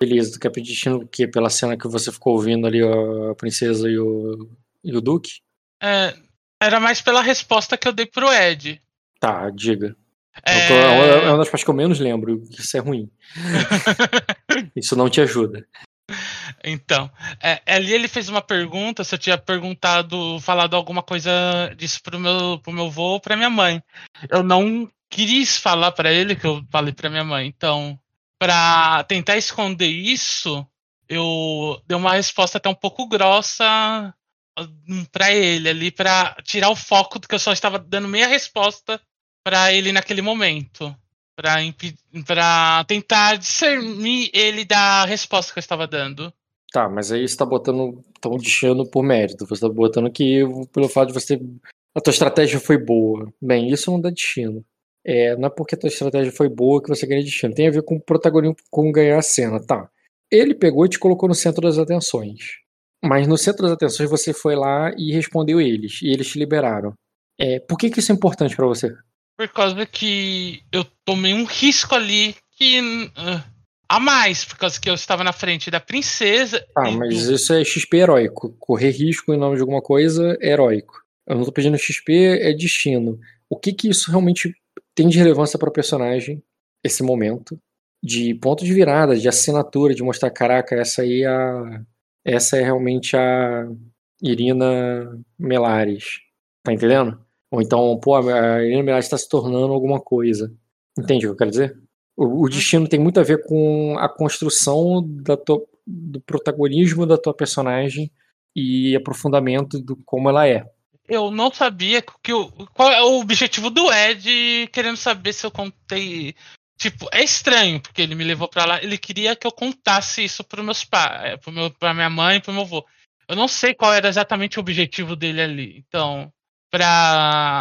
Beleza, tu quer pedir destino o quê? Pela cena que você ficou ouvindo ali a princesa e o, e o Duque? É, era mais pela resposta que eu dei pro Ed. Tá, diga. É... É uma das partes que eu menos lembro, isso é ruim. isso não te ajuda. Então, é, ali ele fez uma pergunta se eu tinha perguntado, falado alguma coisa disso pro meu, pro meu avô ou pra minha mãe. Eu não quis falar para ele que eu falei pra minha mãe. Então, para tentar esconder isso, eu dei uma resposta até um pouco grossa hum, para ele ali, para tirar o foco do que eu só estava dando meia resposta para ele naquele momento para tentar discernir ele da resposta que eu estava dando. Tá, mas aí você tá botando tão destino por mérito. Você tá botando que pelo fato de você. A tua estratégia foi boa. Bem, isso não dá destino. É, não é porque a tua estratégia foi boa que você ganha destino. Tem a ver com o protagonismo, com ganhar a cena, tá? Ele pegou e te colocou no centro das atenções. Mas no centro das atenções você foi lá e respondeu eles. E eles te liberaram. É, por que, que isso é importante para você? por causa que eu tomei um risco ali que. Uh, a mais, por causa que eu estava na frente da princesa. Ah, mas do... isso é XP heróico. Correr risco em nome de alguma coisa é heróico. Eu não tô pedindo XP, é destino. O que que isso realmente tem de relevância para o personagem, esse momento? De ponto de virada, de assinatura, de mostrar, caraca, essa aí é a. Essa é realmente a Irina Melares. Tá entendendo? Ou então, pô, a Irina está se tornando alguma coisa. Entende o que eu quero dizer? O, o uhum. destino tem muito a ver com a construção tua, do protagonismo da tua personagem e aprofundamento do como ela é. Eu não sabia que o, qual é o objetivo do Ed querendo saber se eu contei. Tipo, é estranho, porque ele me levou para lá. Ele queria que eu contasse isso para meus pais, para meu, pra minha mãe e pro meu avô. Eu não sei qual era exatamente o objetivo dele ali. Então, para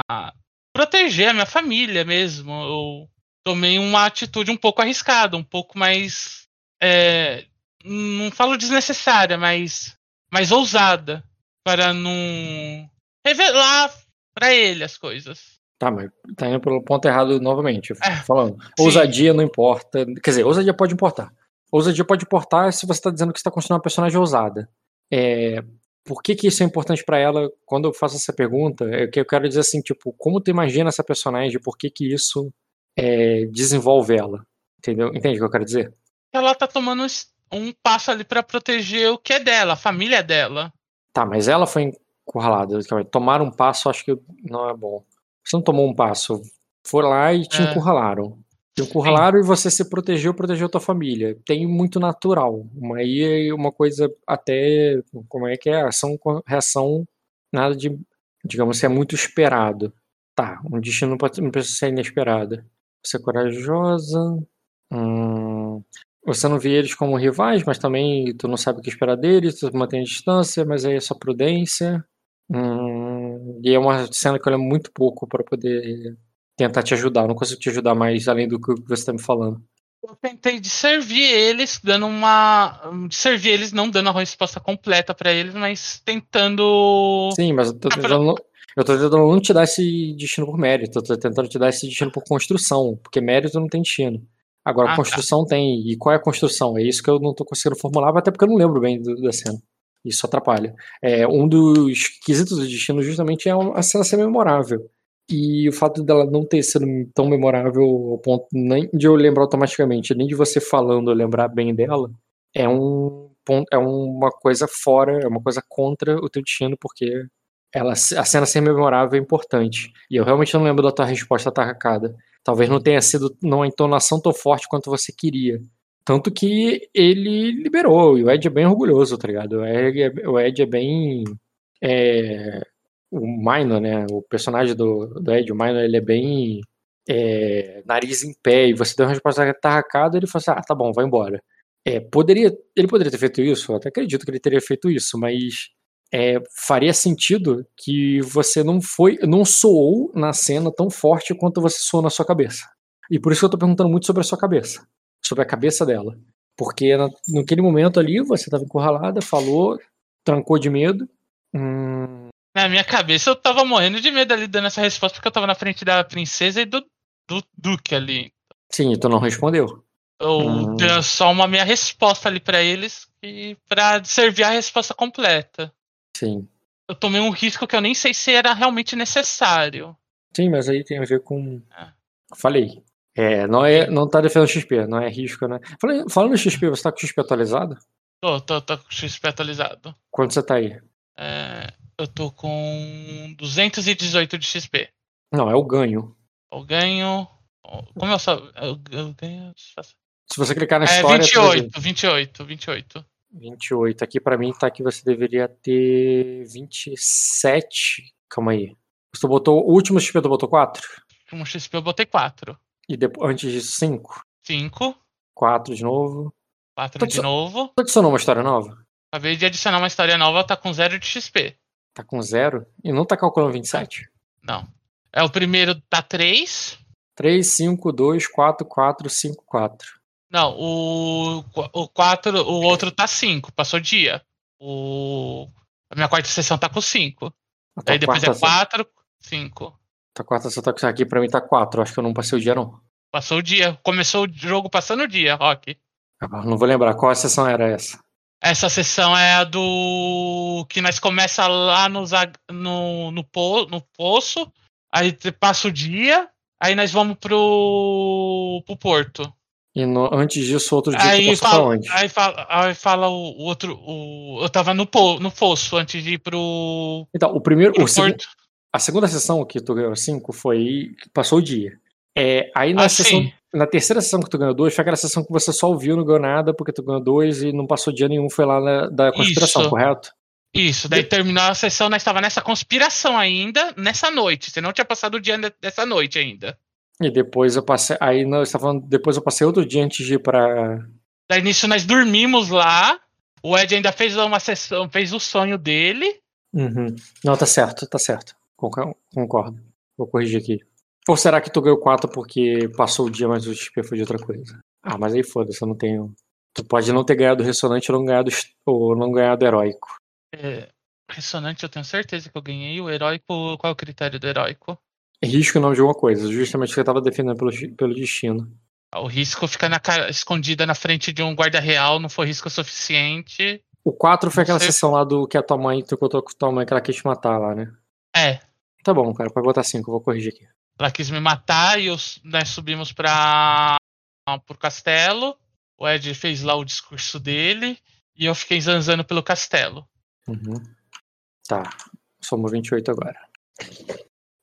proteger a minha família mesmo. Eu tomei uma atitude um pouco arriscada, um pouco mais. É, não falo desnecessária, mas mais ousada. Para não revelar para ele as coisas. Tá, mas tá indo pelo ponto errado novamente. É, falando. Ousadia sim. não importa. Quer dizer, ousadia pode importar. Ousadia pode importar se você está dizendo que está construindo uma personagem ousada. É, por que, que isso é importante para ela quando eu faço essa pergunta? É que eu quero dizer assim, tipo, como tu imagina essa personagem, por que que isso é, desenvolve ela? Entendeu? Entende o que eu quero dizer? Ela tá tomando um passo ali para proteger o que é dela, a família dela. Tá, mas ela foi encurralada. Tomar um passo acho que não é bom. Você não tomou um passo, foi lá e te é. encurralaram. Te encurralaram e você se protegeu, protegeu tua família. Tem muito natural. Aí é uma coisa até. Como é que é? Ação reação, nada de. Digamos que é muito esperado. Tá, um destino não, pode, não precisa ser inesperado. Você é corajosa. Hum, você não vê eles como rivais, mas também tu não sabe o que esperar deles, tu mantém a distância, mas aí é só prudência. Hum, e é uma cena que eu lembro muito pouco para poder tentar te ajudar. Eu não consigo te ajudar mais além do que você está me falando. Eu tentei de servir eles, dando uma. De servir eles, não dando a resposta completa para eles, mas tentando. Sim, mas eu tô tentando. Eu tô tentando não te dar esse destino por mérito, eu tô tentando te dar esse destino por construção, porque mérito não tem destino. Agora, ah, tá. construção tá. tem. E qual é a construção? É isso que eu não tô conseguindo formular, até porque eu não lembro bem do, da cena. Isso atrapalha. É, um dos quesitos do destino justamente é a cena ser memorável. E o fato dela não ter sido tão memorável ao ponto nem de eu lembrar automaticamente, nem de você falando eu lembrar bem dela, é um ponto, é uma coisa fora, é uma coisa contra o teu destino, porque ela, a cena ser memorável é importante. E eu realmente não lembro da tua resposta atacada. Talvez não tenha sido numa entonação tão forte quanto você queria. Tanto que ele liberou, e o Ed é bem orgulhoso, tá ligado? O Ed é, o Ed é bem. É, o Minor, né, o personagem do, do Ed, o Minor, ele é bem é, nariz em pé, e você deu uma resposta atarracada, ele falou assim, ah, tá bom, vai embora. É, poderia, ele poderia ter feito isso, eu até acredito que ele teria feito isso, mas é, faria sentido que você não foi, não soou na cena tão forte quanto você soou na sua cabeça. E por isso que eu tô perguntando muito sobre a sua cabeça, sobre a cabeça dela. Porque na, naquele momento ali você estava encurralada, falou, trancou de medo, hum, na minha cabeça eu tava morrendo de medo ali dando essa resposta porque eu tava na frente da princesa e do, do Duque ali. Sim, tu não respondeu. Eu dei só uma meia resposta ali para eles e para servir a resposta completa. Sim. Eu tomei um risco que eu nem sei se era realmente necessário. Sim, mas aí tem a ver com. É. Falei. É, não, é, não tá defendendo XP, não é risco, né? Falando, falando XP, você tá com XP atualizado? Tô, tô, tô com XP atualizado. Quanto você tá aí? É, eu tô com 218 de XP. Não, é o ganho. O ganho. Como eu só. Eu, eu ganho. Se você clicar na é, história. 28, 28, 28. 28. Aqui pra mim tá que você deveria ter 27. Calma aí. Você botou. O último XP tu botou 4? O último XP eu botei 4. E depois, antes disso, 5? 5. 4 de novo. 4 de novo. Tu adicionou uma história nova? Acabei de adicionar uma história nova, tá com 0 de XP. Tá com 0? E não tá calculando 27? Não. É o primeiro tá 3. 3, 5, 2, 4, 4, 5, 4. Não, o, o 4, o outro tá 5, passou dia. O, a minha quarta sessão tá com 5. Aí depois é 4, 5. Tá 4, você tá aqui pra mim tá 4. Acho que eu não passei o dia, não. Passou o dia. Começou o jogo passando o dia, Rock. Ah, não vou lembrar. Qual sessão era essa? Essa sessão é a do. que nós começa lá no, no, no, po... no poço. Aí passa o dia. Aí nós vamos pro. pro porto. E no, antes disso, outro dia aí fala, onde? Aí fala, aí fala o, o outro. O, eu tava no, po, no fosso antes de ir pro. Então, o primeiro. O segundo, a segunda sessão que tu ganhou 5 foi. Passou o dia. É, aí na, ah, sessão, na terceira sessão que tu ganhou 2, foi aquela sessão que você só ouviu, não ganhou nada, porque tu ganhou 2 e não passou dia nenhum, foi lá na, da conspiração, Isso. correto? Isso, daí terminou a sessão, nós estava nessa conspiração ainda, nessa noite. Você não tinha passado o dia dessa noite ainda. E depois eu passei. Aí nós falando, depois eu passei outro dia antes de ir pra. Daí nisso nós dormimos lá. O Ed ainda fez uma sessão, fez o sonho dele. Uhum. Não, tá certo, tá certo. Concordo. Vou corrigir aqui. Ou será que tu ganhou 4 porque passou o dia, mas o XP foi de outra coisa? Ah, mas aí foda-se, eu não tenho. Tu pode não ter ganhado ressonante ou não ganhado, ou não ganhado heróico. É, ressonante eu tenho certeza que eu ganhei. O heróico, qual é o critério do heróico? Risco o nome de uma coisa, justamente o que eu tava defendendo pelo, pelo destino. O risco ficar na cara, escondida na frente de um guarda real não foi risco suficiente. O 4 foi aquela sessão lá do que a tua mãe, tu contou com tua mãe que ela quis te matar lá, né? É. Tá bom, cara, pode botar 5, eu vou corrigir aqui. Ela quis me matar e eu, nós subimos para pro castelo. O Ed fez lá o discurso dele e eu fiquei zanzando pelo castelo. Uhum. Tá, somos 28 agora.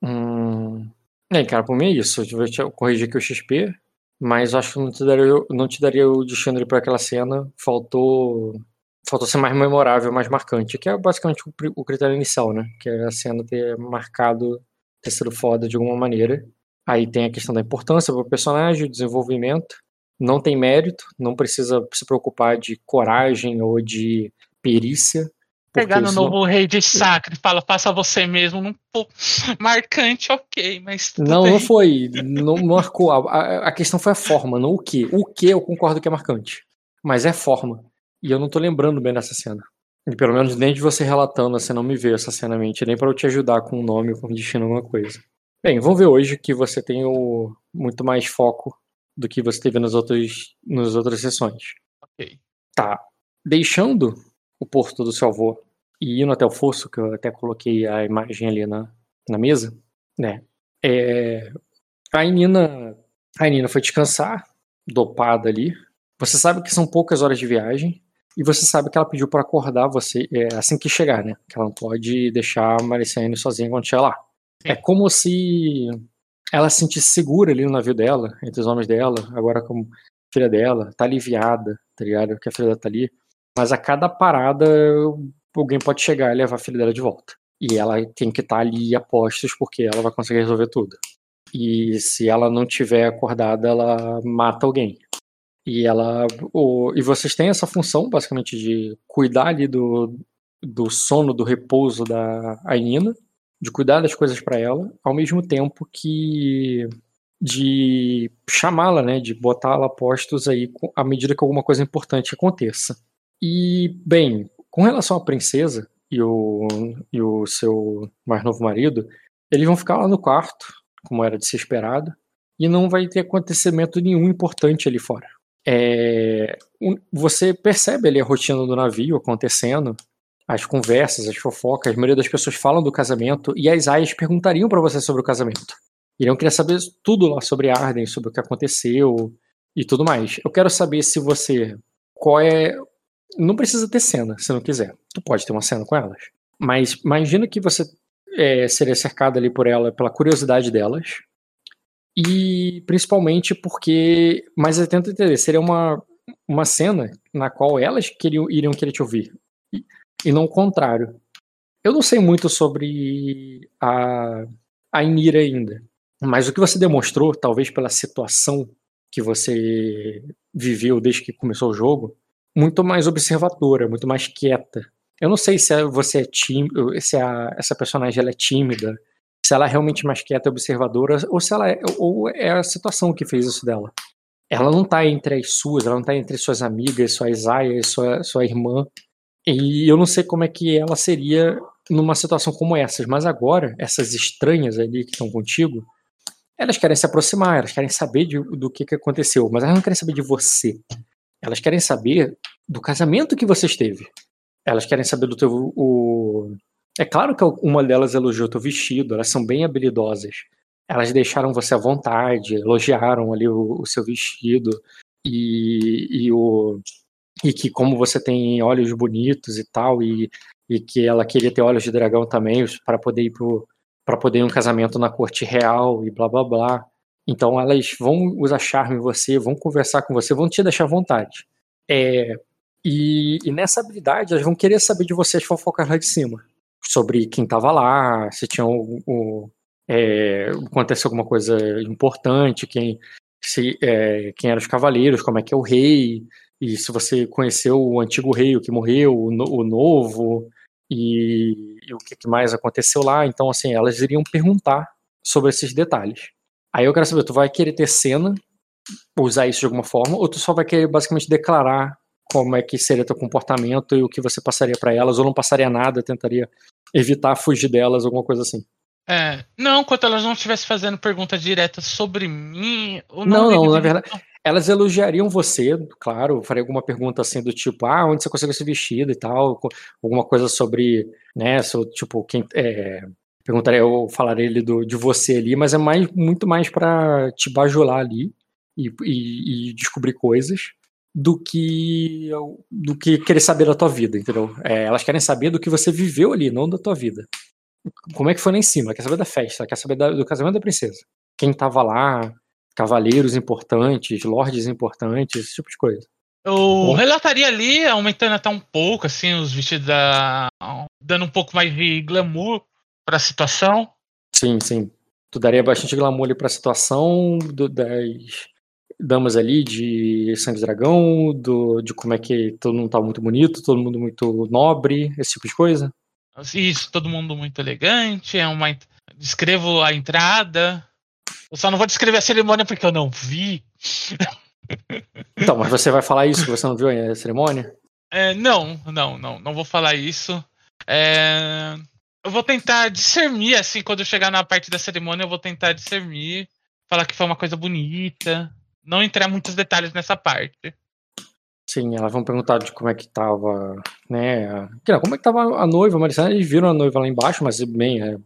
Hum... É, cara, por mim é isso. Eu vou corrigir aqui o XP, mas acho que não te daria, não te daria o destino para aquela cena. Faltou faltou ser mais memorável, mais marcante, que é basicamente o, critério inicial, né? Que é a cena ter marcado, ter sido foda de alguma maneira. Aí tem a questão da importância para o personagem, o desenvolvimento. Não tem mérito, não precisa se preocupar de coragem ou de perícia. Pegar no novo rei de sacre e fala, faça você mesmo, não pô, marcante, ok, mas. Não, bem. não foi. Não marcou. A, a, questão foi a forma, não o que. O que eu concordo que é marcante. Mas é forma. E eu não tô lembrando bem dessa cena. E pelo menos nem de você relatando, você não me veio essa cena à mente, nem para eu te ajudar com um nome ou com destino alguma coisa. Bem, vamos ver hoje que você tem o, muito mais foco do que você teve nas outras, nas outras sessões. Ok. Tá. Deixando o porto do seu avô e indo até o fosso, que eu até coloquei a imagem ali na, na mesa, né? É, a Nina, a Nina foi descansar, dopada ali. Você sabe que são poucas horas de viagem, e você sabe que ela pediu para acordar você é, assim que chegar, né? Que ela não pode deixar a Mariciane sozinha quando chegar lá. É como se ela se sentisse segura ali no navio dela, entre os homens dela, agora como filha dela, tá aliviada, tá ligado? Que a filha dela tá ali. Mas a cada parada, alguém pode chegar e levar a filha dela de volta. E ela tem que estar tá ali a postos porque ela vai conseguir resolver tudo. E se ela não tiver acordada, ela mata alguém. E ela. O, e vocês têm essa função, basicamente, de cuidar ali do, do sono, do repouso da Ainina, de cuidar das coisas para ela, ao mesmo tempo que de chamá-la, né, de botá-la a postos aí à medida que alguma coisa importante aconteça. E, bem, com relação à princesa e o, e o seu mais novo marido, eles vão ficar lá no quarto, como era de ser esperado, e não vai ter acontecimento nenhum importante ali fora. É, você percebe ali a rotina do navio acontecendo, as conversas, as fofocas, a maioria das pessoas falam do casamento e as aias perguntariam para você sobre o casamento. Iriam querer saber tudo lá sobre Arden, sobre o que aconteceu e tudo mais. Eu quero saber se você. Qual é. Não precisa ter cena, se não quiser. Tu pode ter uma cena com elas. Mas imagina que você é, seria cercado ali por ela, pela curiosidade delas. E principalmente porque. Mas eu tento entender, seria uma, uma cena na qual elas queriam, iriam querer te ouvir. E, e não o contrário. Eu não sei muito sobre a, a Inira ainda. Mas o que você demonstrou, talvez pela situação que você viveu desde que começou o jogo, muito mais observadora, muito mais quieta. Eu não sei se é, você é tímido, se a, essa personagem ela é tímida, se ela é realmente mais quieta observadora, ou se ela é, ou é a situação que fez isso dela. Ela não tá entre as suas, ela não tá entre suas amigas, suas aias, sua, sua irmã. E eu não sei como é que ela seria numa situação como essas, mas agora, essas estranhas ali que estão contigo, elas querem se aproximar, elas querem saber de, do que, que aconteceu, mas elas não querem saber de você. Elas querem saber do casamento que você esteve. Elas querem saber do teu. O... É claro que uma delas elogiou teu vestido, elas são bem habilidosas. Elas deixaram você à vontade, elogiaram ali o, o seu vestido e, e, o, e que como você tem olhos bonitos e tal, e, e que ela queria ter olhos de dragão também para poder ir para poder ir um casamento na corte real e blá blá blá. Então elas vão usar charme em você, vão conversar com você, vão te deixar à vontade. É, e, e, nessa habilidade, elas vão querer saber de vocês fofocas lá de cima. Sobre quem tava lá, se tinha o, o é, aconteceu alguma coisa importante, quem, se, é, quem eram os cavaleiros, como é que é o rei, e se você conheceu o antigo rei, o que morreu, o, o novo, e, e, o que mais aconteceu lá. Então, assim, elas iriam perguntar sobre esses detalhes. Aí eu quero saber, tu vai querer ter cena, usar isso de alguma forma, ou tu só vai querer basicamente declarar como é que seria teu comportamento e o que você passaria para elas, ou não passaria nada, tentaria evitar fugir delas, alguma coisa assim. É, não, enquanto elas não estivessem fazendo perguntas diretas sobre mim. Não, não, não na verdade. Elas elogiariam você, claro, faria alguma pergunta assim do tipo, ah, onde você conseguiu esse vestido e tal, alguma coisa sobre, né, sobre, tipo, quem, é, perguntaria, eu falaria ele do, de você ali, mas é mais, muito mais para te bajular ali e, e, e descobrir coisas do que do que querer saber da tua vida, entendeu? É, elas querem saber do que você viveu ali, não da tua vida. Como é que foi lá em cima? Quer saber da festa, quer saber da, do casamento da princesa. Quem tava lá, cavaleiros importantes, lords importantes, esse tipo de coisa. Eu Bom. relataria ali, aumentando até um pouco, assim, os vestidos da. dando um pouco mais de glamour para a situação. Sim, sim. Tu daria bastante glamour ali pra situação do, das damas ali de Sangue Dragão, do, de como é que todo mundo tá muito bonito, todo mundo muito nobre, esse tipo de coisa? Isso, todo mundo muito elegante, é uma. Descrevo a entrada. Eu só não vou descrever a cerimônia porque eu não vi. Então, mas você vai falar isso que você não viu a cerimônia? É, não, não, não, não vou falar isso. É, eu vou tentar discernir, assim, quando eu chegar na parte da cerimônia, eu vou tentar discernir, falar que foi uma coisa bonita não entrar muitos detalhes nessa parte. Sim, elas vão perguntar de como é que tava, né? Não, como é que tava a noiva, Maricela? Eles viram a noiva lá embaixo, mas bem, é,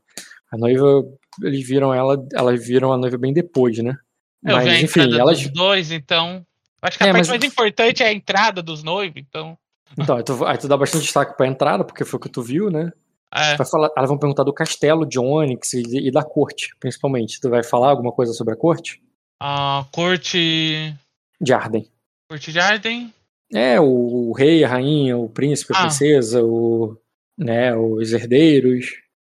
a noiva, eles viram ela, elas viram a noiva bem depois, né? Eu mas, a enfim, elas dois, então. Acho que a é, parte mas... mais importante é a entrada dos noivos, então. Então, aí tu, aí tu dá bastante destaque pra entrada, porque foi o que tu viu, né? É. Falar, elas vão perguntar do castelo de Onyx e, e da corte, principalmente. Tu vai falar alguma coisa sobre a corte? A corte. De Arden. Corte de Arden? É, o, o rei, a rainha, o príncipe, a ah. princesa, o, né, os herdeiros.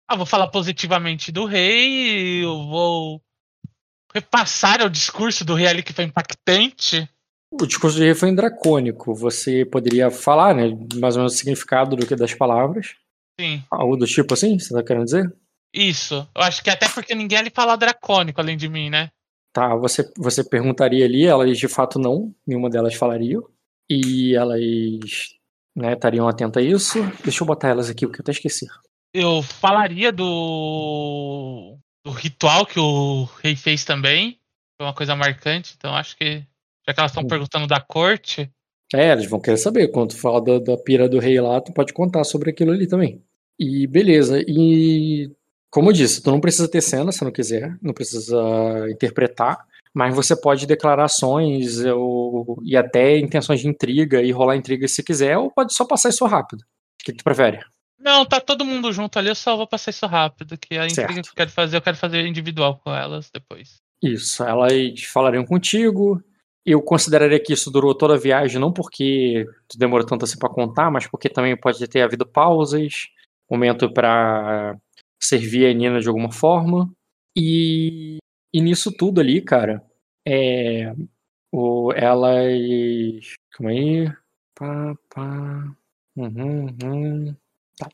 Ah, vou falar positivamente do rei, eu vou repassar o discurso do rei ali que foi impactante. O discurso do rei foi dracônico. Você poderia falar, né, mais ou menos o significado do que das palavras? Sim. Algo do tipo assim, você tá querendo dizer? Isso. Eu acho que até porque ninguém ali fala dracônico além de mim, né? Tá, você, você perguntaria ali, elas de fato não, nenhuma delas falaria. E elas né, estariam atentas a isso. Deixa eu botar elas aqui, porque eu até esqueci. Eu falaria do, do ritual que o rei fez também. Foi uma coisa marcante, então acho que Já que elas estão hum. perguntando da corte. É, eles vão querer saber. Quando tu fala da, da pira do rei lá, tu pode contar sobre aquilo ali também. E beleza. E como eu disse, tu não precisa ter cena se não quiser, não precisa interpretar, mas você pode declarar ações ou, e até intenções de intriga e rolar intriga se quiser, ou pode só passar isso rápido. O que tu prefere? Não, tá todo mundo junto ali, eu só vou passar isso rápido, que a intriga certo. que eu quero fazer, eu quero fazer individual com elas depois. Isso, elas falariam contigo. Eu consideraria que isso durou toda a viagem, não porque tu demorou tanto assim para contar, mas porque também pode ter havido pausas, momento para servir a Nina de alguma forma. E, e nisso tudo ali, cara, é, o, elas. Calma aí. Pá, pá. Uhum, uhum. Tá.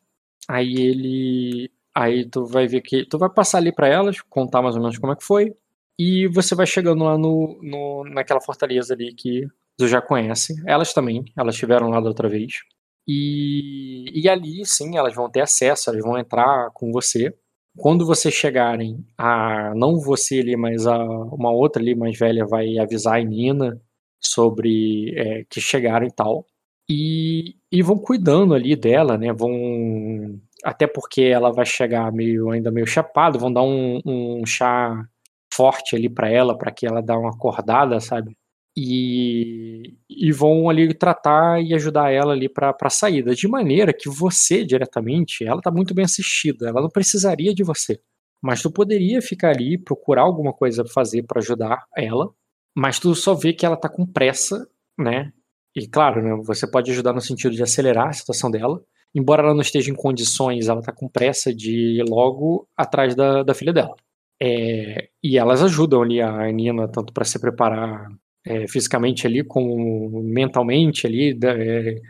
Aí ele. Aí tu vai ver que. Tu vai passar ali para elas, contar mais ou menos como é que foi. E você vai chegando lá no, no, naquela fortaleza ali que tu já conhece. Elas também, elas estiveram lá da outra vez. E, e ali, sim, elas vão ter acesso, elas vão entrar com você. Quando vocês chegarem, a não você ali, mas a uma outra ali mais velha vai avisar a Nina sobre é, que chegaram e tal. E, e vão cuidando ali dela, né? Vão. Até porque ela vai chegar meio ainda meio chapado, vão dar um, um chá forte ali para ela, para que ela dá uma acordada, sabe? E, e vão ali tratar e ajudar ela ali para a saída, de maneira que você diretamente, ela tá muito bem assistida, ela não precisaria de você, mas tu poderia ficar ali procurar alguma coisa para fazer para ajudar ela, mas tu só vê que ela tá com pressa, né? E claro, né, você pode ajudar no sentido de acelerar a situação dela, embora ela não esteja em condições, ela tá com pressa de ir logo atrás da, da filha dela. É, e elas ajudam ali a Nina tanto para se preparar é, fisicamente ali, como mentalmente ali, é,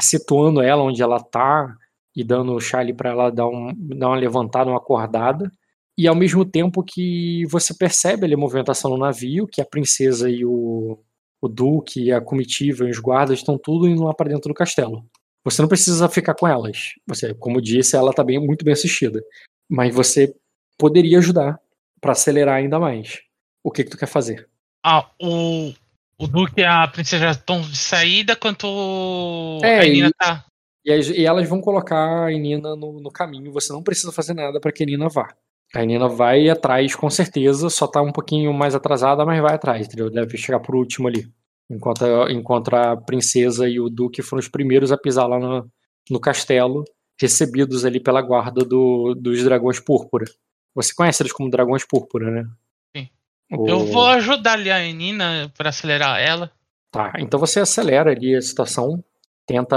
situando ela onde ela tá e dando o chá ali para ela dar, um, dar uma levantada, uma acordada. E ao mesmo tempo que você percebe ali a movimentação no navio, que a princesa e o, o duque a comitiva e os guardas estão tudo indo lá para dentro do castelo. Você não precisa ficar com elas. Você, como disse, ela está bem, muito bem assistida. Mas você poderia ajudar para acelerar ainda mais. O que, que tu quer fazer? Ah, o, o Duque e a princesa já estão de saída, quanto é, a Nina tá. E, e, elas vão colocar a Nina no, no caminho. Você não precisa fazer nada para que a Nina vá. A Nina vai atrás com certeza, só tá um pouquinho mais atrasada, mas vai atrás, entendeu? Deve chegar por último ali. Enquanto a, enquanto a princesa e o duque foram os primeiros a pisar lá no, no castelo, recebidos ali pela guarda do, dos dragões púrpura. Você conhece eles como dragões púrpura, né? O... Eu vou ajudar ali a Nina para acelerar ela. Tá, então você acelera ali a situação, tenta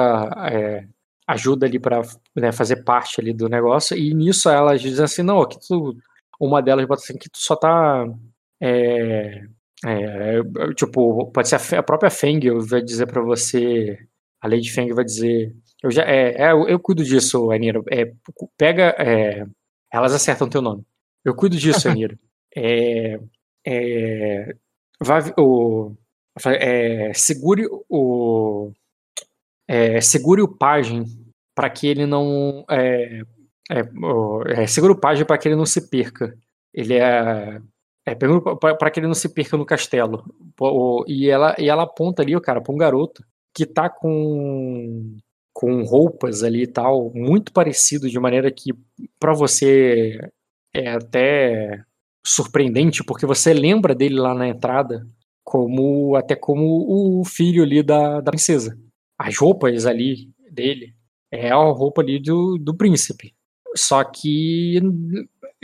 é, ajuda ali para né, fazer parte ali do negócio e nisso elas dizem assim, não, aqui tu, uma delas bota assim que tu só tá é, é, tipo, pode ser a, a própria Feng vai dizer para você, a Lady Feng vai dizer, eu já, é, é eu, eu, cuido disso, Anira, é, pega, é, elas acertam teu nome. Eu cuido disso, Anira. É, é, vai, o, é, segure o é, segure o pajem para que ele não é, é, é, segure o pajem para que ele não se perca. Ele é, é para que ele não se perca no castelo. E ela e ela aponta ali, o cara, para um garoto que tá com com roupas ali e tal, muito parecido, de maneira que para você é até surpreendente, porque você lembra dele lá na entrada como até como o filho ali da, da princesa. As roupas ali dele é a roupa ali do, do príncipe. Só que,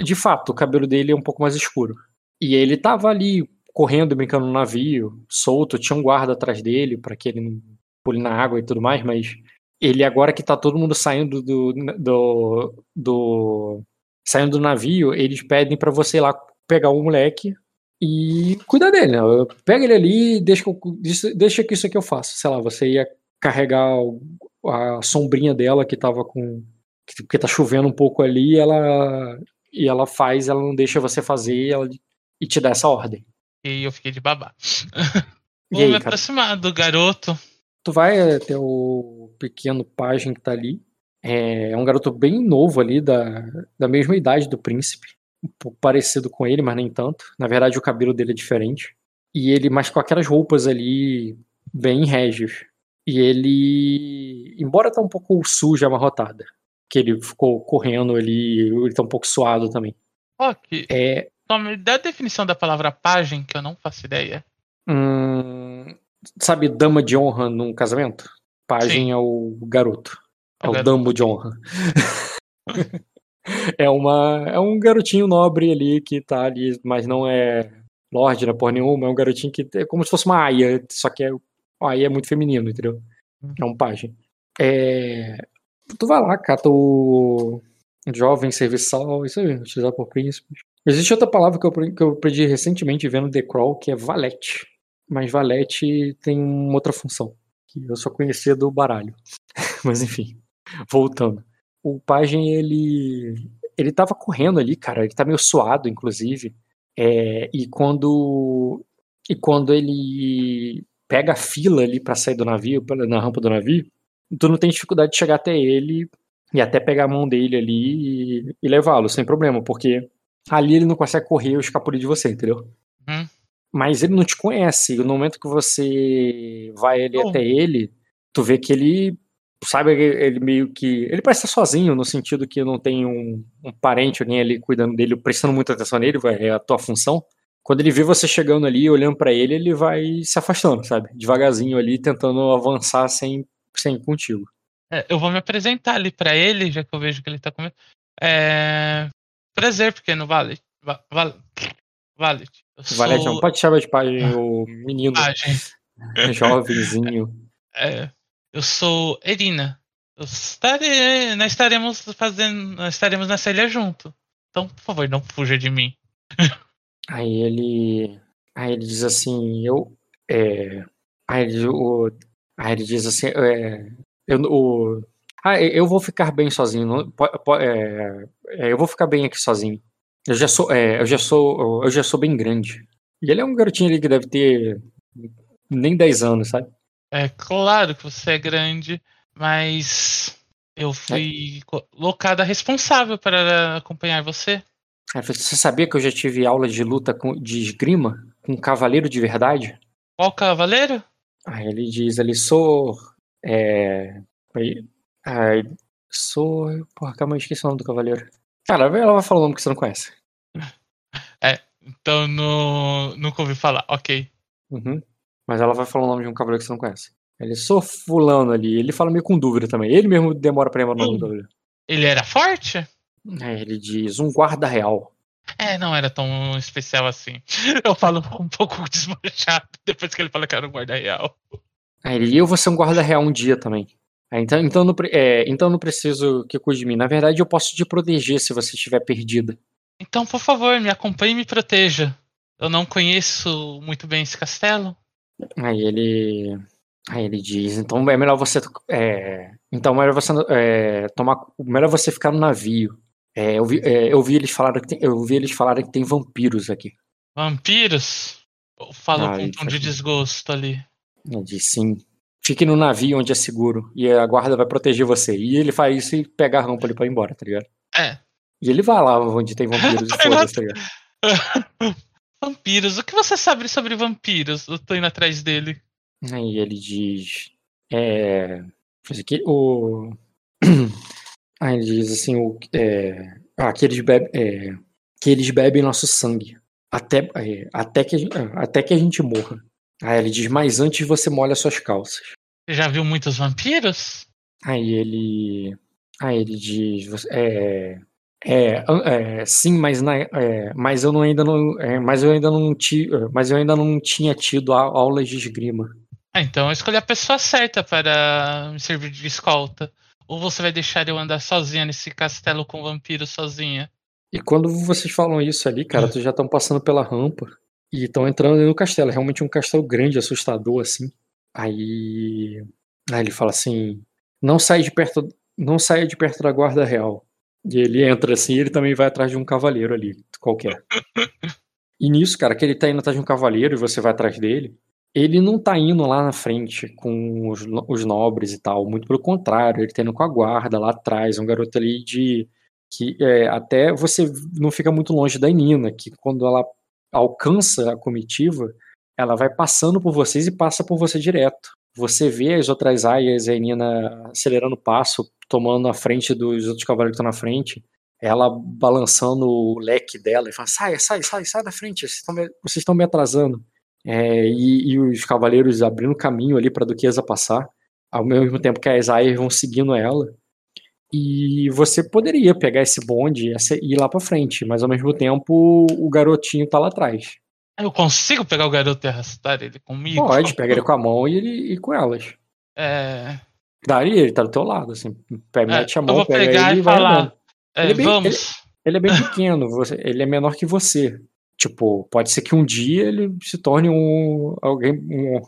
de fato, o cabelo dele é um pouco mais escuro. E ele tava ali correndo, brincando no navio, solto, tinha um guarda atrás dele para que ele não pule na água e tudo mais, mas ele agora que tá todo mundo saindo do, do, do saindo do navio, eles pedem para você ir lá pegar o moleque e cuidar dele, né? Pega ele ali e deixa, deixa que isso aqui eu faço. Sei lá, você ia carregar a sombrinha dela que tava com. Porque tá chovendo um pouco ali e ela, e ela faz, ela não deixa você fazer ela, e te dá essa ordem. E eu fiquei de babá. Vou aí, me aproximar cara? do garoto. Tu vai até o pequeno pajem que tá ali. É, um garoto bem novo ali, da, da mesma idade do príncipe. Um pouco parecido com ele, mas nem tanto. Na verdade, o cabelo dele é diferente. E ele, mas com aquelas roupas ali bem régios. E ele, embora tá um pouco suja, amarrotada, que ele ficou correndo ali, ele tá um pouco suado também. Ok. É, Então, me dá a definição da palavra pajem, que eu não faço ideia. hum, sabe, dama de honra num casamento? Pajem Sim. é o garoto. É O o garoto. damo de honra. é, uma, é um garotinho nobre ali que tá ali, mas não é lorde, não é porra nenhuma. É um garotinho que é como se fosse uma aia, só que é, a aia é muito feminino, entendeu? É um pajem. É, tu vai lá, cata o jovem serviçal, isso aí, utilizado por príncipes. Existe outra palavra que eu, que eu aprendi recentemente vendo The Crawl, que é valete. Mas valete tem uma outra função, que eu só conhecia do baralho. Mas enfim, voltando. O pajem, ele ele tava correndo ali, cara, ele tá meio suado, inclusive. É, e quando e quando ele pega a fila ali pra sair do navio, na rampa do navio, tu não tem dificuldade de chegar até ele e até pegar a mão dele ali e, e levá-lo, sem problema, porque ali ele não consegue correr ou escapulir de você, entendeu? Uhum. Mas ele não te conhece. e No momento que você vai ali Oh. até ele, tu vê que ele, sabe, ele, ele meio que. Ele parece estar sozinho, no sentido que não tem um, um parente, alguém ali cuidando dele, prestando muita atenção nele, vai- é a tua função. Quando ele vê você chegando ali, olhando pra ele, ele vai se afastando, sabe? Devagarzinho ali, tentando avançar sem, sem ir contigo. É, eu vou me apresentar ali pra ele, já que eu vejo que ele tá com medo. É... Prazer, pequeno Valet. Va Val Valet. Sou Valete, não pode chamar de pai o menino, Pagem. jovenzinho. É, eu sou Erina. Estarei, nós estaremos fazendo. Nós estaremos nessa ilha junto. Então, por favor, não fuja de mim. Aí ele. Aí ele diz assim, eu. É, aí, ele, o, aí ele diz assim, é, eu, o, ah, eu vou ficar bem sozinho. não- po- po- é, é, eu vou ficar bem aqui sozinho. Eu já sou, é, eu já sou, eu já sou bem grande. E ele é um garotinho ali que deve ter nem 10 anos, sabe? É claro que você é grande, mas eu fui colocada responsável para acompanhar você. Falou, você sabia que eu já tive aula de luta com, de esgrima com um cavaleiro de verdade? Qual cavaleiro? Aí ele diz ali, sou. É. Aí, sou. Porra, calma aí, esqueci o nome do cavaleiro. Cara, ela vai falar o nome que você não conhece. Então no, nunca ouvi falar. Ok. Uhum. Mas ela vai falar o nome de um cavaleiro que você não conhece. Ele, sou fulano ali. Ele fala meio com dúvida também. Ele mesmo demora pra lembrar o nome do cavaleiro. Ele era forte? Aí ele diz, um guarda real. É, não era tão especial assim. Eu falo um pouco desmanchado depois que ele fala que era um guarda real. Aí ele, e eu vou ser um guarda real um dia também. Aí, então, então, não, é, então não preciso que cuide de mim. Na verdade, eu posso te proteger se você estiver perdida. Então, por favor, me acompanhe e me proteja. Eu não conheço muito bem esse castelo. Aí ele. Aí ele diz, então é melhor você. É, então é melhor você é, tomar. Melhor você ficar no navio. É, eu, vi, é, eu vi eles falarem que tem, eu vi eles falarem que tem vampiros aqui. Vampiros? Eu falo Ah, com um tom de desgosto ali. Ele diz sim. Fique no navio onde é seguro. E a guarda vai proteger você. E ele faz isso e pega a rampa ali pra ir embora, tá ligado? É. E ele vai lá onde tem vampiros e foda-se, tá ligado? vampiros. O que você sabe sobre vampiros? Eu tô indo atrás dele. Aí ele diz. É. Aqui, o. Aí ele diz assim: o, é, ah, que, eles bebem, é, que eles bebem nosso sangue. Até, é, até, que, a gente- ah, até que a gente morra. Aí ele diz: Mas antes você molha suas calças. Você já viu muitos vampiros? Aí ele. Aí ele diz. É, é, é, sim, mas, na, é, mas eu não, ainda não. é, mas eu ainda não ti, mas eu ainda não tinha tido a- aulas de esgrima. Ah, então eu escolhi a pessoa certa para me servir de escolta. Ou você vai deixar eu andar sozinha nesse castelo com vampiros sozinha? E quando vocês falam isso ali, cara, vocês já estão passando pela rampa e estão entrando no castelo. É realmente um castelo grande, assustador, assim. Aí, aí ele fala assim: não saia de perto, não saia de perto da guarda real. E ele entra assim, e ele também vai atrás de um cavaleiro ali, qualquer. E nisso, cara, que ele tá indo atrás de um cavaleiro e você vai atrás dele, ele não tá indo lá na frente com os, os nobres e tal, muito pelo contrário, ele tá indo com a guarda lá atrás, um garoto ali de que é, até você não fica muito longe da Nina, que quando ela alcança a comitiva, ela vai passando por vocês e passa por você direto. Você vê as outras aias e a Nina acelerando o passo, tomando a frente dos outros cavaleiros que estão na frente. Ela balançando o leque dela e fala: sai, sai, sai, sai da frente, vocês estão me, atrasando. É, e, e, os cavaleiros abrindo caminho ali para a Duquesa passar, ao mesmo tempo que as aias vão seguindo ela. E você poderia pegar esse bonde e ir lá para frente, mas ao mesmo tempo o garotinho tá lá atrás. Eu consigo pegar o garoto e arrastar ele comigo? Pode, pega ele com a mão e ele e com elas. É. Daria, ele tá do teu lado, assim. Pega, é, mete a mão, pega pegar ele e falar. É, ele é bem, vamos. Ele, ele, é bem pequeno, você, ele é menor que você. Tipo, pode ser que um dia ele se torne um. alguém. Um,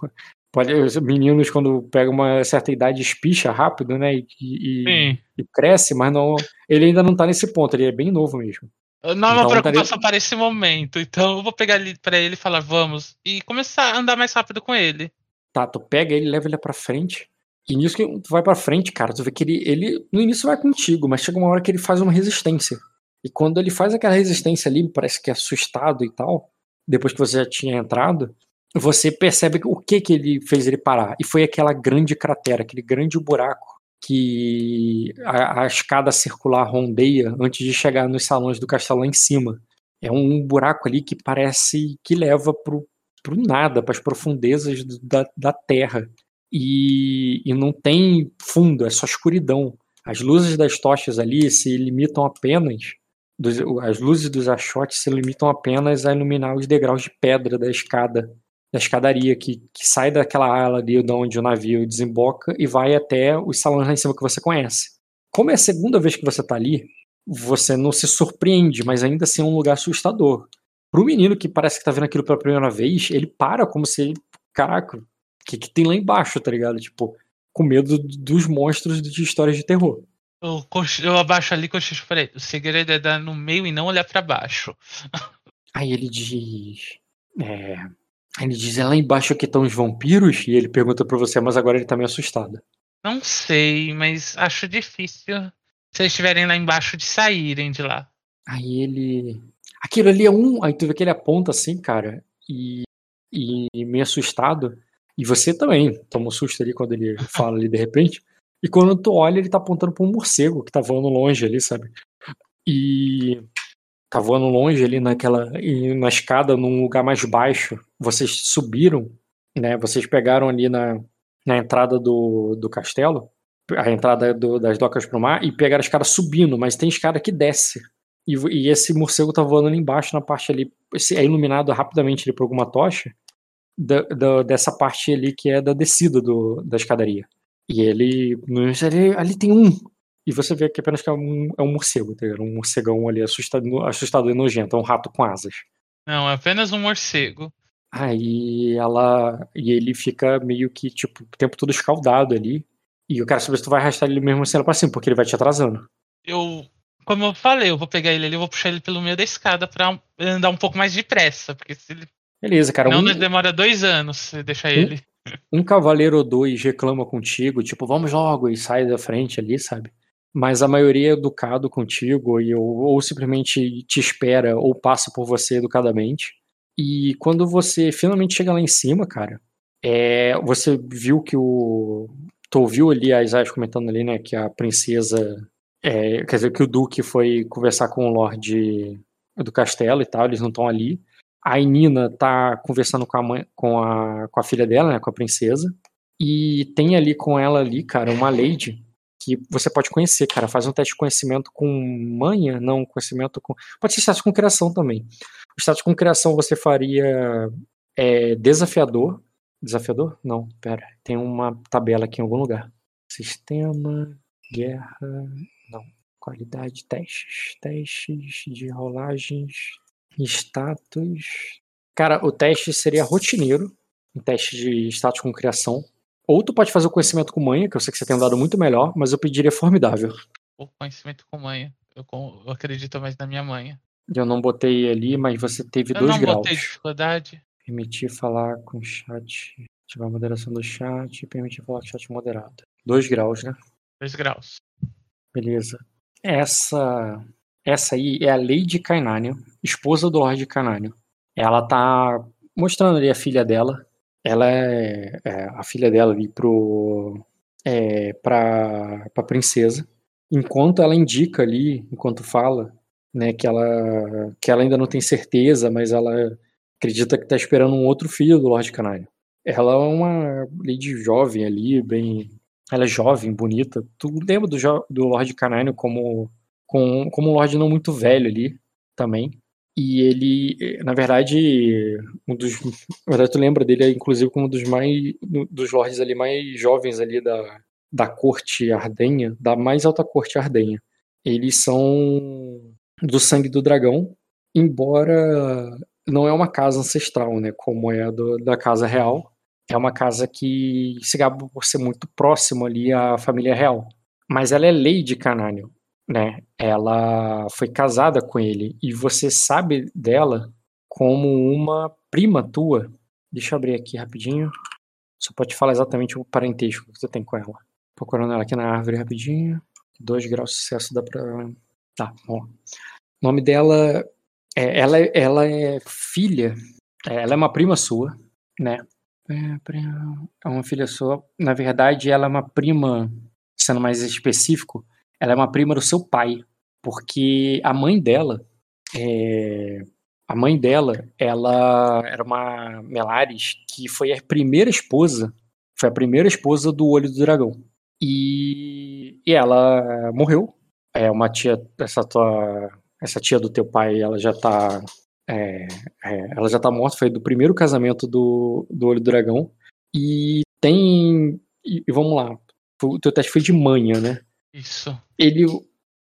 pode, meninos, quando pegam uma certa idade, espicha rápido, né? E, e, e, cresce, mas não. Ele ainda não tá nesse ponto, ele é bem novo mesmo. Não é uma então, preocupação tá... para esse momento. Então eu vou pegar ele para ele e falar, vamos. E começar a andar mais rápido com ele. Tá, tu pega ele, leva ele pra frente. E nisso que tu vai pra frente, cara, tu vê que ele, ele no início vai contigo, mas chega uma hora que ele faz uma resistência. E quando ele faz aquela resistência ali, parece que é assustado e tal, depois que você já tinha entrado, você percebe o que que ele fez ele parar. E foi aquela grande cratera, aquele grande buraco que a, a, escada circular rondeia antes de chegar nos salões do castelo lá em cima. É um buraco ali que parece que leva pro, pro nada, para as profundezas da, da terra. E, e não tem fundo, é só escuridão. As luzes das tochas ali se limitam apenas. Dos, as luzes dos achotes se limitam apenas a iluminar os degraus de pedra da escada da escadaria que, que sai daquela ala ali de onde o navio desemboca e vai até os salões lá em cima que você conhece. Como é a segunda vez que você está ali, você não se surpreende, mas ainda assim é um lugar assustador. Para o menino que parece que está vendo aquilo pela primeira vez, ele para como se, caraca, o que, que tem lá embaixo, tá ligado? Tipo, com medo dos monstros de histórias de terror. Eu, eu abaixo ali, cochicho, falei, o segredo é dar no meio e não olhar para baixo. Aí ele diz, é, ele diz, é lá embaixo que estão os vampiros? E ele pergunta pra você, mas agora ele tá meio assustado. Não sei, mas acho difícil se eles estiverem lá embaixo de saírem de lá. Aí ele. Aquilo ali é um. Aí tu vê que ele aponta assim, cara, e, e meio assustado. E você também toma um susto ali quando ele fala ali de repente. E quando tu olha, ele tá apontando pra um morcego que tá voando longe ali, sabe? E tá voando longe ali naquela na escada num lugar mais baixo. Vocês subiram, né? Vocês pegaram ali na, na entrada do, do castelo, a entrada do, das docas pro mar e pegaram a escada subindo, mas tem escada que desce. E, e esse morcego tá voando ali embaixo na parte ali, é iluminado rapidamente ali por alguma tocha da, da, dessa parte ali que é da descida do, da escadaria. E ele, ali, ali tem um, e você vê que apenas que é um, é um morcego, tá Um morcegão ali assustado, assustado e nojento, é um rato com asas. Não, é apenas um morcego. Aí ela. E ele fica meio que, tipo, o tempo todo escaldado ali. E eu quero saber se tu vai arrastar ele mesmo assim pra cima, porque ele vai te atrasando. Eu. Como eu falei, eu vou pegar ele ali, eu vou puxar ele pelo meio da escada pra andar um pouco mais depressa. Porque se ele. Beleza, cara. Não, um... demora dois anos se deixar um... ele. Um cavaleiro ou dois reclama contigo, tipo, vamos logo, e sai da frente ali, sabe? mas a maioria é educado contigo e, ou, ou simplesmente te espera ou passa por você educadamente. E quando você finalmente chega lá em cima, cara, é, você viu que o. Tu ouviu ali a Isaias comentando ali, né, que a princesa. É, quer dizer, que o Duque foi conversar com o Lorde do castelo e tal, eles não estão ali. A Nina tá conversando com a, mãe, com, a, com a filha dela, né, com a princesa. E tem ali com ela ali, cara, uma lady que você pode conhecer, cara. Faz um teste de conhecimento com manha, não conhecimento com. Pode ser status com criação também. Status com criação você faria é, desafiador. Desafiador? Não, pera. Tem uma tabela aqui em algum lugar. Sistema, guerra. Não. Qualidade, testes. Testes de rolagens. Status. Cara, o teste seria rotineiro. Um teste de status com criação. Ou tu pode fazer o conhecimento com manha, que eu sei que você tem dado muito melhor, mas eu pediria formidável. O conhecimento com manha. Eu, eu acredito mais na minha manha. Eu não botei ali, mas você teve eu dois graus. Eu não botei dificuldade. Permitir falar com chat. Ativar a moderação do chat. Permitir falar com chat moderado. Dois graus, né? Dois graus. Beleza. Essa essa aí é a Lady Kainanion, esposa do Lord Kainanion. Ela tá mostrando ali a filha dela. Ela é, é a filha dela ali pro é, para pra princesa. Enquanto ela indica ali, enquanto fala, né, que ela que ela ainda não tem certeza, mas ela acredita que está esperando um outro filho do Lorde Canário. Ela é uma lady jovem ali, bem. Ela é jovem, bonita. Tu lembra do, do Lorde Canário como, como, como um Lorde não muito velho ali também. E ele, na verdade, um dos. Na verdade, tu lembra dele, inclusive, como um dos mais. dos lords ali mais jovens ali da, da corte ardenha, da mais alta corte ardenha. Eles são do sangue do dragão, embora não é uma casa ancestral, né, como é a do, da casa real. É uma casa que se gaba por ser muito próximo ali à família real. Mas ela é Lady Canânio, né? Ela foi casada com ele e você sabe dela como uma prima tua. Deixa eu abrir aqui rapidinho. Só pode falar exatamente o parentesco que você tem com ela. Procurando ela aqui na árvore rapidinho. Dois graus de sucesso dá pra. Tá, bom. O nome dela é, ela, é, ela é filha, é, ela é uma prima sua, né? É, é uma filha sua. Na verdade, ela é uma prima, sendo mais específico, ela é uma prima do seu pai, porque a mãe dela, é, a mãe dela, ela era uma Melares que foi a primeira esposa, foi a primeira esposa do Olho do Dragão. E, e ela morreu. É uma tia, essa tua essa tia do teu pai, ela já tá. É, é, ela já tá morta, foi do primeiro casamento do, do Olho do Dragão. E tem. E, e vamos lá. O teu teste foi de manha, né? Isso. Ele.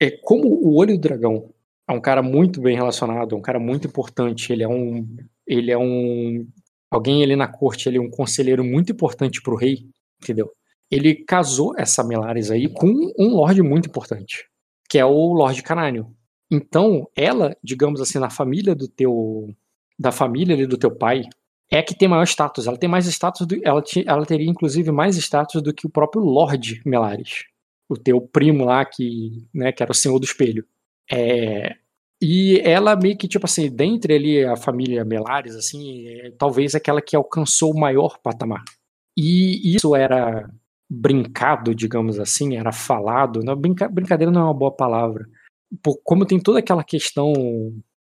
É, como o Olho do Dragão é um cara muito bem relacionado, é um cara muito importante, ele é um. Ele é um. Alguém ali na corte, ele é um conselheiro muito importante pro rei, entendeu? Ele casou essa Melares aí com um lord muito importante, que é o Lorde Canânio. Então, ela, digamos assim, na família do teu da família ali do teu pai, é que tem maior status. Ela tem mais status do, ela, ela teria inclusive mais status do que o próprio Lord Melares, o teu primo lá que, né, que era o Senhor do Espelho. É, e ela meio que tipo assim, dentre ali a família Melares assim, é, talvez aquela que alcançou o maior patamar. E isso era brincado, digamos assim, era falado. Não, brinca, brincadeira não é uma boa palavra como tem toda aquela questão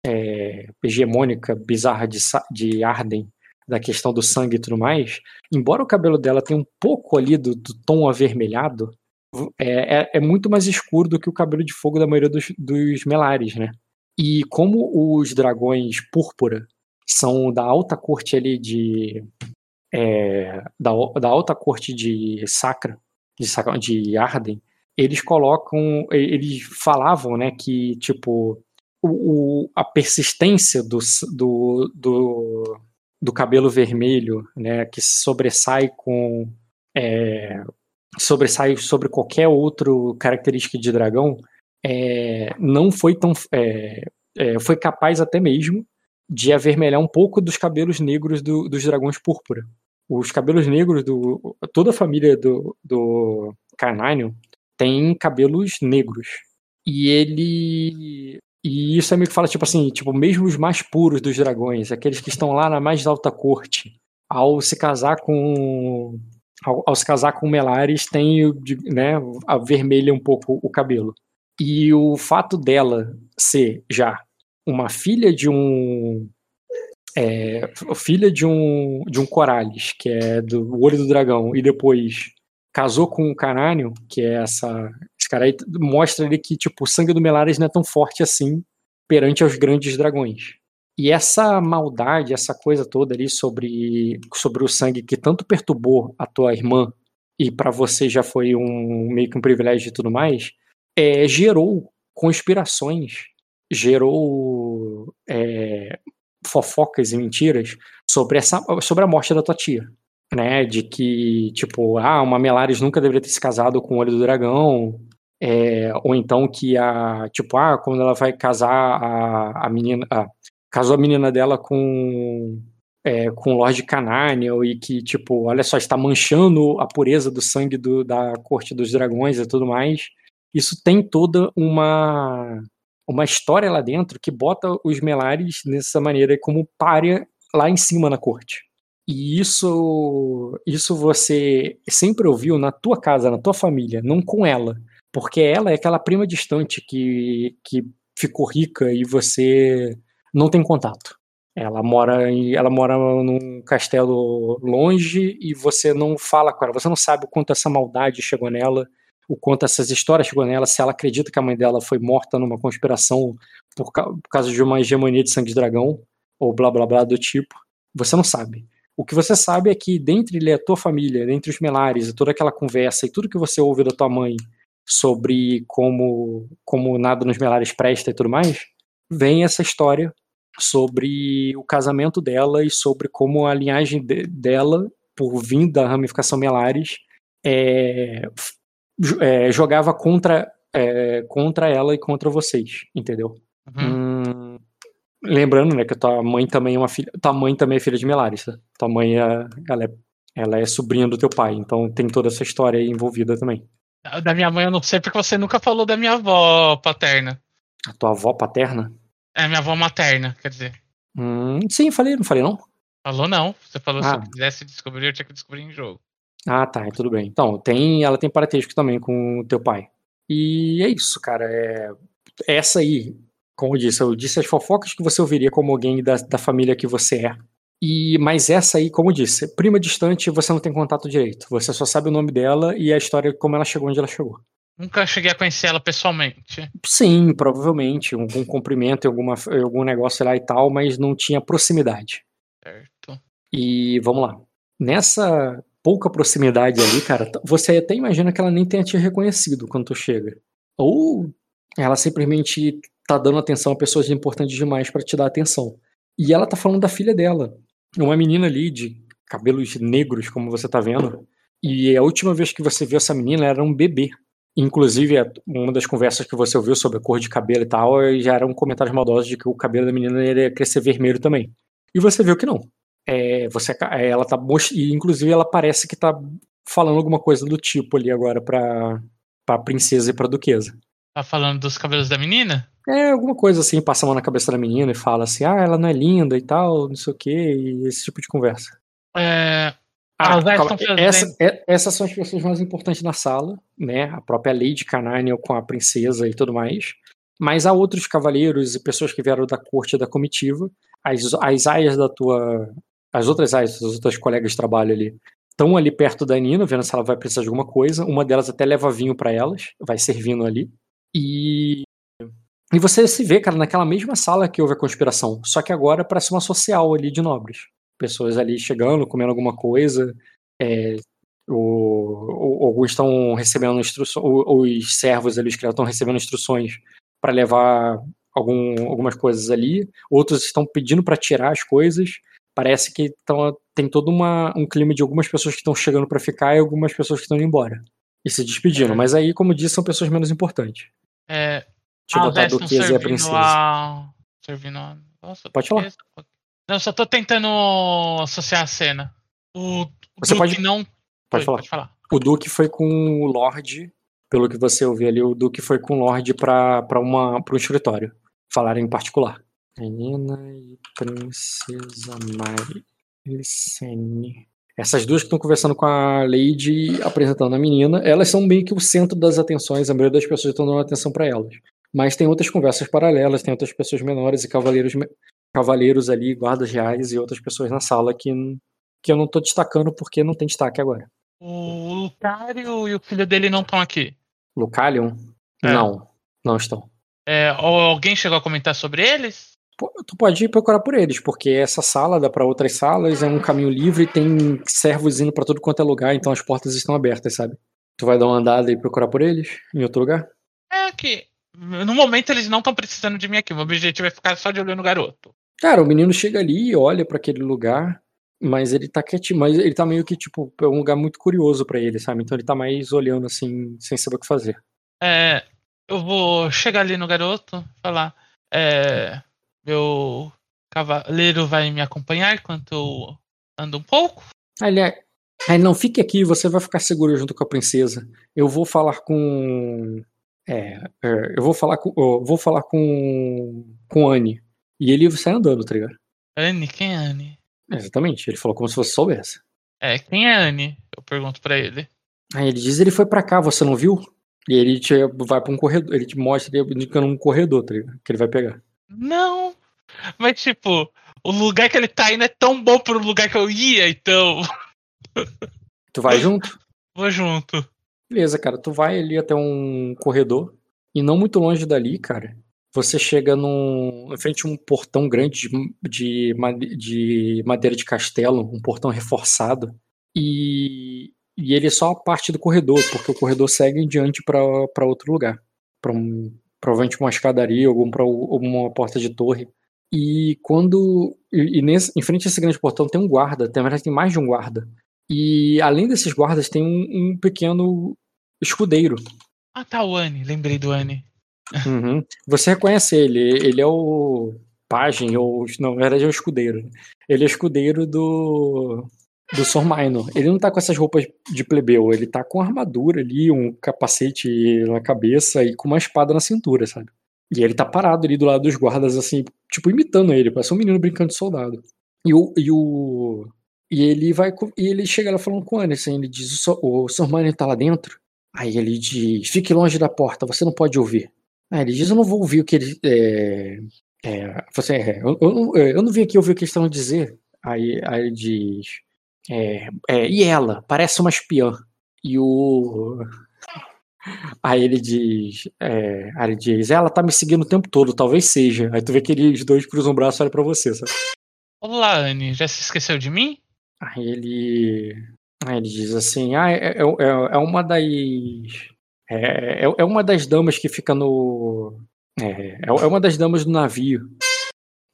é, hegemônica, bizarra de, de Arden, da questão do sangue e tudo mais, embora o cabelo dela tenha um pouco ali do, do tom avermelhado, é, é, é, muito mais escuro do que o cabelo de fogo da maioria dos, dos melares, né? E como os dragões púrpura são da alta corte ali de. É, da, da alta corte de Sacra, de, de Arden, eles colocam, eles falavam, né, que tipo o, o, a persistência do, do, do, do, cabelo vermelho, né, que sobressai com é, sobressai sobre qualquer outra característica de dragão, é, não foi tão é, é, foi capaz até mesmo de avermelhar um pouco dos cabelos negros do, dos dragões púrpura. Os cabelos negros do toda a família do, do Carnanium tem cabelos negros. E ele. E isso é meio que fala, tipo assim, tipo, mesmo os mais puros dos dragões, aqueles que estão lá na mais alta corte, ao se casar com. Ao, ao se casar com Melares, tem né, a vermelha um pouco o cabelo. E o fato dela ser já uma filha de um. É, filha de um de um Corales, que é do olho do dragão, e depois casou com o Carânio, que é essa. Esse cara aí mostra ele que, tipo, o sangue do Melares não é tão forte assim perante aos grandes dragões. E essa maldade, essa coisa toda ali sobre, sobre o sangue que tanto perturbou a tua irmã e para você já foi um meio que um privilégio e tudo mais, é, gerou conspirações, gerou é, fofocas e mentiras sobre, essa, sobre a morte da tua tia né? De que, tipo, ah, uma Melares nunca deveria ter se casado com o Olho do Dragão. É, ou então que a, tipo, ah, quando ela vai casar a, a menina, ah, casou a menina dela com é, com o Lord Cananiel e que, tipo, olha só, está manchando a pureza do sangue do, da corte dos dragões e tudo mais. Isso tem toda uma uma história lá dentro que bota os Melares nessa maneira como párea lá em cima na corte. E isso, isso você sempre ouviu na tua casa, na tua família, não com ela. Porque ela é aquela prima distante que, que ficou rica e você não tem contato. Ela mora em, ela mora num castelo longe e você não fala com ela, você não sabe o quanto essa maldade chegou nela, o quanto essas histórias chegou nela, se ela acredita que a mãe dela foi morta numa conspiração por, por causa de uma hegemonia de sangue de dragão ou blá blá blá do tipo. Você não sabe. O que você sabe é que dentre a tua família, dentre os melares e toda aquela conversa e tudo que você ouve da tua mãe sobre como como nada nos melares presta e tudo mais, vem essa história sobre o casamento dela e sobre como a linhagem de, dela, por vir da ramificação Melares, é, é, jogava contra, é, contra ela e contra vocês, entendeu? Uhum. Hum, lembrando, né, que tua mãe também é uma filha, tua mãe também é filha de Melares, tá? tua mãe é, ela é, ela é sobrinha do teu pai, então tem toda essa história aí envolvida também. Da minha mãe eu não sei porque você nunca falou da minha avó paterna. A tua avó paterna? É minha avó materna, quer dizer. Hum, sim, falei, não falei não? Falou não. Você falou ah. se eu quisesse descobrir, eu tinha que descobrir em jogo. Ah, tá, tudo bem. Então, tem, ela tem parentesco também com o teu pai. E é isso, cara. É, essa aí, como eu disse, eu disse as fofocas que você ouviria como alguém da, da família que você é. E mas essa aí, como eu disse, prima distante, você não tem contato direito. Você só sabe o nome dela e a história como ela chegou onde ela chegou. Nunca cheguei a conhecer ela pessoalmente. Sim, provavelmente. Algum cumprimento em, alguma, algum negócio lá e tal, mas não tinha proximidade. Certo. E vamos lá. Nessa pouca proximidade ali, cara, você até imagina que ela nem tenha te reconhecido quando tu chega. Ou ela simplesmente tá dando atenção a pessoas importantes demais para te dar atenção. E ela tá falando da filha dela. Uma menina ali de cabelos negros, como você tá vendo. E a última vez que você viu essa menina, era um bebê. Inclusive, é, uma das conversas que você ouviu sobre a cor de cabelo e tal, já eram comentários maldosos de que o cabelo da menina ia crescer vermelho também. E você viu que não. É, você, é, ela tá inclusive ela parece que tá falando alguma coisa do tipo ali agora pra, pra princesa e pra duquesa. Tá falando dos cabelos da menina? É, alguma coisa assim, passa a mão na cabeça da menina e fala assim, ah, ela não é linda e tal, não sei o que, e esse tipo de conversa. É, ah, essa, é, essas são as pessoas mais importantes na sala, né? A própria Lady Cananiel com a princesa e tudo mais. Mas há outros cavaleiros e pessoas que vieram da corte da comitiva. As, as aias da tua. As outras aias, as outras colegas de trabalho ali, estão ali perto da Nina, vendo se ela vai precisar de alguma coisa. Uma delas até leva vinho para elas, vai servindo ali. E. E você se vê, cara, naquela mesma sala que houve a conspiração, só que agora parece uma social ali de nobres pessoas ali chegando, comendo alguma coisa, é, alguns estão recebendo instruções, os servos ali, os criados estão recebendo instruções para levar algum, algumas coisas ali, outros estão pedindo para tirar as coisas. Parece que tão, tem todo uma, um clima de algumas pessoas que estão chegando para ficar e algumas pessoas que estão indo embora e se despedindo. É. Mas aí, como disse, são pessoas menos importantes. É, Deixa eu botar a Duquesa e a Princesa. A... Servindo a... Nossa, Pode falar. Não, só tô tentando associar a cena. O você Duke pode não. Pode, falar. pode falar. O Duke foi com o Lorde, pelo que você ouviu ali, o Duke foi com o Lorde pra, pra, uma, pra um escritório. Falaram em particular. Menina e Princesa Maricene. Essas duas que estão conversando com a Lady, apresentando a menina, elas são meio que o centro das atenções, a maioria das pessoas estão dando atenção para elas. Mas tem outras conversas paralelas, tem outras pessoas menores e cavaleiros cavaleiros ali, guardas reais e outras pessoas na sala que, que eu não tô destacando porque não tem destaque agora. O Lucario e o filho dele não estão aqui. Lucalion? É. Não, não estão. É, alguém chegou a comentar sobre eles? Tu pode ir procurar por eles, porque essa sala dá para outras salas, é um caminho livre, tem servos indo para tudo quanto é lugar, então as portas estão abertas, sabe? Tu vai dar uma andada e procurar por eles em outro lugar? É que no momento eles não estão precisando de mim aqui. O meu objetivo é ficar só de olho no garoto. Cara, o menino chega ali e olha para aquele lugar, mas ele tá quietinho, mas ele tá meio que, tipo, é um lugar muito curioso para ele, sabe? Então ele tá mais olhando assim, sem saber o que fazer. É. Eu vou chegar ali no garoto, falar. É. Meu cavaleiro vai me acompanhar enquanto eu ando um pouco? Ele é. Aí não fique aqui, você vai ficar seguro junto com a princesa. Eu vou falar com. É, é eu vou falar com. Eu vou falar com. com Anne. E ele sai andando, tá ligado? Anne? Quem é Anne? Exatamente, ele falou como se você soubesse. É, quem é Anne? Eu pergunto para ele. Aí ele diz, ele foi para cá, você não viu? E ele te vai para um corredor, ele te mostra indicando um corredor, tá que ele vai pegar. Não, mas tipo, o lugar que ele tá indo é tão bom pro lugar que eu ia, então. Tu vai junto? Vou junto. Beleza, cara, tu vai ali até um corredor e não muito longe dali, cara, você chega num, em frente a um portão grande de, de, de madeira de castelo, um portão reforçado, e, e ele é só parte do corredor, porque o corredor segue em diante para outro lugar, para um, provavelmente uma escadaria ou para uma porta de torre. E quando. E, e nesse, em frente a esse grande portão tem um guarda, na verdade tem mais de um guarda. E além desses guardas, tem um, um pequeno escudeiro. Ah, tá, o Anne, lembrei do Anne. Uhum. Você reconhece ele, ele é o pajem, ou não, na verdade é o escudeiro. Ele é escudeiro do do Sor Minor. Ele não tá com essas roupas de plebeu, ele tá com armadura ali, um capacete na cabeça e com uma espada na cintura, sabe? E ele tá parado ali do lado dos guardas, assim, tipo, imitando ele, parece um menino brincando de soldado. E o. E, o, e ele vai. E ele chega lá falando com o Anderson, ele diz: o Sor Minor tá lá dentro? Aí ele diz: fique longe da porta, você não pode ouvir. Aí ele diz: eu não vou ouvir o que ele. É, é, você, é, eu, eu, eu, não vim aqui ouvir o que eles estão a dizer. Aí, aí ele diz: é, é, e ela? Parece uma espiã. E o. Aí ele diz. É, aí ele diz, ela tá me seguindo o tempo todo, talvez seja. Aí tu vê que eles dois cruzam o braço e olham pra você, sabe? Olá, Anne, já se esqueceu de mim? Aí ele. Aí ele diz assim: Ah, é, é, é, é uma das. É, é, é, uma das damas que fica no. É, é, é uma das damas do navio.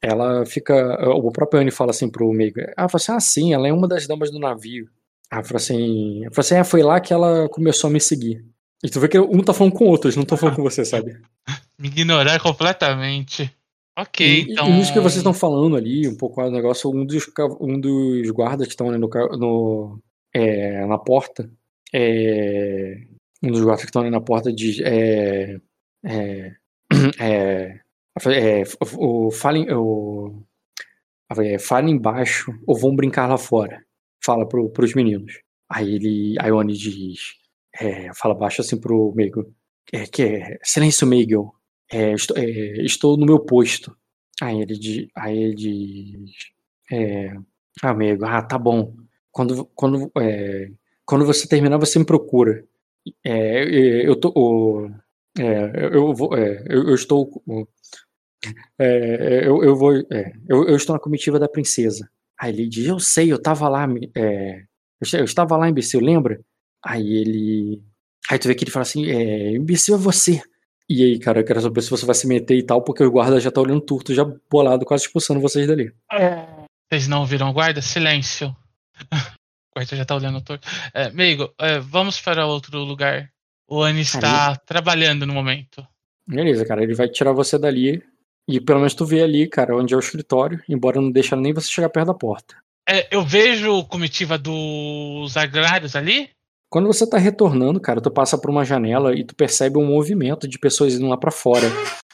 Ela fica. O próprio Anne fala assim pro Meigo: Ah, fala assim, ah, sim, ela é uma das damas do navio. Ah, fala assim. Fala assim, ah, foi lá que ela começou a me seguir. E tu vê que um tá falando com o outro, eles não estão falando com você, sabe? Me ignorar completamente. Ok, e, então. E nisso que vocês estão falando ali, um pouco do negócio, um dos, um dos guardas que estão ali no, no, é, na porta, é, um dos guardas que estão ali na porta diz: é, é, é, é o, falem, o, é, falem baixo ou vão brincar lá fora. Fala pro, pros meninos. Aí ele, aí o Oni diz, é, fala baixo assim pro Meigo, é, que é, silêncio Meigel, é, estou, é, estou no meu posto. Aí ele, aí ele diz, é, ah, Meigo, ah, tá bom. Quando, quando, quando você terminar, você me procura. Eu tô, é, eu, vou, é, eu, eu, estou, é, eu, eu vou, é, eu, eu, estou na comitiva da princesa. Aí ele diz, eu sei, eu estava lá, é, eu, estava lá, imbecil, lembra? Aí ele, aí tu vê que ele fala assim, é, imbecil é você. E aí, cara, eu quero saber se você vai se meter e tal, porque o guarda já tá olhando turto, já bolado, quase expulsando vocês dali. Vocês não viram guarda? Silêncio. o guarda já tá olhando torto. É, Meigo, é, vamos para outro lugar. O Anne está trabalhando no momento. Beleza, cara, ele vai tirar você dali e pelo menos tu vê ali, cara, onde é o escritório, embora não deixe nem você chegar perto da porta. É, eu vejo comitiva dos agrários ali? Quando você tá retornando, cara, tu passa por uma janela e tu percebe um movimento de pessoas indo lá para fora.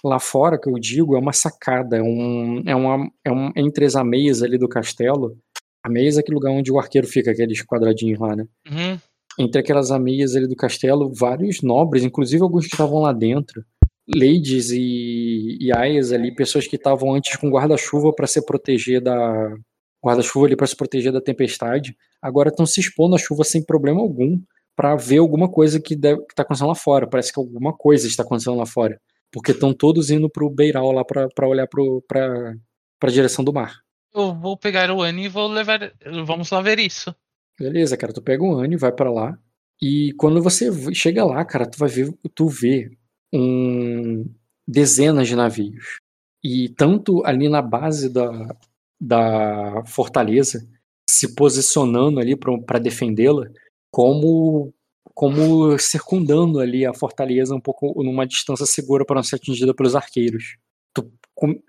Lá fora, que eu digo, é uma sacada, é um, é uma, é um entre as ameias ali do castelo. Ameias é aquele lugar onde o arqueiro fica, aqueles quadradinhos lá, né? Uhum. Entre aquelas ameias ali do castelo, vários nobres, inclusive alguns que estavam lá dentro, ladies e, e aias ali, pessoas que estavam antes com guarda-chuva para se proteger da guarda-chuva ali para se proteger da tempestade, agora estão se expondo à chuva sem problema algum para ver alguma coisa que está acontecendo lá fora. Parece que alguma coisa está acontecendo lá fora, porque estão todos indo para o beiral lá para olhar para a direção do mar. Eu vou pegar o Annie e vou levar. Vamos lá ver isso. Beleza, cara. Tu pega o Annie, vai para lá. E quando você chega lá, cara, tu vai ver, tu vê um, dezenas de navios. E tanto ali na base da, da fortaleza, se posicionando ali para defendê-la, como como circundando ali a fortaleza um pouco numa distância segura para não ser atingida pelos arqueiros. Tu,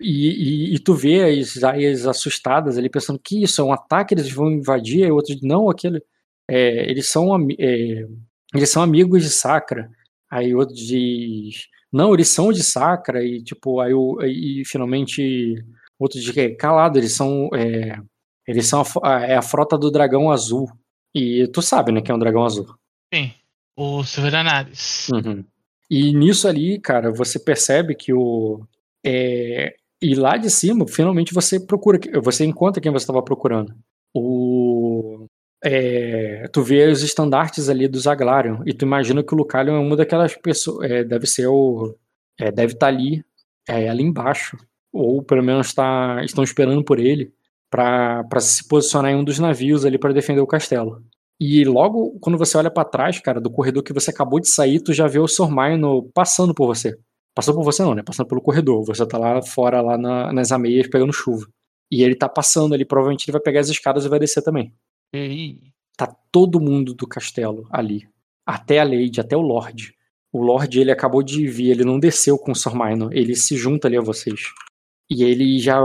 e, e, e, tu vê as aias assustadas ali pensando que isso é um ataque, eles vão invadir, e outros não, aquele, é, eles são é, eles são amigos de Sacra. Aí outro diz, não, eles são de Sacra, e tipo, aí, e finalmente outro diz que é calado, eles são. É, Eles são a, é a frota do dragão azul. E tu sabe, né, que é um dragão azul. Sim, o Silveranares. Uhum. E nisso ali, cara, você percebe que o. É, e lá de cima, finalmente você procura, você encontra quem você estava procurando. O. É, tu vê os estandartes ali do Zaglarion e tu imagina que o Lucalion é uma daquelas pessoas. É, deve ser o. É, deve estar tá ali, é, ali embaixo. Ou pelo menos tá, estão esperando por ele para se posicionar em um dos navios ali para defender o castelo. E logo quando você olha para trás, cara, do corredor que você acabou de sair, tu já vê o Sormaino passando por você. Passando por você não, né? Passando pelo corredor. Você tá lá fora, lá na, nas ameias, pegando chuva. E ele tá passando ali, provavelmente ele vai pegar as escadas e vai descer também. E... Tá todo mundo do castelo ali. Até a Lady, até o Lorde. O Lorde, ele acabou de vir, ele não desceu com o Sormaino. Ele se junta ali a vocês. E ele já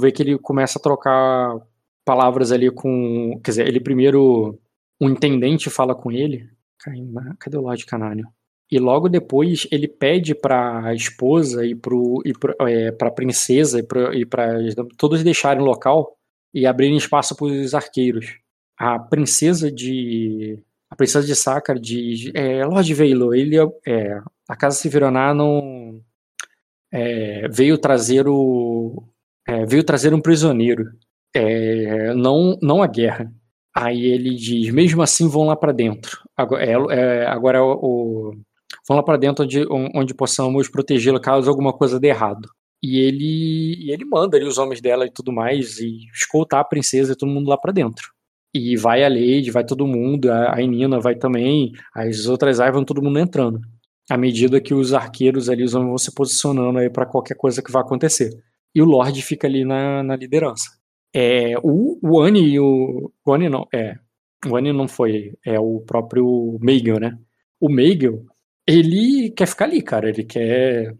vê que ele começa a trocar palavras ali com. Quer dizer, ele primeiro. O intendente fala com ele. Cadê o Lorde Canário? E logo depois ele pede para a esposa e para é, a princesa e para todos deixarem o local e abrirem espaço para os arqueiros. A princesa de a princesa de Sakar diz é, Lord Veilo, ele é, a casa Severonar não é, veio trazer o é, veio trazer um prisioneiro, é, não não a guerra. Aí ele diz, mesmo assim vão lá para dentro. Agora, é, é agora é o, vão lá para dentro onde, onde possamos protegê-la caso alguma coisa dê errado. E ele, e ele manda ali os homens dela e tudo mais e escoltar a princesa e todo mundo lá para dentro. E vai a Lady, vai todo mundo, a, Inina vai também, as outras ai vão todo mundo entrando à medida que os arqueiros ali os vão se posicionando aí para qualquer coisa que vai acontecer. E o Lorde fica ali na, na liderança. É, o, o Annie e o. O Annie não, é. O Annie não foi, é o próprio Meigel, né? O Meigel, ele quer ficar ali, cara. Ele quer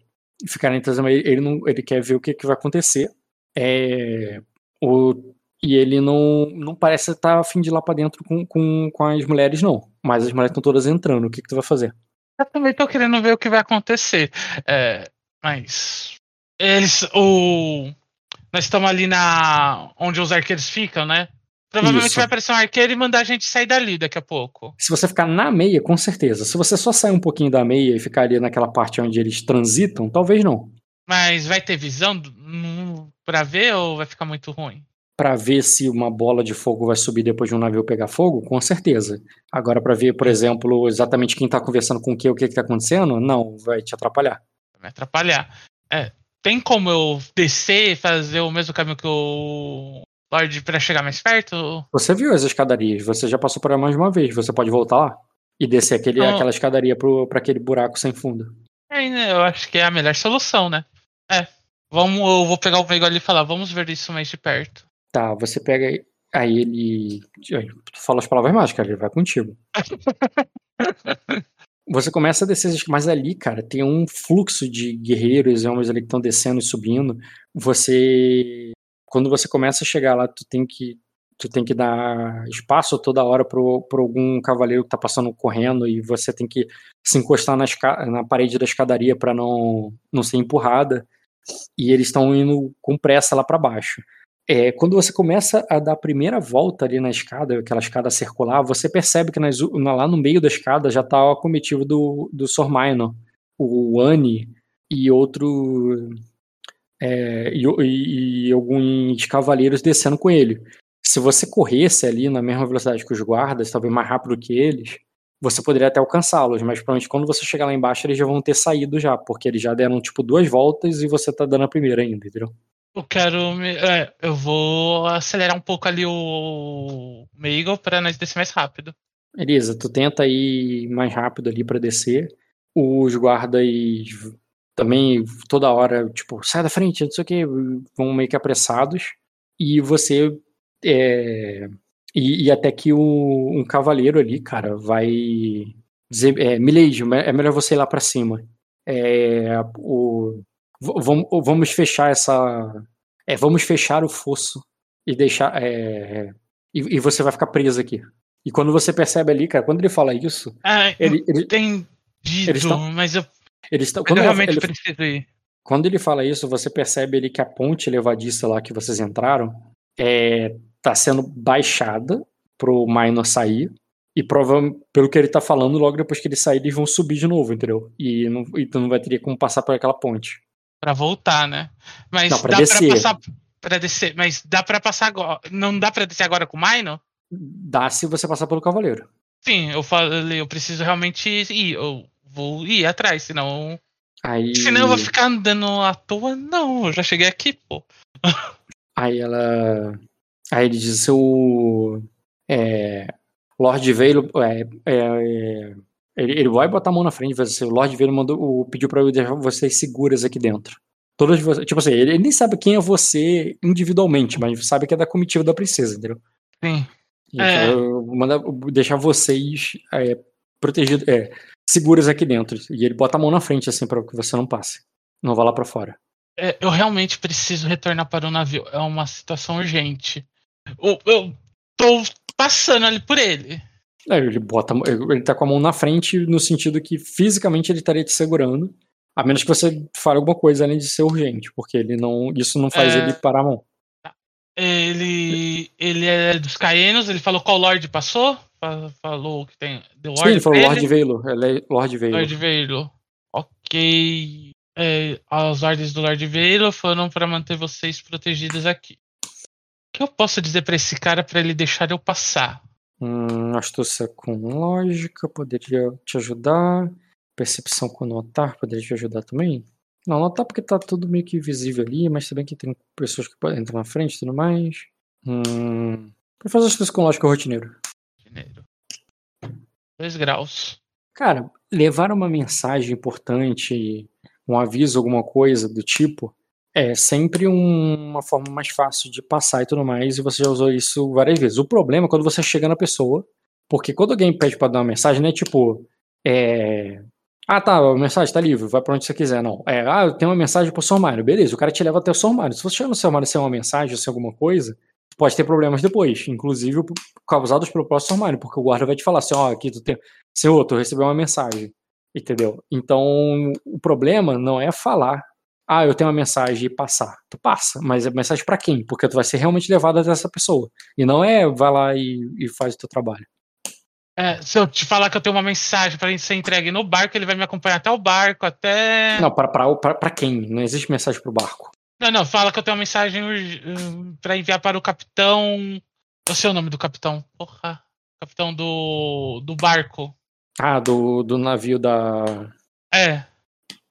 ficar entre as ele não ele quer ver o que, que vai acontecer. É, o, e ele não, não parece estar afim de ir lá pra dentro com, com, com as mulheres, não. Mas as mulheres estão todas entrando. O que, que tu vai fazer? Eu também tô querendo ver o que vai acontecer. É, mas. Eles. O. Nós estamos ali na. onde os arqueiros ficam, né? Provavelmente Isso. vai aparecer um arqueiro e mandar a gente sair dali daqui a pouco. Se você ficar na meia, com certeza. Se você só sair um pouquinho da meia e ficar ali naquela parte onde eles transitam, talvez não. Mas vai ter visão para ver ou vai ficar muito ruim? para ver se uma bola de fogo vai subir depois de um navio pegar fogo, com certeza. Agora, para ver, por exemplo, exatamente quem está conversando com o que, o que está acontecendo, não, vai te atrapalhar. Vai atrapalhar. É, tem como eu descer e fazer o mesmo caminho que o Lorde para chegar mais perto? Você viu as escadarias, você já passou por ela mais uma vez, você pode voltar lá e descer aquele, aquela escadaria para aquele buraco sem fundo. É, né, eu acho que é a melhor solução, né? É. Vamos, eu vou pegar o Veigo ali e falar, vamos ver isso mais de perto. Tá, você pega. Aí ele. Tu fala as palavras mágicas, ele vai contigo. você começa a descer, mas ali, cara, tem um fluxo de guerreiros e homens ali que estão descendo e subindo. Você. Quando você começa a chegar lá, tu tem que. Tu tem que dar espaço toda hora para algum cavaleiro que tá passando correndo e você tem que se encostar na, na parede da escadaria para não, não ser empurrada. E eles estão indo com pressa lá para baixo. É, quando você começa a dar a primeira volta ali na escada, aquela escada circular, você percebe que nas, lá no meio da escada já está o acometido do, do Sormaino, o Annie e outro. É, e, e, e, alguns cavaleiros descendo com ele. Se você corresse ali na mesma velocidade que os guardas, talvez mais rápido que eles, você poderia até alcançá-los, mas provavelmente quando você chegar lá embaixo eles já vão ter saído já, porque eles já deram tipo duas voltas e você tá dando a primeira ainda, entendeu? Eu quero. Me, é, eu vou acelerar um pouco ali o Meagle para nós descer mais rápido. Beleza, tu tenta ir mais rápido ali para descer. Os guardas também toda hora, tipo, sai da frente, não sei o que, vão meio que apressados. E você. É, e, e, até que o, um cavaleiro ali, cara, vai dizer: é, Milady, é melhor você ir lá para cima. É, o, vamos, vamos fechar essa. É, vamos fechar o fosso e deixar. É, e, e, você vai ficar preso aqui. E quando você percebe ali, cara, quando ele fala isso. Ah, ele, ele tem eles tão, mas eu. Eles tão, quando eu realmente ele, preciso ir. Quando ele fala isso, você percebe ali que a ponte levadiça lá que vocês entraram é, tá sendo baixada pro Minor sair. E prova, pelo que ele tá falando, logo depois que ele sair, eles vão subir de novo, entendeu? E não, e tu não vai ter como passar por aquela ponte. Pra voltar, né? Mas Não, pra dá descer. pra passar. Pra descer. Mas dá pra passar agora. Não dá pra descer agora com o Minor? Dá se você passar pelo Cavaleiro. Sim, eu falei, eu preciso realmente ir. Eu vou ir atrás, senão. Aí, Senão eu vou ficar andando à toa. Não, eu já cheguei aqui, pô. aí ela. Aí ele diz: o. É, Lord Veilo. É, é, é, ele, ele vai botar a mão na frente e vai dizer: o Lord Veilo mandou, o- pediu pra eu deixar vocês seguras aqui dentro. Todas vocês. Tipo assim, ele, ele nem sabe quem é você individualmente, mas sabe que é da comitiva da princesa, entendeu? Sim. Então, É. eu manda deixar vocês é, protegidos, é, seguros aqui dentro. E ele bota a mão na frente, assim, pra que você não passe. Não vá lá pra fora. É, eu realmente preciso retornar para o navio. É uma situação urgente. Eu, eu tô passando ali por ele. É, ele bota, a mão- ele tá com a mão na frente no sentido que fisicamente ele estaria te segurando, a menos que você fale alguma coisa além de ser urgente, porque ele não, isso não faz É. ele parar a mão. Ele, ele é dos Caenos, ele falou qual Lorde passou? Fa- Falou que tem. The Sim, ele falou? Lord Veilo, é Lord Veilo. Lord Veilo. Ok. É, as ordens do Lord Veilo foram para manter vocês protegidos aqui. O que eu posso dizer pra esse cara pra ele deixar eu passar? Hum, astúcia com lógica poderia te ajudar. Percepção com notar poderia te ajudar também. Não, notar porque tá tudo meio que visível ali, mas também que tem pessoas que podem entrar na frente e tudo mais. Hum, pra fazer astúcia com lógica rotineiro. Janeiro. Dois graus. Cara, levar uma mensagem importante, um aviso, alguma coisa do tipo, é sempre um- uma forma mais fácil de passar e tudo mais, e você já usou isso várias vezes. O problema é quando você chega na pessoa, porque quando alguém pede pra dar uma mensagem, não é tipo, é. Ah, tá, a mensagem tá livre, vai pra onde você quiser. Não. É, ah, eu tenho uma mensagem pro Sormário. Beleza, o cara te leva até o Sormário. Se você chegar no Sormário sem uma mensagem sem alguma coisa, pode ter problemas depois, inclusive causados pelo próprio Sormário, porque o guarda vai te falar assim: ó, aqui tu tem. Senhor, tu recebeu uma mensagem. Entendeu? Então, o problema não é falar, ah, eu tenho uma mensagem e passar. Tu passa, mas é mensagem pra quem? Porque tu vai ser realmente levado até essa pessoa. E não é, vai lá e, e faz o teu trabalho. É, se eu te falar que eu tenho uma mensagem pra ser entregue no barco, ele vai me acompanhar até o barco, até. Não, pra quem? Não existe mensagem pro barco. Não, não, fala que eu tenho uma mensagem urg- hum, pra enviar para o capitão. Eu sei o nome do capitão. Porra. Capitão do, do barco. Ah, do, do navio da. É.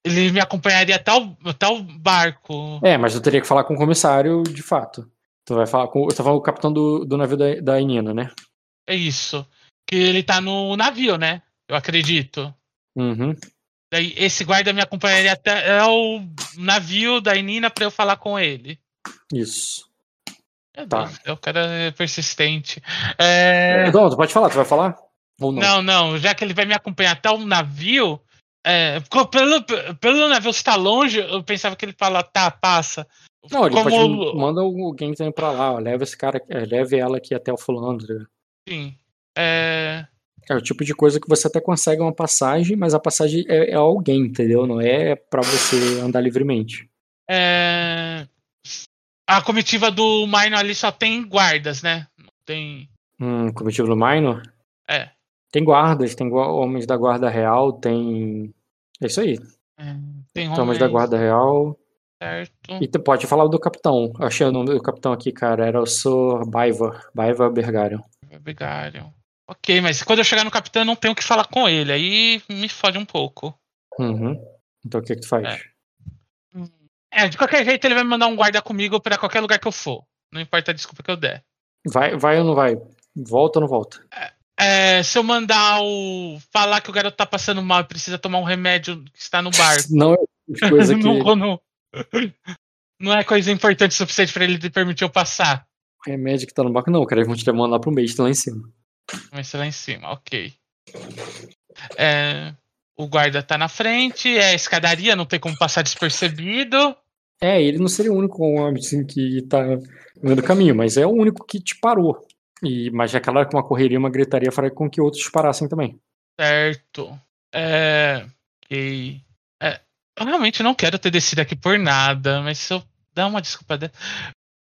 Ele me acompanharia até o, até o barco. É, mas eu teria que falar com o comissário de fato. Tu vai falar com. Eu com o capitão do, do navio da, da Inina, né? É isso. Que ele tá no navio, né? Eu acredito. Uhum. Daí esse guarda me acompanharia até o navio da Inina pra eu falar com ele. Isso. Meu Tá. Deus, o cara é persistente. É... Então, tu pode falar, tu vai falar? Ou não? Não, não, já que ele vai me acompanhar até o navio, é, pelo, pelo navio estar longe, eu pensava que ele fala, tá, passa. Não, ele Como- pode manda alguém que tá indo pra lá, ó, leva esse cara, é, leve ela aqui até o fulano. tá? Sim. É, É o tipo de coisa que você até consegue uma passagem, mas a passagem é, é alguém, entendeu? Não é pra você andar livremente. é, a comitiva do Minor ali só tem guardas, né? Não tem. Hum, comitiva do Minor? É. Tem guardas, tem homens da guarda real, tem. É isso aí. é, tem homens da guarda real. certo? E tu pode falar do capitão. Achei o nome do capitão aqui, cara. Era o Sir Baiva. Baiva Bergarion. Obrigado. Ok, mas quando eu chegar no capitão, eu não tenho o que falar com ele. Aí me fode um pouco. Uhum. Então o que que tu faz? É. É, de qualquer jeito, ele vai me mandar um guarda comigo pra qualquer lugar que eu for. Não importa a desculpa que eu der. Vai, vai ou não vai? Volta ou não volta? É, se eu mandar o. falar que o garoto tá passando mal e precisa tomar um remédio que está no barco. Não é coisa que. não, não, não é coisa importante o suficiente pra ele permitir eu passar. Remédio que tá no barco, não, cara. Eles vão te mandar pro mês, tá lá em cima. Ser lá em cima, ok. É, o guarda tá na frente, é escadaria, não tem como passar despercebido. É, ele não seria o único homem assim, que tá no caminho, mas é o único que te parou. E, mas é claro que uma correria, uma gritaria faria com que outros parassem também. Certo. É. Ok. É, eu realmente não quero ter descido aqui por nada, mas se eu dar uma desculpa.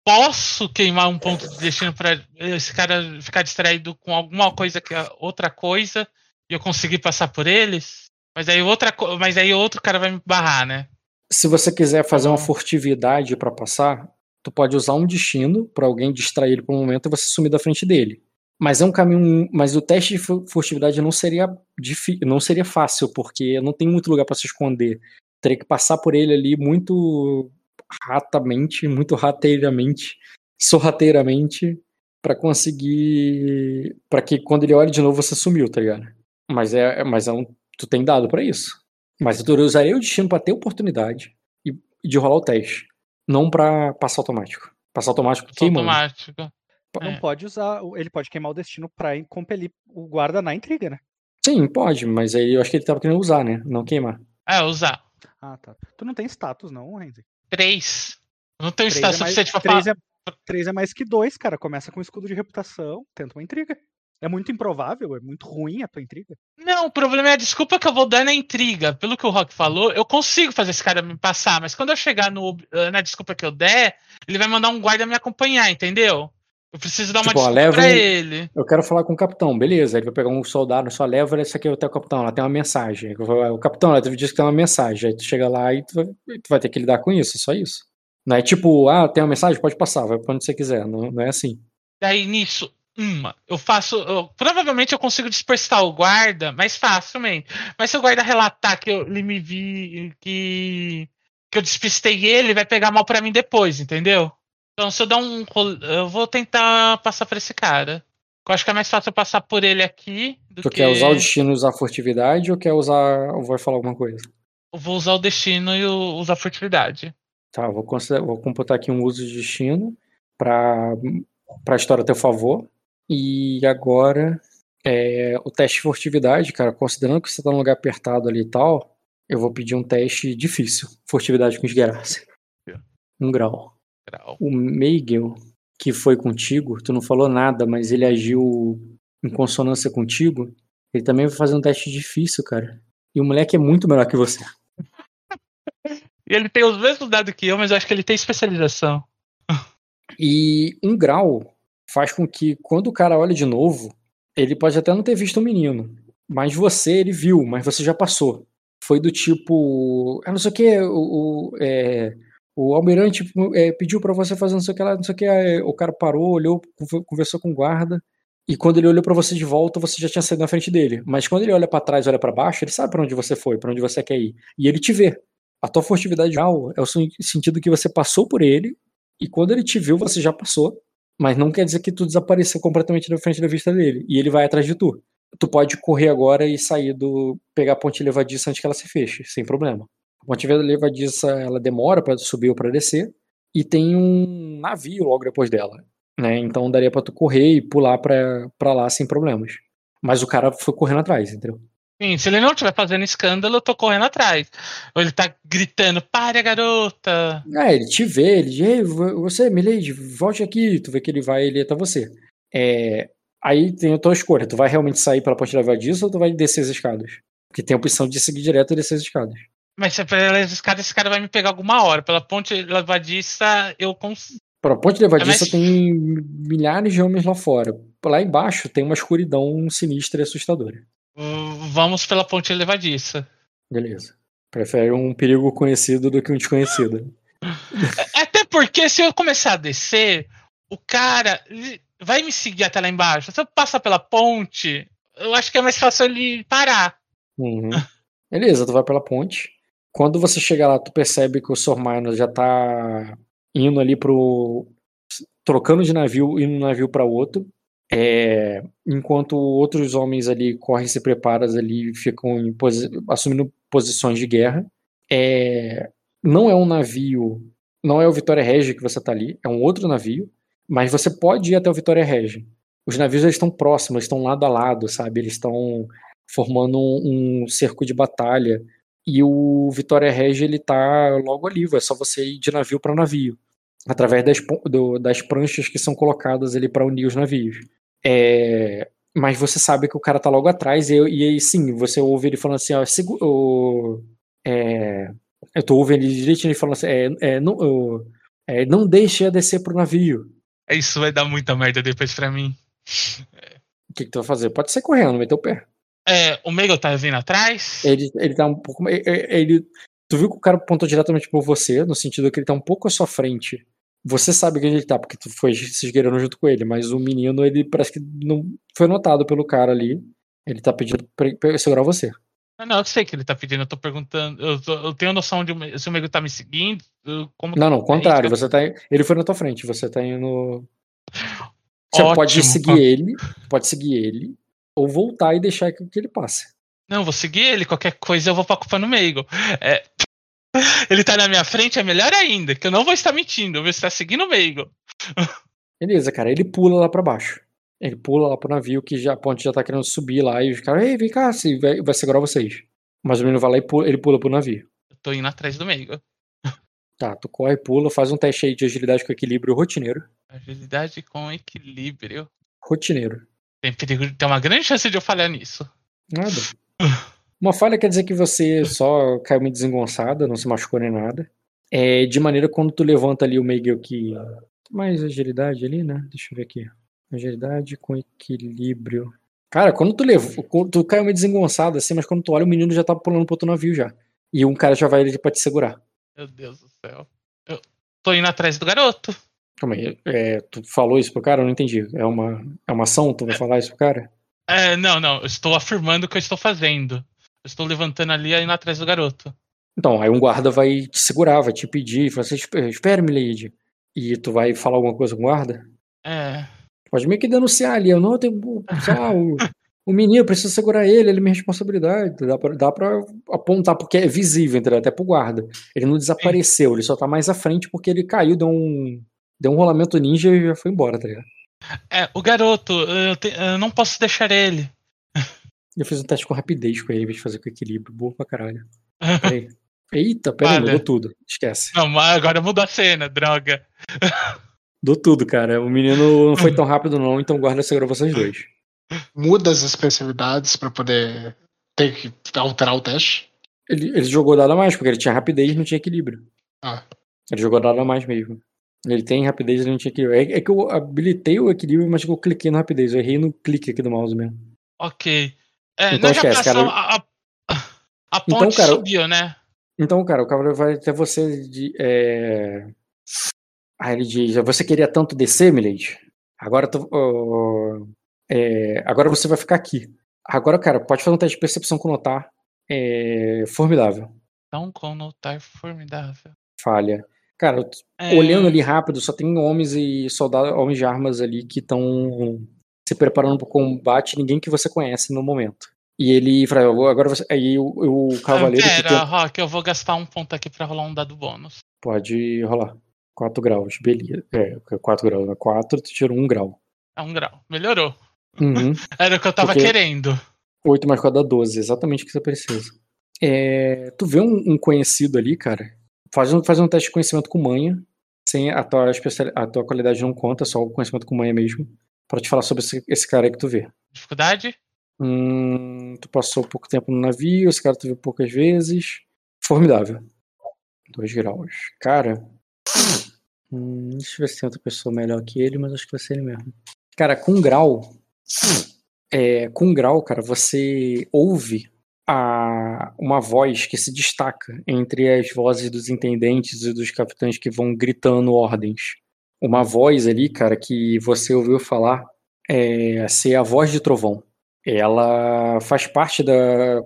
Posso queimar um ponto de destino para esse cara ficar distraído com alguma coisa que é outra coisa e eu conseguir passar por eles? Mas aí outra, mas aí outro cara vai me barrar, né? Se você quiser fazer uma furtividade para passar, tu pode usar um destino para alguém distrair ele por um momento e você sumir da frente dele. Mas é um caminho, mas o teste de furtividade não seria difícil, não seria fácil, porque não tem muito lugar para se esconder. Teria que passar por ele ali muito ratamente, muito rateiramente, sorrateiramente, para conseguir. para que quando ele olhe de novo você sumiu, tá ligado? Mas é, mas é um, tu tem dado para isso. Mas eu usaria o destino para ter oportunidade e, de rolar o teste, não para passar automático. Passar automático queimando. Automático. Não é. pode usar, ele pode queimar o destino para compelir o guarda na intriga, né? Sim, pode, mas aí eu acho que ele tava querendo usar, né? Não queimar. É, usar. Ah, tá. Tu não tem status, não, Renzi? Três. não tenho status é suficiente pra três falar. É, três é mais que dois, cara. Começa com escudo de reputação, tenta uma intriga. É muito improvável, é muito ruim a tua intriga. Não, o problema é a desculpa que eu vou dar na intriga. Pelo que o Rock falou, eu consigo fazer esse cara me passar, mas quando eu chegar no, eh, na desculpa que eu der, ele vai mandar um guarda me acompanhar, entendeu? Eu preciso dar uma tipo, desculpa pra ele. Eu quero falar com o capitão, beleza. Ele vai pegar um soldado na sua leva, esse aqui é o teu capitão, lá tem uma mensagem. O capitão, lá disse que tem uma mensagem. Aí tu chega lá e tu vai, tu vai ter que lidar com isso, só isso. Não é tipo, ah, tem uma mensagem, pode passar, vai pra onde você quiser. Não, não é assim. Daí nisso, uma, eu faço. Eu, provavelmente eu consigo dispersar o guarda mais facilmente. Mas se o guarda relatar que eu, ele me vi, que, que eu despistei ele, vai pegar mal para mim depois, entendeu? Então, se eu dar um. Eu vou tentar passar por esse cara. Eu acho que é mais fácil eu passar por ele aqui. Do tu que... quer usar o destino e usar a furtividade ou quer usar. ou vai falar alguma coisa? Eu vou usar o destino e usar a furtividade. Tá, vou, considerar, vou computar aqui um uso de destino para a história a teu favor. E agora, é, o teste de furtividade, cara, considerando que você tá num lugar apertado ali e tal, eu vou pedir um teste difícil. Furtividade com esgueiraça. Um grau. O Meigel, que foi contigo, tu não falou nada, mas ele agiu em consonância contigo, ele também vai fazer um teste difícil, cara. E o moleque é muito melhor que você. e ele tem os mesmos dados que eu, mas eu acho que ele tem especialização. e um grau faz com que, quando o cara olha de novo, ele pode até não ter visto o menino, mas você, ele viu, mas você já passou. Foi do tipo. Eu não sei o que, o, o é, o almirante é, pediu para você fazer não sei o que lá, não sei o que, o cara parou, olhou, conversou com o guarda, e quando ele olhou para você de volta, você já tinha saído na frente dele. Mas quando ele olha para trás, olha para baixo, ele sabe para onde você foi, para onde você quer ir. E ele te vê. A tua furtividade real é o sentido que você passou por ele, e quando ele te viu, você já passou. Mas não quer dizer que tu desapareceu completamente na frente da vista dele. E ele vai atrás de tu. Tu pode correr agora e sair do. pegar a ponte levadiça antes que ela se feche, sem problema. A ponte levadiça ela demora para subir ou para descer e tem um navio logo depois dela, né? Então daria para tu correr e pular para lá sem problemas. Mas o cara foi correndo atrás, entendeu? Sim, se ele não estiver fazendo escândalo, eu tô correndo atrás. Ou ele tá gritando, pare, garota! É, ele te vê, ele diz, Ei, você, Milady, volte aqui. Tu vê que ele vai, ele até você. É, aí tem a tua escolha, tu vai realmente sair pela ponte levadiça ou tu vai descer as escadas? Porque tem a opção de seguir direto e descer as escadas. Mas se pelas escadas, esse cara vai me pegar alguma hora. Pela ponte levadiça, eu consigo. Pra ponte levadiça é tem milhares de homens lá fora. Lá embaixo tem uma escuridão sinistra e assustadora. Vamos pela ponte levadiça. Beleza. Prefere um perigo conhecido do que um desconhecido. Até porque se eu começar a descer, o cara vai me seguir até lá embaixo. Se eu passar pela ponte, eu acho que é mais fácil ele parar. Uhum. Beleza, tu vai pela ponte. Quando você chega lá, tu percebe que o Sormino já tá indo ali pro. trocando de navio, indo de um navio para outro. É, enquanto outros homens ali correm, se preparam ali, ficam posi assumindo posições de guerra. É, não é um navio, não é o Vitória Regia que você tá ali, é um outro navio, mas você pode ir até o Vitória Regia. Os navios estão próximos, estão lado a lado, sabe? Eles estão formando um, um cerco de batalha. E o Vitória Regia ele tá logo ali, é só você ir de navio para navio, através das, do, das pranchas que são colocadas ali para unir os navios. É, mas você sabe que o cara tá logo atrás, e, e aí sim, você ouve ele falando assim, ó, o, é, eu tô ouvindo ele direitinho ele falando assim, é, é, não, É, não deixe a descer pro navio. Isso vai dar muita merda depois pra mim. O que, que tu vai fazer? Pode ser correndo, meter o pé. É, o Megal tá vindo atrás? Ele, ele tá um pouco. Ele, tu viu que o cara apontou diretamente por você, no sentido que ele tá um pouco à sua frente. Você sabe que ele tá, porque tu foi se esgueirando junto com ele, mas o menino, ele parece que não foi notado pelo cara ali. Ele tá pedindo pra, segurar você. Não, não, eu sei que ele tá pedindo, eu tô perguntando. Eu, tô, eu tenho noção de se o Megal tá me seguindo. Como não, não, contrário. Você tá, ele foi na tua frente, você tá indo. Você Ótimo. pode seguir ele, pode seguir ele, ou voltar e deixar que, ele passe. Não, vou seguir ele, qualquer coisa eu vou pra culpa no Meigo. É, ele tá na minha frente, é melhor ainda, que eu não vou estar mentindo, eu vou estar seguindo o Meigo. Beleza, cara, ele pula lá pra baixo. Ele pula lá pro navio que já, a ponte já tá querendo subir lá e os caras, ei, vem cá, assim, vai, vai segurar vocês. Mas o menino vai lá e pula, ele pula pro navio. Eu tô indo atrás do Meigo. Tá, tu corre, pula, faz um teste aí de agilidade com equilíbrio rotineiro. Agilidade com equilíbrio. Rotineiro. Tem perigo, tem uma grande chance de eu falhar nisso. Nada. Uma falha quer dizer que você só caiu meio desengonçada, não se machucou nem nada. É, de maneira quando tu levanta ali o Meigel que. Mais agilidade ali, né? Deixa eu ver aqui. Agilidade com equilíbrio. Cara, quando tu levou. Tu caiu meio desengonçado assim, mas quando tu olha, o menino já tá pulando pro outro navio já. E um cara já vai ali pra te segurar. Meu Deus do céu. Eu tô indo atrás do garoto. Calma aí, é, tu falou isso pro cara? Eu não entendi. É uma, é uma ação? Tu vai falar isso pro cara? É, não, não. Eu estou afirmando o que eu estou fazendo. Eu estou levantando ali e indo atrás do garoto. Então, aí um guarda vai te segurar, vai te pedir, falar assim, espere, milady. E tu vai falar alguma coisa com o guarda? É. Pode meio que denunciar ali. Eu não tenho. Lá, o, o menino, precisa segurar ele, ele é minha responsabilidade. Dá pra, dá pra apontar, porque é visível, entendeu? Até pro guarda. Ele não desapareceu, Sim. ele só tá mais à frente porque ele caiu, deu um. Deu um rolamento ninja e já foi embora, tá ligado? É, o garoto, eu, te, eu não posso deixar ele. Eu fiz um teste com rapidez com ele, em vez de fazer com equilíbrio. Boa pra caralho. Peraí. Eita, peraí, vale. mudou tudo. Esquece. Não, mas agora mudou a cena, droga. Mudou tudo, cara. O menino não foi tão rápido, não, então guarda segurou vocês dois muda as especialidades para poder ter que alterar o teste? Ele, ele jogou dado a mais, porque ele tinha rapidez e não tinha equilíbrio. Ah. Ele jogou dado a mais mesmo. Ele tem rapidez e não tinha equilíbrio. É, é, que eu habilitei o equilíbrio, mas eu cliquei na rapidez. Eu errei no clique aqui do mouse mesmo. Ok. É, então, esquece, cara. A, a, a ponte então, cara, subiu, né? Então, cara, o cavaleiro vai até você de. É... Aí ele diz: Você queria tanto descer, Milady? Agora tu, uh, é, agora você vai ficar aqui. Agora, cara, pode fazer um teste de percepção com notar. É formidável. Não com notar formidável. Falha. Cara, é... olhando ali rápido, só tem homens e soldados, homens de armas ali que estão se preparando para o combate, ninguém que você conhece no momento. E ele fala, agora você. Aí o, o cavaleiro. Pera, tem... Rock, eu vou gastar um ponto aqui para rolar um dado bônus. Pode rolar. 4 graus, beleza. É, 4 graus. 4, né? tu tirou 1 grau. É 1 grau. Melhorou. Uhum. Era o que eu tava Porque querendo. 8 mais 4 dá 12, exatamente o que você precisa. É, tu vê um, um, conhecido ali, cara, faz um, faz um teste de conhecimento com manha, sem a tua, a tua qualidade não conta, só o conhecimento com manha mesmo, pra te falar sobre esse, esse cara aí que tu vê. Dificuldade? Hum, tu passou pouco tempo no navio, esse cara tu viu poucas vezes. Formidável. 2 graus. Cara. Hum, deixa eu ver se tem outra pessoa melhor que ele, mas acho que vai ser ele mesmo. Cara, com um grau, é, com grau, cara, você ouve a, uma voz que se destaca entre as vozes dos intendentes e dos capitães que vão gritando ordens. Uma voz ali, cara, que você ouviu falar é ser a voz de trovão. Ela faz parte da.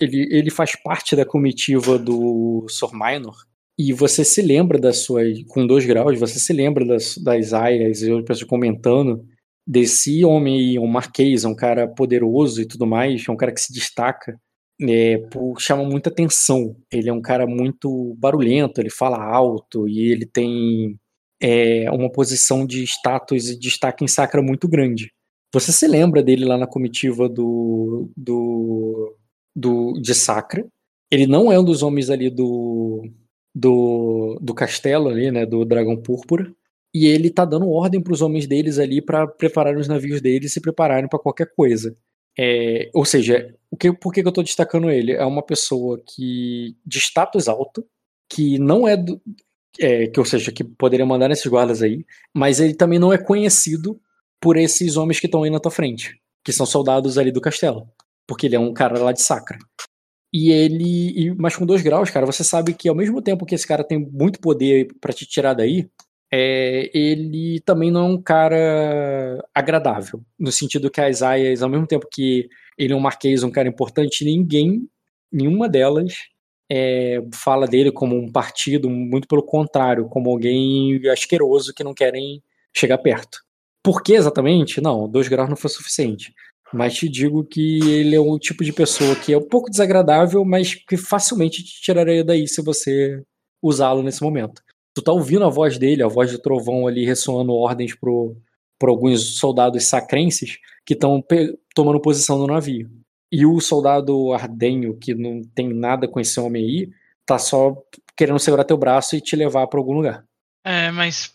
Ele, ele faz parte da comitiva do Sor Minor. E você se lembra da sua. Com dois graus, você se lembra das, das aias e outras pessoas comentando desse homem, um marquês, um cara poderoso e tudo mais, um cara que se destaca, é, chama muita atenção. Ele é um cara muito barulhento, ele fala alto e ele tem é, uma posição de status e destaque em Sacra muito grande. Você se lembra dele lá na comitiva do, do, do de Sacra? Ele não é um dos homens ali do, do, do castelo ali, né, do Dragão Púrpura e ele tá dando ordem para os homens deles ali para prepararem os navios deles e se prepararem para qualquer coisa. É, ou seja, o que, por que, que eu estou destacando ele? É uma pessoa que de status alto, que não é do, é, que ou seja, que poderia mandar nesses guardas aí, mas ele também não é conhecido por esses homens que estão aí na tua frente, que são soldados ali do castelo, porque ele é um cara lá de Sacra. E ele, e, mas com dois graus, cara, você sabe que ao mesmo tempo que esse cara tem muito poder para te tirar daí, é, ele também não é um cara agradável, no sentido que as aias, ao mesmo tempo que ele é um marquês, um cara importante, ninguém, nenhuma delas é, fala dele como um partido, muito pelo contrário, como alguém asqueroso que não querem chegar perto. Por que exatamente? Não, dois graus não foi suficiente. Mas te digo que ele é um tipo de pessoa que é um pouco desagradável, mas que facilmente te tiraria daí se você usá-lo nesse momento. Tu tá ouvindo a voz dele, a voz de trovão ali ressoando ordens pro, por alguns soldados sacrenses que estão tomando posição no navio. E o soldado ardenho, que não tem nada com esse homem aí, tá só querendo segurar teu braço e te levar para algum lugar. É, mas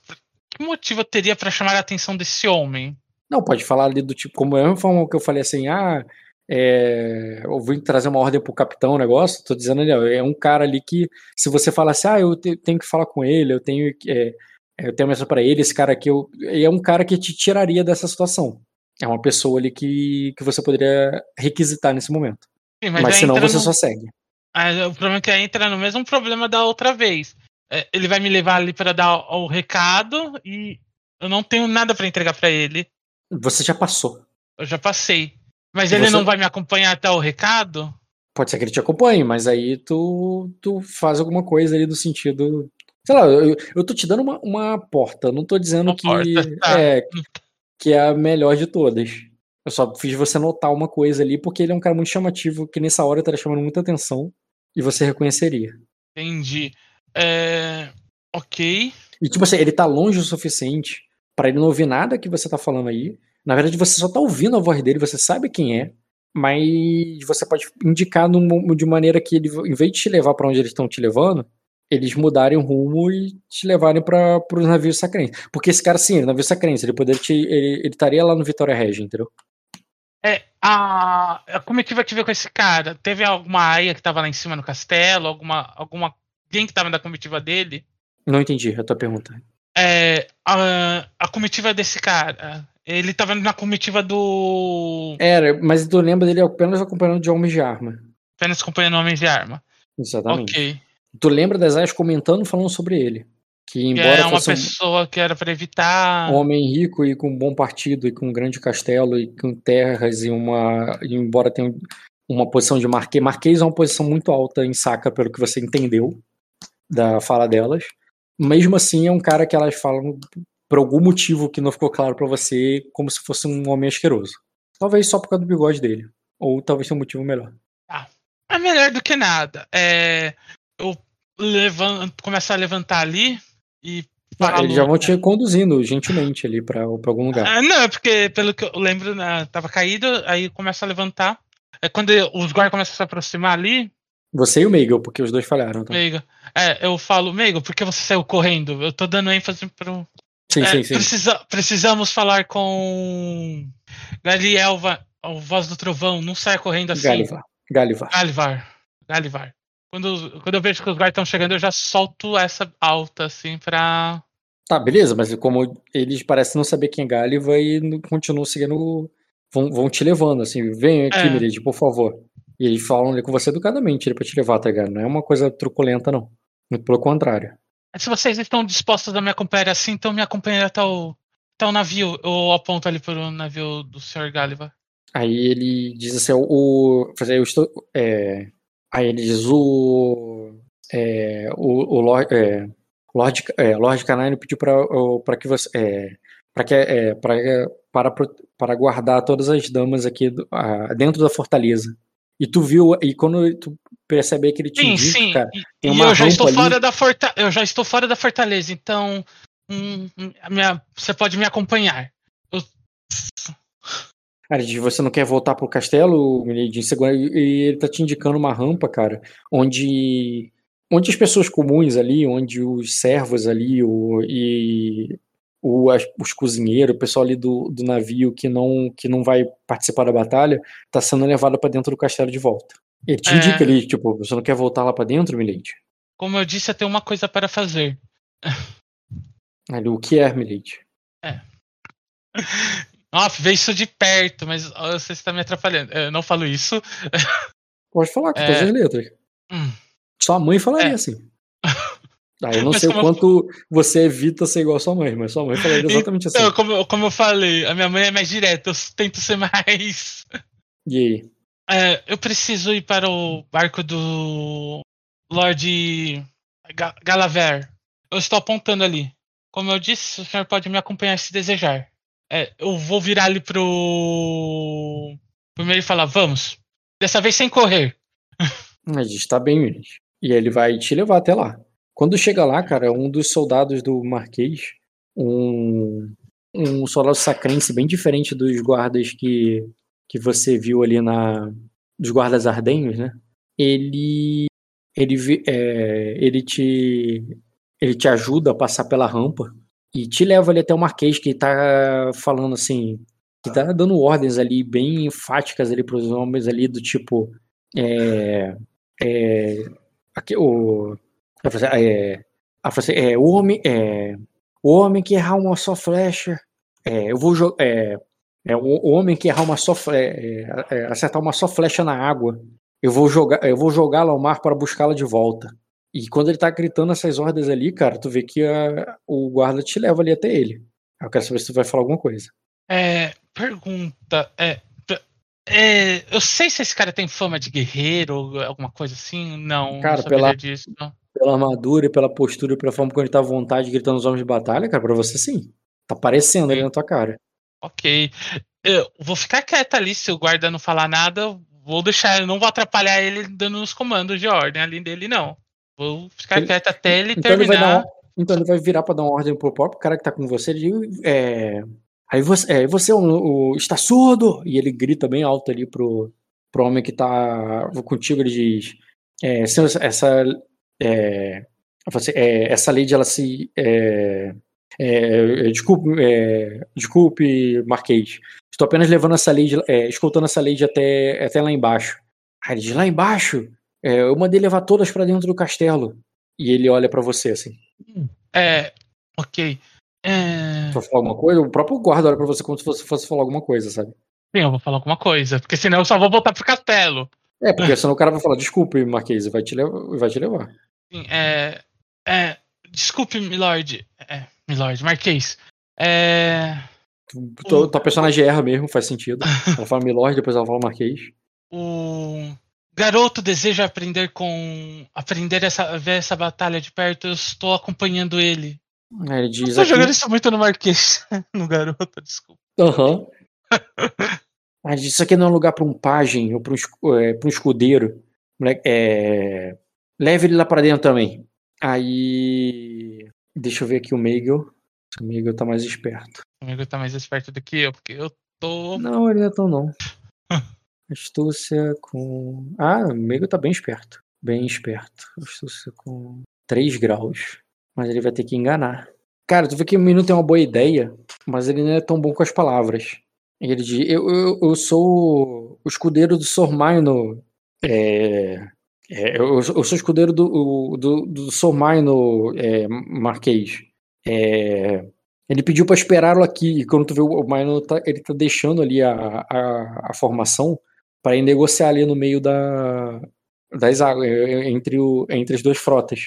que motivo eu teria para chamar a atenção desse homem? Não, pode falar ali do tipo, como é a forma que eu falei assim, ah, é, eu vim trazer uma ordem pro capitão, o negócio, tô dizendo ali, é um cara ali que, se você fala assim, ah, eu tenho que falar com ele, eu tenho é, eu tenho mensagem para ele, esse cara aqui, eu, é um cara que te tiraria dessa situação. É uma pessoa ali que, que você poderia requisitar nesse momento. Sim, mas, mas senão você no... só segue. Ah, o problema é que entra no mesmo problema da outra vez. É, ele vai me levar ali para dar o, recado e eu não tenho nada para entregar para ele. Você já passou. Eu já passei. Mas ele você... não vai me acompanhar até o recado? Pode ser que ele te acompanhe, mas aí tu, tu faz alguma coisa ali do sentido. Sei lá, eu, eu tô te dando uma, uma porta, não tô dizendo uma que. Porta, tá. É, que é a melhor de todas. Eu só fiz você notar uma coisa ali, porque ele é um cara muito chamativo, que nessa hora tá chamando muita atenção, e você reconheceria. Entendi. É... Ok. E tipo assim, ele tá longe o suficiente para ele não ouvir nada que você tá falando aí. Na verdade, você só tá ouvindo a voz dele, você sabe quem é, mas você pode indicar de maneira que ele, em vez de te levar para onde eles estão te levando, eles mudarem o rumo e te levarem para os navios sacrenses. Porque esse cara, sim, ele é navio sacrense, ele poderia te, ele, ele estaria lá no Vitória Regia, entendeu? É, a, a comitiva que veio com esse cara, teve alguma aia que tava lá em cima no castelo, alguma, alguma alguém que tava na comitiva dele? Não entendi a tua pergunta. É, a, a comitiva desse cara, ele tava na comitiva do... Era, mas tu lembra dele apenas acompanhando de homens de arma. Apenas acompanhando homens de arma. Exatamente. Ok. Tu lembra das Aias comentando, falando sobre ele. Que embora é uma pessoa que era para evitar. Um homem rico e com um bom partido, e com um grande castelo, e com terras, e uma. E embora tenha uma posição de marquês. Marquês é uma posição muito alta em saca, pelo que você entendeu da fala delas. Mesmo assim, é um cara que elas falam por algum motivo que não ficou claro para você, como se fosse um homem asqueroso. Talvez só por causa do bigode dele. Ou talvez tenha um motivo melhor. Ah, é melhor do que nada. É, eu levanto, começo a levantar ali e. Ah, eles já vão te conduzindo gentilmente ali pra, pra algum lugar. Ah, não, é porque pelo que eu lembro, né, tava caído, aí começa a levantar. É quando os guardas começam a se aproximar ali. Você e o Meigo, porque os dois falharam. Tá? Meigo. É, eu falo, Meigo, por que você saiu correndo? Eu tô dando ênfase pro. Sim, é, sim, sim. Precisa, precisamos falar com Galiel, o voz do trovão, não saia correndo assim. Galivar. Galivar. Galivar. Galivar. Quando, quando eu vejo que os guardas estão chegando, eu já solto essa alta, assim, pra. Tá, beleza, mas como eles parecem não saber quem é Gáliva e continuam seguindo. Vão, vão te levando, assim, vem aqui, é. Miride, por favor. E eles falam ali com você educadamente ele pra te levar, tá ligado? Não é uma coisa truculenta, não. Muito pelo contrário. Se vocês estão dispostos a me acompanhar assim, então me acompanhem até o, até o navio. Eu aponto ali pro navio do Sr. Gáliva. Aí ele diz assim: o, eu estou. É, Aí ele diz: o. É, o, o Lord, é, Lord, é, Lord pediu para que você. É, para que é, pra, para, para guardar todas as damas aqui do, dentro da fortaleza. E tu viu, e quando tu percebe que ele te sim, indica, sim. cara, tem uma e eu já estou ali. fora da forta, eu já estou fora da fortaleza, então hum, hum minha, você pode me acompanhar. Eu... Cara, você não quer voltar pro castelo, e ele tá te indicando uma rampa, cara, onde onde as pessoas comuns ali, onde os servos ali, o, e o, as, os cozinheiros, o pessoal ali do, do navio que não, que não vai participar da batalha, tá sendo levado para dentro do castelo de volta. Ele te é... indica ali, tipo, você não quer voltar lá para dentro, Milady? Como eu disse, eu tenho uma coisa para fazer. Ali, o que é, Milady? Nossa, vê isso de perto, mas você está me atrapalhando. Eu não falo isso. Pode falar com É. todas as letras. Hum. Sua mãe falaria É. assim. Ah, eu não Mas sei o como eu- quanto você evita ser igual a sua mãe, mas sua mãe falaria exatamente assim. Então, como, como eu falei, a minha mãe é mais direta, eu tento ser mais. E aí? É, eu preciso ir para o barco do Lord Ga- Galaver. Eu estou apontando ali. Como eu disse, o senhor pode me acompanhar se desejar. É, eu vou virar ali pro. Primeiro e falar, vamos. Dessa vez sem correr. A gente tá bem, gente. E ele vai te levar até lá. Quando chega lá, cara, um dos soldados do Marquês, um, um soldado sacrense bem diferente dos guardas que, que você viu ali na. dos guardas ardenhos, né? Ele. Ele, é, ele te. Ele te ajuda a passar pela rampa e te leva ali até o Marquês, que tá falando assim. Que tá dando ordens ali bem enfáticas ali pros homens ali, do tipo. É, é, aqui, o, é, fala assim, é, o homem, é, o homem que errar uma só flecha, é, eu vou é, é, o, homem que errar uma só, fle- é, é, acertar uma só flecha na água, eu vou jogar, eu vou jogá-la ao mar para buscá-la de volta. E quando ele tá gritando essas ordens ali, cara, tu vê que a- o guarda te leva ali até ele. Eu quero saber se tu vai falar alguma coisa. É, pergunta. É, é, eu sei se esse cara tem fama de guerreiro ou alguma coisa assim. Não, Cara, não pela- disso. Não. Pela armadura e pela postura e pela forma como ele tá à vontade gritando os homens de batalha, cara, pra você sim. Tá aparecendo ali na tua cara. Ok. Eu vou ficar quieta ali se o guarda não falar nada. Vou deixar, não vou atrapalhar ele dando os comandos de ordem ali dele, não. Vou ficar Ele- quieta até ele Então ele, terminar. dar, então ele vai virar pra dar uma ordem pro próprio cara que tá com você. Ele, é, aí você, é, você é o- o- está surdo! E ele grita bem alto ali pro, pro homem que tá contigo. Ele diz: é, "Senhor, essa, é, você, é, essa lady, ela se. é, é, desculpe, é, desculpe, Marquês. Estou apenas levando essa lady, é, escoltando essa lady até, até lá embaixo. Aí ele diz: lá embaixo? É, eu mandei levar todas pra dentro do castelo. E ele olha pra você assim. É, ok. É, vai falar alguma coisa? O próprio guarda olha pra você como se você fosse falar alguma coisa, sabe? sim, eu vou falar alguma coisa, porque senão eu só vou voltar pro castelo. É, porque senão o cara vai falar, desculpe, Marquês, vai te levar. Vai te levar. Sim, é, é, desculpe, milord. É, milord, Marquês. É, Tu, tu, tua personagem erra mesmo, faz sentido. Ela fala Milord, depois ela fala Marquês. o garoto deseja aprender com. aprender essa. ver essa batalha de perto. Eu estou acompanhando ele. Aí ele Eu diz tô aqui. jogando isso muito no Marquês. no garoto, desculpa. Aham. Ele diz, isso aqui não é um lugar pra um pajem ou pra um, é, um escudeiro. É, Leve ele lá pra dentro também. Aí. Deixa eu ver aqui o Meigel. O Meigel tá mais esperto. O amigo tá mais esperto do que eu, porque eu tô. Não, ele não é tão não. Astúcia com. Ah, o Meigel tá bem esperto. Bem esperto. Astúcia com 3 graus. Mas ele vai ter que enganar. Cara, tu vê que o menino tem uma boa ideia, mas ele não é tão bom com as palavras. Ele diz: Eu, eu, eu sou o escudeiro do Sormaino. É, é, eu, eu sou escudeiro do, do, do Sormaino é, Marquês. É, ele pediu pra esperá-lo aqui. E quando tu vê o Maino, tá, ele tá deixando ali a, a, a formação para ir negociar ali no meio da, das águas, eh, entre, o, entre as duas frotas.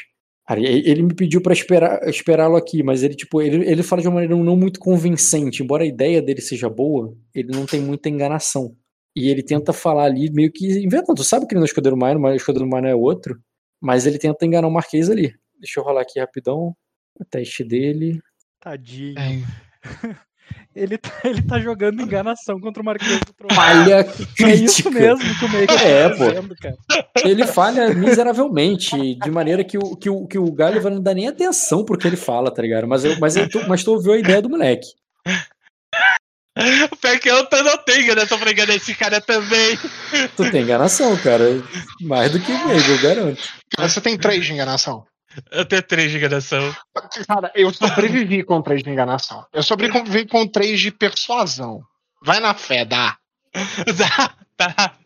Ele me pediu pra esperar esperá-lo aqui, mas ele tipo ele, ele fala de uma maneira não muito convincente, embora a ideia dele seja boa, ele não tem muita enganação. E ele tenta falar ali meio que inventando. Tu sabe que ele não é o escudeiro Maino, mas o escudeiro Maino é outro, mas ele tenta enganar o Marquês ali. Deixa eu rolar aqui rapidão o teste dele. Tadinho. É, Ele, tá, ele tá jogando enganação contra o Marquês do Trovão. Falha É isso crítica. mesmo que o Megan É, tá pô. fazendo, cara. Ele falha miseravelmente, de maneira que o, que o, que o Galho não dá nem atenção pro que ele fala, tá ligado? Mas, eu, mas, eu tô, mas tu ouviu a ideia do moleque. O pior que eu tô- não tenho, né? Tô pregando esse cara também. Tu tem enganação, cara. Mais do que mesmo, eu garanto. Você tem três de enganação. Eu tenho três de enganação. Cara, eu sobrevivi com três de enganação. Eu sobrevivi com três de persuasão. Vai na fé, dá. tá. tá.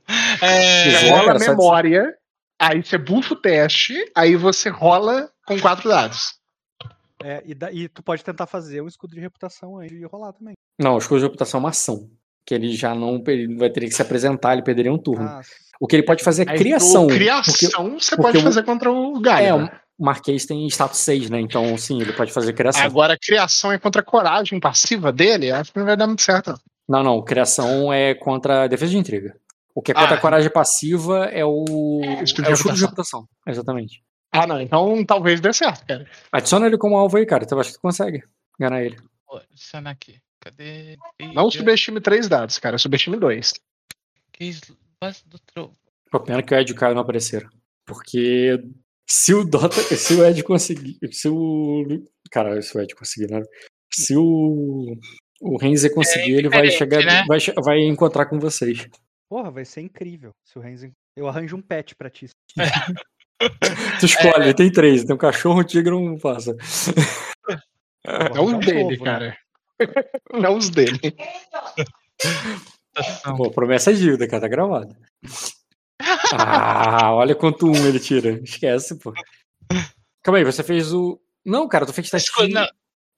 É, rola cara, a só de- memória, aí você bufa o teste, aí você rola com quatro dados. É, e, da- e tu pode tentar fazer o escudo de reputação aí e rolar também. Não, o escudo de reputação é uma ação. Que ele já não ele vai ter que se apresentar, ele perderia um turno. Ah, O que ele pode fazer é Aí, criação. o Porque criação você porque pode o- fazer contra o é, Galho. o Marquês tem status 6, né? Então, sim, ele pode fazer criação. Agora, a criação é contra a coragem passiva dele, acho que não vai dar muito certo. Não, não, criação é contra a defesa de intriga. O que é contra Ah. a coragem passiva é o. É o escudo de reputação. Exatamente. Ah, não, então talvez dê certo, cara. Adiciona ele como alvo aí, cara. Então eu acho que tu consegue ganhar ele. Vou adicionar aqui. Cadê? Não subestime três dados, cara, subestime dois. que voz do trovo. Pô, pena que o Ed e o Caio não apareceram. Porque se o Dota. Se o Ed conseguir. Se o. Cara, se o Ed conseguir, né? Se o. O Renzer conseguir, ele vai chegar. né? Vai, vai encontrar com vocês. Porra, vai ser incrível se o Renzo. Eu arranjo um pet pra ti. Tu escolhe, tem três. Tem um cachorro, um tigre e um pássaro. Os um dele, novo, né? Não os dele. Pô, promessa é dívida, cara, tá gravado. Ah, olha quanto um ele tira. Esquece, pô. Calma aí, você fez o. Não, cara, tu fez É o teste. escudo, não, é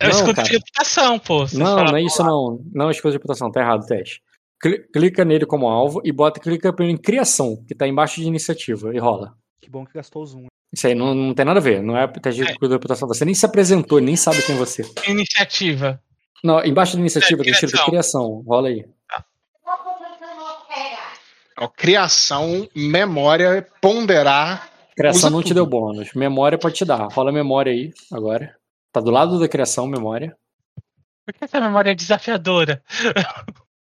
o Não, escudo cara. de reputação, pô. Não, não é isso não. Não é escudo de reputação, tá errado o teste. Cli- Clica nele como alvo e bota clica em criação, que tá embaixo de iniciativa, e rola. Que bom que gastou os um. Isso aí não, não tem nada a ver, não é teste de escudo de reputação. Você nem se apresentou, nem sabe quem é você. Iniciativa. Não, embaixo da iniciativa É, tem escrito criação. criação, rola aí. Ó, criação, memória, ponderar. Criação não te tudo. deu bônus. Memória pode te dar. Rola memória aí, agora. Tá do lado da criação, memória. Por que essa memória é desafiadora?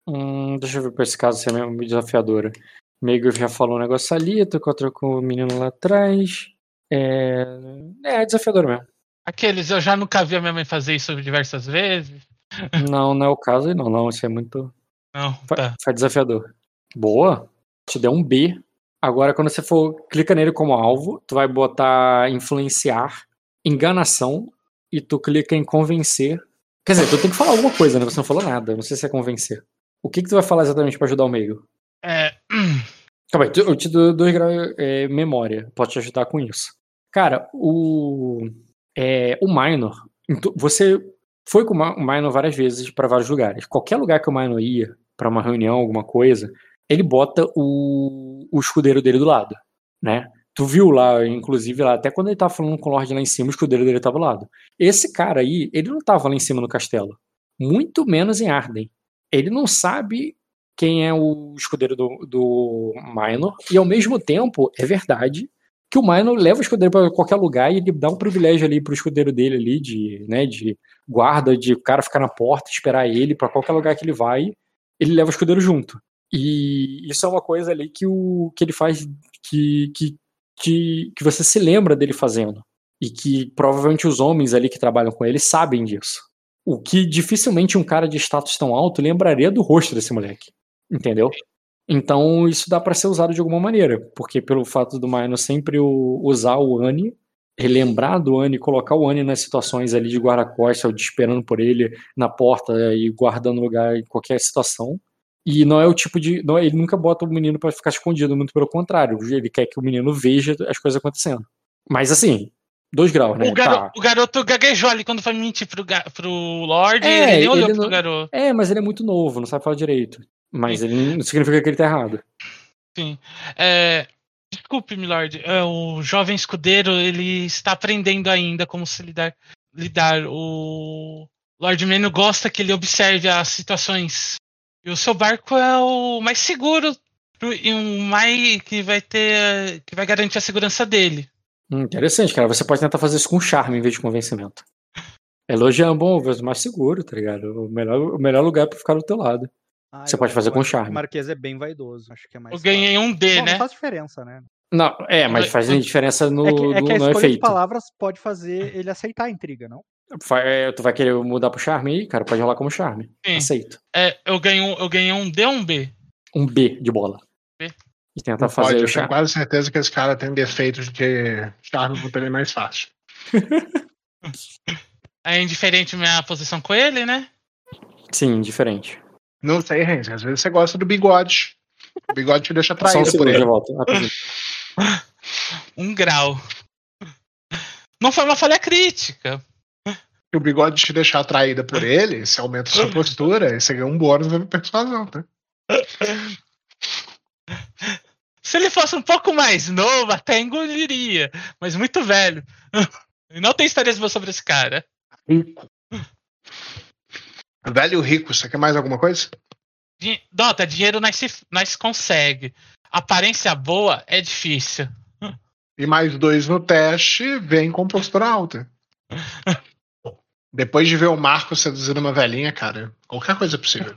Hum, deixa eu ver pra esse caso se é mesmo desafiadora. Meio já falou um negócio ali, tu encontrou com o menino lá atrás. É, é desafiador mesmo. Aqueles, eu já nunca vi a minha mãe fazer isso diversas vezes. Não, não é o caso aí, não. Não, isso é muito. Não, tá. Faz desafiador. Boa. Te deu um B. Agora, quando você for, clica nele como alvo, tu vai botar influenciar, enganação, e tu clica em convencer. Quer dizer, tu tem que falar alguma coisa, né? Você não falou nada. Não sei se é convencer. O que, que tu vai falar exatamente pra ajudar o meio? É, Calma aí, eu te dou dois graus é, memória. Pode te ajudar com isso. Cara, o. É, o Minor. Você foi com o Ma- o Minor várias vezes pra vários lugares. Qualquer lugar que o Minor ia, pra uma reunião, alguma coisa, ele bota o, o escudeiro dele do lado, né? Tu viu lá, inclusive, lá, até quando ele tava falando com o Lorde lá em cima, o escudeiro dele tava do lado. Esse cara aí, ele não tava lá em cima no castelo. Muito menos em Arden. Ele não sabe quem é o escudeiro do, do Minor, e ao mesmo tempo, é verdade que o Minor leva o escudeiro para qualquer lugar e ele dá um privilégio ali pro escudeiro dele ali, de, né, de guarda, de o cara ficar na porta, esperar ele para qualquer lugar que ele vai, ele leva o escudeiro junto. E isso é uma coisa ali que, o, que ele faz que, que, que, que você se lembra dele fazendo. E que provavelmente os homens ali que trabalham com ele sabem disso. O que dificilmente um cara de status tão alto lembraria do rosto desse moleque. Entendeu? Então isso dá pra ser usado de alguma maneira. Porque pelo fato do Maino sempre o- usar o Annie, relembrar do Annie, colocar o Annie nas situações ali de guarda-costas, ou de esperando por ele na porta e guardando lugar em qualquer situação. E não é o tipo de. Não, ele nunca bota o menino pra ficar escondido, muito pelo contrário. Ele quer que o menino veja as coisas acontecendo. Mas assim, dois graus, né? o, garo- Tá. o garoto gaguejou ali quando foi mentir pro, pro Lorde. É, ele nem olhou ele pro não- garoto. É, mas ele é muito novo, não sabe falar direito. Mas ele não significa que ele tá errado. Sim. É, desculpe, Milord. é, o jovem escudeiro ele está aprendendo ainda como se lidar. lidar. O Lord Meno gosta que ele observe as situações. E o seu barco é o mais seguro e um mais que vai ter. que vai garantir a segurança dele. Hum, interessante, cara. Você pode tentar fazer isso com charme em vez de convencimento. Elogiar é um bom, mais seguro, tá ligado? O melhor, o melhor lugar pra ficar do teu lado. Ah, Você pode fazer com charme. O Marquês é bem vaidoso. Acho que é mais. Eu ganhei um D. Bom, né? Não faz diferença, né? Não, é, mas faz diferença no, é que, é no, que a escolha de efeito. palavras pode fazer ele aceitar a intriga, não? É, tu vai querer mudar pro charme aí, cara? Pode rolar como charme. Sim. Aceito. É, eu, ganhei um, eu ganhei um D ou um B? Um B de bola. B. E tentar Não fazer pode, o eu tenho charme. quase certeza que esse cara tem defeitos de que charme pro ele é mais fácil. É indiferente minha posição com ele, né? Sim, diferente. Não sei, Renzi, às vezes você gosta do bigode. O bigode te deixa Só um traído por ele. volto. rapidinho. Um grau. Não foi uma falha crítica. Se o bigode te deixar atraída por ele, você aumenta a sua postura, e você ganha um bônus na persuasão, tá? Se ele fosse um pouco mais novo, até engoliria. Mas muito velho. Não tem histórias boas sobre esse cara. Rico. Velho rico, você quer mais alguma coisa? Dota, dinheiro nós, se, nós consegue. Aparência boa é difícil. E mais dois no teste, vem com postura alta. Depois de ver o Marco seduzindo uma velhinha, cara, qualquer coisa é possível.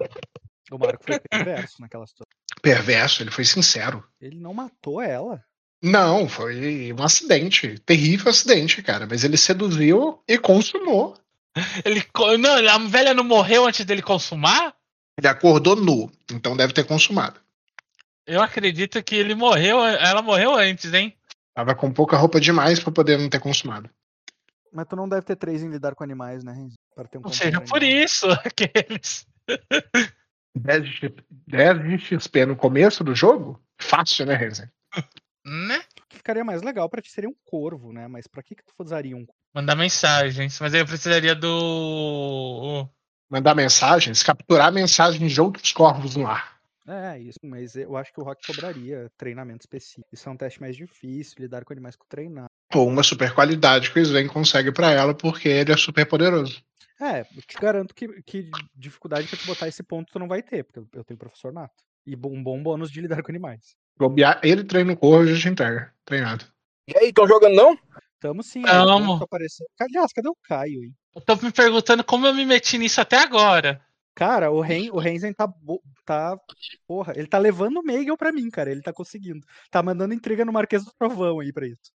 O Marco foi perverso naquela situação. Perverso, ele foi sincero. Ele não matou ela. Não, foi um acidente. Terrível acidente, cara. Mas ele seduziu e consumou. Ele, não, a velha não morreu antes dele consumar? Ele acordou nu, então deve ter consumado. Eu acredito que ele morreu, ela morreu antes, hein? Tava com pouca roupa demais pra poder não ter consumado. Mas tu não deve ter três em lidar com animais, né, Renzo? Para ter um Ou seja, por isso aqueles. 10 de, XP 10 de XP no começo do jogo? Fácil, né, Renzen? Né? Ficaria mais legal pra ti seria um corvo, né? Mas pra que que tu usaria um corvo? Mandar mensagens. Mas aí eu precisaria do. Mandar mensagens, capturar mensagens de outros corvos no ar. É, isso, mas eu acho que o Rock cobraria treinamento específico. Isso é um teste mais difícil, lidar com animais com treinar. Ou uma super qualidade que o Sven consegue pra ela porque ele é super poderoso. É, eu te garanto que, que dificuldade pra te botar esse ponto tu não vai ter, porque eu- tenho professor nato. E um bom bônus de lidar com animais. Bobear, ele treina o corvo e já te entrega. Treinado. E aí, estão jogando não? Tamo sim, Tamo. é apareceu. Aliás, cadê o Caio, hein? Eu tô me perguntando como eu me meti nisso até agora. Cara, o, Ren, o Renzen tá, tá. Porra, ele tá levando o Meigel pra mim, cara. Ele tá conseguindo. Tá mandando intriga no Marquês do Trovão aí pra isso.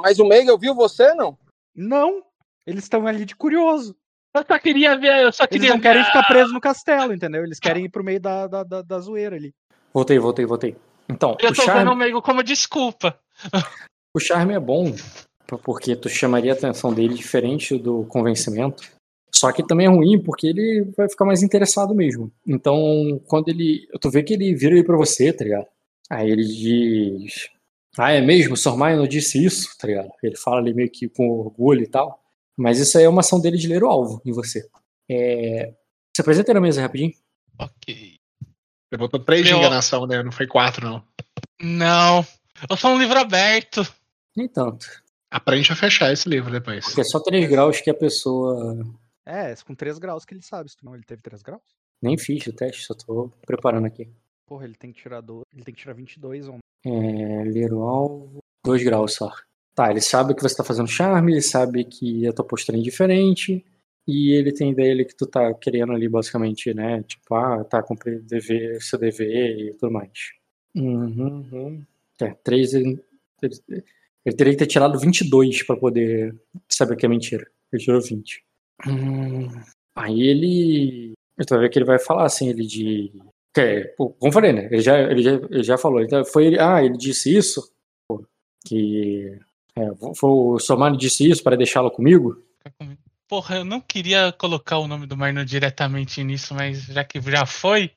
Mas o Meigel viu você, não? Não! Eles estão ali de curioso. Eu só queria ver, eu só Eles queria não querem ficar a- presos no castelo, entendeu? Eles querem ir pro meio da, da, da, da zoeira ali. Voltei, voltei, voltei. Então, Eu o tô vendo o charme, Meigo como desculpa. o charme é bom, porque tu chamaria a atenção dele diferente do convencimento. Só que também é ruim, porque ele vai ficar mais interessado mesmo. Então, quando ele. Tu vê que ele vira aí pra você, tá ligado? Aí ele diz. Ah, é mesmo? Sr. Maia não disse isso, tá ligado? Ele fala ali meio que com orgulho e tal. Mas isso aí é uma ação dele de ler o alvo em você. É... Se apresenta aí na mesa rapidinho. Ok. Você botou 3 de Eu- enganação, né? Não foi 4, não. Não. Eu sou um livro aberto. Nem tanto. Aprende a fechar esse livro depois. Porque é só 3 graus que a pessoa. É, com 3 graus que ele sabe. Se não, ele teve 3 graus? Nem fiz o teste, só tô preparando aqui. Porra, ele tem que tirar do... ele tem que tirar 22 ou É, ler o alvo. 2 graus só. Tá, ele sabe que você tá fazendo charme, ele sabe que a tua postura é indiferente. E ele tem ideia ali que tu tá querendo ali, basicamente, né? Tipo, ah, tá cumprindo dever, seu dever e tudo mais. Uhum, uhum. É, 3. Ele, ele- teria que ter tirado 22 pra poder saber que é mentira. Ele tirou 20. Hum, aí ele. Tu vai ver que ele vai falar assim, ele de. Que, é, pô, como eu falei, né? Ele já, ele já, ele já falou. Então, foi ele. Ah, ele disse isso? Pô, que. É, foi o Somano disse isso para deixá-lo comigo? Fica comigo. Porra, eu não queria colocar o nome do Marno diretamente nisso, mas já que já foi.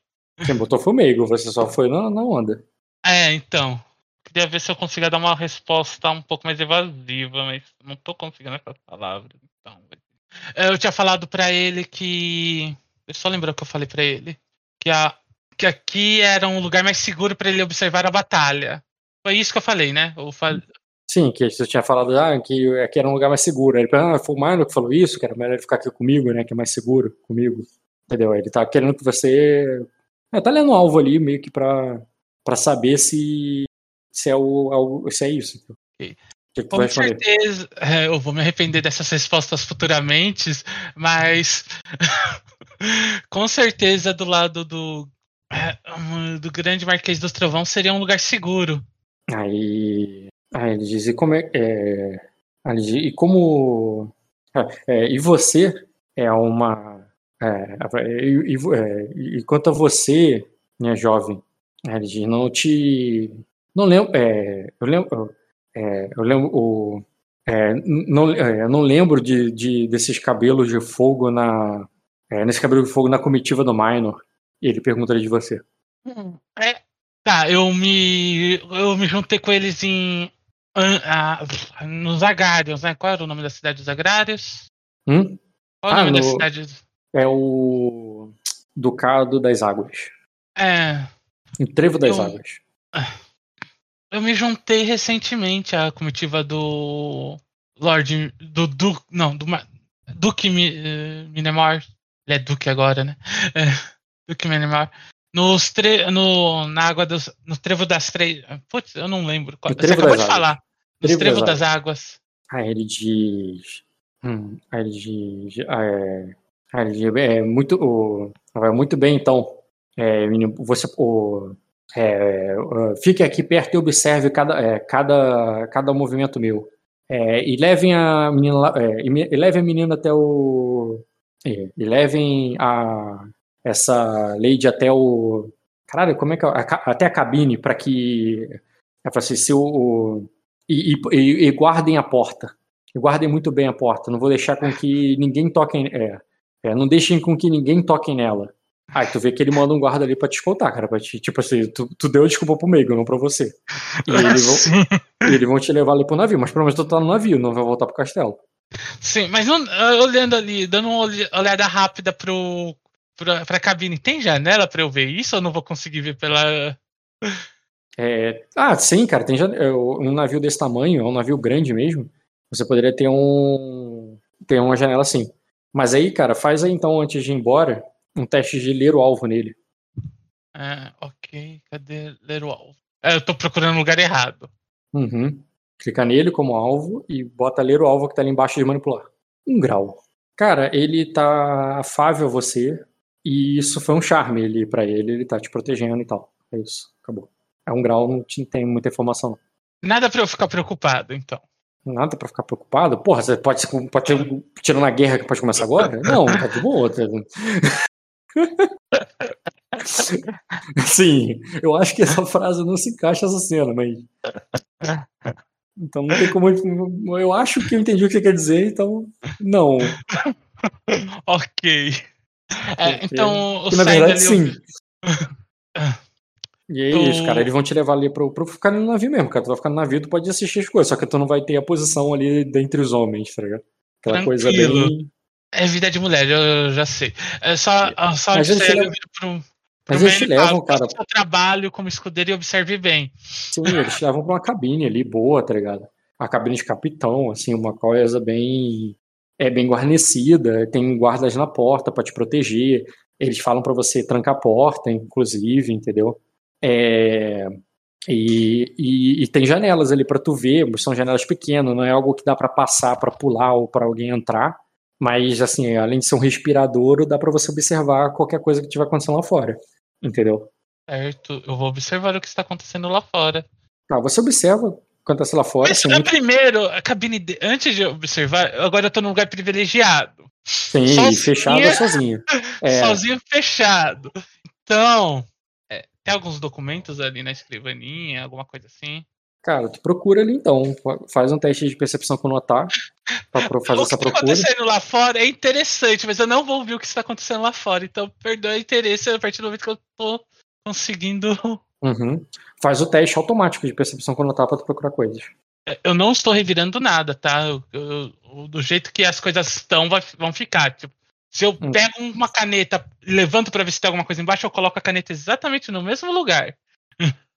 Quem botou foi o Meigo, você só foi na, na onda. É, então. Queria ver se eu conseguia dar uma resposta um pouco mais evasiva, mas não tô conseguindo essas palavras. Então. Eu tinha falado pra ele que. Eu só lembrar o que eu falei pra ele. Que, a... que aqui era um lugar mais seguro pra ele observar a batalha. Foi isso que eu falei, né? Eu falei... Sim, que você tinha falado ah, que aqui era um lugar mais seguro. Aí Ele falou, ah, foi o Mano que falou isso, que era melhor ele ficar aqui comigo, né? Que é mais seguro comigo. Entendeu? Ele tá querendo que você. É, tá lendo o alvo ali, meio que pra, pra saber se, se, é o, algo- se é isso. O Ok. que, que Com certeza, é, eu vou me arrepender dessas respostas futuramente, mas com certeza do lado do é, um, do grande Marquês dos Trovão seria um lugar seguro. Aí, aí ele diz, e como é, é ele diz, e como ah, é, e você é uma é, e, e- é, e quanto a você, minha jovem, ele diz, não te não lembro, é, eu lembro, eu lembro o não, eu não lembro de, de desses cabelos de fogo na nesse cabelo de fogo na comitiva do Minor. E ele pergunta de você. É, tá, eu me eu me juntei com eles em nos Agrários, né? Qual era o nome da cidade dos Agrários? Hum? Qual o Ah, nome da no- cidade? É o Ducado das Águas. É. Em Trevo das Eu- Águas. Eu me juntei recentemente à comitiva do Lord. Do Duque. Não, do Duque Mi- eh, Minemar. Ele é Duque agora, né? É, Duque Minemar. Nos tre no, na água dos. No trevo das três. Putz, eu não lembro. Qual, você acabou de falar. No Trevo das das águas. Ah, ele diz. Hum, ah, ele diz. Ah, é, ah, ele diz. É muito. O, vai muito bem, então. É, menino, você. O, é, fique aqui perto e observe cada, é, cada, cada movimento meu. É, e levem a menina é, e, e levem a menina até o. é, e levem a essa lady até o. Caralho, como é que é? Até a cabine para que. É pra assim, se o. E, e- e- guardem a porta. E guardem muito bem a porta. Não vou deixar com que ninguém toque. É, é, não deixem com que ninguém toque nela. Aí tu vê que ele manda um guarda ali pra te escoltar, cara. Pra te, tipo assim, tu, tu deu desculpa pro Meigo, não pra você. E eles vão, eles vão te levar ali pro navio, mas pelo menos tu tá no navio, não vai voltar pro castelo. sim, mas não, olhando ali, dando uma olhada rápida pro, pra, pra cabine, tem janela pra eu ver isso ou não vou conseguir ver pela. É, ah, sim, cara, tem jane- é, um navio desse tamanho, é um navio grande mesmo. Você poderia ter um ter uma janela assim. Mas aí, cara, faz aí então antes de ir embora um teste de ler o alvo nele. Ah, ok, cadê ler o alvo? É, eu tô procurando no lugar errado. Uhum. Clica nele como alvo e bota ler o alvo que tá ali embaixo de manipular. Um grau. Cara, ele tá afável a você e isso foi um charme ele para ele, ele tá te protegendo e tal. É isso, acabou. É um grau, não te- tem muita informação. Nada pra eu ficar preocupado, então. Nada pra ficar preocupado. Porra, você pode, pode ter tirando a guerra que pode começar agora? Não, tá de boa. Tá... Sim, eu acho que essa frase não se encaixa nessa cena, mas. Então não tem como. Eu acho que eu entendi o que você quer dizer, então. Não. Ok. É, então, eu na verdade, sim. E é isso, O- cara. Eles vão te levar ali pro, pro ficar no navio mesmo, cara. Tu vai ficar no navio, tu pode assistir as coisas, só que tu não vai ter a posição ali dentre os homens, tá ligado? Aquela coisa Tranquilo. bem. É vida de mulher, eu já sei. É só, só eles te sair levam- pro, pro Mas eles levam, cara. o seu trabalho como escudeiro e observe bem. Sim, eles te levam pra uma cabine ali, boa, tá ligado? A cabine de capitão, assim, uma coisa bem. É bem guarnecida, tem guardas na porta pra te proteger. Eles falam pra você trancar a porta, inclusive, entendeu? É, E, e- e tem janelas ali pra tu ver, são janelas pequenas, não é algo que dá pra passar, pra pular ou pra alguém entrar. Mas, assim, além de ser um respiradouro, dá pra você observar qualquer coisa que estiver acontecendo lá fora, entendeu? Certo? Eu vou observar o que está acontecendo lá fora. Tá, você observa acontece lá fora, Mas é, muito primeiro, a cabine. de- Antes de observar, agora eu tô num lugar privilegiado. Sim, Sozinha. fechado ou sozinho. É, Sozinho fechado. Então. é, tem alguns documentos ali na escrivaninha, alguma coisa assim. cara, tu procura ali então. Faz um teste de percepção com notar pra fazer o essa que está procura. acontecendo lá fora é interessante, mas eu não vou ouvir o que está acontecendo lá fora. Então, perdoa o interesse a partir do momento que eu tô conseguindo. Uhum. Faz o teste automático de percepção com notar pra tu procurar coisas. Eu não estou revirando nada, tá? Eu- eu- eu- do jeito que as coisas estão, vai- vão ficar. Tipo, se eu Hum. pego uma caneta e levanto pra ver se tem alguma coisa embaixo, eu coloco a caneta exatamente no mesmo lugar.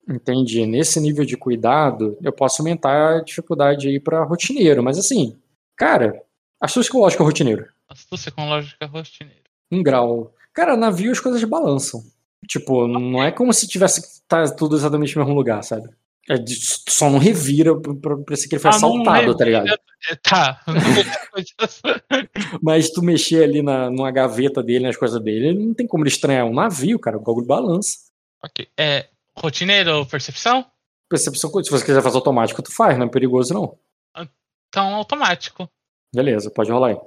Entendi. Nesse nível de cuidado, eu posso aumentar a dificuldade aí pra rotineiro. Mas assim, cara, astúcia psicológica rotineiro. Astúcia com lógica rotineira. Um grau. Cara, navio as coisas balançam. Tipo, não é como se tivesse tá tudo exatamente no mesmo lugar, sabe? É de- só não revira pra, pra, ser que ele foi Ah, assaltado, tá ligado? É, Tá. Mas tu mexer ali na, numa gaveta dele, nas coisas dele, não tem como ele estranhar um navio, cara. O bagulho balança. ok. É, rotineiro ou percepção? Percepção, se você quiser fazer automático, tu faz, não é perigoso não. Então, automático. Beleza, pode rolar aí.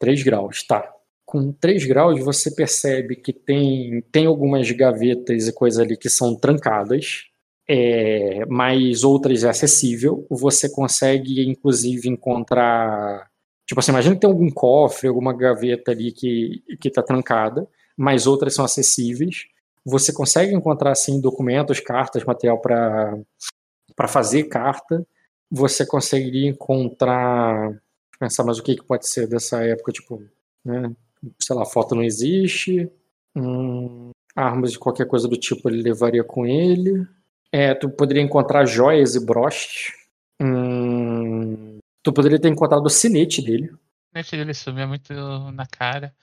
3 graus, tá. Com 3 graus, você percebe que tem, tem algumas gavetas e coisas ali que são trancadas, é, mas outras é acessível. Você consegue, inclusive, encontrar. Tipo assim, imagina que tem algum cofre, alguma gaveta ali que, que tá trancada, mas outras são acessíveis. Você consegue encontrar, assim, documentos, cartas, material para fazer carta. Você conseguiria encontrar pensar mais o que, que pode ser dessa época, tipo, né? Sei lá, foto não existe. Hum, armas de qualquer coisa do tipo ele levaria com ele. É, tu poderia encontrar joias e broches. Hum, tu poderia ter encontrado o sinete dele. O sinete dele sumia muito na cara.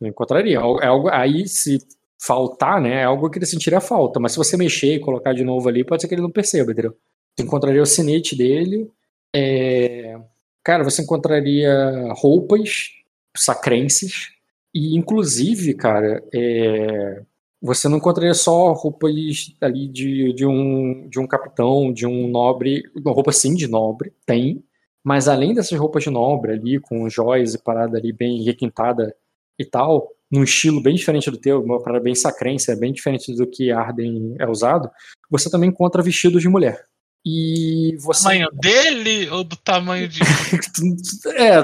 Encontraria. É algo, aí, se faltar, né, é algo que ele sentiria falta. Mas se você mexer e colocar de novo ali, pode ser que ele não perceba, entendeu? Você encontraria o sinete dele. É... Cara, você encontraria roupas sacrenses. E, inclusive, cara, é... você não encontraria só roupas ali de, de, um, de um capitão, de um nobre. Uma roupa sim de nobre, tem. Mas além dessas roupas de nobre ali, com joias e parada ali bem requintada e tal, num estilo bem diferente do teu, uma parada bem sacrense, bem diferente do que Arden é usado, você também encontra vestidos de mulher. E você. tamanho dele ou do tamanho de. é,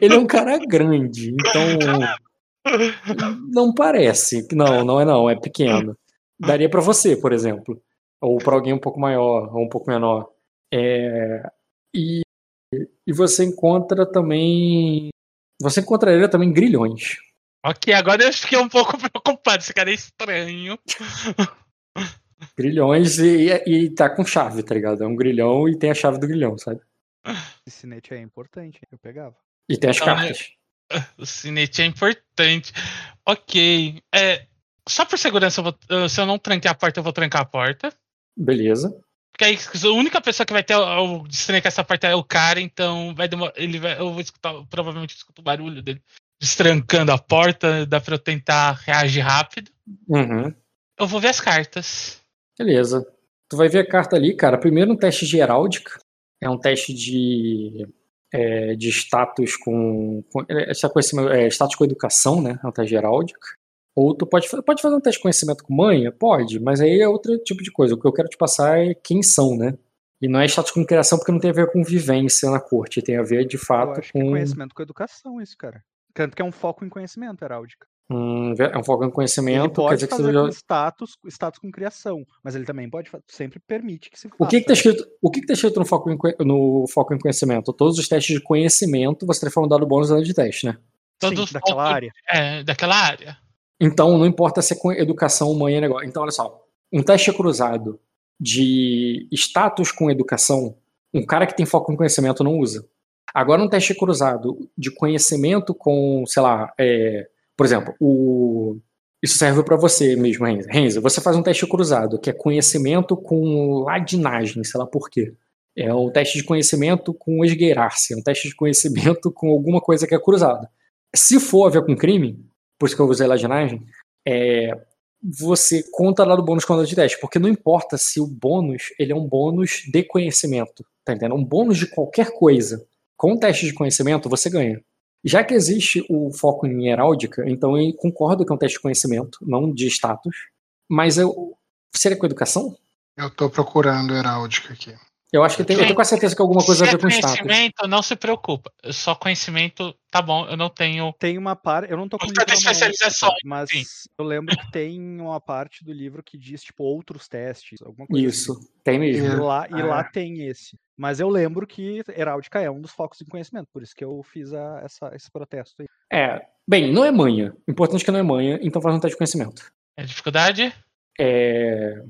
ele é um cara grande, então. Não parece. Não, não é não, é pequeno. Daria para você, por exemplo. Ou para alguém um pouco maior, ou um pouco menor. É, e, e você encontra também. Você encontraria também grilhões. Ok, agora eu fiquei um pouco preocupado. Esse cara é estranho. Grilhões e, e tá com chave, tá ligado? É um grilhão e tem a chave do grilhão, sabe? O sinete é importante, eu pegava. E tem as Então, cartas. O sinete é importante. Ok. É, só por segurança, eu vou- se eu não tranquei a porta, eu vou trancar a porta. Beleza. Porque aí a única pessoa que vai ter o, o destrancar essa porta é o cara, então vai demorar. Ele vai, eu vou escutar, provavelmente escuto o barulho dele destrancando a porta, dá pra eu tentar reagir rápido. Uhum. Eu vou ver as cartas. Beleza. Tu vai ver a carta ali, cara. Primeiro um teste de heráldica. É um teste de, é, de status com. com essa conhecimento, é, status com educação, né? É um teste de heráldica. Ou tu pode, pode fazer um teste de conhecimento com manha? Pode, mas aí é outro tipo de coisa. O que eu quero te passar é quem são, né? E não é status com criação porque não tem a ver com vivência na corte, tem a ver de Eu fato acho que é com. conhecimento com educação, isso, cara. Tanto que é um foco em conhecimento, heráldica. Hum, é um foco em Ele conhecimento, quer pode dizer que fazer você já, com status, status com criação, mas ele também pode, sempre permite que se faça. O que que tá escrito, o que que tá escrito no, foco em, no foco em conhecimento? Todos os testes de conhecimento você terá um dado bônus além de teste, né? Todo Sim, daquela área. É, daquela área. Então não importa se é com educação, mãe, negócio. Então olha só, um teste cruzado de status com educação, um cara que tem foco em conhecimento não usa. Agora um teste cruzado de conhecimento com, sei lá, é, por exemplo, o isso serve para você mesmo, Renzo. Renzo, você faz um teste cruzado, que é conhecimento com ladinagem, sei lá por quê. É um teste de conhecimento com esgueirar-se, é um teste de conhecimento com alguma coisa que é cruzado. Se for a ver com crime, por isso que eu usei ladinagem, é, você conta lá do bônus quando é de teste, porque não importa se o bônus ele é um bônus de conhecimento, tá entendendo? Um bônus de qualquer coisa. Com o teste de conhecimento, você ganha. Já que existe o foco em heráldica, então eu concordo que é um teste de conhecimento, não de status, mas eu. Seria com educação? Eu tô procurando heráldica aqui. Eu acho que tem, eu tenho quase certeza que alguma coisa a Se ver é com status. conhecimento, não se preocupa. Só conhecimento, tá bom, eu não tenho. Tem uma parte, eu não tô com livro na mão, especialização, mas sim. eu lembro que tem uma parte do livro que diz, tipo, outros testes, alguma coisa Isso, assim. tem E mesmo. lá, e É. lá tem esse. Mas eu lembro que heráldica é um dos focos em conhecimento, por isso que eu fiz a- essa, esse protesto aí. É, bem, não é manha. Importante que não é manha, então faz um teste de conhecimento. É dificuldade? É.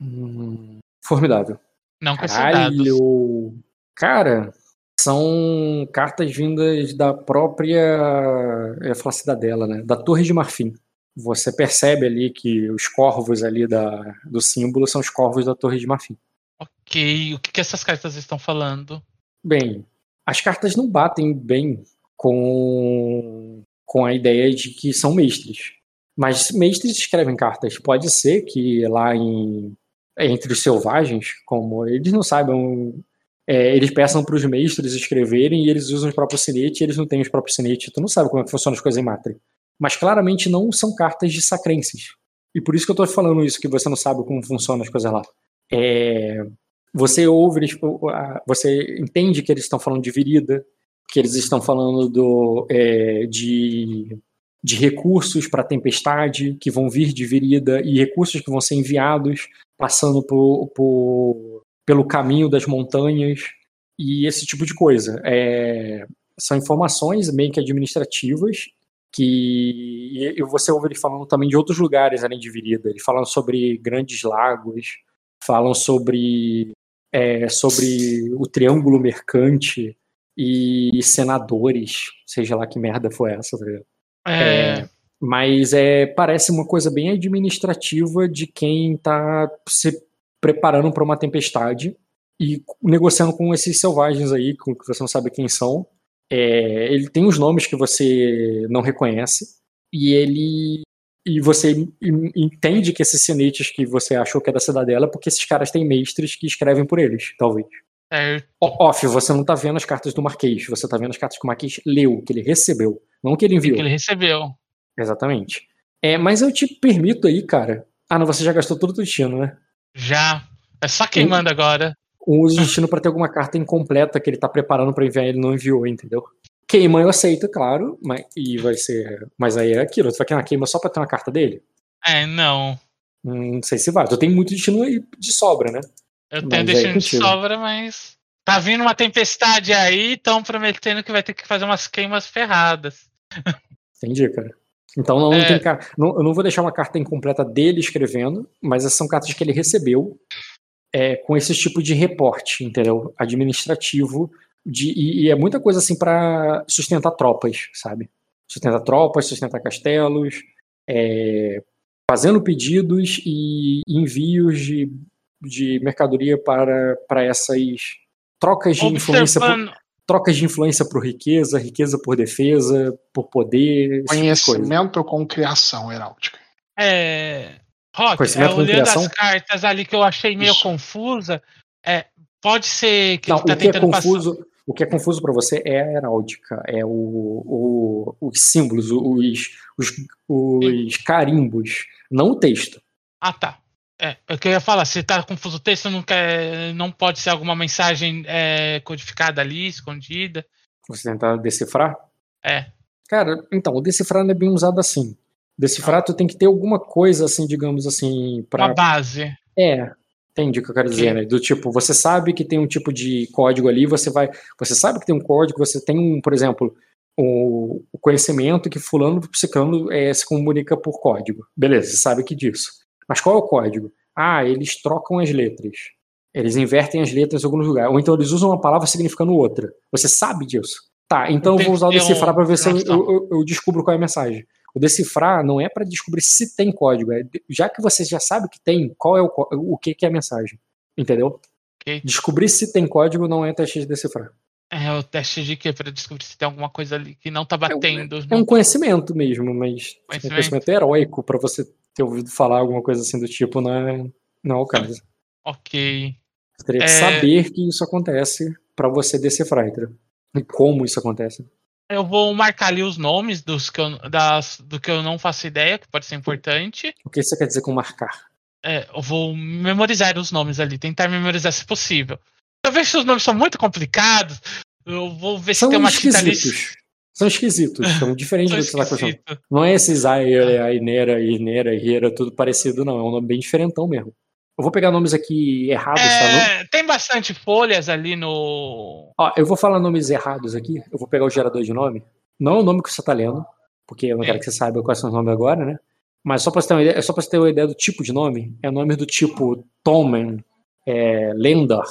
Hum, formidável. Não. Caralho! Cara, são cartas vindas da própria. Eu ia falar cidadela, né? Da Torre de Marfim. Você percebe ali que os corvos ali da, do símbolo são os corvos da Torre de Marfim. Ok, o que, que essas cartas estão falando? Bem, as cartas não batem bem com, com a ideia de que são mestres. Mas mestres escrevem cartas. Pode ser que lá em, entre os selvagens, como eles não saibam, é, eles peçam para os mestres escreverem e eles usam os próprios sinete e eles não têm os próprios sinete. Tu não sabe como é que funcionam as coisas em Matre. Mas claramente não são cartas de sacrenses. E por isso que eu tô falando isso, que você não sabe como funcionam as coisas lá. É, você ouve, você entende que eles estão falando de virida, que eles estão falando do, é, de, de recursos para tempestade que vão vir de virida e recursos que vão ser enviados passando por, por- pelo caminho das montanhas e esse tipo de coisa. É, são informações meio que administrativas que e você ouve ele falando também de outros lugares além de Virida. Ele falando sobre grandes lagos, falam sobre é, sobre o triângulo mercante e senadores, seja lá que merda foi essa, tá ligado? É, É, mas é, parece uma coisa bem administrativa de quem está se preparando para uma tempestade e negociando com esses selvagens aí, que você não sabe quem são. É, ele tem os nomes que você não reconhece e ele e você en- entende que esses sinetes que você achou que é da cidadela é porque esses caras têm mestres que escrevem por eles, talvez. O- Off, você não tá vendo as cartas do Marquês, você tá vendo as cartas que o Marquês leu, que ele recebeu, não que ele que enviou. ele recebeu. Exatamente. É, mas eu te permito aí, cara. Ah, não, você já gastou todo o destino, né? Já. É só quem Hum. manda agora. Um uso de destino pra ter alguma carta incompleta que ele tá preparando pra enviar e ele não enviou, entendeu? Queima eu aceito, claro, mas, e vai ser. Mas aí é aquilo, você vai queimar queima só pra ter uma carta dele? É, não. Hum, Não sei se vai. Tu tem muito destino aí de sobra, né? Eu tenho aí destino de contigo. sobra, mas. Tá vindo uma tempestade aí, estão prometendo que vai ter que fazer umas queimas ferradas. Entendi, cara. Então não, É. tem não- eu não vou deixar uma carta incompleta dele escrevendo, mas essas são cartas que ele recebeu é, com esse tipo de reporte, entendeu? Administrativo. De, e, e é muita coisa assim pra sustentar tropas, sabe? Sustentar tropas, sustentar castelos, é, fazendo pedidos e envios de, de mercadoria para, para essas trocas de influência. Trocas de influência por riqueza, riqueza por defesa, por poder, tipo. Conhecimento com criação heráldica. É. Rock, é, olhando as cartas ali que eu achei meio Isso. confusa. É, pode ser que Não, ele tá o que é tentando confuso, o que é confuso para você é a heráldica, é o, o- os símbolos, os, os, os carimbos, não o texto. Ah, tá. É, eu queria falar, se tá confuso o texto, não, quer, não pode ser alguma mensagem é, codificada ali, escondida. Você tentar decifrar. É. Cara, então, o decifrar não é bem usado assim. Decifrar, tu tem que ter alguma coisa, assim, digamos assim, Uma para base. É, entendi o que eu quero dizer, né? Do tipo, você sabe que tem um tipo de código ali, você vai. Você sabe que tem um código, você tem um, por exemplo, o, o conhecimento que fulano psicano é, se comunica por código. Beleza, você sabe que disso. Mas qual é o código? Ah, eles trocam as letras. Eles invertem as letras em algum lugar. Ou então eles usam uma palavra significando outra. Você sabe disso. Tá, então eu vou usar o Entendi, decifrar para ver se eu, eu- eu- descubro qual é a mensagem. O decifrar não é para descobrir se tem código. é já que você já sabe que tem, qual é o, o que, que é a mensagem. Entendeu? Ok. Descobrir se tem código não é teste de decifrar. É o teste de quê? Pra descobrir se tem alguma coisa ali que não tá batendo. É um conhecimento mesmo, mas um Conhecimento. conhecimento heróico para você ter ouvido falar alguma coisa assim do tipo não é, não é o caso. Ok. Você teria que É. saber que isso acontece para você decifrar, entendeu? E como isso acontece. Eu vou marcar ali os nomes dos que eu, das, do que eu não faço ideia, que pode ser importante. O que você quer dizer com marcar? É, eu vou memorizar os nomes ali, tentar memorizar se possível. Eu vejo se os nomes são muito complicados. Eu vou ver se São tem uma esquisitos. São esquisitos, são diferentes do que você tá acostumado. esquisito. Não é esses Aira, Ainera, Inera, Hira, tudo parecido, não. É um nome bem diferentão mesmo. Eu vou pegar nomes aqui errados, tá? Não? É, tem bastante folhas ali no. Ó, eu vou falar nomes errados aqui. Eu vou pegar o gerador de nome. Não é o nome que você tá lendo, porque eu não quero que você saiba quais são os nomes agora, né? Mas só pra você ter uma ideia, é só pra você ter uma ideia do tipo de nome. É nome do tipo Tomen, é, Lendar,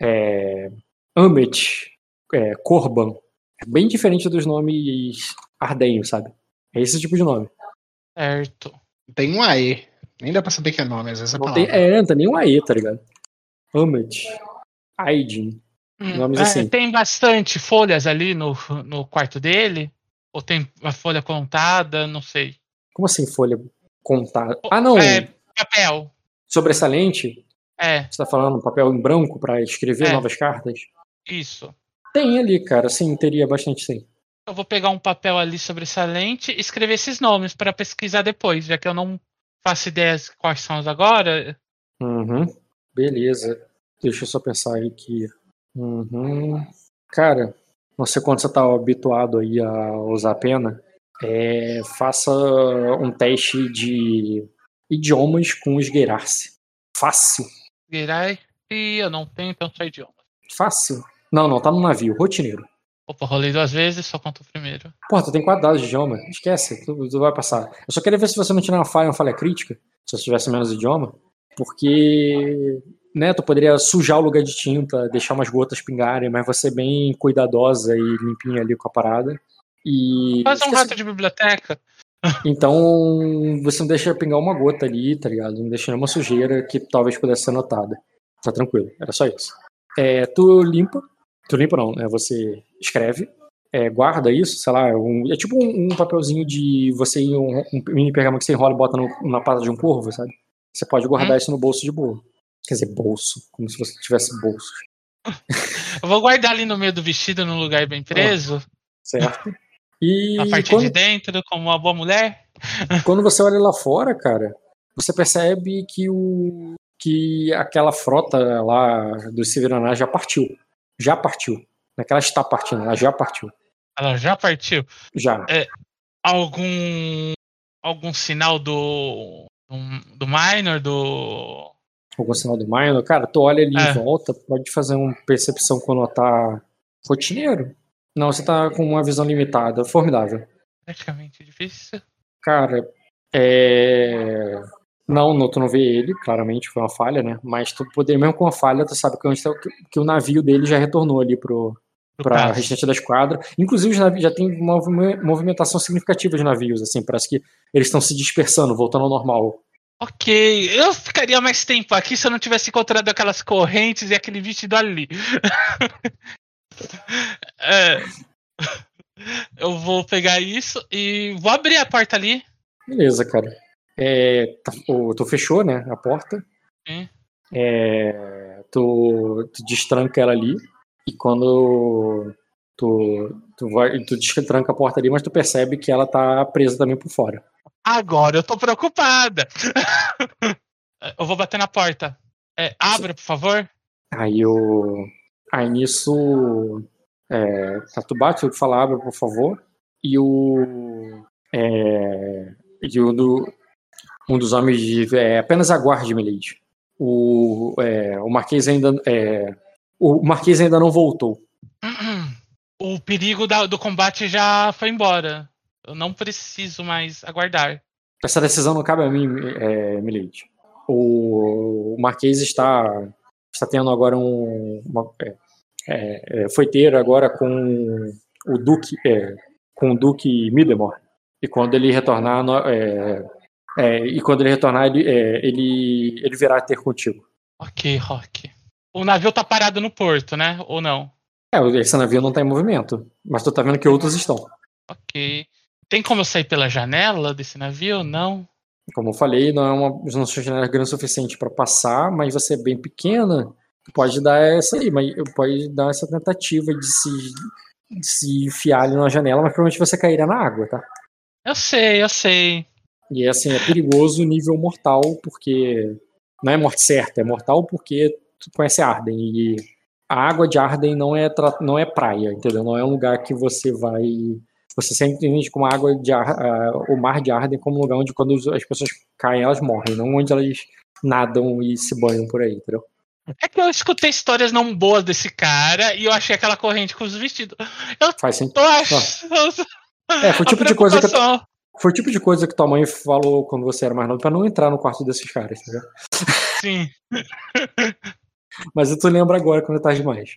é, Amit, é, Corban. É bem diferente dos nomes ardenhos, sabe? É esse tipo de nome. Certo. Tem um AE. Nem dá pra saber que é nome, às vezes é Não tem, palavra. é, não tem nenhum AE, tá ligado? Amit, Aidin. Hum, Nomes é, assim. Tem bastante folhas ali no, no quarto dele? Ou tem a folha contada? Não sei. Como assim folha contada? Ah, não. É, papel. Sobressalente? É, Você tá falando papel em branco pra escrever É. novas cartas? isso. Tem ali, cara. Sim, teria bastante sim. Eu vou pegar um papel ali sobressalente e escrever esses nomes para pesquisar depois, já que eu não faço ideias quais são os agora. Uhum. Beleza. Deixa eu só pensar aqui. Uhum. Cara, não sei quando você tá habituado aí a usar a pena. É, faça um teste de idiomas com esgueirar-se. Fácil. Virar e eu não tenho, então só idioma. Fácil. Não, não, tá no navio. Rotineiro. Opa, rolei duas vezes, só conta o primeiro. Porra, tu tem quatro dados de idioma. Esquece, tu, tu vai passar. Eu só queria ver se você não tirar uma falha, uma falha crítica, se você tivesse menos idioma. Porque, né, tu poderia sujar o lugar de tinta, deixar umas gotas pingarem, mas você bem cuidadosa e limpinha ali com a parada. E. Faz um esquece- rato de biblioteca. Então, você não deixa pingar uma gota ali, tá ligado? Não deixa nenhuma sujeira que talvez pudesse ser notada. Tá tranquilo, era só isso. É, tu limpa, tu limpa não, né? Você escreve, é, guarda isso, sei lá, um- é tipo um, um papelzinho de você ir um, um mini pergaminho que você enrola e bota no- na pata de um corvo, sabe? Você pode guardar isso no bolso de boa. Quer dizer, bolso, como se você tivesse bolso, Eu vou guardar ali no meio do vestido, num lugar bem preso, certo? E na parte quando- de dentro, como uma boa mulher. Quando você olha lá fora, cara, você percebe que o que aquela frota lá do Severanás já partiu. Já partiu. Não é que ela está partindo, ela já partiu. Ela já partiu. Já. Algum. Algum sinal do. Do, do minor, do. Algum sinal do Minor. Cara, tu olha ali É. em volta, pode fazer uma percepção quando tá rotineiro. Não, você tá com uma visão limitada. Formidável. Praticamente difícil. Cara, é. Não, não, tu não vê ele, claramente foi uma falha, né? Mas tu poderia, mesmo com a falha, tu sabe que, tá- que, que o navio dele já retornou ali pro, para restante da esquadra. Inclusive, os navios já tem uma movi- movimentação significativa de navios, assim, parece que eles estão se dispersando, voltando ao normal. Ok, eu ficaria mais tempo aqui se eu não tivesse encontrado aquelas correntes e aquele vestido ali. É, eu vou pegar isso e vou abrir a porta ali. Beleza, cara. É, tá- o- tu fechou, né, a porta. É, tu, tu destranca ela ali. E quando tu, tu, vai, tu destranca a porta ali, mas tu percebe que ela tá presa também por fora. Agora eu tô preocupada. eu vou bater na porta. É, abra, por favor. Aí o. Aí nisso. É, tá, tu bate, tu fala, abre, por favor. E o. É, e o do. Um dos homens diz, é, apenas aguarde, Milady. O, é, o Marquês ainda. É, o Marquês ainda não voltou. O perigo da- do combate já foi embora. Eu não preciso mais aguardar. Essa decisão não cabe a mim, é, Milady. O, o Marquês está, está tendo agora um. Uma, é, é, é, foi ter agora com o Duque. com o Duque Midemore. E quando ele retornar. é, é, e quando ele retornar, ele, é, ele, ele virá ter contigo. Ok, Rock. O navio tá parado no porto, né? Ou não? É, esse navio não está em movimento. Mas tu tá vendo que outros estão. Ok. Tem como eu sair pela janela desse navio? Não. Como eu falei, não é uma não sua janela grande o suficiente para passar, mas você é bem pequena, pode dar essa aí, mas pode dar essa tentativa de se, de se enfiar ali na janela, mas provavelmente você cairia na água, tá? Eu sei, eu sei. E assim, é perigoso nível mortal, porque não é morte certa, é mortal porque tu conhece Arden e a água de Arden não é, não é praia, entendeu? Não é um lugar que você vai. Você sempre entende como a água de Ar- ah, o mar de Arden como um lugar onde quando as pessoas caem, elas morrem, não onde elas nadam e se banham por aí, entendeu? É que eu escutei histórias não boas desse cara e eu achei aquela corrente com os vestidos. Eu Faz sentido. tô achando. É, foi o tipo de coisa que eu-. Foi o tipo de coisa que tua mãe falou quando você era mais novo, pra não entrar no quarto desses caras, entendeu? Sim. Mas tu lembra agora quando é tarde demais.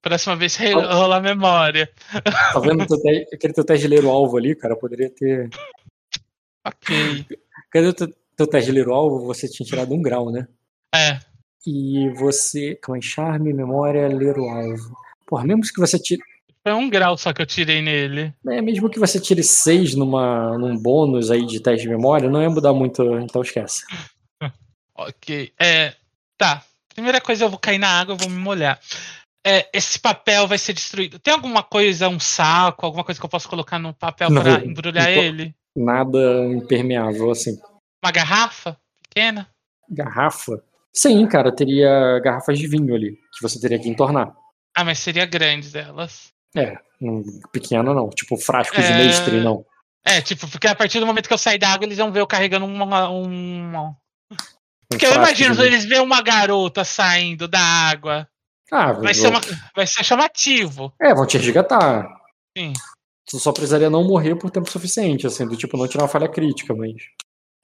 Próxima vez rolar a memória. Tá vendo teu te- aquele teu teste de ler o alvo ali, cara? Poderia ter. Ok. Cadê o teu, teu teste de ler o alvo? Você tinha tirado um grau, né? É. E você. Calma aí, charme, memória, ler o alvo. Porra, mesmo que você tire. Foi um grau só que eu tirei nele. É, mesmo que você tire seis numa, num bônus aí de teste de memória, não ia mudar muito, então esquece. Ok. É. Tá. Primeira coisa, eu vou cair na água, eu vou me molhar. É, esse papel vai ser destruído. Tem alguma coisa, um saco, alguma coisa que eu posso colocar no papel não embrulhar ele? Nada impermeável, assim. Uma garrafa pequena? Garrafa? Sim, cara, teria garrafas de vinho ali, que você teria que entornar. Ah, mas seria grande delas. É, pequena não, tipo frascos de É. mestre, não. É, tipo, porque a partir do momento que eu sair da água, eles vão ver eu carregando uma. Um Porque eu frasco imagino de eles verem uma garota saindo da água. Ah, Vai vou- ser, uma, vai ser chamativo. É, vão te resgatar. Sim. Tu só precisaria não morrer por tempo suficiente, assim, do tipo, não tirar uma falha crítica, mas.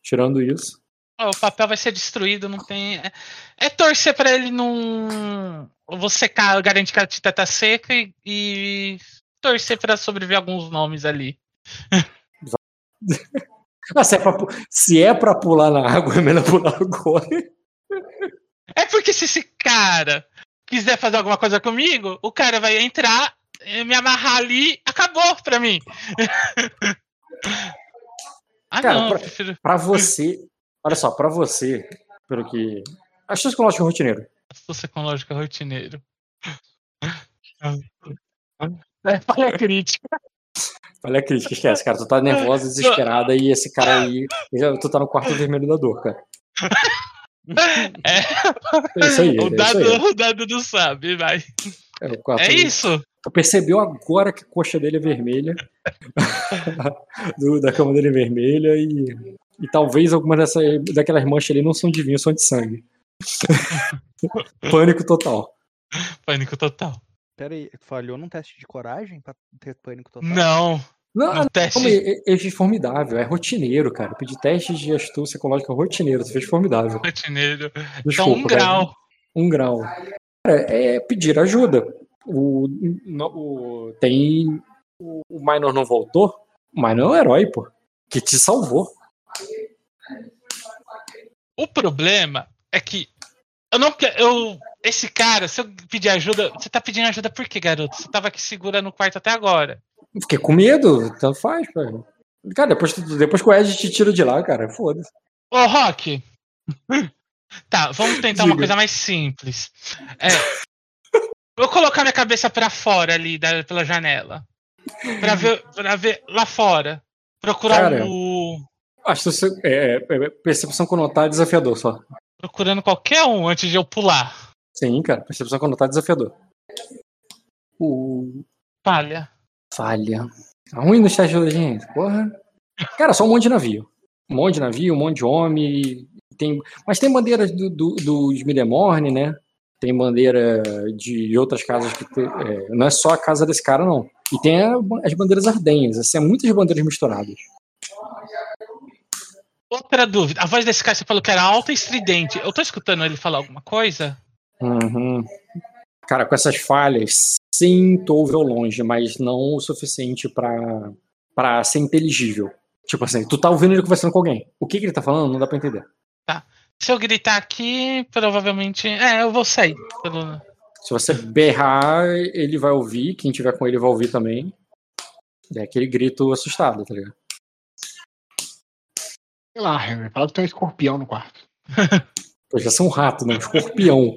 Tirando isso. O papel vai ser destruído, não tem. É, é torcer pra ele não. Você garante que a tinta tá seca e, e torcer pra sobreviver alguns nomes ali. Ah, se é pra, se é pra pular na água, é melhor pular agora. É porque se esse cara quiser fazer alguma coisa comigo, o cara vai entrar, eh, me amarrar ali, acabou pra mim. ah, Cara, não, pra- prefiro. Pra você. Olha só, pra você, pelo que. Acho que lógico rotineiro. Você com lógica rotineiro. É falha crítica. Olha a crítica, esquece, cara. Tu tá nervosa, desesperada e esse cara aí. Tu tá no quarto vermelho da dor, cara. É, É isso aí. o, é isso dado, aí. o dado não sabe, vai. É, o quarto É isso. Tu percebeu agora que a coxa dele é vermelha. Do- da cama dele é vermelha e. E talvez algumas dessa, daquelas manchas ali não são de vinho, são de sangue. Pânico total. Pânico total. Pera aí, falhou num teste de coragem pra ter pânico total? Não. Não, No teste. calma aí, é, é formidável, é rotineiro, cara. Eu pedi teste de astúcia ecológica rotineiro, tu fez formidável. Rotineiro. Então, Desculpa, um cara. grau. Um grau. Cara, é pedir ajuda. O, no- o- tem. O, o Minor não voltou? O Minor é um herói, pô. Que te salvou. O problema é que eu não quero. Eu, esse cara, se eu pedir ajuda. Você tá pedindo ajuda por quê, garoto? Você tava aqui segura no quarto até agora. Fiquei com medo, tanto faz, cara. Cara, depois, depois que o Ed te tira de lá, cara, foda-se. Ô, Rock! Tá, vamos tentar uma Diga. coisa mais simples. É. Vou colocar minha cabeça pra fora ali, da- pela janela. Pra ver, pra ver lá fora. Procurar Cara. o. Acho que você- é, é, percepção conotada é desafiador só. Procurando qualquer um antes de eu pular. Sim, cara, percepção conotada é desafiador. O Palha. falha. Tá ruim nos testes da gente, porra. Cara, só um monte de navio. Um monte de navio, um monte de homem. Tem, mas tem bandeiras do, do, dos Midemorne, né? Tem bandeira de outras casas que. te- é, não é só a casa desse cara, não. E tem a- as bandeiras ardenhas. Assim, é muitas bandeiras misturadas. Outra dúvida. A voz desse cara você falou que era alta e estridente. Eu tô escutando ele falar alguma coisa? Uhum. Cara, com essas falhas, sim, tô ouvindo longe, mas não o suficiente pra, pra ser inteligível. Tipo assim, tu tá ouvindo ele conversando com alguém. O que, que ele tá falando, não dá pra entender. Se eu gritar aqui, provavelmente. É, eu vou sair. Pelo... Se você berrar, ele vai ouvir, quem tiver com ele vai ouvir também. É aquele grito assustado, tá ligado? Sei lá, Henry, fala que tem um escorpião no quarto. Pô, já um rato, né? Um escorpião.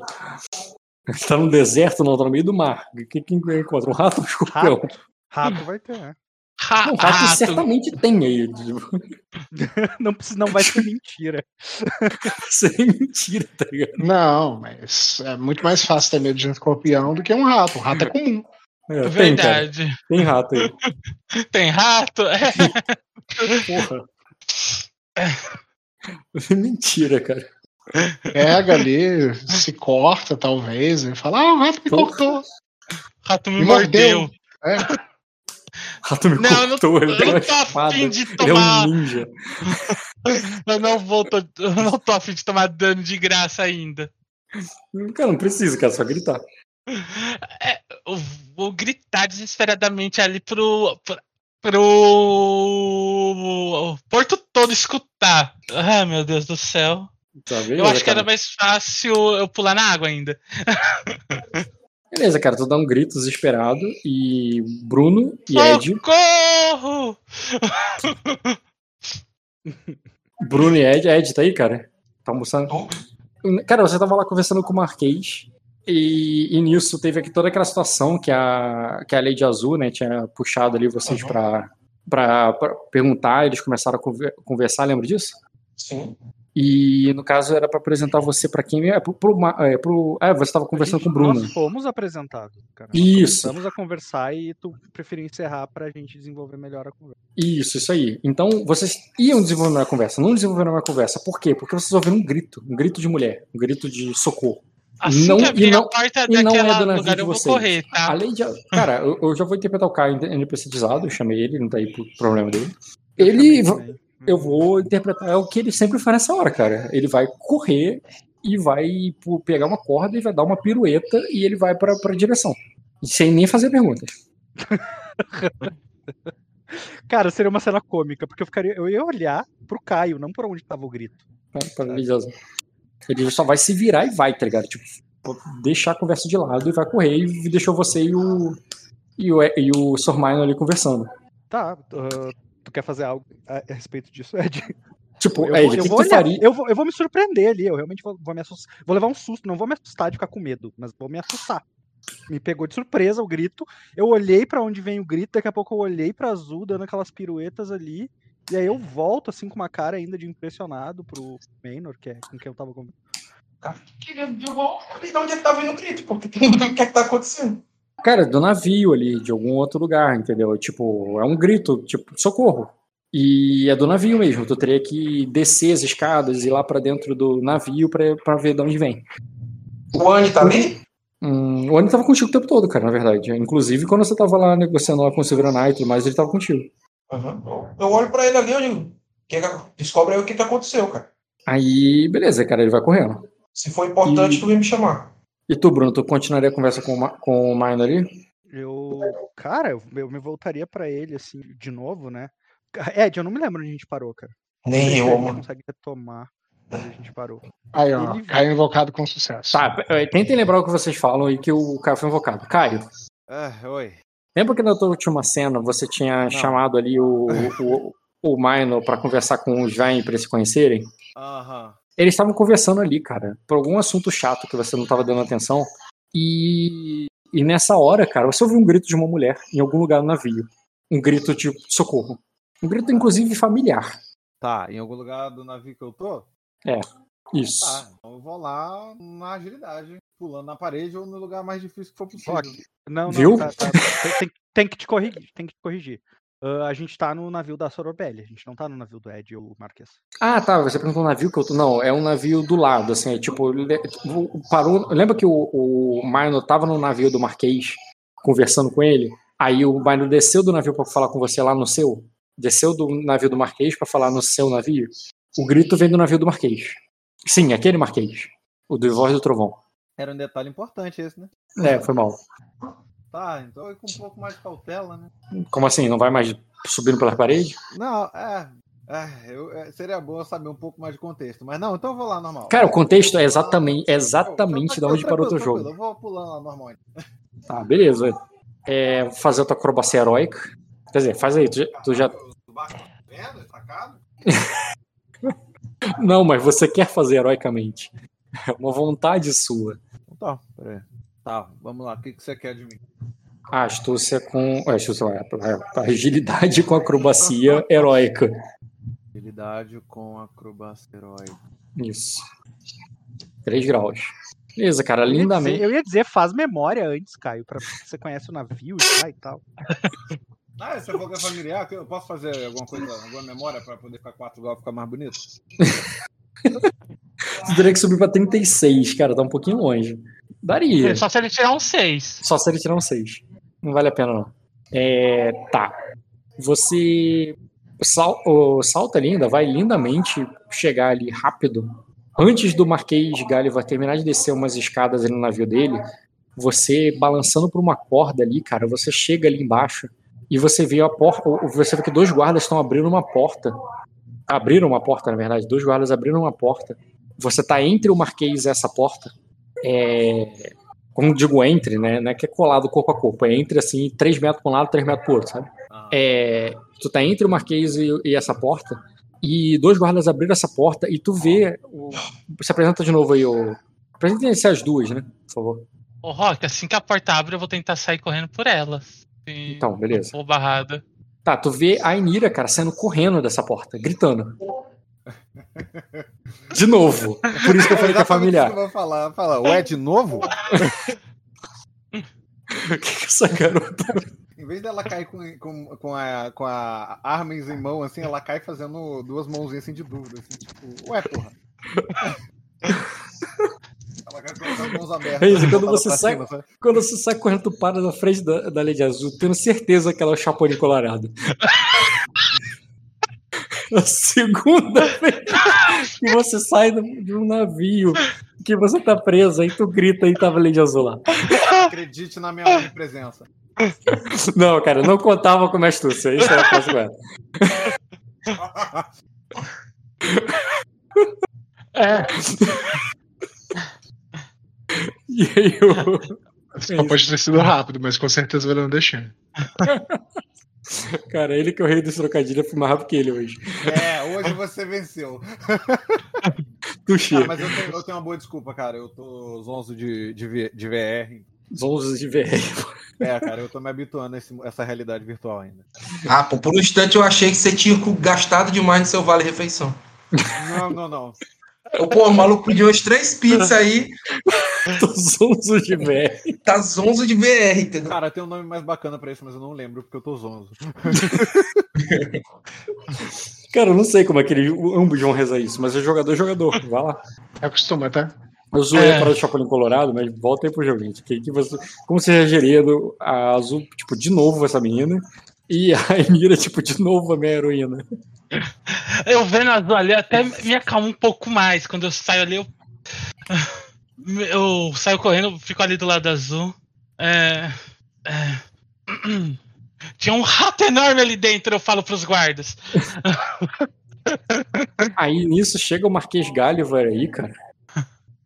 tá no deserto, não, tá no meio do mar. O que que encontra? Um rato ou um escorpião? Rato vai ter, né? Ra Não, rato rato. certamente tem aí. tipo, Não, precisa, não vai ser mentira. Sem mentira, tá ligado? Não, mas é muito mais fácil ter medo de um escorpião do que um rato. O rato é comum. É, tem, cara. Verdade. Tem rato aí. Tem rato? É. Porra. Mentira, cara. Pega ali, se corta, talvez, e fala: Ah, o rato me Porra. cortou. Rato me Me mordeu. mordeu. É, Rato me Não, eu não- cortou, ele eu tem não uma tô afim espada. de Ele é tomar- um ninja. Eu não vou, tô, eu não tô afim de tomar dano de graça ainda. Cara, não precisa, cara, só gritar. É, eu vou gritar desesperadamente ali pro. pro, pro Porto todo escutar. Ai, meu Deus do céu. Tá, Eu beleza, acho que era cara. mais fácil eu pular na água ainda. Beleza, cara, tu dá um grito desesperado e Bruno e Ed. Socorro! Bruno e Ed. Ed, tá aí, cara? Tá almoçando? Cara, você tava lá conversando com o Marquês. E, e nisso teve aqui toda aquela situação que a, que a Lady Azul, né, tinha puxado ali vocês pra, pra, pra perguntar, eles começaram a conver- conversar, lembra disso? sim. E no caso era pra apresentar você pra quem é pro, pro, é, pro é, você tava conversando com o Bruno. Nós fomos apresentados, cara. Isso. Começamos a conversar e tu preferiu encerrar pra gente desenvolver melhor a conversa. Isso, isso aí. Então, vocês iam desenvolvendo a conversa, não desenvolveram uma conversa. Por quê? Porque vocês ouviram um grito, um grito de mulher, um grito de socorro. Assim Não- que e abrir não- a porta e não é daquela navio lugar de eu vou vocês. correr, tá? Além de. Cara, eu, eu já vou interpretar o Caio NPCizado, eu chamei ele, não tá aí pro problema dele. Ele. Eu vou interpretar o que ele sempre faz nessa hora, cara. Ele vai correr e vai pegar uma corda e vai dar uma pirueta e ele vai pra, pra direção. Sem nem fazer perguntas. Cara, seria uma cena cômica, porque eu ficaria. Eu ia olhar pro Caio, não por onde tava o grito. Maravilhoso. Ele só vai se virar e vai, tá ligado? Tipo, deixar a conversa de lado e vai correr e deixou você e o. E o, e o Sr. Minor ali conversando. Tá, ah, tu quer fazer algo a, a respeito disso, Ed? Tipo, Eu, Ed, vou, o eu vou olhar, eu, vou, eu vou me surpreender ali, eu realmente vou, vou me assustar. Vou levar um susto, não vou me assustar de ficar com medo, mas vou me assustar. Me pegou de surpresa o grito. Eu olhei pra onde vem o grito, daqui a pouco eu olhei pra Azul dando aquelas piruetas ali. E aí eu volto, assim, com uma cara ainda de impressionado pro Maynor, que é com quem eu tava conversando. Queria ver de onde é que tá vindo o grito, porque o que é que tá acontecendo? Cara, do navio ali, de algum outro lugar, entendeu? Tipo, é um grito, tipo, socorro. E é do navio mesmo. Tu teria que descer as escadas e ir lá pra dentro do navio pra, pra ver de onde vem. O Anny tá ali? Hum, o Ani tava contigo o tempo todo, cara, na verdade. Inclusive, quando você tava lá negociando lá com o Silver Knight e tudo mais, ele tava contigo. Aham. Eu olho pra ele ali, eu digo, descobre aí o que, que aconteceu, cara. Aí, beleza, cara, ele vai correndo. Se for importante, E- tu vem me chamar. E tu, Bruno, tu continuaria a conversa com, o com o Minor ali? Eu. Cara, eu, eu me voltaria pra ele, assim, de novo, né? Ed, eu não me lembro onde a gente parou, cara. Nem eu, gente mano. consegue retomar onde a gente parou. Aí, ó, Ele- Caio invocado com sucesso. Tá, tentem lembrar o que vocês falam aí que o Caio foi invocado. Caio, Ah, oi. Lembra que na tua última cena você tinha chamado ali o, o, o Minor pra conversar com os Vayne pra eles se conhecerem? Aham. Eles estavam conversando ali, cara, por algum assunto chato que você não tava dando atenção. E, e nessa hora, cara, você ouviu um grito de uma mulher em algum lugar do navio. Um grito de socorro. Um grito, inclusive, familiar. Tá, em algum lugar do navio que eu tô? Isso. Tá, então eu vou lá na agilidade, pulando na parede ou no lugar mais difícil que for possível. Ok. Não, não, Viu? tá- tá- tem, tem- tem que te corrigir, tem que te corrigir. Ah, a gente tá no navio da Sorobelli, a gente não tá no navio do Ed ou Marques. Ah, tá. Você perguntou um navio que eu tô. Não, é um navio do lado, assim. É tipo, parou. Lembra que o, o Minor tava no navio do Marquês conversando com ele? Aí o Minor desceu do navio pra falar com você lá no seu? Desceu do navio do Marquês pra falar no seu navio? O grito vem do navio do Marquês. Sim, aquele Marquês. O do Voz do Trovão. Era um detalhe importante esse, né? É, foi mal. Tá, então eu com um pouco mais de cautela, né? Como assim? Não vai mais subindo pelas paredes? Não, é. é, eu- é, seria bom saber um pouco mais de contexto. Mas não, então eu vou lá normal. Cara, o contexto é exatamente, é exatamente de onde parou o teu tranquilo, jogo. Eu vou pulando lá normal. Tá, beleza. É, fazer a tua acrobacia heróica. Quer dizer, faz aí. Tu já, tu já-? Não, mas você quer fazer heroicamente. É uma vontade sua. Tá, peraí. Tá, vamos lá. O que, que você quer de mim? A astúcia com. é, astúcia, é, é, agilidade com acrobacia heróica. Habilidade com acrobacia heróica. Isso. 3 graus. Beleza, cara, Eu ia, dizer, lindamente. eu ia dizer, faz memória antes, Caio, pra você conhece o navio já e tal. Ah, você falou que é familiar, eu posso fazer alguma coisa, alguma memória pra poder ficar 4 graus ficar mais bonito? Tu teria que subir pra 36, cara, tá um pouquinho longe. Daria. Só se ele tirar um 6. Só se ele tirar um 6. Não vale a pena, não. É, tá. Você sal, o, salta linda, vai lindamente chegar ali rápido. Antes do Marquês Galiva terminar de descer umas escadas ali no navio dele, você balançando por uma corda ali, cara, você chega ali embaixo e você vê a porta. Você vê que dois guardas estão abrindo uma porta. Abriram uma porta, na verdade. Dois guardas abriram uma porta. Você tá entre o Marquês e essa porta. É, como digo entre, né? Não é que é colado corpo a corpo, é entre assim, 3 metros para um lado, 3 metros pro outro, sabe? Ah, É, tu tá entre o Marquês e, e essa porta, e dois guardas abriram essa porta, e tu vê. O, se apresenta de novo aí, o. Apresentem-se as duas, né? Por favor. Ô, Rock, assim que a porta abre, eu vou tentar sair correndo por ela. Então, beleza. for barrada. Tá, tu vê a Inira, cara, saindo correndo dessa porta, gritando. De novo. Por isso que eu falei que é familiar. vou falar. Fala, ué, de novo? O que, que essa garota. Em vez dela cair com, com, com, a, com a armas em mão, assim, ela cai fazendo duas mãozinhas assim de dúvida. Assim, tipo, ué, porra. ela Com as mãos abertas, É isso, quando botada você sai- cima, sabe? Quando você sai correndo, tu para na frente da, da Lady Azul, tendo certeza que ela é o Chapolin Colorado. A segunda vez que você sai do- de um navio que você tá preso, aí tu grita e tava Lady Azul lá. Acredite na minha onipresença. Não, cara, eu não contava com a astúcia. Isso era correta. É, E aí eu. Só pode ter sido rápido, mas com certeza ele não deixou. Cara, ele que é o rei dos trocadilhos, eu fui mais rápido que ele hoje. É, hoje você venceu. Tuxi. Cara, mas eu tenho, eu tenho uma boa desculpa, cara. Eu tô zonzo de, de, de VR. Zonzos de VR. É, cara, eu tô me habituando a esse- essa realidade virtual ainda. Ah, pô, por um instante eu achei que você tinha gastado demais no seu vale refeição. Não, não, não. Eu, pô, o maluco pediu umas três pizzas aí, Tô zonzo de VR. tá zonzo de VR, entendeu? Cara, tem um nome mais bacana pra isso, mas eu não lembro porque eu tô zonzo. Cara, eu não sei como é que ele, ambos vão rezar isso, mas é jogador é jogador. Vai lá. Acostuma, tá? Eu zoei É. a parada do Chapolin Colorado, mas volta aí pro jogo, gente. Que, que você, como você reagiria do, a Azul, tipo, de novo essa menina, e a Emira, tipo, de novo a minha heroína. eu vendo azul ali até me acalmo um pouco mais. Quando eu saio ali, eu. Eu saio correndo, fico ali do lado da azul. É, é, Tinha um rato enorme ali dentro, eu falo pros guardas. Aí nisso chega o Marquês Gulliver aí, cara.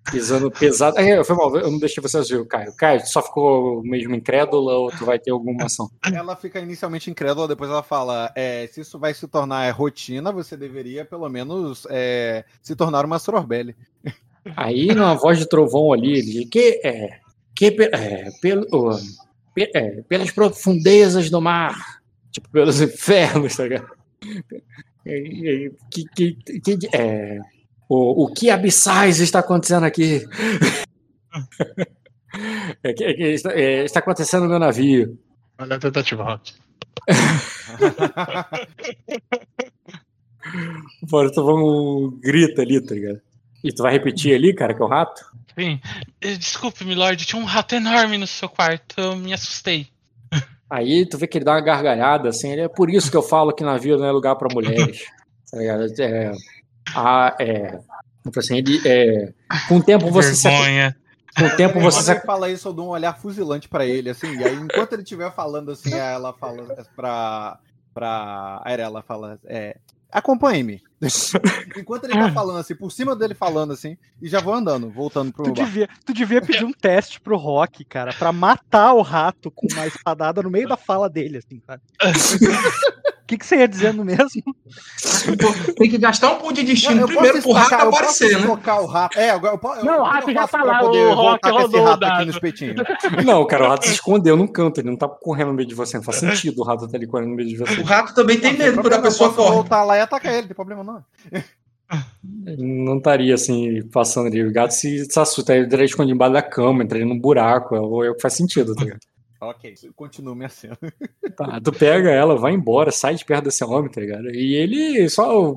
Pisando pesado. É, foi mal, eu não deixei você azul, Caio. Caio, tu só ficou mesmo incrédula ou tu vai ter alguma ação? Ela fica inicialmente incrédula, depois ela fala: é, se isso vai se tornar rotina, você deveria pelo menos é, se tornar uma Sorbelli. Aí, numa voz de trovão ali, ele diz que é, que é, pelo, é, pelas profundezas do mar, tipo, pelos infernos, tá ligado? Que, que, que, é, o, o que abissais está acontecendo aqui? É, que- é que está, é, está acontecendo no meu navio. Olha a tentativa, Rock. Fora, tu vamos grita ali, tá ligado? E tu vai repetir ali, cara, que é o rato? Sim. Eh, Desculpe, milord, tinha um rato enorme no seu quarto, eu me assustei. Aí tu vê que ele dá uma gargalhada, assim, ele é por isso que eu falo que navio não é lugar pra mulheres. tá ligado? É, a, é, tipo assim, ele, é, com o tempo você se, Vergonha. com o tempo você Quando se, fala isso, eu dou um olhar fuzilante pra ele, assim. E aí, enquanto ele estiver falando assim, ela fala pra. pra a Arela fala: é, acompanhe-me. enquanto ele tá falando assim, por cima dele falando assim, e já vou andando, voltando pro Tu bar. devia, tu devia pedir um teste pro Rock, cara, pra matar o rato com uma espadada no meio da fala dele, assim, sabe? O que, que você ia dizendo mesmo? Tem que gastar um ponto de destino Eu primeiro posso pro rato eu aparecer, posso né? o rato. É, agora eu eu- Não, o rato eu já tá pra lá, poder o voltar Rock rodou o rato aqui no espetinho. Não, cara, o rato se escondeu num canto, ele não tá correndo no meio de você, não faz sentido o rato tá ali correndo no meio de você. O rato também tem Não, medo quando a eu pessoa corre. voltar lá e atacar ele, não tem problema não. Ele não estaria assim, passando ali. O gato se, se assusta, ele escondido embaixo da cama, entraria num buraco, ou é o que faz sentido, tá ligado? Ok, continua minha cena. Tá, tu pega ela, vai embora, sai de perto desse homem, tá ligado? E ele só,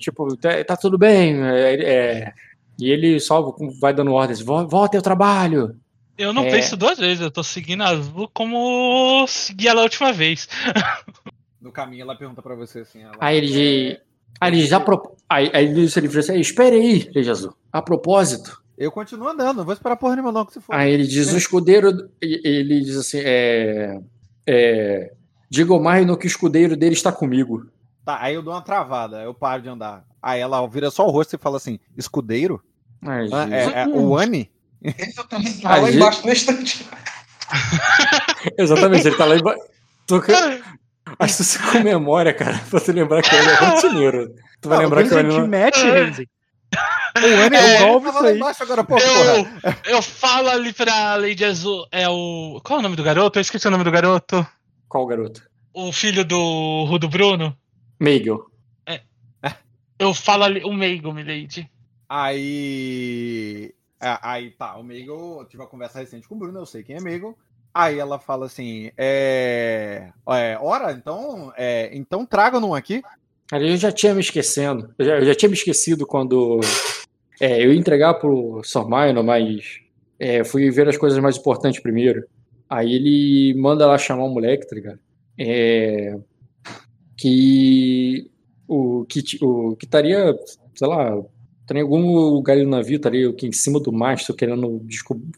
tipo, tá, tá tudo bem, é, é, e ele só vai dando ordens, "Vo- volta ao trabalho. Eu não É. penso duas vezes, eu tô seguindo a azul como segui ela a última vez. No caminho ela pergunta pra você assim. Ela, Aí ele diz, aí ele já, pro- aí, aí ele diz ele diz assim, espere aí, Leite Azul, a propósito. Eu continuo andando, não vou esperar porra nenhuma não, que se for. Aí ele diz, o escudeiro, ele diz assim, é, é, diga ao Mario que o escudeiro dele está comigo. Tá, aí eu dou uma travada, eu paro de andar. Aí ela vira só o rosto e fala assim, escudeiro? Aí, Ah, É, é o Annie? Exatamente. Tá lá Aí- embaixo na estante. Exatamente, ele tá lá embaixo. Toca... Acho que você comemora, cara, pra tu lembrar que ele é rotineiro. Tu vai Não, lembrar que Você ele te não... mete, Renzi. O Annie É, é, tava isso lá aí. embaixo agora, pô. Eu, eu falo ali pra Lady Azul, é o. Qual é o nome do garoto? Eu esqueci o nome do garoto. Qual garoto? O filho do Rudo Bruno. Meigel. Eu falo ali, o Meigo, Milady. Aí. é, Aí tá, o eu tive uma conversa recente com o Bruno, eu sei quem é Meagle. Aí ela fala assim: é. é ora, então. É, então traga-no aqui. Cara, eu já tinha me esquecendo. Eu já, eu já tinha me esquecido quando É, eu ia entregar pro Sormaino, mas é, fui ver as coisas mais importantes primeiro. Aí ele manda lá chamar o moleque, tá ligado? É, que o que o que estaria, sei lá, estaria em algum lugar no navio, estaria aqui em cima do mastro querendo descobrir,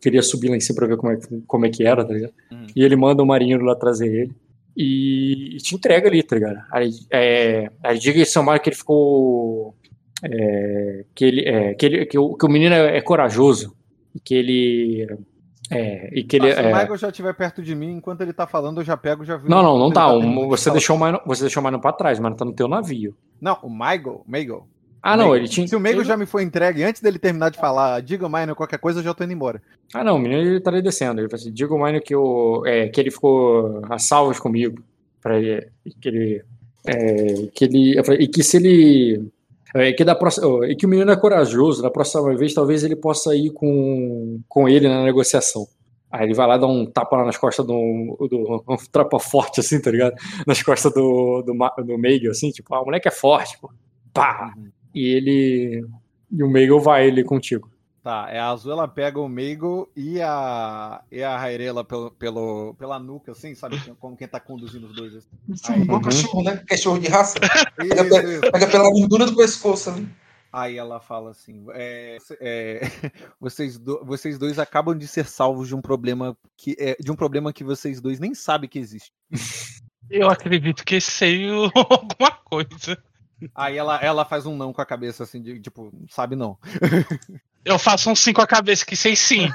queria subir lá em cima pra ver como é, como é que era, tá ligado? Hum. E ele manda o marinheiro lá trazer ele e, e te entrega ali, tá ligado? Aí, é, aí diga esse Mário que ele ficou é, que ele é, que ele que o, que o menino é, corajoso e que ele é, e que ele Ah, se o é, Michael já estiver perto de mim, enquanto ele tá falando, eu já pego, já vi. não, não, não tá. o- muito você deixou o Mino, você deixou o Mino pra trás, mas tá no teu navio. Não, o Michael, Michael. Ah, não, Meigo. ele tinha. Se o Meigo já me foi entregue antes dele terminar de falar, diga Minor, qualquer coisa, eu já tô indo embora. Ah, não, o menino ele estaria descendo. Ele falou assim: diga o Mino que, eu, é, que ele ficou a salvas comigo. Pra ele, que ele. é, que ele falei, e que se ele. é, que da próxima, e que o menino é corajoso, da próxima vez talvez ele possa ir com, com ele na negociação. Aí ele vai lá dar um tapa lá nas costas do, do um trapa forte, assim, tá ligado? Nas costas do, do, do Meigel, assim, tipo, ah, o moleque é forte, pô. Pá! E ele. E o Meigel vai ele contigo. Tá, é a Azul, ela pega o Meigo e a, e a Rairela pelo, pelo, pela nuca, assim, sabe? Como quem tá conduzindo os dois. Assim. Aí, Igual cachorro, né? Cachorro de raça. Pega, Isso, pe- isso. pega pela gordura do pescoço ali. Aí ela fala assim: é, é, vocês, do- vocês dois acabam de ser salvos de um problema que é, de um problema que vocês dois nem sabem que existe. Eu acredito que sei alguma coisa. Aí ela, ela faz um não com a cabeça, assim, de tipo, sabe não. Eu faço um sim com a cabeça, que sei sim.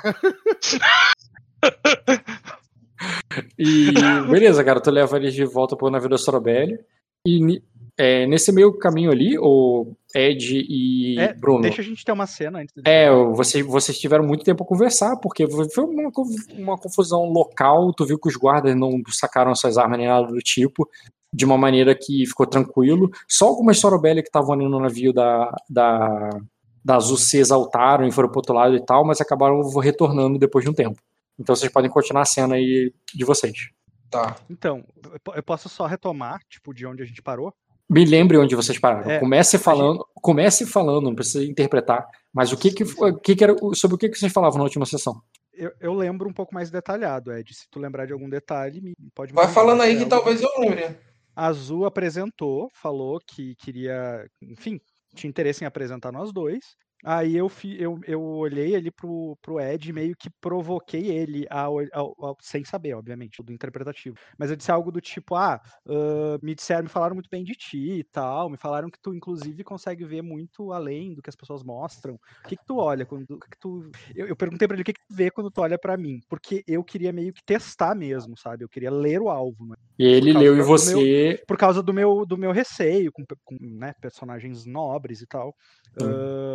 E beleza, cara, tu leva eles de volta pro navio da Sorobelli. E é, nesse meio caminho ali, o Ed e É, Bruno. Deixa a gente ter uma cena antes de É, vocês, vocês tiveram muito tempo a conversar, porque foi uma, uma confusão local. Tu viu que os guardas não sacaram suas armas nem nada do tipo, de uma maneira que ficou tranquilo. Só algumas Sorobelli que estavam ali no navio da, da, da Azul se exaltaram e foram pro outro lado e tal, mas acabaram retornando depois de um tempo. Então vocês podem continuar a cena aí de vocês. Tá. Então, eu po- eu posso só retomar, tipo, de onde a gente parou? Me lembre onde vocês pararam. É, comece falando, comece falando, não precisa interpretar. Mas o que que, foi- o que, que era, sobre o que, que vocês falavam na última sessão? Eu, eu lembro um pouco mais detalhado, Ed. Se tu lembrar de algum detalhe, pode me Vai falando aí é que talvez eu lembre. A Azul apresentou, falou que queria, enfim, tinha interesse em apresentar nós dois. Aí eu, fi- eu, eu olhei ali pro, pro Ed e meio que provoquei ele, ao, ao- ao- sem saber, obviamente, do interpretativo. Mas eu disse algo do tipo: ah, ah, me disseram, me falaram muito bem de ti e tal, me falaram que tu, inclusive, consegue ver muito além do que as pessoas mostram. O que, que tu olha quando. o que que tu... eu, eu perguntei pra ele o que, que tu vê quando tu olha pra mim, porque eu queria meio que testar mesmo, sabe? Eu queria ler o alvo, né? E ele leu e do meu- você. por causa do meu, do meu receio com, com, né, personagens nobres e tal. Hum.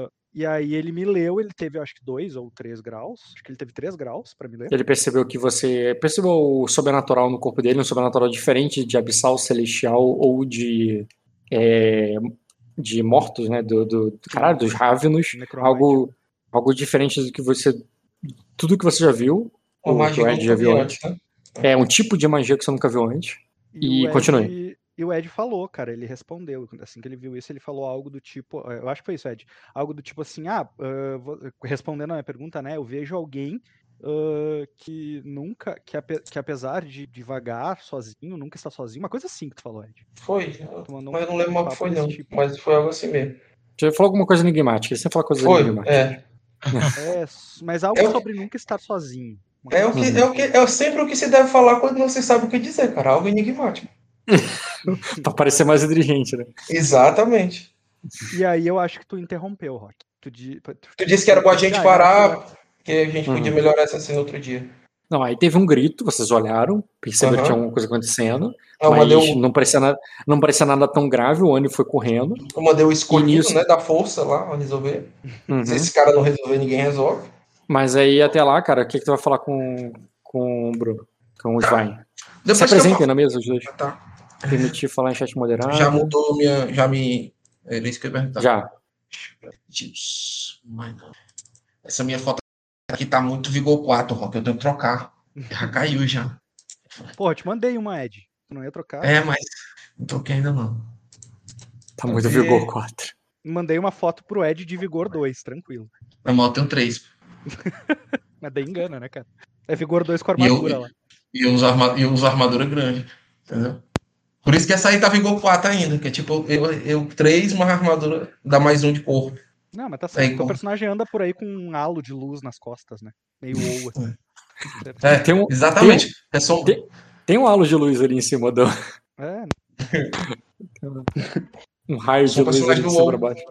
Ah, e aí ele me leu, ele teve acho que dois ou três graus. Acho que ele teve três graus pra me ler. Ele percebeu que você. Percebeu o sobrenatural no corpo dele, um sobrenatural diferente de abissal, celestial ou de. é, de mortos, né? Do, do, do- caralho, dos Ravenos. Algo, algo diferente do que você. Tudo que você já viu. Uma o magia que o Ed já vi viu antes, né? É um tipo de magia que você nunca viu antes. E o continue. E o Ed falou, cara, ele respondeu. Assim que ele viu isso, ele falou algo do tipo. Eu acho que foi isso, Ed. Algo do tipo assim: ah, ah, vo- respondendo a minha pergunta, né? Eu vejo alguém ah, que nunca. Que, ape- que apesar de devagar, sozinho, nunca está sozinho. Uma coisa assim que tu falou, Ed. Foi. Mas eu não um lembro papo foi, não. tipo. Mas foi algo assim mesmo. Você falou alguma coisa enigmática. Você fala coisa Foi, enigmática. é. É, mas algo É o- sobre nunca estar sozinho. Uma É o que, é o que é sempre o que se deve falar quando não se sabe o que dizer, cara. Algo enigmático. Pra parecer mais inteligente, né? Exatamente. E aí eu acho que tu interrompeu, Rock. Tu, di- tu- Tu disse que era bom a gente Ah, parar, que a gente Uhum. podia melhorar essa cena outro dia. Não, aí teve um grito, vocês olharam, perceberam que Aham. tinha alguma coisa acontecendo, Eu mas mandei, o, não, parecia nada, não parecia nada tão grave, o Oni foi correndo. eu mandei o escolhido, nisso- né, da força lá, pra resolver. Uhum. Se esse cara não resolver, ninguém resolve. Mas aí até lá, cara, o que, que tu vai falar com, com o Bruno? Com o Svein? Se que eu apresentem na mesa, os dois. fa- Tá. Permitir falar em chat moderado. Já mudou minha. Já me. Era isso que eu ia perguntar. Já. Deus, mano. Essa minha foto aqui tá muito Vigor 4, Rock. Eu tenho que trocar. Já caiu já. Porra, eu te mandei uma, Ed. Tu não ia trocar? É, mas não troquei ainda não. Tá muito É. Vigor 4. Mandei uma foto pro Ed de Vigor 2, tranquilo. Na moto tem um 3. Mas daí engana, né, cara? É Vigor 2 com E eu- armadura lá. E eu uso, arma, e eu uso armadura grande. Entendeu? Por isso que essa aí tá vigor 4 ainda. Que é tipo, eu, eu 3, uma armadura dá mais um de corpo. Não, mas tá certo. Teu como- personagem anda por aí com um halo de luz nas costas, né? Meio ou assim. É, Tem um, exatamente. É só um- tem- tem um halo de luz ali em cima do. É, Um raio de luz ali do cima pra baixo.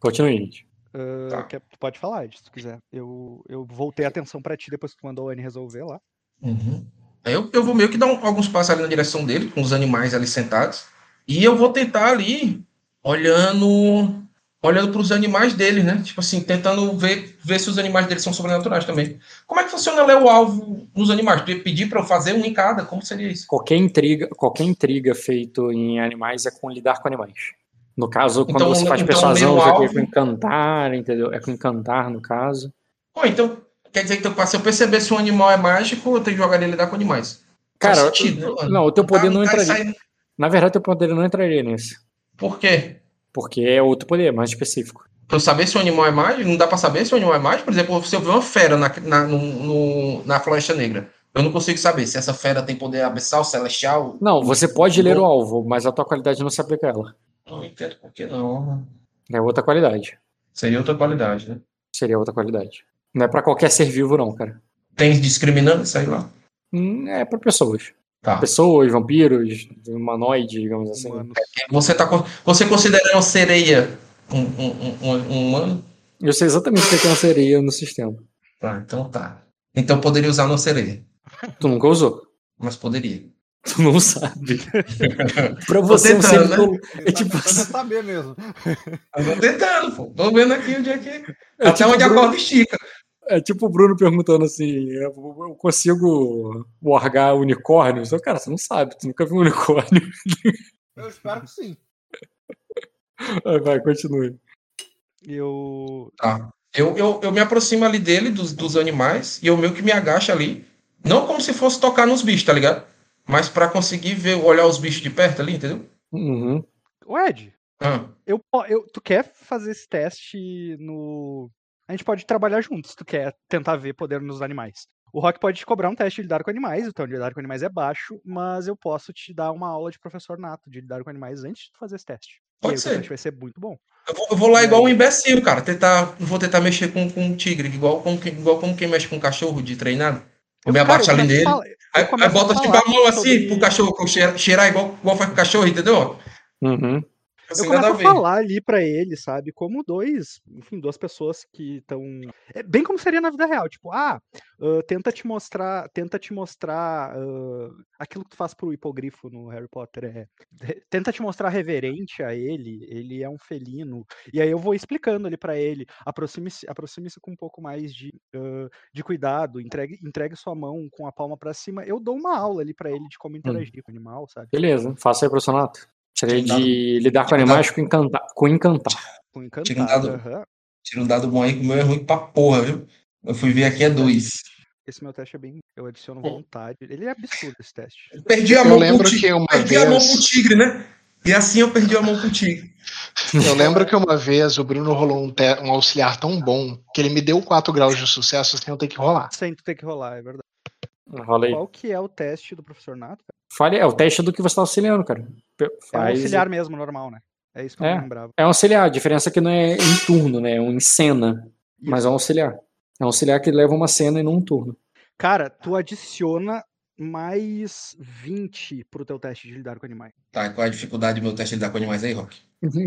Continue, gente. ah, Tá. quer- tu pode falar, Ed, se tu quiser. Eu, eu voltei a atenção pra ti depois que tu mandou a Anne resolver lá. Uhum. Eu, eu vou meio que dar um- alguns passos ali na direção dele, com os animais ali sentados. E eu vou tentar ali, olhando olhando para os animais dele, né? Tipo assim, tentando ver, ver se os animais dele são sobrenaturais também. Como é que funciona ler o alvo nos animais? Tu ia pedir para eu fazer um em cada? Como seria isso? Qualquer intriga, qualquer intriga feito em animais é com lidar com animais. No caso, quando Então, você faz então, persuasão, já que é com encantar, entendeu? É com encantar, no caso. Pô, então, quer dizer que então, se eu perceber se um animal é mágico, eu tenho que jogar ele lidar com animais. Cara, Faz sentido, né, não, o teu poder Tá- não tá entraria. Na verdade, teu poder não entraria nesse. Por quê? Porque é outro poder, mais específico. Pra eu saber se o animal é mágico, não dá pra saber se o animal é mágico. Por exemplo, se eu ver uma fera na, na, no, no- na Floresta Negra, eu não consigo saber se essa fera tem poder abissal, celestial. Não, você pode ler o alvo, mas a tua qualidade não se aplica a ela. Não entendo por que não. É outra qualidade. Seria outra qualidade, né? Seria outra qualidade. Não é pra qualquer ser vivo, não, cara. Tem discriminando isso aí lá? Hum, É pra pessoas. Tá. Pessoas, vampiros, humanoide, digamos assim. Humanos. Você, tá, você considera uma sereia um, um, um, um- um humano? Eu sei exatamente o que é uma sereia no sistema. Tá, então tá. Então poderia usar uma sereia. Tu nunca usou. Mas poderia. Tu não sabe. pra você, um tentando, ser tolo- É tipo saber mesmo. Eu tô tentando, pô. Tô vendo aqui onde é que. É Até tipo onde a corda estica. É tipo o Bruno perguntando assim: eu consigo wargar unicórnios? Eu, cara, você não sabe, tu nunca viu um unicórnio. Eu espero que sim. Vai, vai, continue. Eu. Tá. Eu, eu, eu me aproximo ali dele, dos, dos animais, e eu meio que me agacho ali. Não como se fosse tocar nos bichos, tá ligado? Mas pra conseguir ver, olhar os bichos de perto ali, entendeu? Uhum. Ô, Ed, Ah, eu, eu, tu quer fazer esse teste no. A gente pode trabalhar juntos, se tu quer tentar ver poder nos animais. O Rock pode te cobrar um teste de lidar com animais, o teu de lidar com animais é baixo, mas eu posso te dar uma aula de professor nato de lidar com animais antes de tu fazer esse teste. Pode e aí, o ser. teu teste vai ser muito bom. eu, vou, eu vou lá igual um imbecil, cara. Tentar, vou tentar mexer com, com um tigre, igual como, quem- igual como quem mexe com um cachorro de treinado. Eu me abaixo ali nele. Aí, aí bota tipo a mão assim sobre- pro cachorro cheirar, cheirar igual, igual faz com o cachorro, entendeu? Uhum. Assim, Eu nada começo a ver. falar ali pra ele, sabe? Como dois, enfim, duas pessoas que estão. É bem como seria na vida real. Tipo, ah, ah, tenta te mostrar, tenta te mostrar ah, aquilo que tu faz pro hipogrifo no Harry Potter. É, tenta te mostrar reverente a ele. Ele é um felino. E aí eu vou explicando ali pra ele. Aproxime-se, aproxime-se com um pouco mais de, ah, de cuidado. Entregue, entregue sua mão com a palma pra cima. Eu dou uma aula ali pra ele de como interagir com o animal, sabe? Beleza, faça aí, profissionato. Tirei Tinha de lidar com animais com encantar. Com encantar. Com Tira um dado. aham. Tira um dado bom aí que o meu é ruim pra porra, viu? Eu fui ver aqui é dois. Esse meu teste é bem. Eu adiciono vontade. Ele é absurdo esse teste. Perdi a Eu mão lembro pro tigre. que uma perdi a mão vez- pro tigre, né? E assim eu perdi a mão pro tigre. Eu lembro que uma vez o Bruno rolou um, te- um auxiliar tão bom que ele me deu 4 graus de sucesso sem eu ter que rolar. Sem tu ter que rolar, é verdade. Rola aí. Qual que é o teste do professor Nato? Cara? Fale, é o teste do que você tá auxiliando, cara. É um Faz- auxiliar mesmo, normal, né? É isso que eu É. não lembrava. É um auxiliar, a diferença é que não é em turno, né? É um em cena. Mas é um auxiliar. É um auxiliar que leva uma cena e não um turno. Cara, tu adiciona mais 20 pro teu teste de lidar com animais. Tá, qual é a dificuldade do meu teste de lidar com animais aí, Rock?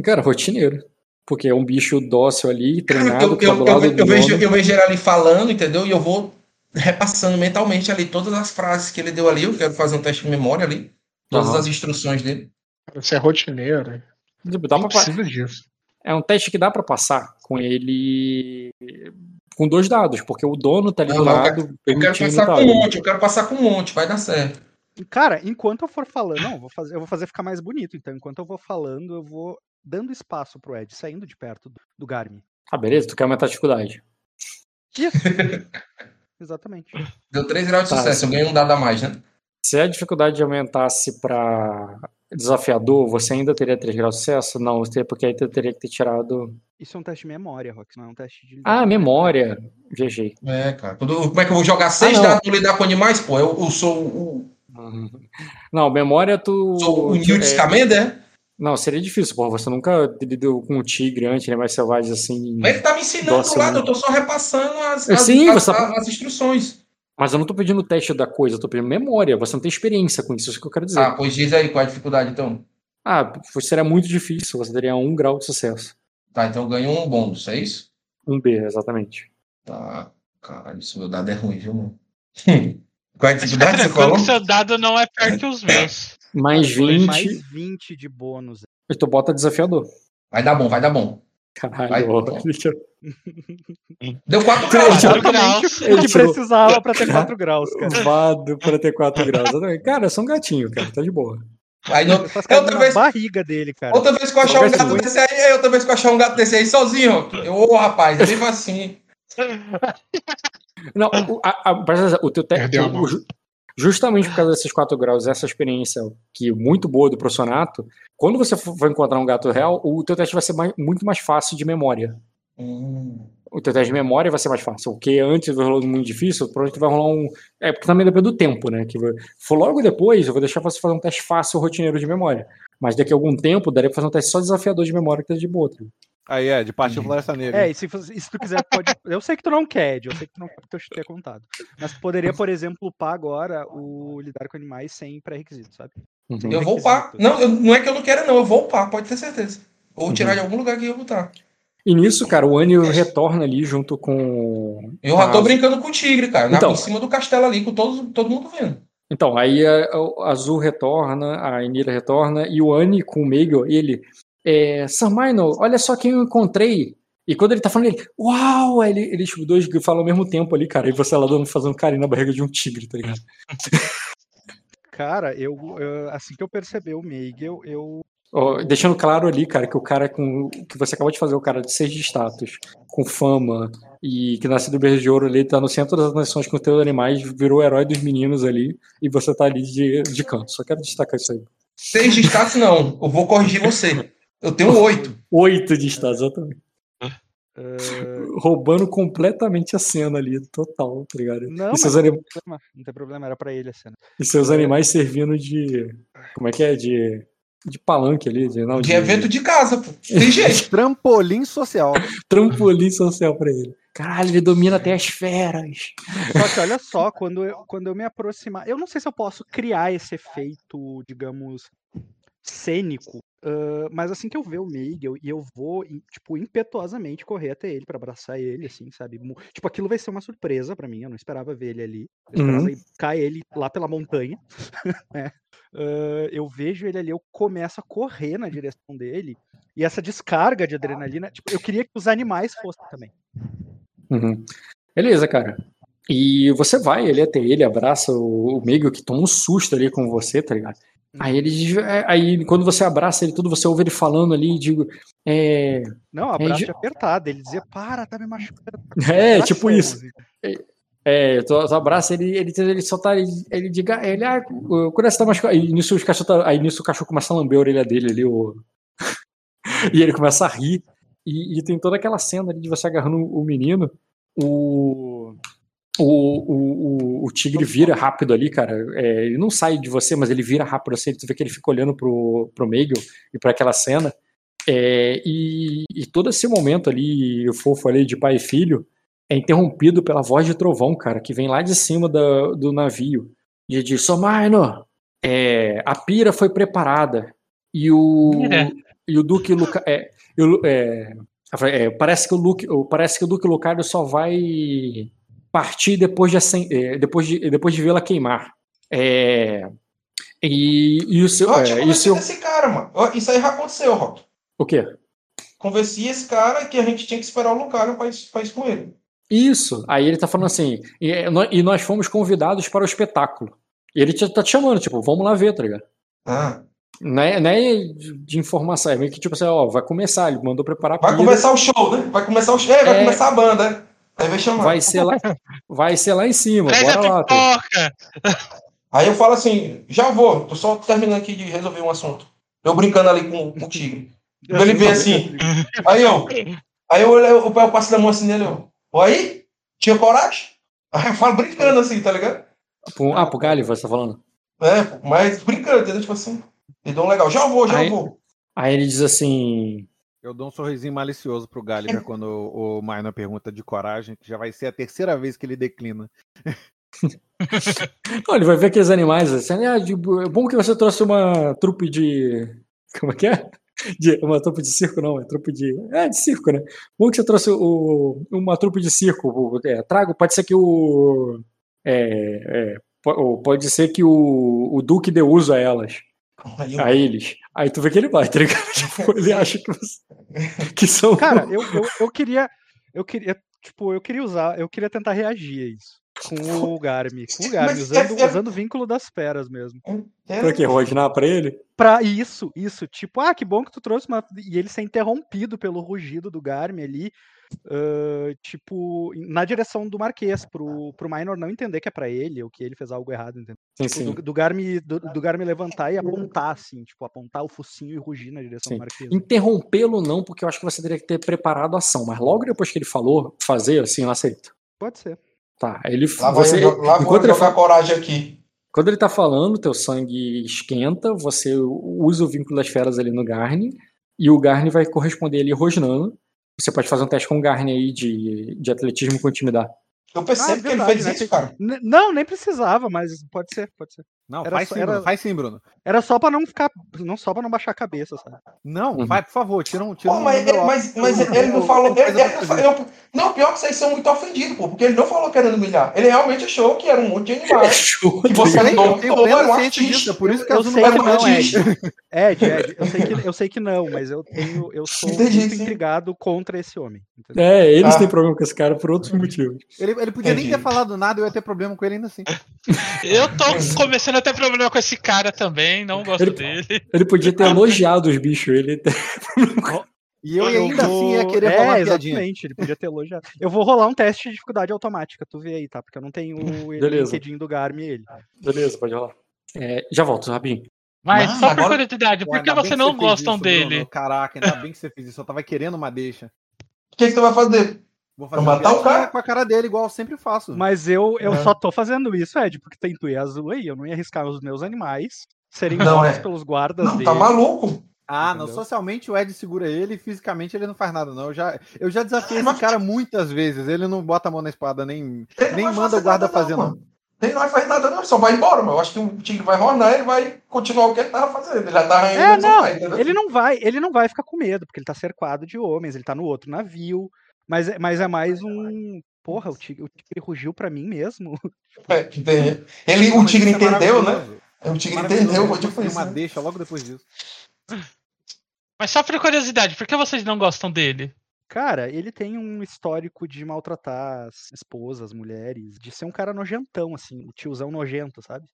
Cara, rotineiro. Porque é um bicho dócil ali, treinado, Eu, que tá eu, eu, eu, do vejo, eu vejo ele ali falando, entendeu? E eu vou repassando mentalmente ali todas as frases que ele deu ali. Eu quero fazer um teste de memória ali. Todas Aham. as instruções dele. Você é rotineiro. Tipo, dá Não pra precisa disso. É um teste que dá pra passar com ele com dois dados, porque o dono tá ali Não, do não, eu lado Eu quero passar tá, com um monte, eu quero passar com um monte, vai dar certo. Cara, enquanto eu for falando, não, eu vou fazer, eu vou fazer ficar mais bonito. Então, enquanto eu vou falando, eu vou dando espaço pro Ed, saindo de perto do, do Garmin. Ah, beleza, tu quer aumentar a dificuldade. Isso. Exatamente. Deu 3 graus de Tá, sucesso, eu ganhei um dado a mais, né? Se a dificuldade aumentasse pra desafiador, você ainda teria 3 graus de sucesso? Não, você teria- porque aí você teria que ter tirado. Isso é um teste de memória, Rox, não é um teste de. Ah, memória. GG. É, cara. Quando- como é que eu vou jogar seis não. dados no lidar com animais? Pô, eu, eu sou o, Não, memória tu. sou o Newt é, Scamander, é? Não, seria difícil, porra. Você nunca lidou com um tigre antes, né? Mais selvagens assim. Mas ele tá me ensinando Nossa, lá, mano. eu tô só repassando as, É, as, sim, as, você tá- as- as instruções. Mas eu não tô pedindo o teste da coisa, eu tô pedindo memória. Você não tem experiência com isso, é isso que eu quero dizer. Ah, pois diz aí qual é a dificuldade, então. Ah, seria muito difícil, você teria um grau de sucesso. Tá, então eu ganho um bônus, é isso? Um B, exatamente. Tá. Caralho, isso meu dado é ruim, viu, mano? Qual é a dificuldade você falou? seu dado não é perto que os meus. Mais Foi 20, Mais 20 de bônus. e tu bota desafiador. Vai dar bom, vai dar bom. Caralho, Vai. Deu 4 Ele graus. cara. graus. O Ele precisava pra ter 4 graus, cara. Vado pra ter 4 graus. Cara, eu sou um gatinho, cara, tá de boa. Aí, faço carinho outra vez, barriga dele, cara. outra vez que eu achar um gato desse aí, outra vez que eu achar um gato desse aí sozinho, eu, ô rapaz, é mesmo assim. Não, o, a, a, presta atenção, o teu teste. Justamente por causa desses 4 graus, essa experiência que é muito boa do profissionato, quando você for encontrar um gato real, o teu teste vai ser mais- muito mais fácil de memória. Hum. O teu teste de memória vai ser mais fácil. Porque antes rolou muito difícil, provavelmente vai rolar um. É, porque também depende do tempo, né? Que for logo depois, eu vou deixar você fazer um teste fácil, rotineiro de memória. Mas daqui a algum tempo, daria pra fazer um teste só desafiador de memória, que tá de boa. tá? Aí é, de partir Floresta Negra. É, e se, e se tu quiser, pode. Eu sei que tu não quer, Ed, eu sei que tu não quer porque eu te ter contado. Mas tu poderia, por exemplo, upar agora o lidar com animais sem pré-requisito, sabe? Uhum. Eu vou upar. Não, eu- não é que eu não quero, não. Eu vou upar, pode ter certeza. Ou tirar Uhum. de algum lugar que eu vou botar. E nisso, cara, o Anio retorna ali junto com. Eu já tô a- brincando com o tigre, cara. Na, Então. em cima do castelo ali, com todo, todo mundo vendo. Então, aí a, a Azul retorna, a Enira retorna, e o Annie com o Meigel, ele. É, Sarmino, olha só quem eu encontrei. E quando ele tá falando, ele. Uau! Aí ele, eles os dois falam ao mesmo tempo ali, cara. E você lá dando, fazendo carinho na barriga de um tigre, tá ligado? Cara, eu, eu- assim que eu percebi o Miguel, eu. Ó, deixando claro ali, cara, que o cara com. que você acabou de fazer, o cara de seis de status, com fama, e que nasceu do berço de ouro ali, tá no centro das nações com os teus animais, virou o herói dos meninos ali, e você tá ali de, de canto. Só quero destacar isso aí. Seis de status, não. Eu vou corrigir você. Eu tenho oito. Oito de status, exatamente. ah, Roubando completamente a cena ali, total, tá ligado? não, e, mas seus não anim- tem problema, não tem problema, era pra ele a cena. e seus animais servindo de. Como é que é? De. De palanque ali, de, não, De evento de casa, pô. Tem jeito. Trampolim social. trampolim social pra ele. Caralho, ele domina até as feras. Só que olha só, quando eu, quando eu me aproximar. Eu não sei se eu posso criar esse efeito, digamos, cênico. Ah, mas assim que eu ver o Miguel e eu vou, tipo, impetuosamente correr até ele pra abraçar ele, assim, sabe? Tipo, aquilo vai ser uma surpresa pra mim. Eu não esperava ver ele ali. Eu esperava Uhum. ir- cair ele lá pela montanha. né? Ah, eu vejo ele ali, eu começo a correr na direção dele. E essa descarga de adrenalina, tipo, eu queria que os animais fossem também. Uhum. Beleza, cara. E você vai ali até ele, abraça o, o Miguel, que toma um susto ali com você, tá ligado? Aí ele é, aí quando você abraça ele tudo, você ouve ele falando ali, digo, é, Não, abraço de- de apertado. Ele dizia, para, tá me machucando. é tipo isso. É, tu, tu abraça ele, ele, ele só tá, ele, ele diga, ele, ah, o coração tá machucado. Aí nisso, os cachorro tá- aí nisso o cachorro começa a lamber a orelha dele ali, o... e ele começa a rir. E, e tem toda aquela cena ali de você agarrando o menino, o, o, o, o, tigre vira rápido ali, cara. É, ele não sai de você, mas ele vira rápido assim, tu vê que ele fica olhando pro, pro Meigel e pra aquela cena. É, e, e todo esse momento ali, o fofo ali de pai e filho, é interrompido pela voz de trovão, cara, que vem lá de cima da- do navio. E diz: Somarno, é, a pira foi preparada. E o, Pira? e o Duque Luca, é, e o- é, é, parece, que o Luke, parece que o Duque Lucario só vai partir depois de, é, depois de, depois de vê-la queimar. É, e, e o seu. Eu é, e seu desse cara, mano. Isso aí já aconteceu, Rock. o quê? Convenci esse cara que a gente tinha que esperar o Lucario pra isso, pra isso com ele. Isso. Aí ele tá falando assim, e, é, e nós fomos convidados para o espetáculo. E ele tá te chamando, tipo, vamos lá ver, tá ligado? Ah, Não é, não é de informação, é meio que tipo assim, ó, vai começar, ele mandou preparar vai começar o show, né? Vai começar o show. É, vai É. começar a banda, né? Aí vai chamar. vai ser lá, vai ser lá em cima, Traz bora lá. pipoca! Aí eu falo assim, já vou, tô só terminando aqui de resolver um assunto. Eu brincando ali com, com o tigre. Ele vem assim, aí eu, aí eu, eu, eu, eu passo da mão assim nele, eu, oi? Tinha coragem? Aí eu falo brincando assim, tá ligado? Ah, pro Galho, você tá falando? É, mas brincando, entendeu? Tipo assim, e dou um legal, já vou, já Aí- vou. Aí ele diz assim. Eu dou um sorrisinho malicioso pro Gallagher quando o, o Minor pergunta de coragem, que já vai ser a terceira vez que ele declina. Não, ele vai ver aqueles animais assim. Ah, de- é bom que você trouxe uma trupe de. Como é que é? De- uma trupe de circo, não, é trupe de. É, de circo, né? Bom que você trouxe o- uma trupe de circo. é, trago, pode ser que o. É, é, pode ser que o, o Duque dê uso a elas, a eles. Aí tu vê que ele vai, tá ligado? Tipo, ele acha que, você- que são. Cara, eu, eu, eu queria. Eu queria. Tipo, eu queria usar. Eu queria tentar reagir a isso. Com o Garmi. Com o Garmi, Mas usando, é- é- usando o vínculo das feras mesmo. Pra quê? Rosnar pra ele? Pra isso, isso. Tipo, ah, que bom que tu trouxe uma. E ele ser interrompido pelo rugido do Garmi ali. Ah, tipo, na direção do Marquês, pro, pro Minor não entender que é pra ele, ou que ele fez algo errado, entendeu? Sim, Tipo, sim. do, do, Garmi, do, do Garmi levantar e apontar, assim, tipo, apontar o focinho e rugir na direção Sim. do Marquês. Interrompê-lo não, porque eu acho que você teria que ter preparado a ação. Mas logo depois que ele falou, fazer assim, eu aceito. Pode ser. Tá, ele. Lá, vai, você, eu- lá enquanto ele fa- coragem aqui. Quando ele tá falando, teu sangue esquenta, você usa o vínculo das feras ali no Garne, e o Garne vai corresponder ali rosnando. Você pode fazer um teste com o Garne aí de, de atletismo com intimidar. Eu percebo Ah, que ele verdade, fez né? isso, cara. Não, nem precisava, mas pode ser, pode ser. Não, Era faz só- sim, era- Bruno. Faz sim, Bruno. Era só pra não ficar. Não só pra não baixar a cabeça, sabe? Não, Uhum. vai, por favor, tira um. Tira Pô, um mas, ele, mas, mas Eu- ele não eu- falou. eu- Ele, ele não, eu- não, pior que vocês são muito ofendidos, pô, porque ele não falou querendo humilhar. Ele realmente achou que era um monte de animais. Show, Que você Eu não eu era um disso, artista. é por isso que Eu Azul sei não que não, falar Ed. Ed, Ed, eu sei que, eu sei que não, mas eu tenho. Eu sou Entendi, muito sim. intrigado contra esse homem. entendeu? É, eles Ah. têm problema com esse cara por outros motivos. Ele, ele podia nem Entendi. ter falado nada, eu ia ter problema com ele ainda assim. Eu tô começando a ter problema com esse cara também, não gosto Ele- dele. Ele podia ter elogiado os bichos. Ele E eu, Eu ainda assim ia vou- querer é, falar exatamente, ele podia ter elogiado. Eu vou rolar um teste de dificuldade automática, tu vê aí, tá? Porque eu não tenho o. LinkedIn do Garmin e ele. Beleza, pode rolar. É, já volto, rapidinho. Mas Mano, só por curiosidade, por que você não gostam isso, dele? Bruno. Caraca, ainda bem que você fez isso. Eu tava querendo uma deixa. O que, que você vai fazer? Vou fazer matar o cara? com a cara dele, igual eu sempre faço. Mas eu, eu É. só tô fazendo isso, Ed, porque tem tu e azul aí. Eu não ia arriscar os meus animais serem Não, mortos é. pelos guardas Não, dele. tá maluco? Ah, não. Entendeu? Socialmente o Ed segura ele e fisicamente ele não faz nada, não. Eu já, eu já desafiei Mas- esse cara muitas vezes. Ele não bota a mão na espada, nem. Ele não Nem vai manda o guarda fazer, não. Ele não vai fazer nada, não. Ele só vai embora, mano. Eu acho que o tigre vai rornar ele vai continuar o que ele tava fazendo. Ele já tá É, não, mais, entendeu? ele não vai, ele não vai ficar com medo, porque ele tá cercado de homens, ele tá no outro navio, mas, é- mas é mais um, porra, o tigre, o tigre rugiu pra mim mesmo. É, Ele, o mas tigre é entendeu, né? O tigre entendeu, eu foi tipo isso. uma né? deixa logo depois disso. Mas só por curiosidade, por que vocês não gostam dele? Cara, ele tem um histórico de maltratar as esposas, mulheres, de ser um cara nojentão, assim, o tiozão nojento, sabe?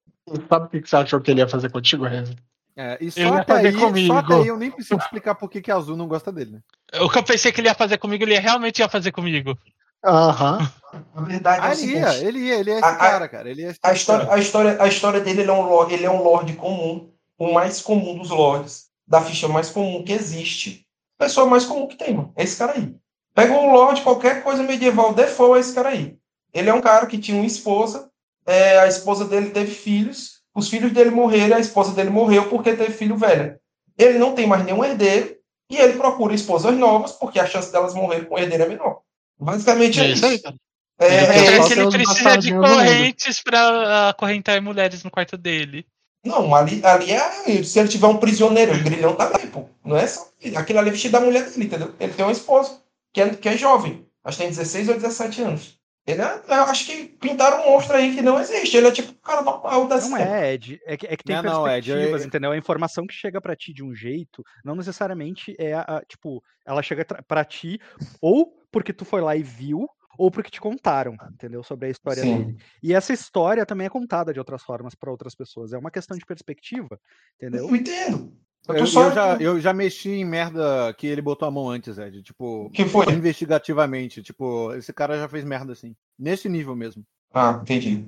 Sabe o que que você achou que ele ia fazer contigo, Renzo? É, e só até, fazer aí, comigo. só até aí eu nem preciso explicar por que, que a Azul não gosta dele, né? O que eu pensei que ele ia fazer comigo, ele realmente ia fazer comigo. Aham. A verdade é Ah, o ele seguinte, ia, ele ia, ele é esse A- a- cara, cara. Ele é esse A história, cara. a história, a história dele ele é, um lord, ele é um lord comum, o mais comum dos lords, da ficha mais comum que existe. Pessoa mais comum que tem, mano. É esse cara aí. Pega um lord, qualquer coisa medieval, default é esse cara aí. Ele é um cara que tinha uma esposa, é, a esposa dele teve filhos, os filhos dele morreram, a esposa dele morreu porque teve filho velho. Ele não tem mais nenhum herdeiro, e ele procura esposas novas, porque a chance delas morrer com herdeiro é menor. Basicamente é Isso. isso. É, Ele é, só que ele precisa de correntes pra acorrentar mulheres no quarto dele. Não, ali, ali é. Se ele tiver um prisioneiro, o grilhão tá ali, pô. Não é só. Aquilo ali é vestido da mulher dele, entendeu? Ele tem uma esposa, que é, que é jovem. Acho que tem 16 ou 17 anos. Ele é. Eu acho que pintaram um monstro aí que não existe. Ele é tipo um cara normal da Não é, Ed. É que, é que tem Não, não, Ed, eu- perspectivas, entendeu? A informação que chega pra ti de um jeito, não necessariamente é a, a- tipo, ela chega pra ti ou porque tu foi lá e viu, ou porque te contaram, entendeu? Sobre a história Sim. dele. E essa história também é contada de outras formas pra outras pessoas. É uma questão de perspectiva, entendeu? Eu entendo. Eu Eu, só. eu já, eu já mexi em merda que ele botou a mão antes, Ed. Tipo, que foi? investigativamente. Tipo, esse cara já fez merda assim. Nesse nível mesmo. Ah, entendi.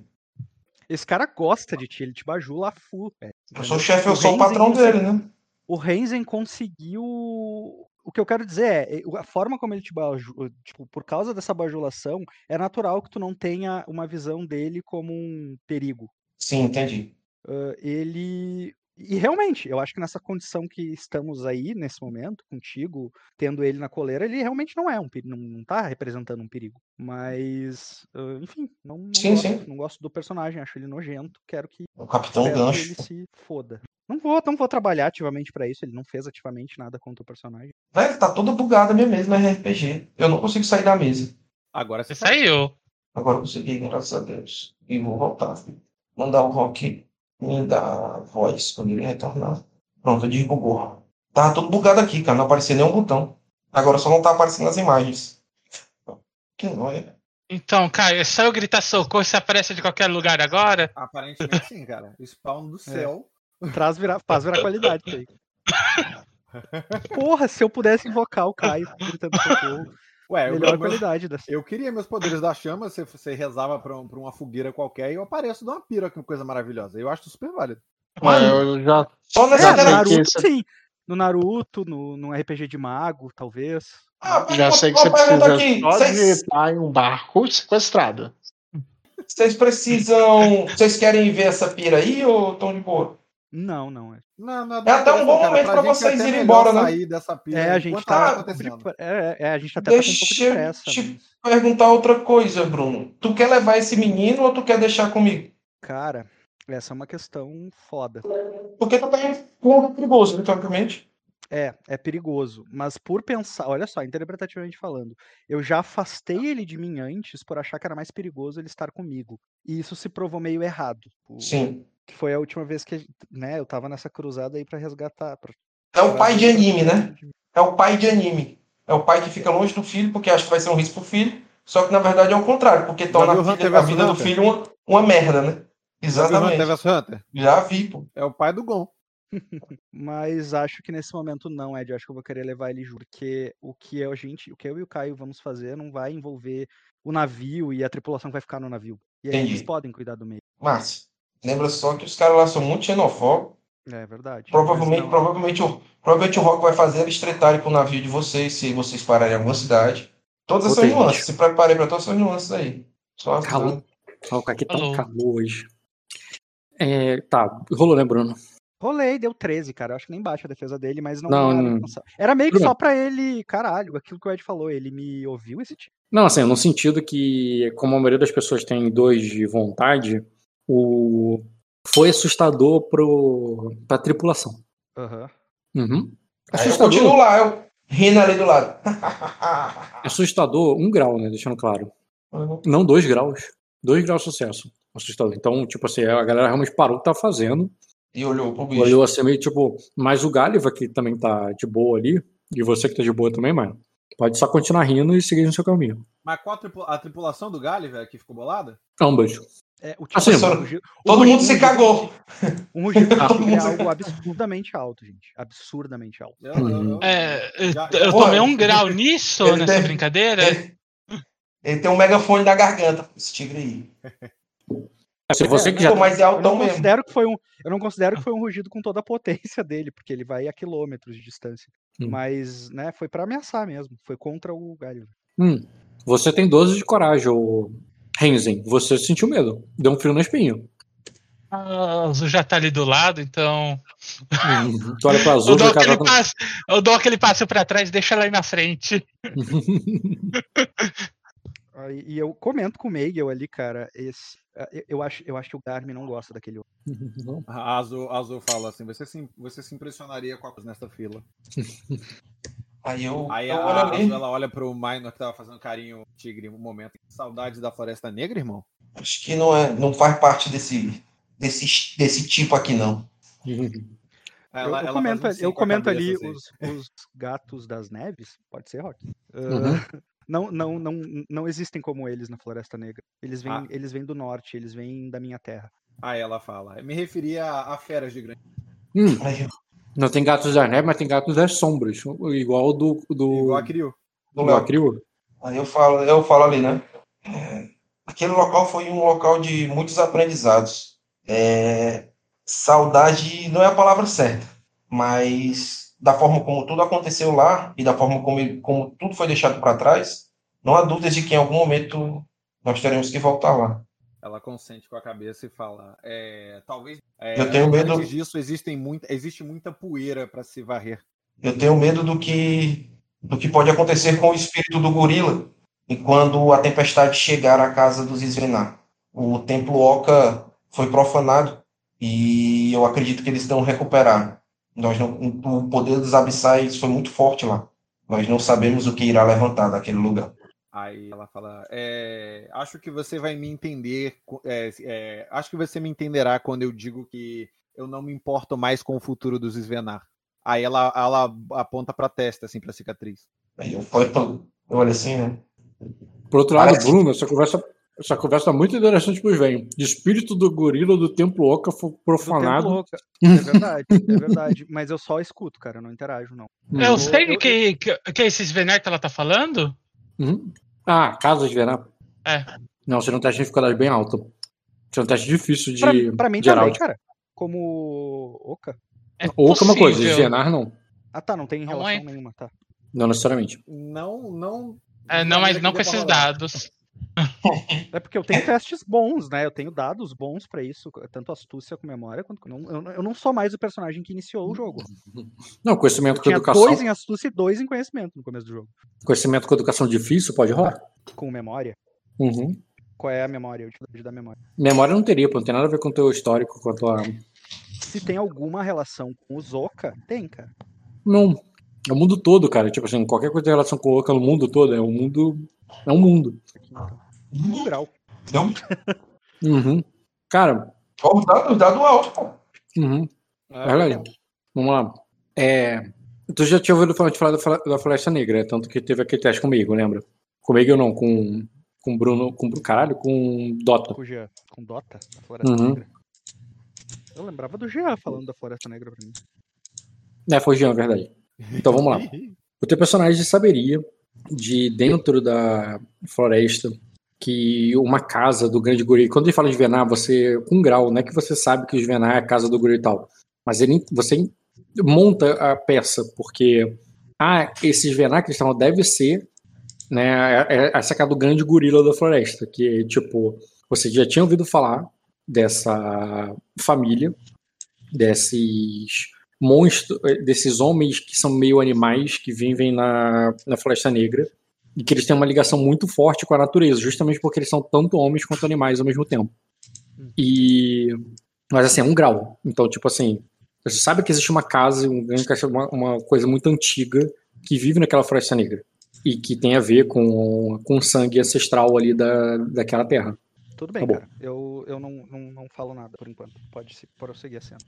Esse cara gosta de ti, ele te bajula a full. velho, Eu sou o chefe, eu O sou o patrão consegui- dele, né? O Renzen conseguiu. O que eu quero dizer é, a forma como ele te bajula, tipo, por causa dessa bajulação, é natural que tu não tenha uma visão dele como um perigo. Sim, entendi. Ah, ele. E realmente, eu acho que nessa condição que estamos aí, nesse momento, contigo, tendo ele na coleira, ele realmente não é um perigo, não, tá representando um perigo. Mas, enfim, não, não Sim, gosto, sim. não gosto do personagem, acho ele nojento, quero que O Capitão Gancho. ele se foda. Não vou, não vou trabalhar ativamente pra isso, ele não fez ativamente nada contra o personagem. Velho, tá toda bugada a minha mesa no RPG. Eu não consigo sair da mesa. Agora você Você saiu. Agora eu consegui, graças a Deus. E vou voltar. Mandar o Rock me dar voz quando ele retornar. Pronto, desbugou. Tava tudo bugado aqui, cara. Não aparecia nenhum botão. Agora só não tá aparecendo as imagens. Que nóia. Então, Caio, é só eu gritar socorro você aparece de qualquer lugar agora? Aparentemente sim, cara. Spawn do céu. Traz virar, faz virar qualidade isso aí. Porra, se eu pudesse invocar o Caio gritando socorro, Ué, eu, melhor eu, qualidade dessa. eu queria meus poderes da chama, você, você rezava pra, um- pra uma fogueira qualquer e eu apareço de uma pira, que coisa maravilhosa. Eu acho super válido. Mas eu já. Só É, nessa no sei que Naruto, isso- sim. No Naruto, no, no RPG de mago, talvez. Ah, Já sei que você precisa aqui. só Vocês, digitar em um barco sequestrado. vocês precisam. Vocês querem ver essa pira aí ou estão de boa? Não, não. É, Não, não, É até um bom momento pra gente é vocês irem embora, né? sair dessa pira é a gente tá. tá com um pouco de- acontecendo. é, é, a gente até tá com um pouco de Deixa eu pressa. te- mas, Perguntar outra coisa, Bruno. Tu quer levar esse menino ou tu quer deixar comigo? Cara, essa é uma questão foda. Porque tu tá em um perigoso, teoricamente. É, é perigoso. Mas por pensar, olha só, interpretativamente falando, eu já afastei ele de mim antes por achar que era mais perigoso ele estar comigo. E isso se provou meio errado. Sim. Que foi a última vez que, né, eu tava nessa cruzada aí pra resgatar. Pra... É o pai de anime, né? É o pai de anime. É o pai que fica longe do filho porque acha que vai ser um risco pro filho. Só que na verdade é o contrário, porque torna a, filha- a vida do filho uma, uma merda, né? Já viu Hunter Exatamente. Já vi, pô. É o pai do Gon. Mas acho que nesse momento não, Ed. Acho que eu vou querer levar ele junto. Porque o que a gente, o que eu e o Caio vamos fazer não vai envolver o navio e a tripulação que vai ficar no navio. E aí eles Entendi. podem cuidar do meio. Márcio, lembra só que os caras lá são muito xenofóbicos. É verdade. Provavelmente, não, provavelmente, o, provavelmente o Rock vai fazer eles tretarem com o navio de vocês, se vocês pararem em alguma cidade. Todas essas Outra, nuances. Se preparem para todas essas nuances aí. Só. Calor. Ó, aqui tá um calor hoje. É, tá, rolou, né, Bruno? Rolei, deu 13, cara. Eu acho que nem baixa a defesa dele, mas não, Não, era. não. Era meio que só pra ele. Caralho, aquilo que o Ed falou. Ele me ouviu esse tipo. Não, assim, no sentido que, como a maioria das pessoas tem dois de vontade, o... foi assustador pro... pra tripulação. Aham. Uhum. Aí eu lá, eu rindo ali do lado. Assustador, um grau, né? Deixando claro. Não dois graus. Dois graus de sucesso. Assustador. Então, tipo assim, a galera realmente parou o que tá fazendo. e olhou pro bicho. Olhou assim meio tipo. Mas o Gáliva, que também tá de boa ali, e você que tá de boa também, mano, pode só continuar rindo e seguir no seu caminho. Mas qual a, tripu- a tripulação do velho, que ficou bolada? Ambas. É, o Assim, tipo, só- um rugido- Todo rugido- mundo se cagou. Um rugido é mundo se algo absurdamente alto, gente. Absurdamente alto. Eu, Uhum. eu- É, eu- Já- eu Pô, tomei um grau nisso, ele nessa deve- brincadeira. Ele, ele tem um megafone na garganta, esse tigre aí. Se você que já mas é Eu altão não, mesmo. considero que foi um, eu não considero que foi um rugido com toda a potência dele, porque ele vai a quilômetros de distância. Hum. Mas, né, foi pra ameaçar mesmo. Foi contra o galho. Hum, você tem 12 de coragem, o Renzen. Você sentiu medo. Deu um frio na espinha. Ah, o Azul já tá ali do lado, então. Hum, tu olha pra azul Eu dou, aquele casado. passo, eu dou aquele passo pra trás e deixo ela aí na frente. Aí, e eu comento com o Meigel ali, cara, esse, ah, eu- eu, acho, eu acho que o Garmin não gosta daquele outro. A Azul, a Azul fala assim: você se, você se impressionaria com a coisa nesta fila. Aí eu, Aí eu a, ali. Ela olha pro Minor que tava fazendo carinho tigre um momento. Saudades da Floresta Negra, irmão? Acho que não, é, não faz parte desse, desse, desse tipo aqui, não. Eu, ela- eu ela comento, um ali- eu comento cabeça, ali assim. os, os gatos das neves, pode ser, Rock? Ah, Uhum. não, não, não, não existem como eles na Floresta Negra. Eles vêm, Ah. eles vêm do norte, eles vêm da minha terra. Aí ela fala: me referia a, a feras de grande. Hum, Aí eu- não tem gatos das neves, mas tem gatos das sombras. Igual do. do Igual a do Léo. Acrio. Aí eu falo, eu falo ali, né? É, aquele local foi um local de muitos aprendizados. É, saudade não é a palavra certa, mas da forma como tudo aconteceu lá e da forma como, como tudo foi deixado para trás, não há dúvidas de que em algum momento nós teremos que voltar lá. Ela consente com a cabeça e fala: é, talvez. É, Eu tenho medo- disso, existem muita, existe muita poeira para se varrer. Eu tenho medo do que do que pode acontecer com o espírito do gorila e quando a tempestade chegar à casa dos Isvenar. O templo Oca foi profanado e eu acredito que eles não recuperaram. Nós não, o poder dos abissais foi muito forte lá. Nós não sabemos o que irá levantar daquele lugar. Aí ela fala: é, Acho que você vai me entender. é, é, acho que você me entenderá quando eu digo que eu não me importo mais com o futuro dos Svenar. Aí ela, ela aponta pra testa, assim, pra cicatriz. Aí eu, falei, eu olho assim, né? Por outro lado, Parece- Bruno, essa conversa, essa conversa tá muito interessante pros velhos. De espírito do gorila do Templo Oca foi Do profanado. Oca. É verdade, é verdade. Mas eu só escuto, cara, eu não interajo, não. Eu Uhum. sei eu- que, que, que é esses Venar que ela tá falando. Uhum. Ah, Casas Venar. É. Não, você não tem a dificuldade bem alta. Você é um teste difícil de, Pra, pra mim de também, cara. Como Oca. É Oca é uma coisa. Svenar não. Ah, tá, não tem Não relação é. nenhuma, tá. Não necessariamente. Não, não. É, não, mas não com dê pra esses dados. É porque eu tenho testes bons, né? Eu tenho dados bons pra isso, tanto astúcia como memória, quanto eu não, eu não- eu não sou mais o personagem que iniciou o jogo. Não, conhecimento Eu com tinha educação. dois em astúcia e dois em conhecimento no começo do jogo. Conhecimento com educação difícil pode rolar. Com memória. Uhum. Qual é a memória? A utilidade da memória. Memória não teria, pô, não tem nada a ver com o teu histórico, com a tua. Se tem alguma relação com o Zoka, tem, cara. Não. É o mundo todo, cara. Tipo assim, qualquer coisa em relação com o Oca no mundo todo, é um mundo. É um mundo. Um grau. Não, Uhum. Cara, ó, os dados, os dados altos, pô. uhum. É verdade. Vamos lá. É, tu já tinha ouvido falar, falar da, da Floresta Negra, né? tanto que teve aquele teste comigo, lembra? Comigo não, com com Bruno, com caralho, com Dota. Com o Jean. Com Dota, a Floresta Uhum. Negra. Eu lembrava do Jean falando da Floresta Negra pra mim. É, foi Jean, verdade. Então vamos lá. O teu personagem saberia de dentro da floresta que uma casa do grande gorila. Quando ele fala de Venar, você com grau, não é que você sabe que os Venar é a casa do gorila e tal, mas ele você monta a peça porque ah, esses Venar que estavam deve ser né, é- é essa casa do grande gorila da floresta, que tipo, você já tinha ouvido falar dessa família, desses monstros, desses homens que são meio animais que vivem na, na Floresta Negra e que eles têm uma ligação muito forte com a natureza, justamente porque eles são tanto homens quanto animais ao mesmo tempo. E mas assim, é um grau. Então, tipo assim, você sabe que existe uma casa, um uma, uma coisa muito antiga que vive naquela Floresta Negra e que tem a ver com, com o sangue ancestral ali da, daquela terra. Tudo bem, Tá cara. Eu, eu não, não, não falo nada por enquanto. Pode se prosseguir a cena.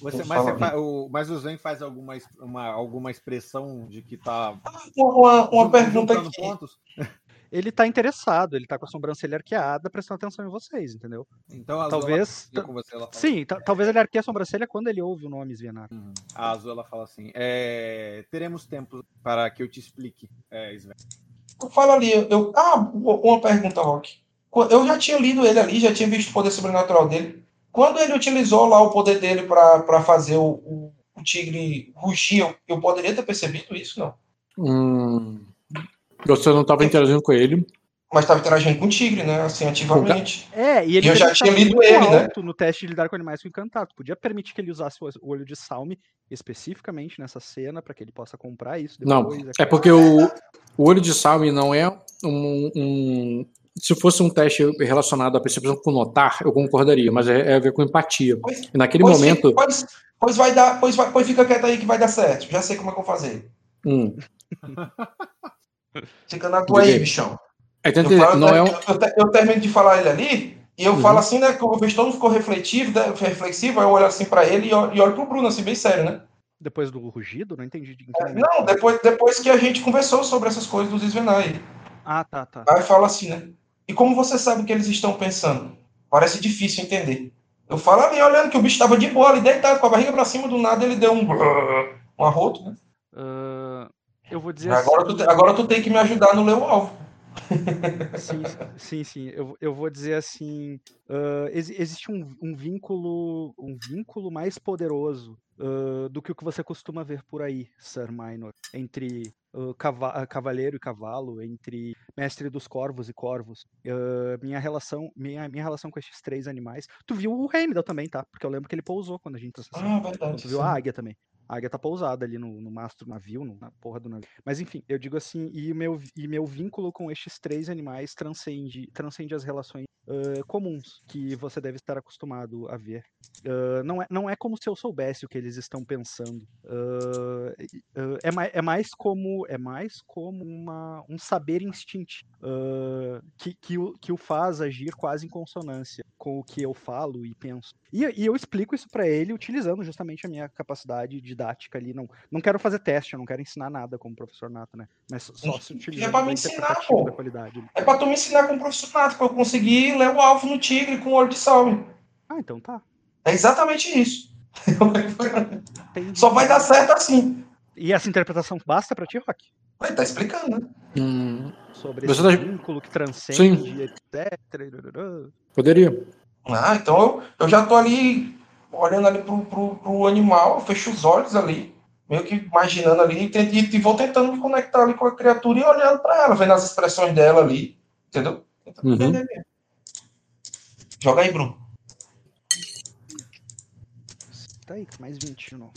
Você, mas, você fa- o, mas o Zen faz alguma, uma, alguma expressão de que tá. Uma, uma, pergunta aqui. pontos? Ele tá interessado, ele tá com a sobrancelha arqueada, prestando atenção em vocês, entendeu? Então a Azul, Talvez. ela, com você, ela fala, Sim, ta- talvez ele arqueie a sobrancelha quando ele ouve o nome Svenar. Uhum. A Azul ela fala assim: é, teremos tempo para que eu te explique, é, Sven. Fala ali, eu. Ah, uma pergunta, Rock. Eu já tinha lido ele ali, já tinha visto o poder sobrenatural dele. Quando ele utilizou lá o poder dele para fazer o, o, o tigre rugir, eu, eu poderia ter percebido isso, não? Hum, você não estava interagindo com ele. Mas estava interagindo com o tigre, né? Assim, ativamente. É, e ele Eu já tinha lido ele, né? alto no teste de lidar com animais com encantado. Podia permitir que ele usasse o olho de Salme especificamente nessa cena para que ele possa comprar isso Não, depois. é porque o, o olho de salme não é um, um- Se fosse um teste relacionado à percepção com notar, eu concordaria, mas é, é a ver com empatia. Pois, E naquele pois, momento. fica- pois, pois vai dar, pois, vai, pois fica quieto aí que vai dar certo. Já sei como é que eu vou fazer. Hum, Fica na tua aí, bichão. é Eu, falo, não é um, eu, eu termino de falar ele ali, e eu Uhum. falo assim, né? Que todo mundo ficou refletivo, né, reflexivo, aí eu olho assim pra ele e olho, e olho pro Bruno, assim, bem sério, né? Depois do rugido, não entendi. de- em que É. Não, depois, depois que a gente conversou sobre essas coisas dos Svenai. Ah, tá, tá. Aí fala assim, né? E como você sabe o que eles estão pensando? Parece difícil entender. Eu falo ali, olhando que o bicho estava de boa ali, deitado, com a barriga pra cima, do nada ele deu um, um arroto, né? Ah, eu vou dizer Agora assim, tu, agora tu tem que me ajudar no ler o alvo. Sim, sim, sim. Eu, eu vou dizer assim, ah, exi- existe um, um vínculo, um vínculo mais poderoso ah, do que o que você costuma ver por aí, Sir Minor, entre cava- cavaleiro e cavalo, entre mestre dos corvos e corvos. Ah, minha relação, minha, minha relação com estes três animais. Tu viu o Heimdall também, tá? Porque eu lembro que ele pousou quando a gente acessou. Ah, verdade. Tu viu sim. a águia também. A águia tá pousada ali no, no mastro navio, no- na porra do navio. Mas enfim, eu digo assim, e meu, e meu vínculo com estes três animais transcende, transcende as relações ah, comuns que você deve estar acostumado a ver. Ah, não, é, não é como se eu soubesse o que eles estão pensando. Ah, é, mais, é mais como é mais como uma, um saber instintivo que, que, o, que o faz agir quase em consonância com o que eu falo e penso. E, e eu explico isso pra ele utilizando justamente a minha capacidade didática ali. Não, não quero fazer teste, eu não quero ensinar nada como professor nato, né? Mas só se utilizando pra da me ensinar, pô. da qualidade. ali. É pra tu me ensinar como professor nato, pra eu conseguir ler o alvo no tigre com o olho de salve. Ah, então tá. É exatamente isso. Entendi. Só vai dar certo assim. E essa interpretação basta pra ti, Rock? Ele tá explicando, né? Hum, Sobre Você esse tá- vínculo que transcende, etc. poderia. Ah, então eu, eu já tô ali olhando ali pro, pro, pro animal, eu fecho os olhos ali, meio que imaginando ali, e, tento- e vou tentando me conectar ali com a criatura e olhando pra ela, vendo as expressões dela ali, entendeu? Tentando Uhum. entender mesmo. Joga aí, Bruno. Tá aí, mais 20 de novo.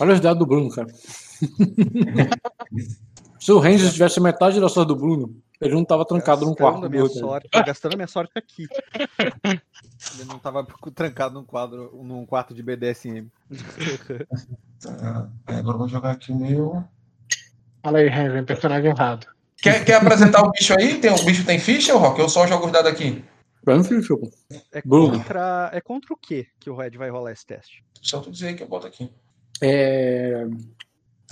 Olha os dados do Bruno, cara. Se o Ranger tivesse metade da sorte do Bruno, ele não tava trancado num quarto minha sorte, gastando a minha sorte aqui. Ele não tava trancado num quadro, num quarto de BDSM. Tá, agora eu vou jogar aqui o meu. Fala aí, Henry, personagem errado. Quer, quer apresentar o bicho aí? Tem, o bicho tem ficha, Rock? Eu só jogo os dados aqui. Pra mim. É contra, é contra o que que o Red vai rolar esse teste? Só tu dizer aí que eu boto aqui. É.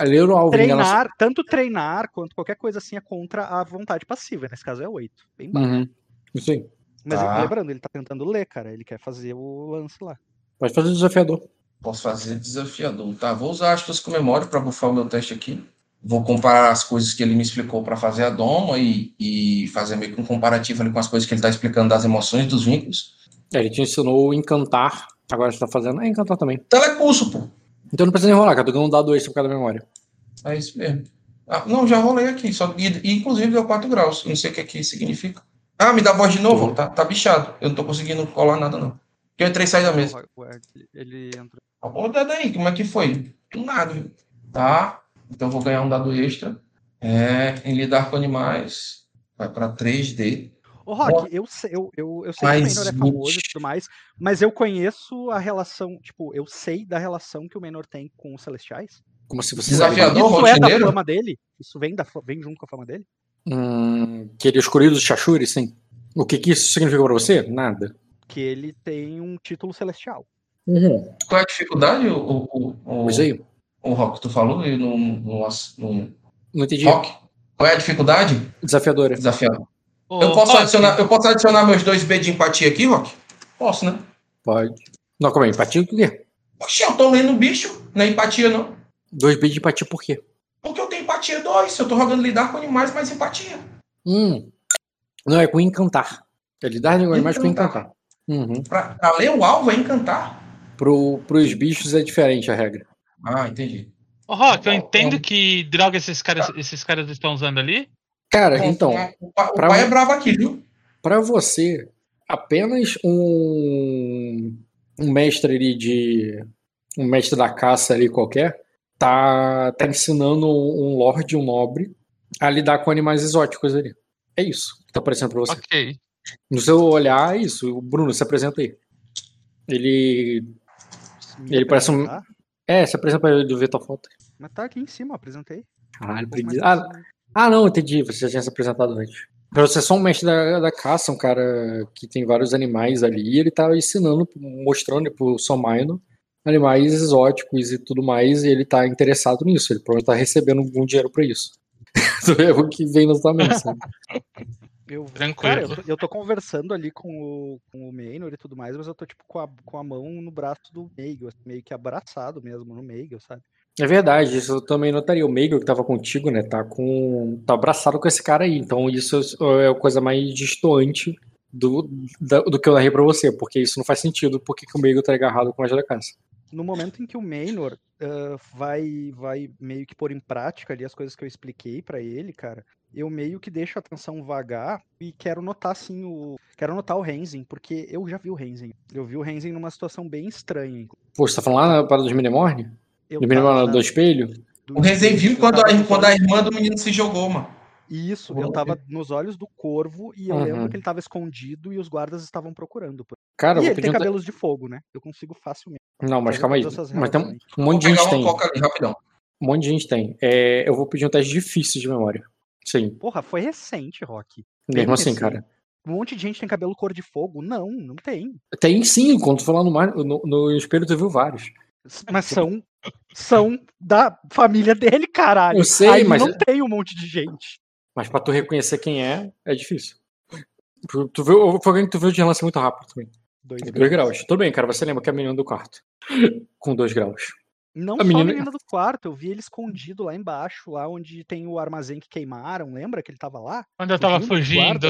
A ler o alvo enganação. Treinar, tanto treinar quanto qualquer coisa assim é contra a vontade passiva. Nesse caso é 8. Bem baixo. Uhum. Isso aí. Mas Tá. lembrando, ele tá tentando ler, cara. Ele quer fazer o lance lá. Pode fazer o desafiador. Posso fazer desafiador, tá? Vou usar astros com memória para bufar o meu teste aqui. Vou comparar as coisas que ele me explicou para fazer a doma e, e fazer meio que um comparativo ali com as coisas que ele está explicando das emoções, dos vínculos. É, ele te ensinou encantar. Agora você tá fazendo. É encantar também. Telecurso, pô. Então não precisa nem rolar, cara. Tô ganhando um dado extra por causa da memória. É isso mesmo. Ah, não, já rolei aqui. Só, e, e, inclusive deu 4 graus. Não sei o que aqui significa. Ah, me dá voz de novo? Tá, tá bichado. Eu não tô conseguindo colar nada, não. Porque eu entrei e saí da mesa. Ele entra. Ô, dado aí, como é que foi? Do nada, viu? Tá. Então eu vou ganhar um dado extra. É, em lidar com animais. Vai para 3D. Ô, Rock, eu sei, eu, eu, eu sei que o Mas Menor é famoso e 20. tudo mais, mas eu conheço a relação, tipo, eu sei da relação que o Menor tem com os Celestiais. Como se você Desafiador, Isso é da fama dele? Isso vem, da, vem junto com a fama dele? Hum, que ele escolhido dos Shashuri, sim. O que, que isso significa pra você? Nada. Que ele tem um título celestial. Uhum. Qual é a dificuldade, o, o, o, Pois aí. o Rock, tu falou? E no, no, no Não entendi. Rock? Qual é a dificuldade? Desafiadora. Desafiador. Ô, Eu posso, adicionar, eu posso adicionar meus dois B de empatia aqui, Rock? Posso, né? Pode. Não, calma aí. Empatia o quê? Oxi, eu tô lendo o bicho, não é empatia, não. Dois B de empatia por quê? Porque eu tenho empatia 2, eu tô jogando lidar com animais, mais empatia. Hum. Não, é com encantar. É lidar com animais com Encantar. Uhum. Pra, pra ler o alvo é encantar. Pro, pros bichos é diferente a regra. Ah, entendi. Ô, Rock, eu entendo que droga esses caras, esses caras estão usando ali. Cara, então, O, pa- o pra pai mim- é bravo aqui, viu? Pra você, apenas um, um mestre ali de. Um mestre da caça ali qualquer tá, tá ensinando um lord, um nobre, a lidar com animais exóticos ali. É isso que tá aparecendo pra você. Ok. No seu olhar, é isso. O Bruno, se apresenta aí. Ele. Ele parece um-? É, se apresenta pra ele ver tua foto. Mas tá aqui em cima, apresentei. Caralho, preguiça. Ah. Ah, não, entendi. Você já tinha se apresentado antes. Pra você é só um mestre da, da caça, um cara que tem vários animais ali, e ele tá ensinando, mostrando pro Somaino animais exóticos e tudo mais, e ele tá interessado nisso. Ele provavelmente tá recebendo algum dinheiro pra isso. é o que vem na sua sabe? Eu, Tranquilo. Cara, eu tô, eu tô conversando ali com o, com o Maynor e tudo mais, mas eu tô tipo com a, com a mão no braço do Meigel, assim, meio que abraçado mesmo no Meigel, sabe? É verdade, isso eu também notaria. O Meigel que tava contigo, né? Tá com. tá abraçado com esse cara aí. Então isso é a coisa mais distoante do, da- do que eu narrei pra você, porque isso não faz sentido. Por que o Meigel tá agarrado com a da caça? No momento em que o Maynor ah, vai, vai meio que pôr em prática ali as coisas que eu expliquei pra ele, cara, eu meio que deixo a atenção vagar e quero notar assim o. Quero notar o Renzen, porque eu já vi o Renzen. Eu vi o Renzen numa situação bem estranha. Pô, você tá falando lá na parada dos Minimorne? Eu Do do espelho? do O Rezen viu quando a, quando a irmã do menino se jogou, mano. Isso, eu tava nos olhos do corvo e eu Uhum. lembro que ele tava escondido e os guardas estavam procurando. por- Cara, eu e vou ele pedir tem um te- cabelos de fogo, né? Eu consigo facilmente. Não, mas calma aí. Mas tem um, um monte de gente tem. Um monte de gente tem. É, eu vou pedir um teste difícil de memória. Sim. Porra, foi recente, Rock. Mesmo assim, cara. Um monte de gente tem cabelo cor de fogo? Não, não tem. Tem sim, quando tu foi lá no, mar, no, no espelho, tu viu vários. Mas são, são da família dele, caralho. Eu sei, Aí mas- não tem um monte de gente. Mas pra tu reconhecer quem é, é difícil. Tu, viu, foi alguém que tu viu de relance muito rápido também. Dois Dois graus. Tudo bem, cara. Você lembra que é a menina do quarto. Com dois graus. Não A só menina- a menina do quarto, eu vi ele escondido lá embaixo, lá onde tem o armazém que queimaram. Lembra que ele tava lá? Quando eu tava fugindo.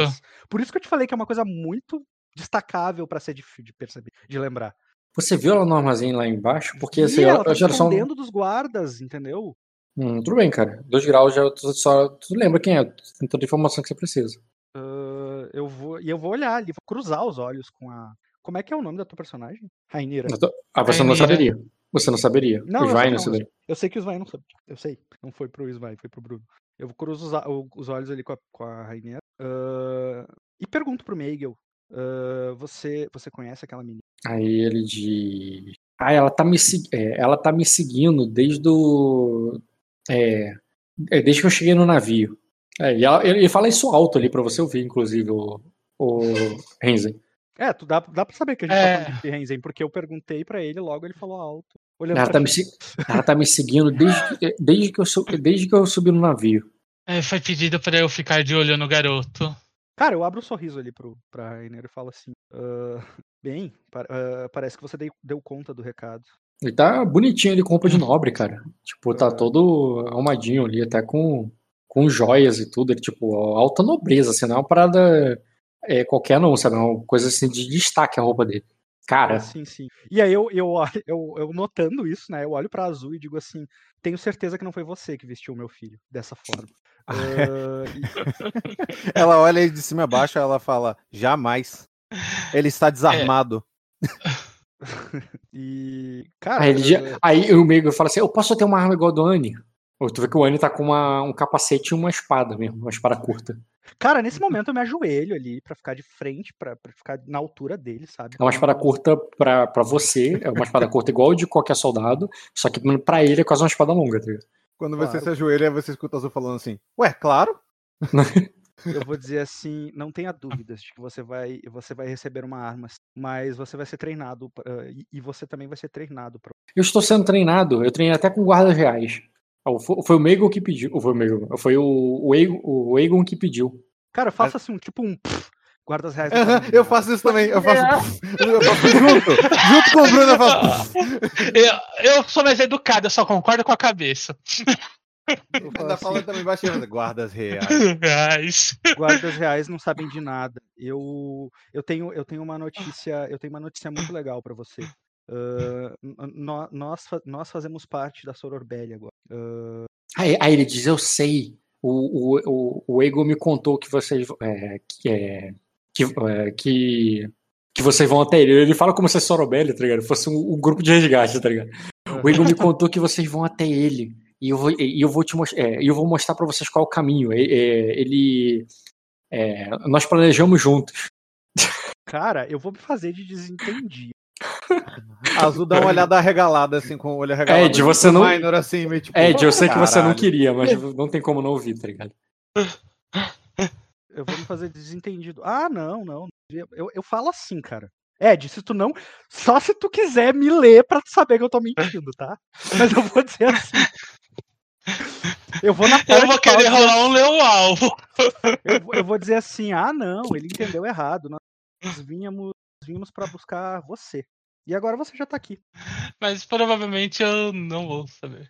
Por isso que eu te falei que é uma coisa muito destacável pra ser difícil de perceber, de lembrar. Você viu ela no armazém lá embaixo? Porque assim, ela ela, tá já dos guardas, entendeu? Hum, tudo bem, cara. Dois graus já tu só. Tu lembra quem é? Tem toda a informação que você precisa. Ah, eu vou e eu vou olhar ali, vou cruzar os olhos com a. Como é que é o nome da tua personagem? Rainira. Tô- Ah, você não Rainira. saberia. Você não saberia. Não, vai sei não saberia. Eu sei que o Svai não sabe. Eu sei. Não foi pro Svai, foi pro Bruno. Eu cruzo os, o- os olhos ali com a, com a Rainha. ah, e pergunto pro Meigel. Ah, você, você conhece aquela menina? Aí ele de. Ah, ela tá me, é, ela tá me seguindo desde o. É, é, desde que eu cheguei no navio. É, e ela- ele, fala isso alto ali pra você ouvir, inclusive, o, o Renzen. É, tu dá, dá pra saber que a gente É. tá falando de Renzen, porque eu perguntei pra ele, logo ele falou alto. Ela tá, me, ela tá me seguindo desde, que- desde, que eu, desde que eu subi no navio. É, foi pedido pra eu ficar de olho no garoto. Cara, eu abro um sorriso ali pro, pra Rainha e falo assim. "Ah, bem, pa- ah, parece que você dei- deu conta do recado. Ele tá bonitinho ali com roupa de nobre, cara. Tipo, tá todo arrumadinho ali, até com, com joias e tudo. Ele, tipo, alta nobreza, assim, não é uma parada é, qualquer não, sabe? É uma coisa assim de destaque a roupa dele. Cara, Sim, sim. E aí eu, eu, eu, eu notando isso, né? Eu olho pra Azul e digo assim: tenho certeza que não foi você que vestiu meu filho dessa forma. E- Ela olha ele de cima a baixo e ela fala: jamais. Ele está desarmado. E, cara, aí, ele, já- eh, aí o Meigo fala assim: Eu posso ter uma arma igual a do Annie? Ou tu vê que o Annie tá com uma, um capacete e uma espada mesmo, uma espada curta. Cara, nesse momento eu me ajoelho ali pra ficar de frente, pra, pra ficar na altura dele, sabe? É uma espada curta pra, pra você, é uma espada curta igual de qualquer soldado, só que pra ele é quase uma espada longa, tá ligado? Quando você Claro. se ajoelha, você escuta o Azul falando assim: Ué, claro. Eu vou dizer assim, não tenha dúvidas de que você vai, você vai receber uma arma, mas você vai ser treinado pra- e, e você também vai ser treinado para. Eu estou sendo treinado, eu treinei até com guardas reais. Ah, Foi, foi o Megon que pediu, foi o Megon, foi o, o, Egon, o Egon que pediu. Cara, eu faço assim um tipo um pff, guardas reais. eu faço isso também. Eu faço. Eu faço junto. Junto com o Bruno, eu faço. Eu, eu sou mais educado, eu só concordo com a cabeça. Eu falo Ainda assim, fala também baixinho. Guardas reais. Guardas reais não sabem de nada. Eu, eu tenho, eu tenho uma notícia, eu tenho uma notícia muito legal para você. Nó- nós, nós fazemos parte da Sororbelli agora. Ah, Aí, aí ele diz, eu sei, o, o, o, o Egon me contou que vocês, é, que, é, que, é, que, que vocês vão até ele. Ele fala como se Sorobelli, tá ligado? Fosse um, um grupo de resgate, tá ligado? O Egon me contou que vocês vão até ele. E eu vou, e eu vou te mostrar, é, eu vou mostrar para vocês qual é o caminho. É, é, ele, é, nós planejamos juntos. cara, eu vou me fazer de desentendido. Azul dá uma olhada arregalada, assim, com o olho arregalado. Ed, você não- Minor, assim, meio tipo. Ed, eu sei que você não queria, mas não tem como não ouvir, tá ligado? Eu vou me fazer de desentendido. Ah, não, não. Eu, eu falo assim, cara. Ed, se tu não. Só se tu quiser me ler pra saber que eu tô mentindo, tá? Mas eu vou dizer assim. Eu vou na eu vou pau querer dizer- rolar um leão alvo. eu, vou- eu vou dizer assim: ah, não, ele entendeu errado. Nós vínhamos, vínhamos para buscar você. E agora você já tá aqui. Mas provavelmente eu não vou saber.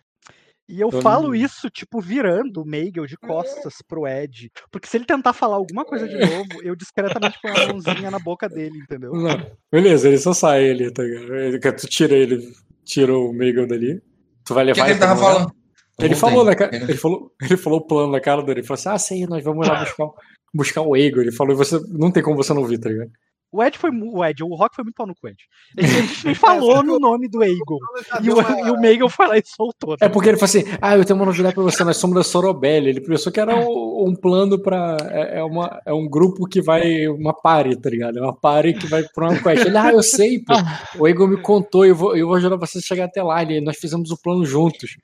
E eu falo isso, tipo, virando o Meigel de costas pro Ed. Porque se ele tentar falar alguma coisa de novo, eu discretamente ponho a mãozinha na boca dele, entendeu? Não. Beleza, ele só sai ele, tá ligado? Tu tira ele, tira o Megan dali. Tu vai O que, levar que ele tava lugar? falando? Ele falou, né, cara? Ele- falou, ele falou o plano na cara dele. Ele falou assim: ah, sei, nós vamos lá buscar, buscar o Ego. Ele falou, e você não tem como você não ouvir, tá ligado? O Ed foi. O Ed, o Rock foi muito pau no cu, Ed. Ele, nem falou no nome do Eagle. E o, e o Meigel foi lá e soltou. É porque ele falou assim: ah, eu tenho uma novidade pra você, nós somos da Sorobelli. Ele pensou que era um, um plano pra. É, é uma, é um grupo que vai. Uma party, tá ligado? É uma party que vai pra uma quest. Ele, ah, eu sei, pô. O Ego me contou, eu vou, eu vou ajudar você a chegar até lá. Ele, nós fizemos o plano juntos.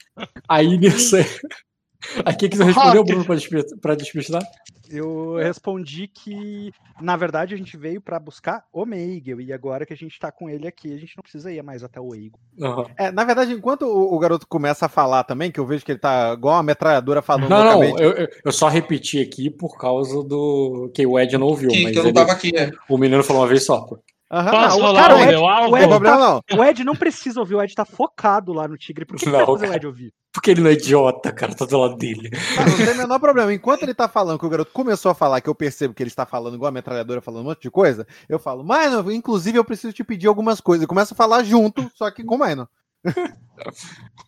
Aí nisso o que, você respondeu. Bruno, pra despistar? Eu respondi que, na verdade, a gente veio pra buscar o Meigel. E agora que a gente tá com ele aqui, a gente não precisa ir mais até o Eagle. Aham. É, na verdade, enquanto o, o garoto começa a falar também, que eu vejo que ele tá igual uma metralhadora falando Não, não, eu, eu- eu só repeti aqui por causa do. que o Ed não ouviu, Que, mas que eu não ele- tava aqui, é. o menino falou uma vez só, pô. Aham, Posso não, rolar cara, o Ed- meu o não Ed tem problema não. O Ed não precisa ouvir, o Ed tá focado lá no Tigre. Por que, que Não, vai cara. o Ed ouvir? Porque ele não é idiota, cara, tá do lado dele. Cara, não tem o menor problema. Enquanto ele tá falando, que o garoto começou a falar, que eu percebo que ele está falando igual a metralhadora, falando um monte de coisa, eu falo, mano, inclusive eu preciso te pedir algumas coisas. Eu começo a falar junto, só que com o Mano.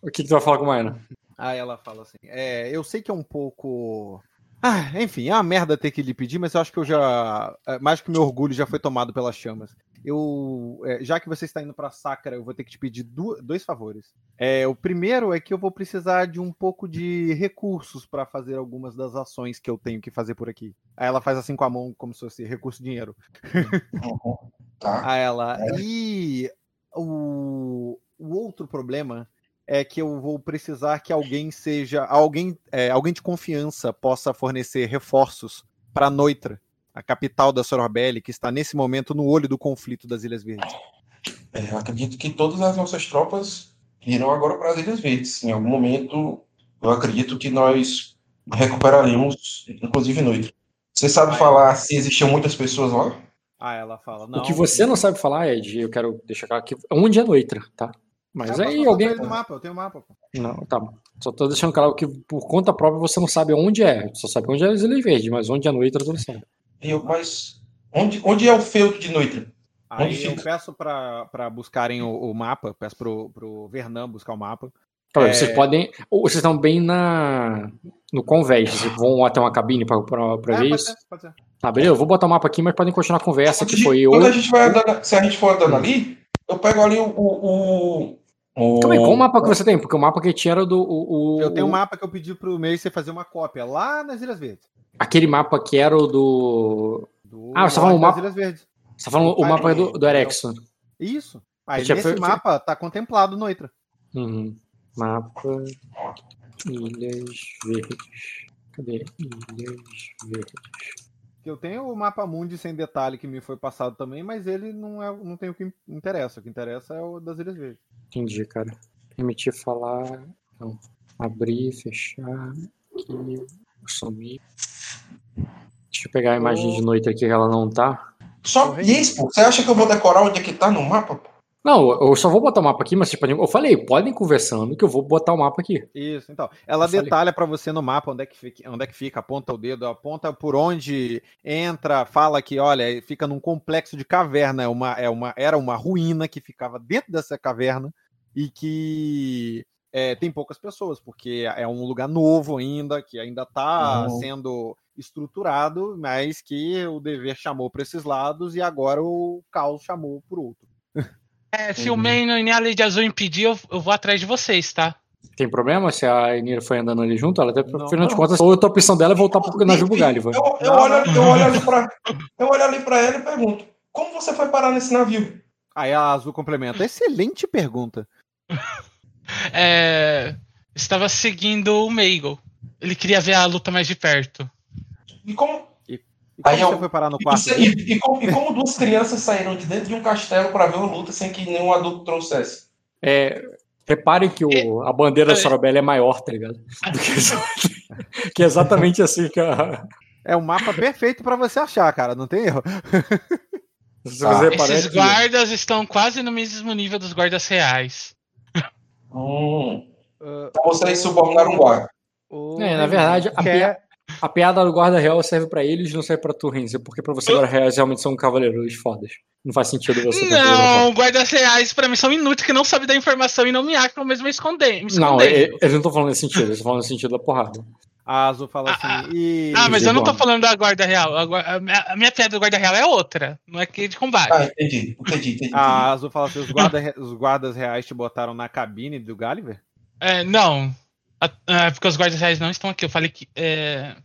O que, que tu vai falar com o Maina? Aí ela fala assim: é, eu sei que é um pouco. Ah, enfim, é uma merda ter que lhe pedir, mas eu acho que eu já. é, Mais que meu orgulho já foi tomado pelas chamas. Eu. é, já que você está indo pra Sacra, eu vou ter que te pedir dois favores. É, o primeiro é que eu vou precisar de um pouco de recursos para fazer algumas das ações que eu tenho que fazer por aqui. Aí ela faz assim com a mão, como se fosse recurso dinheiro. Uhum. Tá. A ela. E o, o outro problema é que eu vou precisar que alguém seja. Alguém, é, alguém de confiança possa fornecer reforços para Noitra, a capital da Sororbelli, que está nesse momento no olho do conflito das Ilhas Verdes. É, eu acredito que todas as nossas tropas irão agora para as Ilhas Verdes. Em algum momento, eu acredito que nós recuperaremos, inclusive noite. Você sabe falar se existiam muitas pessoas lá? Ah, ela fala. Não, o que você não sabe falar, Ed, eu quero deixar claro aqui. Onde é Noitra, tá? Mas Eu posso aí passar alguém. ele no mapa, eu tenho o mapa. pô. Não, tá bom. Só tô deixando claro que por conta própria você não sabe onde é. Só sabe onde é as Ilhas Verdes, mas onde é Noitra tu não sabe. Eu, mas onde, onde é o feudo de Noitra? Aí eu peço para buscarem o, o mapa, peço pro, pro Vernan buscar o mapa. É. Vocês podem. Ou vocês estão bem na. No convés. Vocês vão até uma cabine pra É, ver pode isso. ser, pode ser. Tá, beleza? Eu vou botar o mapa aqui, mas podem continuar a conversa, Quando a foi gente- eu. Quando a gente vai andando, se a gente for andando ali, eu pego ali o. o, o, o- Calma aí, qual mapa que você tem? Porque o mapa que tinha era do. O, o- Eu tenho um o- mapa que eu pedi pro você fazer uma cópia lá nas Ilhas Verdes. Aquele mapa que era o do. Do Ah, você tá falando o mapa- Ilhas Verdes. Você tá falando o Vai, mapa do, do Erexon. Isso. Aí nesse foi- mapa tá contemplado Noitra. Uhum. Mapa. Ilhas Verdes. Cadê? Ilhas Verdes. Que eu tenho o mapa mundi sem detalhe que me foi passado também, mas ele não, é, não tem o que interessa. O que interessa é o das Ilhas Verdes. Entendi, cara. Permitir falar. Não. Abrir, fechar. Aqui. Sumir. Deixa eu pegar a imagem de noite aqui que ela não tá. Só isso, pô. Você acha que eu vou decorar onde é que tá no mapa? pô? Não, eu só vou botar o mapa aqui, mas podem. Eu falei, podem conversando que eu vou botar o mapa aqui. Isso, então. Ela Eu detalha pra você no mapa onde é, que fica, onde é que fica, aponta o dedo, aponta por onde entra, fala que, olha, fica num complexo de caverna, é uma, é uma, era uma ruína que ficava dentro dessa caverna e que é, tem poucas pessoas, porque é um lugar novo ainda, que ainda está Uhum. sendo estruturado, mas que o dever chamou para esses lados e agora o caos chamou por outro. É, se Uhum. o Maino e a de Azul impedir, eu, eu vou atrás de vocês, tá? Tem problema se a Enira foi andando ali junto? Ela até, Não, afinal de contas, a outra opção dela é voltar pro navio Bugáliva. Eu, eu, Não, olho, ali- eu, olho ali pra, eu olho ali pra ela e pergunto: Como você foi parar nesse navio? Aí a Azul complementa. Excelente pergunta. É, estava seguindo o Meigel. Ele queria ver a luta mais de perto. E como, E como Aí você eu- foi parar no e, quarto? e- e como, e como duas crianças saíram de dentro de um castelo pra ver uma luta sem que nenhum adulto trouxesse? É, reparem que o, a bandeira da Sorobelli é maior, tá ligado? Do que, que é exatamente assim que a. É um mapa perfeito pra você achar, cara. Não tem erro. Se Ah, Esses é que- guardas estão quase no mesmo nível dos guardas reais. Hum, Ah, então vocês subornaram um guarda. Ô, É, na verdade, a, quer- a piada do guarda real serve pra eles, não serve pra tu, Renzi, porque pra você, guarda reais realmente são cavaleiros fodas. Não faz sentido você Não, guardas reais pra mim são inúteis que não sabem da informação e não me acham mesmo esconder. Me Não, eles não estão falando nesse sentido, eles estão falando no sentido da porrada. A Azul fala Ah, assim. e... Ah, mas eu não tô falando da guarda real. A, minha- a minha piada do guarda real é outra. Não é que de combate. Ah, entendi, entendi, entendi. A Azul fala assim: os, guarda, os guardas reais te botaram na cabine do Gulliver? É, não. A- é, porque os guardas reais não estão aqui. Eu falei que. é,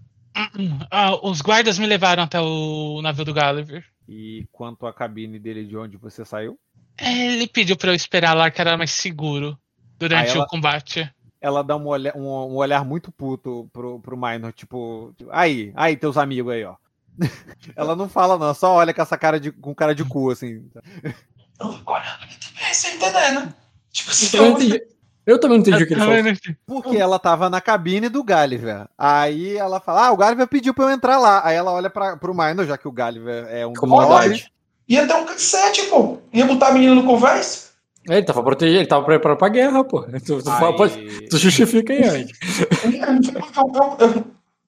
ah, os guardas me levaram até o navio do Gulliver. E quanto à cabine dele de onde você saiu? É, Ele pediu pra eu esperar lá que era mais seguro durante Ah, ela- o combate. Ela dá um olhar, um, um olhar muito puto pro, pro Minor, tipo, tipo, aí, aí, teus amigos aí, ó. ela não fala, não, só olha com essa cara de, com cara de cu, assim. Olha, é, você entender, né? Tipo assim, Eu, não entendi. Eu também não entendi o que ele falou. Porque ela tava na cabine do Gulliver. Aí ela fala, ah, o Gulliver pediu pra eu entrar lá. Aí ela olha pra, pro Minor, já que o Gulliver é um Comodidade. nobre. ia ter um cassete, pô. Ia botar a menina no conversa. É, Ele tava protegendo, ele tava preparado pra guerra, pô. Tu, tu, fala- Aí- pode- tu justifica aí antes.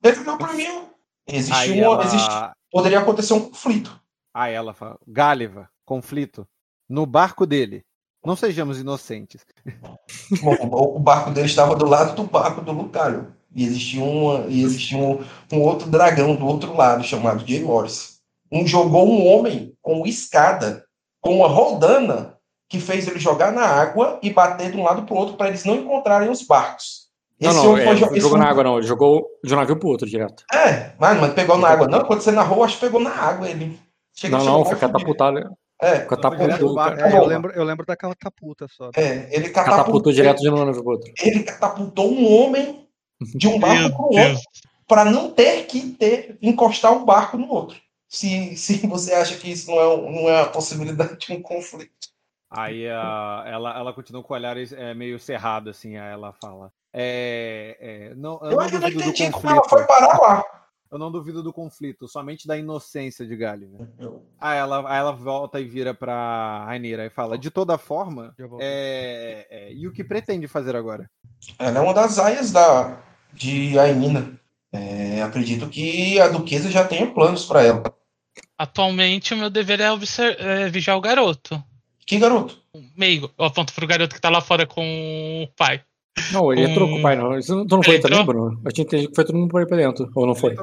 Ele viu pra mim. Existe uma. ela, Existe, poderia acontecer um conflito. aí ela fala, Gulliver, conflito, no barco dele. Não sejamos inocentes. Bom, o o barco dele estava do lado do barco do Lucario. E existia, uma, e existia um, um outro dragão do outro lado, chamado Jay Morris. Um jogou um homem com escada, com uma rodana, que fez ele jogar na água e bater de um lado para o outro para eles não encontrarem os barcos. Esse não, homem é, foi jo- não esse jogou na água, não. Ele jogou de um navio pro outro direto. É, mas, mas pegou na água. Não, quando você narrou, acho que pegou na água ele. Chega, Não, não, foi catapultado. É, cara. barco. É, eu, lembro, eu lembro daquela catapulta só. é, ele Catapultou catapultou, direto de um navio pro outro. ele catapultou um homem de um barco para o outro. Para não ter que ter encostar um barco no outro. Se, se você acha que isso não é, não é a possibilidade de um conflito. Aí a- ela, ela continua com o olhar é, meio cerrado, assim, aí ela fala. É, é, não, eu, Eu não ainda não entendi como ela foi parar lá. Eu não duvido do conflito, somente da inocência de Gulliver. Aí ela, aí ela volta e vira pra Rainira e fala: De toda forma, é, é, e o que pretende fazer agora? Ela é uma das aias da, de Ainina. É, acredito que a duquesa já tenha planos para ela. Atualmente, o meu dever é, obser- é vigiar o garoto. Que garoto? O meigo. Eu aponto pro garoto que tá lá fora com o pai. Não, ele entrou com o pai, não. Isso não- Tu não foi Ele também, entrou? Bruno? Eu tinha entendido que foi todo mundo pra ir pra dentro. Ou não foi?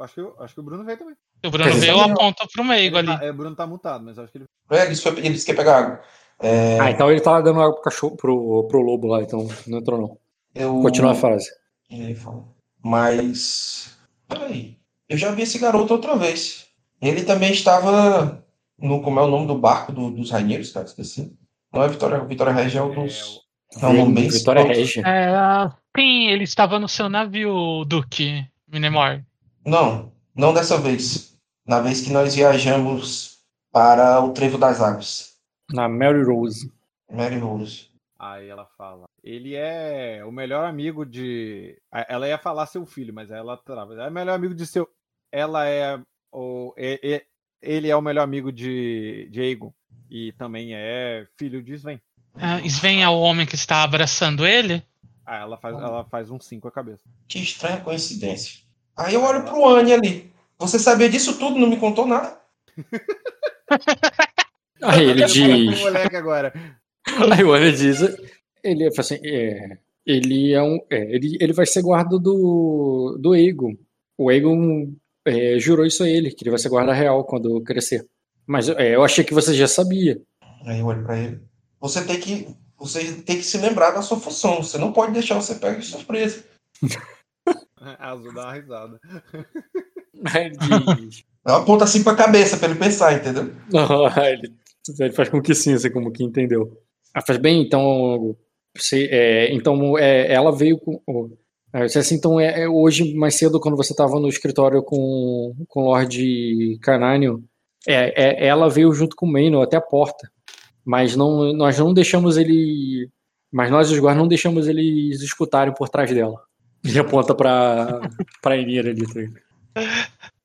Acho, que, acho que o Bruno veio também. O Bruno Quer veio, também- aponto pro meigo Ele ali. tá- é, o Bruno tá mutado, mas acho que ele. É, ele, disse, foi- ele disse que ia pegar água. É, Ah, então ele tava dando água pro cachorro, pro, pro lobo lá, então não entrou não. eu, Continua a frase. Ele falou. Mas. Peraí. Eu já vi esse garoto outra vez. Ele também estava no. Como é o nome do barco do- dos rainheiros, cara? Esqueci. Não é Vitória. Vitória Regia é o dos. É um nome bem Vitória. Regia. É, sim, ele estava no seu navio, Duque Minemor. Não, não dessa vez. Na vez que nós viajamos para o Trevo das Águas. Na Mary Rose. Mary Rose. Aí ela fala. Ele é o melhor amigo de. a- Ela ia falar seu filho, mas ela trava. É o melhor amigo de seu. Ela é. O... Ele é o melhor amigo de, Aegon. E também é filho de Sven. Ah, Sven é o homem que está abraçando ele? Ah, ela faz, ela faz um 5 a cabeça. Que estranha coincidência. Aí eu olho pro Anne ali. Você sabia disso tudo? Não me contou nada? Aí ele diz. moleque agora. Aí o Ana diz. Ele fala assim, é, ele é um. é, ele, ele vai ser guarda do, do Egon. O Egon é, jurou isso a ele, que ele vai ser guarda real quando crescer. Mas é, eu achei que você já sabia. Aí eu olho pra ele. Você tem que. Você tem que se lembrar da sua função. Você não pode deixar você pego de surpresa. A Azul dá uma risada. Ele. Ela aponta assim pra cabeça pra ele pensar, entendeu? Ele, ele faz com que sim, assim, como que entendeu. Ela faz bem, então. Você, é, então é, ela veio com. oh, é, você, assim, então é, é hoje mais cedo quando você estava no escritório com, com o Lord Carnânio, é, é, ela veio junto com o Maynor até a porta. Mas não, nós não deixamos ele. Mas nós, os guardas, não deixamos eles escutarem por trás dela. Ele aponta pra, pra Enira ali.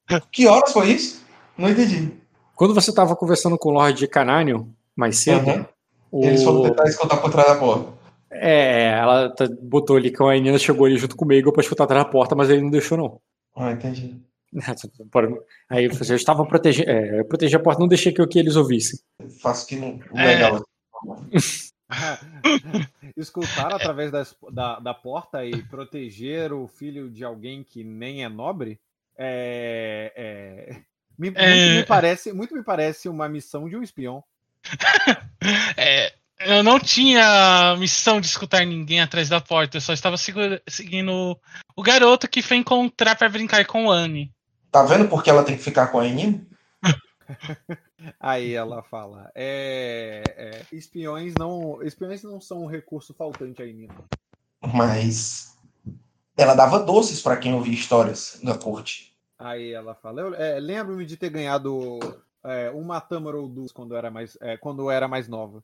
tá? Que horas foi isso? Não entendi. Quando você estava conversando com o Lord Carnânio mais cedo, Uhum. o- Eles foram tentar escutar por trás da porta. É, ela botou ali que a menina chegou ali junto comigo pra escutar atrás da porta, mas ele não deixou, não. Ah, entendi. Aí eu falei, eu estava protegendo. É, eu protegi a porta, não deixei que, o que eles ouvissem. Faço que não. É. Legal. Escutar através das- da, da porta e proteger o filho de alguém que nem é nobre é, é- me, muito É. me parece muito me parece uma missão de um espião. É, eu não tinha missão de escutar ninguém atrás da porta. Eu só estava segura- seguindo o garoto que foi encontrar para brincar com o Anne. Tá vendo por que ela tem que ficar com a Enino? Aí ela fala, é, é, espiões não espiões não são um recurso faltante aí, Nina. Mas ela dava doces pra quem ouvia histórias da corte. Aí ela fala, eu é, lembro-me de ter ganhado é, uma Tâmara ou duas quando eu era mais é, quando era mais nova.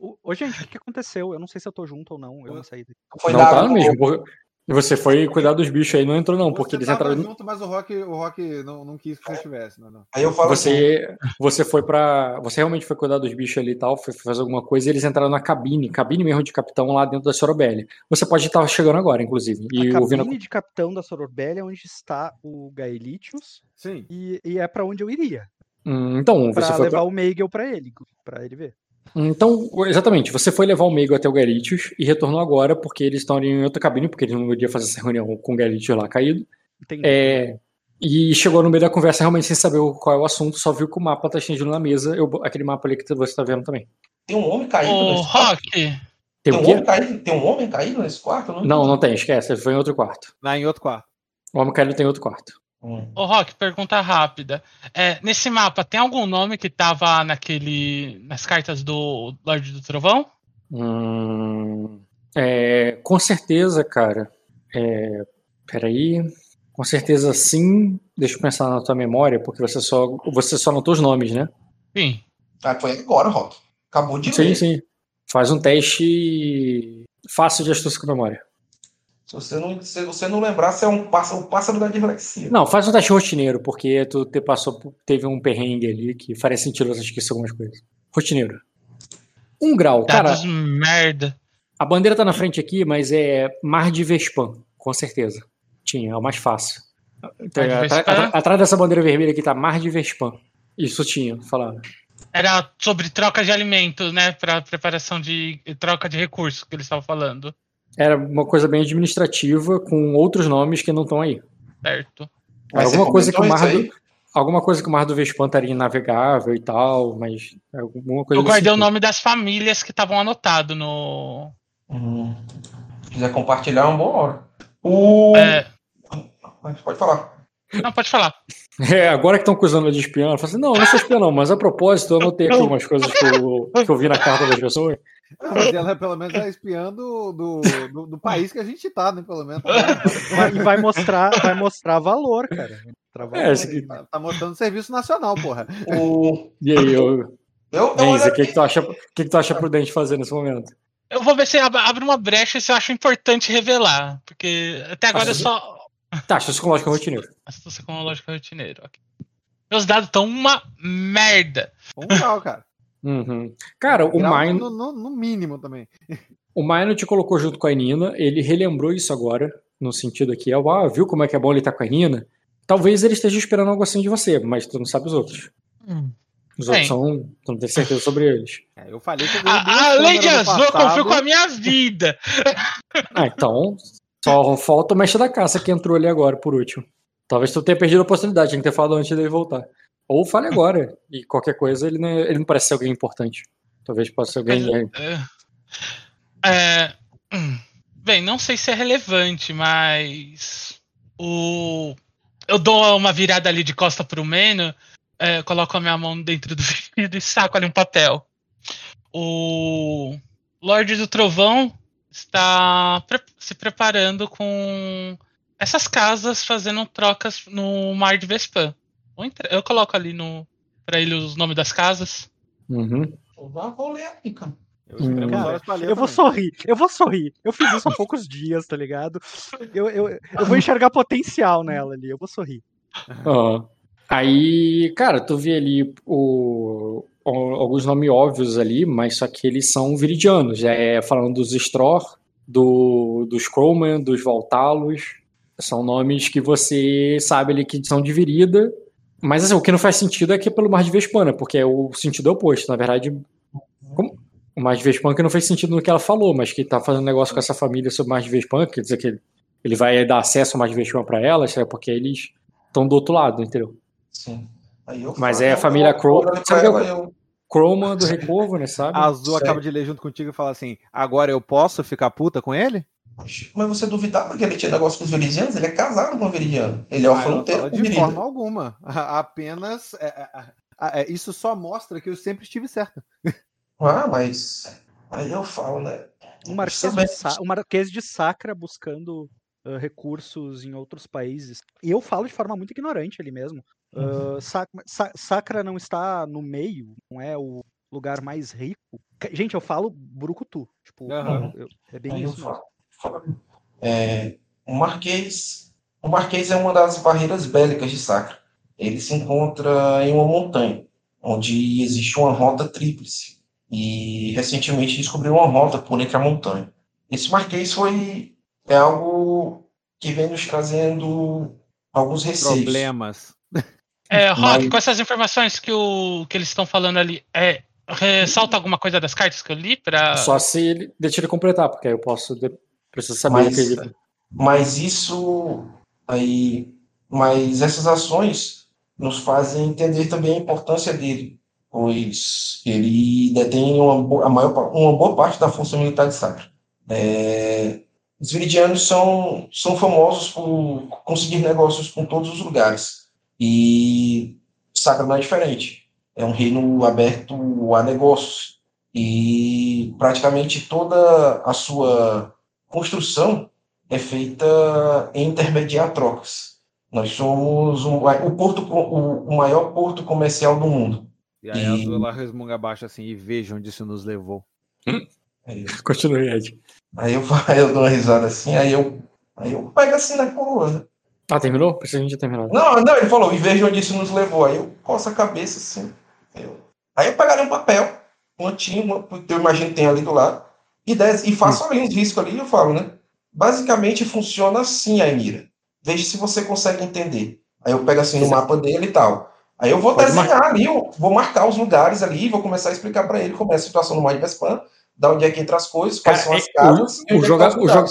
Ô, gente, o que, aconteceu? Eu não sei se eu tô junto ou não. Eu vou sair daqui. Foi não tá mesmo. Por- Você foi cuidar dos bichos aí, não entrou, não, porque Você eles tava entraram. junto, mas o Rock, o Rock não, não quis que você estivesse, não, não. Aí eu falo assim, Você, você foi pra. Você realmente foi cuidar dos bichos ali e tal, foi fazer alguma coisa e eles entraram na cabine, cabine mesmo de capitão lá dentro da Sorobelli. Você pode estar chegando agora, inclusive. E a ouvindo. cabine de capitão da Sororbelli é onde está o Gaelitius Sim. e, e é pra onde eu iria. Hum, Então, Pra você foi. levar pra- o Meigel pra ele, pra ele ver. Então, exatamente, você foi levar o Meigo até o Garitius e retornou agora porque eles estão ali em outra cabine, porque eles não podiam fazer essa reunião com o Garitius lá caído. Entendi. É, e chegou no meio da conversa realmente sem saber qual é o assunto, só viu que o mapa tá estendido na mesa, eu- aquele mapa ali que você tá vendo também. tem um homem caído nesse quarto? Rock, Tem Tem um, homem caído, tem um homem caído nesse quarto? Eu Não, não tem, esquece, ele foi em outro quarto. Lá em outro quarto. O homem caído tem outro quarto. Hum. ô Rock, pergunta rápida. É, nesse mapa, tem algum nome que tava naquele. nas cartas do Lorde do Trovão? Hum, é, com certeza, cara. É, peraí. Com certeza sim. Deixa eu pensar na tua memória, porque você só, você só anotou os nomes, né? Sim. Ah, foi agora, Rock. Acabou de Sim, ler. sim. Faz um teste fácil de astúcia com memória. Se você não, se você não lembrar, você é um pássaro, um pássaro da dislexia. Não, faz um teste rotineiro, porque tu te passou, por- teve um perrengue ali que faria sentido você esquecer algumas coisas. Rotineiro. Um grau. Cara, Dados merda. a bandeira tá na frente aqui, mas é Mar de Vespan, com certeza. Tinha, é o mais fácil. Então, atrás dessa bandeira vermelha aqui tá Mar de Vespan. Isso tinha, falava. Era sobre troca de alimentos, né? Pra preparação de. troca de recursos que eles estavam falando. Era uma coisa bem administrativa, com outros nomes que não estão aí. Certo. Alguma coisa que o Mar do, alguma coisa que o Mar do Vespan estaria navegável e tal, mas alguma coisa Eu guardei desse o tipo. nome das famílias que estavam anotados no. Hum. Se quiser compartilhar, é uma boa hora. O... É, Mas Pode falar. não, pode falar. É, agora que estão acusando de espião, ela fala assim, não, eu não sou espião não, mas a propósito eu anotei aqui algumas coisas que eu, que eu vi na carta das pessoas. Não, mas ela pelo menos é espiã do, do, do, do país que a gente tá, né? Pelo menos. E vai mostrar, vai mostrar valor, cara. Mostrar É, Tá, tá mostrando serviço nacional, porra. O... E aí, eu, Eu, o que, que, tu acha, o que, que tu acha prudente fazer nesse momento? Eu vou ver se ab- abre uma brecha se eu acho importante revelar. Porque até agora eu Acho- só. Tá. Astúcia com lógica rotineira. ok. Meus dados estão uma merda. Um grau, cara. Uhum. Cara, o Mine, no, no- no mínimo também. o Mine te colocou junto com a Nina, ele relembrou isso agora, no sentido aqui, ah, viu como é que é bom ele estar com a Nina? Talvez ele esteja esperando algo assim de você, mas tu não sabe os outros. Os Bem. outros são, tu não tem certeza sobre eles. É, eu falei que eu A, além de câmeras no azul, com a minha vida. Ah, então, só falta o mestre da caça que entrou ali agora, por último. Talvez tu tenha perdido a oportunidade, tinha que ter falado antes dele voltar. Ou fale agora, e qualquer coisa, ele não, é- ele não parece ser alguém importante. Talvez possa ser alguém... É, é, hum, bem, não sei se é relevante, mas o eu dou uma virada ali de costa pro Meno, é, coloco a minha mão dentro do vestido e saco ali um papel. O Lorde do Trovão está pre- se preparando com essas casas fazendo trocas no Mar de Vespan. Eu coloco ali no para ele os nomes das casas. Uhum. Vou aqui, cara. Eu Cara, ler Eu vou sorrir, eu vou sorrir. Eu fiz isso há poucos dias, tá ligado? Eu, eu, eu vou enxergar potencial nela ali, eu vou sorrir. Aham. Aí, cara, tu vê ali o, ó- alguns nomes óbvios ali, mas só que eles são viridianos. É, falando dos Stror, do, dos Croman, dos Voltalos. São nomes que você sabe ali que são de Virida. Mas assim, o que não faz sentido é que é pelo Mar de Vespana, porque é o sentido é oposto. Na verdade, como- o Mar de Vespana que não fez sentido no que ela falou, mas que tá fazendo negócio com essa família sobre o Mar de Vespana, quer dizer que ele vai dar acesso ao Mar de Vespana pra elas, é porque eles estão do outro lado, entendeu? Sim. Aí eu Mas falo, é a família Crow. Sabe ela, eu- eu- Chroma do Recorvo, né, sabe? A Azul acaba de ler junto contigo e fala assim: agora eu posso ficar puta com ele? Mas você duvidava que ele tinha negócio com os veridianos? Ele é casado com o veridiano. Ele é o Ah, fronteiro o de forma alguma. Apenas. é, é, é, é, isso só mostra que eu sempre estive certa. Ah, mas. Aí eu falo, né? Um marquês, de, Sa- um marquês de Sacra buscando ah, recursos em outros países. E eu falo de forma muito ignorante ali mesmo. Ah, Sac- Sa- Sacra não está no meio, não é o lugar mais rico. Gente, eu falo brucutu. Tipo, Aham. eu- é bem Aí eu isso falo, falo. É, o Marquês. O Marquês é uma das barreiras bélicas de Sacra. Ele se encontra em uma montanha, onde existe uma rota tríplice. E recentemente descobriu uma rota por entre a montanha. Esse Marquês foi é algo que vem nos trazendo alguns receios. Problemas. É, Rock, Mas- com essas informações que, o, que eles estão falando ali, é, ressalta alguma coisa das cartas que eu li pra. Só se ele deixa ele completar, porque aí eu posso. de- Preciso saber Mas, o que ele. mas isso aí, mas essas ações nos fazem entender também a importância dele, pois ele detém uma, a maior, uma boa parte da força militar de Sacra. É, os viridianos são, são famosos por conseguir negócios com todos os lugares, e Sacra não é diferente. É um reino aberto a negócios, e praticamente toda a sua construção é feita em intermediar trocas. Nós somos um- o, porto, o, o maior porto comercial do mundo. E aí E- a ela resmunga abaixo assim e veja onde isso nos levou. Aí, Continue, Ed. aí eu, aí eu dou uma risada assim, aí eu, aí eu pego assim na coroa. né? Ah, terminou? Precisa a gente já terminou. Não, não, ele falou, e veja onde isso nos levou. Aí eu coço a cabeça assim. Eu- aí eu pegaria um papel, uma tinta, uma, eu imagino que tem ali do lado, e, des, e faço ali uns riscos ali e eu falo, né? Basicamente funciona assim, Aimira. Veja se você consegue entender. Aí eu pego assim no mapa dele e tal. Aí eu vou Pode desenhar ali, eu vou marcar os lugares ali, vou começar a explicar para ele como é a situação no Mind Vespan, da onde é que entra as coisas, quais Cara, são as é- casas o- o é joga- tá o joga-.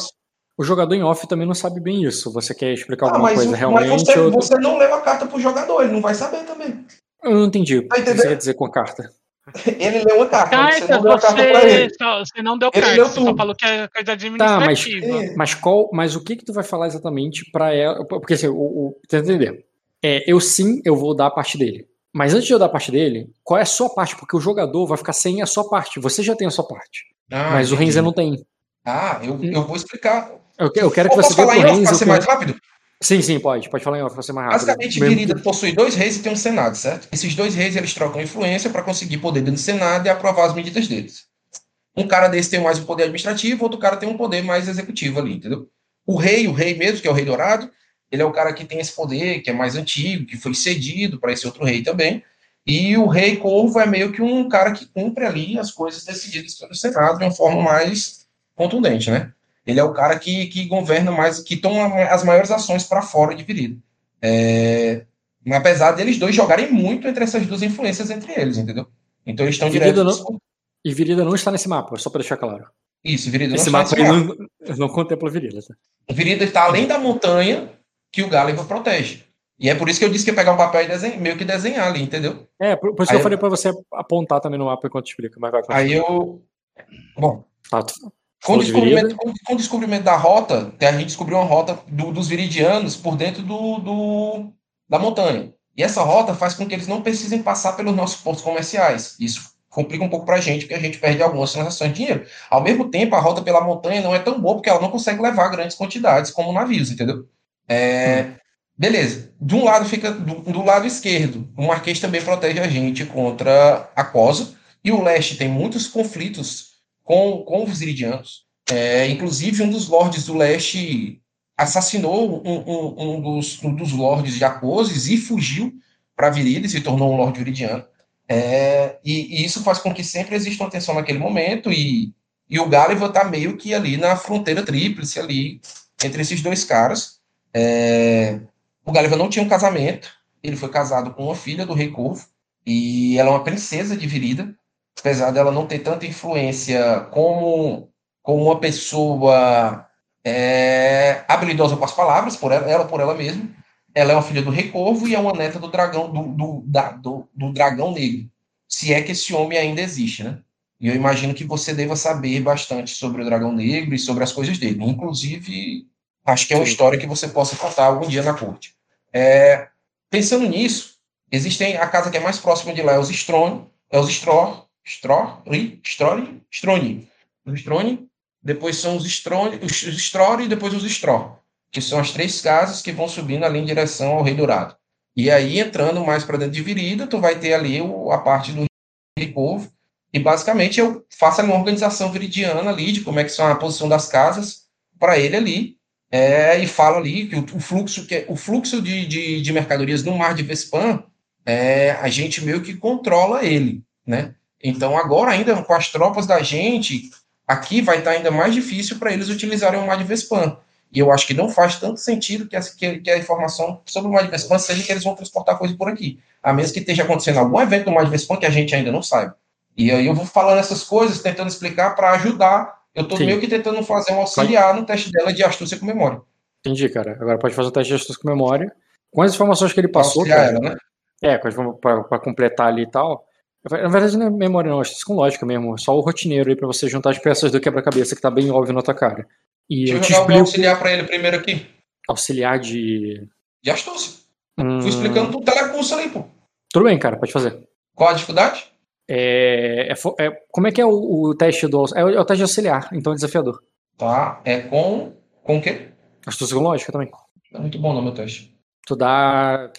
O jogador em off também não sabe bem isso. Você quer explicar Ah, alguma mas, coisa o- mas realmente? você, ou- você não leva a carta pro jogador, ele não vai saber também. Eu não entendi. O que você quer dizer com a carta? Ele leu a carta, você não deu a carta pra você, ele. só- você não deu Ele carta, você só falou que é coisa Tá, mas, administrativa. É. mas qual, mas o que que tu vai falar exatamente pra ela? Porque assim, o, o, tenta entender. É, eu sim, eu vou dar a parte dele. Mas antes de eu dar a parte dele, qual é a sua parte? Porque o jogador vai ficar sem a sua parte. Você já tem a sua parte. Ah, mas o. Renzer não tem. Ah, eu, eu vou explicar. Eu, eu quero que você posso dê falar pro em off Renzer. pra o ser que- mais rápido? Sim, sim, pode. Pode falar em off ser mais rápido. Basicamente, Mesmo Virida que- possui dois reis e tem um senado, certo? Esses dois reis, eles trocam influência para conseguir poder dentro do senado e aprovar as medidas deles. Um cara desse tem mais o poder administrativo, outro cara tem um poder mais executivo ali, entendeu? O rei, o rei mesmo, que é o rei dourado, ele é o cara que tem esse poder, que é mais antigo, que foi cedido para esse outro rei também. E o rei corvo é meio que um cara que cumpre ali as coisas decididas pelo senado de uma forma mais contundente, né? Ele é o cara que, que governa mais, que toma as maiores ações para fora de Virida. É, apesar deles dois jogarem muito entre essas duas influências entre eles, entendeu? Então eles estão direto. não- E Virida não está nesse mapa, só pra deixar claro. Isso, Virida Esse não mapa está aí nesse mapa. não, não contempla Virida. Tá? Virida está além da montanha que o Gáliva protege. E é por isso que eu disse que ia pegar um papel e desenhar, meio que desenhar ali, entendeu? É, por, por isso Aí que eu eu- falei pra você apontar também no mapa enquanto explica, mas vai Aí eu. Bom, Tá, tu- Com o, descobrimento, Virida? com, com o descobrimento da rota, a gente descobriu uma rota do- dos viridianos por dentro do, do- da montanha. E essa rota faz com que eles não precisem passar pelos nossos portos comerciais. Isso complica um pouco para a gente, porque a gente perde algumas transações de dinheiro. Ao mesmo tempo, a rota pela montanha não é tão boa, porque ela não consegue levar grandes quantidades como navios, entendeu? É, Beleza. De um lado fica do, do lado esquerdo. O Marquês também protege a gente contra a Cosa. E o leste tem muitos conflitos com, com os iridianos. É, inclusive, um dos lords do leste assassinou um, um- um dos, um dos lords de Acoses e fugiu para Virida e se tornou um lord viridiano. É, e, e, isso faz com que sempre exista uma tensão naquele momento, e, e o Gulliver está meio que ali na fronteira tríplice, ali, entre esses dois caras. É, o Gulliver não tinha um casamento, ele foi casado com uma filha do Rei Corvo, e ela é uma princesa de Virida, apesar dela não ter tanta influência como, como uma pessoa é, habilidosa com as palavras, por ela, ela, por ela mesma. Ela é uma filha do Rei Corvo e é uma neta do dragão do, do, da, do, do dragão negro. Se é que esse homem ainda existe, né? E eu imagino que você deva saber bastante sobre o dragão negro e sobre as coisas dele. Inclusive, acho que é uma Sim. história que você possa contar algum dia na corte. É, pensando nisso, existem a casa que é mais próxima de lá é os Strone, é os Stror, Stror, Strone, Strone, os Strone, depois são os Strone, os Stror e depois os Stror, que são as três casas que vão subindo ali em direção ao Rei Dourado. E aí, entrando mais para dentro de Virida, tu vai ter ali o, a parte do Rei Povo, e basicamente eu faço uma organização viridiana ali, de como é que são a posição das casas, para ele ali, é, e falo ali que o, o fluxo, que, o fluxo de, de, de, mercadorias no mar de Vespan, é, a gente meio que controla ele, né? Então, agora, ainda com as tropas da gente, aqui vai estar ainda mais difícil para eles utilizarem o mar de Vespan. E eu acho que não faz tanto sentido que a, que, que a informação sobre o mar de Vespan seja que eles vão transportar coisa por aqui. A menos que esteja acontecendo algum evento no mar de Vespan que a gente ainda não saiba. E aí eu vou falando essas coisas, tentando explicar para ajudar. Eu estou meio que tentando fazer um auxiliar no teste dela de astúcia com memória. Entendi, cara. Agora pode fazer o teste de astúcia com memória. Com as informações que ele passou. Cara, ela, né? É, para completar ali e tal. Na verdade, não é memória, não, acho que é com lógica mesmo. Só o rotineiro aí pra você juntar as peças do quebra-cabeça que tá bem óbvio na tua cara. E Deixa eu, eu jogar explico... auxiliar pra ele primeiro aqui. Auxiliar de. De astúcia. Hum... Fui explicando tudo telecurso ali, pô. Tudo bem, cara, pode fazer. Qual a dificuldade? É, é, é como é que é o, o teste do. É o, é o, teste de auxiliar, então é desafiador. Tá, é com. Com o quê? Astúcia com lógica também. É muito bom no meu teste. Tu dá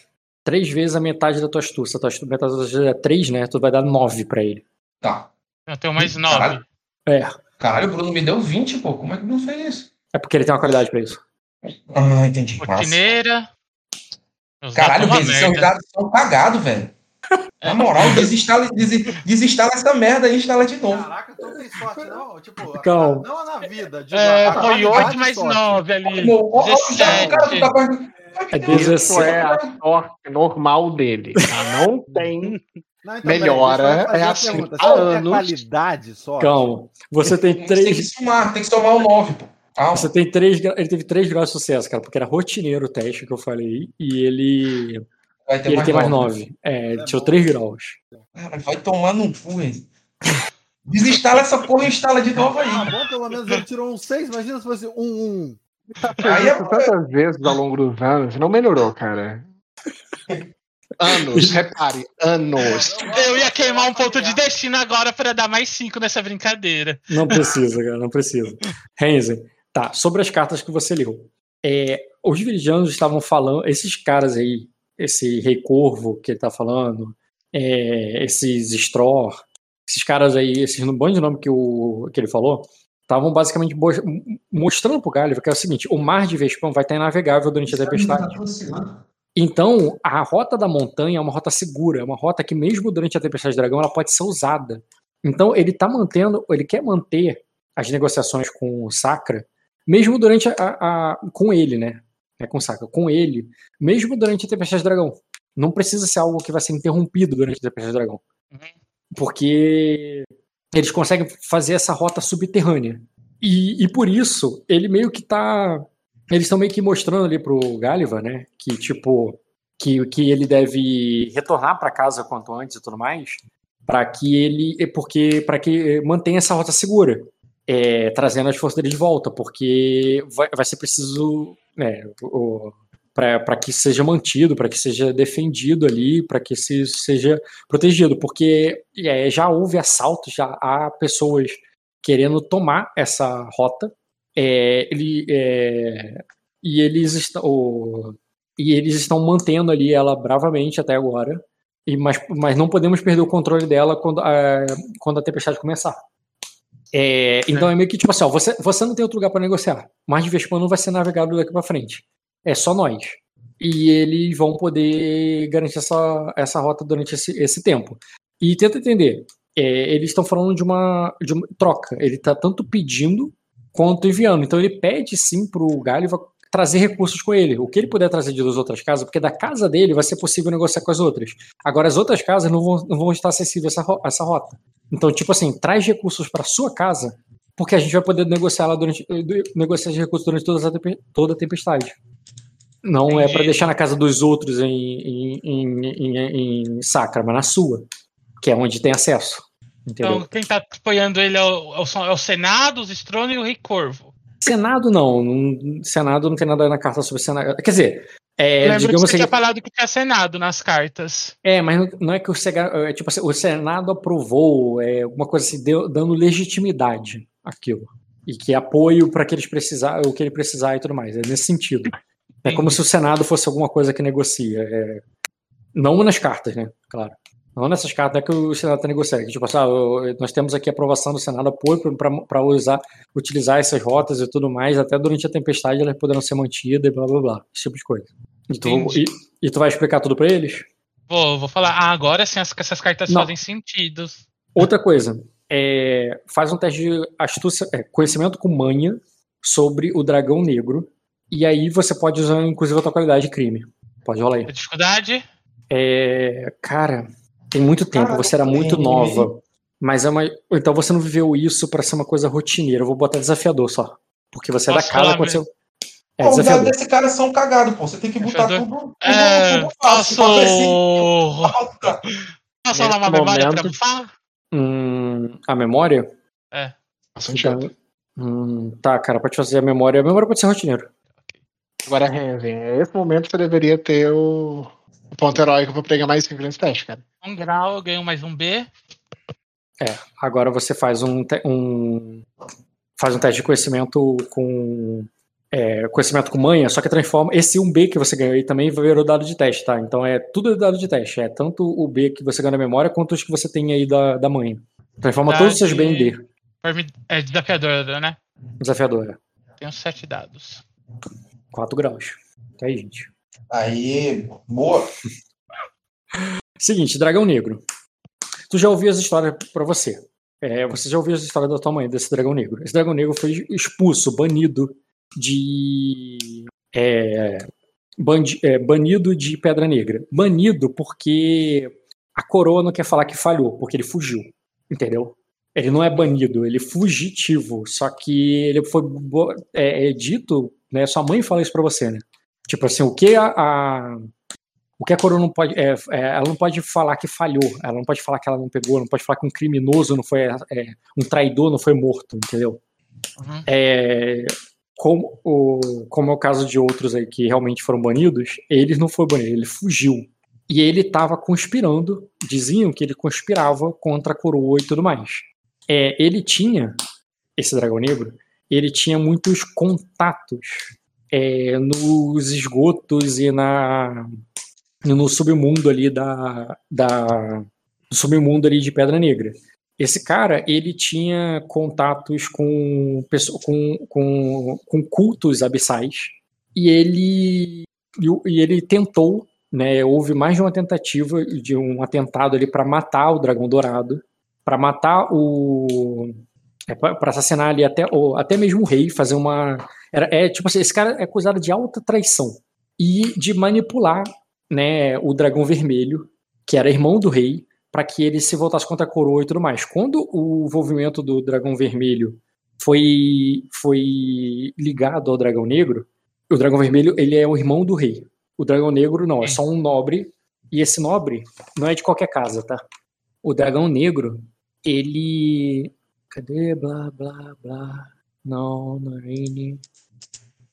três vezes a metade da tua astúcia. A tua astúcia, metade da tua astúcia é três, né? Tu vai dar nove pra ele. Tá. Eu tenho mais nove. Caralho. É. Caralho, o Bruno me deu 20, pô. Como é que não fez isso? É porque ele tem uma qualidade pra isso. Ah, entendi. Rotineira. Caralho, esses seus dados são cagados, velho. Na moral, desinstala, desinstala essa merda e instala de novo. Caraca, tu tem sorte, não? Tipo, Calma. não na vida. É, foi 8 mais 9 ali. 17. É 17. é a sorte normal dele. Tá? Não tem não, então, melhora. é assim. Há anos. É qualidade só. Calma. Você tem três. Tem que somar, tem que somar o 9, pô. Calma. Você tem três. Ele teve três graus de sucesso, cara, porque era rotineiro o teste que eu falei. E ele Vai ter e ele tem mais 9. É, ele é tirou 3 graus. Cara, vai tomar no cu, hein? Desinstala essa porra e instala de novo aí. Ah, bom, pelo menos ele tirou um 6, imagina se fosse um 1. Aí é tantas vezes ao longo dos anos, não melhorou, cara. Anos, repare, anos. Eu ia queimar um ponto de destino agora para dar mais 5 nessa brincadeira. Não precisa, cara, não precisa. Renzen, tá, sobre as cartas que você leu. É, os viridianos estavam falando, esses caras aí, esse Rei Corvo que ele tá falando, é, esses Stror, esses caras aí, esses no bando de nome que, o, que ele falou, estavam basicamente mostrando pro Gallifrey que é o seguinte: o mar de Vespão vai estar inavegável durante a tempestade. Então, a rota da montanha é uma rota segura, é uma rota que mesmo durante a tempestade do dragão ela pode ser usada. Então, ele tá mantendo, ele quer manter as negociações com o Sacra, mesmo durante a, a, a com ele, né? é, com Saka, com ele, mesmo durante a Tempestade Dragão. Não precisa ser algo que vai ser interrompido durante a Tempestade Dragão. Uhum. Porque eles conseguem fazer essa rota subterrânea. E, e por isso, ele meio que tá. Eles estão meio que mostrando ali pro Galiva, né? Que, tipo, que, que ele deve retornar para casa quanto antes e tudo mais, para que ele. Porque. para que mantenha essa rota segura. É, trazendo as forças dele de volta, porque vai, vai ser preciso né, para que seja mantido, para que seja defendido ali, para que se, seja protegido, porque é, já houve assaltos, já há pessoas querendo tomar essa rota, é, ele, é, e eles estão e eles estão mantendo ali ela bravamente até agora, e, mas, mas não podemos perder o controle dela quando a, quando a tempestade começar. É, então é. é meio que tipo assim, ó, você, você não tem outro lugar para negociar. Mas de Vespan não vai ser navegado daqui para frente. É só nós. E eles vão poder garantir essa, essa rota durante esse, esse tempo. E tenta entender. É, eles estão falando de uma, de uma troca. Ele tá tanto pedindo quanto enviando. Então ele pede sim pro Gáliva trazer recursos com ele. O que ele puder trazer de duas outras casas, porque da casa dele vai ser possível negociar com as outras. Agora, as outras casas não vão, não vão estar acessíveis a essa, essa rota. Então, tipo assim, traz recursos para sua casa, porque a gente vai poder negociar lá durante negociar de recursos durante toda a, toda a tempestade. Não é Entendi. para deixar na casa dos outros em, em, em, em, em Sacra, mas na sua, que é onde tem acesso. Entendeu? Então, quem tá apoiando ele é o, é o- é o Senado, os Strone e o Rei Corvo. Senado não, não- Senado não tem nada na carta sobre Senado. Quer dizer, é, Lembra que você assim, tinha falado que tinha Senado nas cartas. É, mas não- é que o, é, tipo assim, o Senado aprovou, é alguma coisa assim, deu- dando legitimidade àquilo. E que apoio para que eles precisar, o que ele precisar e tudo mais. É nesse sentido. É como se o Senado fosse alguma coisa que negocia. é, não nas cartas, né? Claro. Não nessas cartas, não é que o Senado está negociando. Tipo assim, ah, nós temos aqui a aprovação do Senado, apoio para usar, utilizar essas rotas e tudo mais, até durante a tempestade elas poderão ser mantidas e blá blá blá. Esse tipo de coisa. E tu, e, e tu vai explicar tudo para eles? Vou, vou falar, ah, agora sim essas cartas Não. fazem sentido. Outra coisa, é, faz um teste de astúcia, é, conhecimento com manha sobre o dragão negro. E aí você pode usar, inclusive, a tua qualidade de crime. Pode rolar aí. A dificuldade? É, cara, tem muito tempo, você era muito nova. Mas é uma. Então você não viveu isso pra ser uma coisa rotineira. Eu vou botar desafiador só. Porque você é da Posso casa falar quando você. É, Pô, os dados desafiador. desse cara são cagados, pô. Você tem que botar tudo, tudo, É, tudo fácil. posso. Fazer assim. Posso rolar uma memória pra momento- bufar? Hum, a memória? É. Tá, hum, tá, cara, pode fazer a memória. A memória pode ser rotineiro. Agora, Renzen, esse momento você deveria ter o, o ponto heróico pra pegar mais 5 nesse teste, cara. Um grau, eu ganho mais um B. Agora você faz um, te- um faz um teste de conhecimento com é, conhecimento com manha, só que transforma esse 1B que você ganhou aí também virou dado de teste, tá? Então é tudo dado de teste, é tanto o B que você ganha na memória quanto os que você tem aí da, da manha. Transforma todos os seus B em D. É desafiadora, né? Desafiadora. Tenho sete dados. 4 graus. Tá aí, gente. Aí, boa. Seguinte, Dragão Negro. Tu já ouviu as histórias pra você. É, você já ouviu as histórias da tua mãe, desse Dragão Negro. Esse Dragão Negro foi expulso, banido de. é, bandi- é, banido de Pedra Negra. Banido porque a coroa não quer falar que falhou, porque ele fugiu. Entendeu? Ele não é banido, ele é fugitivo. Só que ele foi é, é dito, né? Sua mãe fala isso pra você, né? Tipo assim, o que a, a- o que a coroa não pode. é, é, ela não pode falar que falhou, ela não pode falar que ela não pegou, não pode falar que um criminoso não foi. é, um traidor não foi morto, entendeu? Uhum. É, como, o, como é o caso de outros aí que realmente foram banidos, ele não foi banido, ele fugiu. E ele estava conspirando, diziam que ele conspirava contra a coroa e tudo mais. É, ele tinha, esse dragão negro, ele tinha muitos contatos é, nos esgotos e na no submundo ali da, da do submundo ali de Pedra Negra. Esse cara, ele tinha contatos com, com, com, com cultos abissais e ele, e ele tentou, né, houve mais de uma tentativa de um atentado ali para matar o Dragão Dourado, para matar o. para assassinar ali até, o, até mesmo o rei, fazer uma. Era, é tipo assim, esse cara é acusado de alta traição e de manipular né, o Dragão Vermelho, que era irmão do rei, para que ele se voltasse contra a coroa e tudo mais. Quando o envolvimento do Dragão Vermelho foi, foi ligado ao Dragão Negro, o Dragão Vermelho ele é o irmão do rei. O Dragão Negro não, é só um nobre. E esse nobre não é de qualquer casa, tá? O Dragão Negro, ele. Cadê? Blá, blá, blá. Não, não é.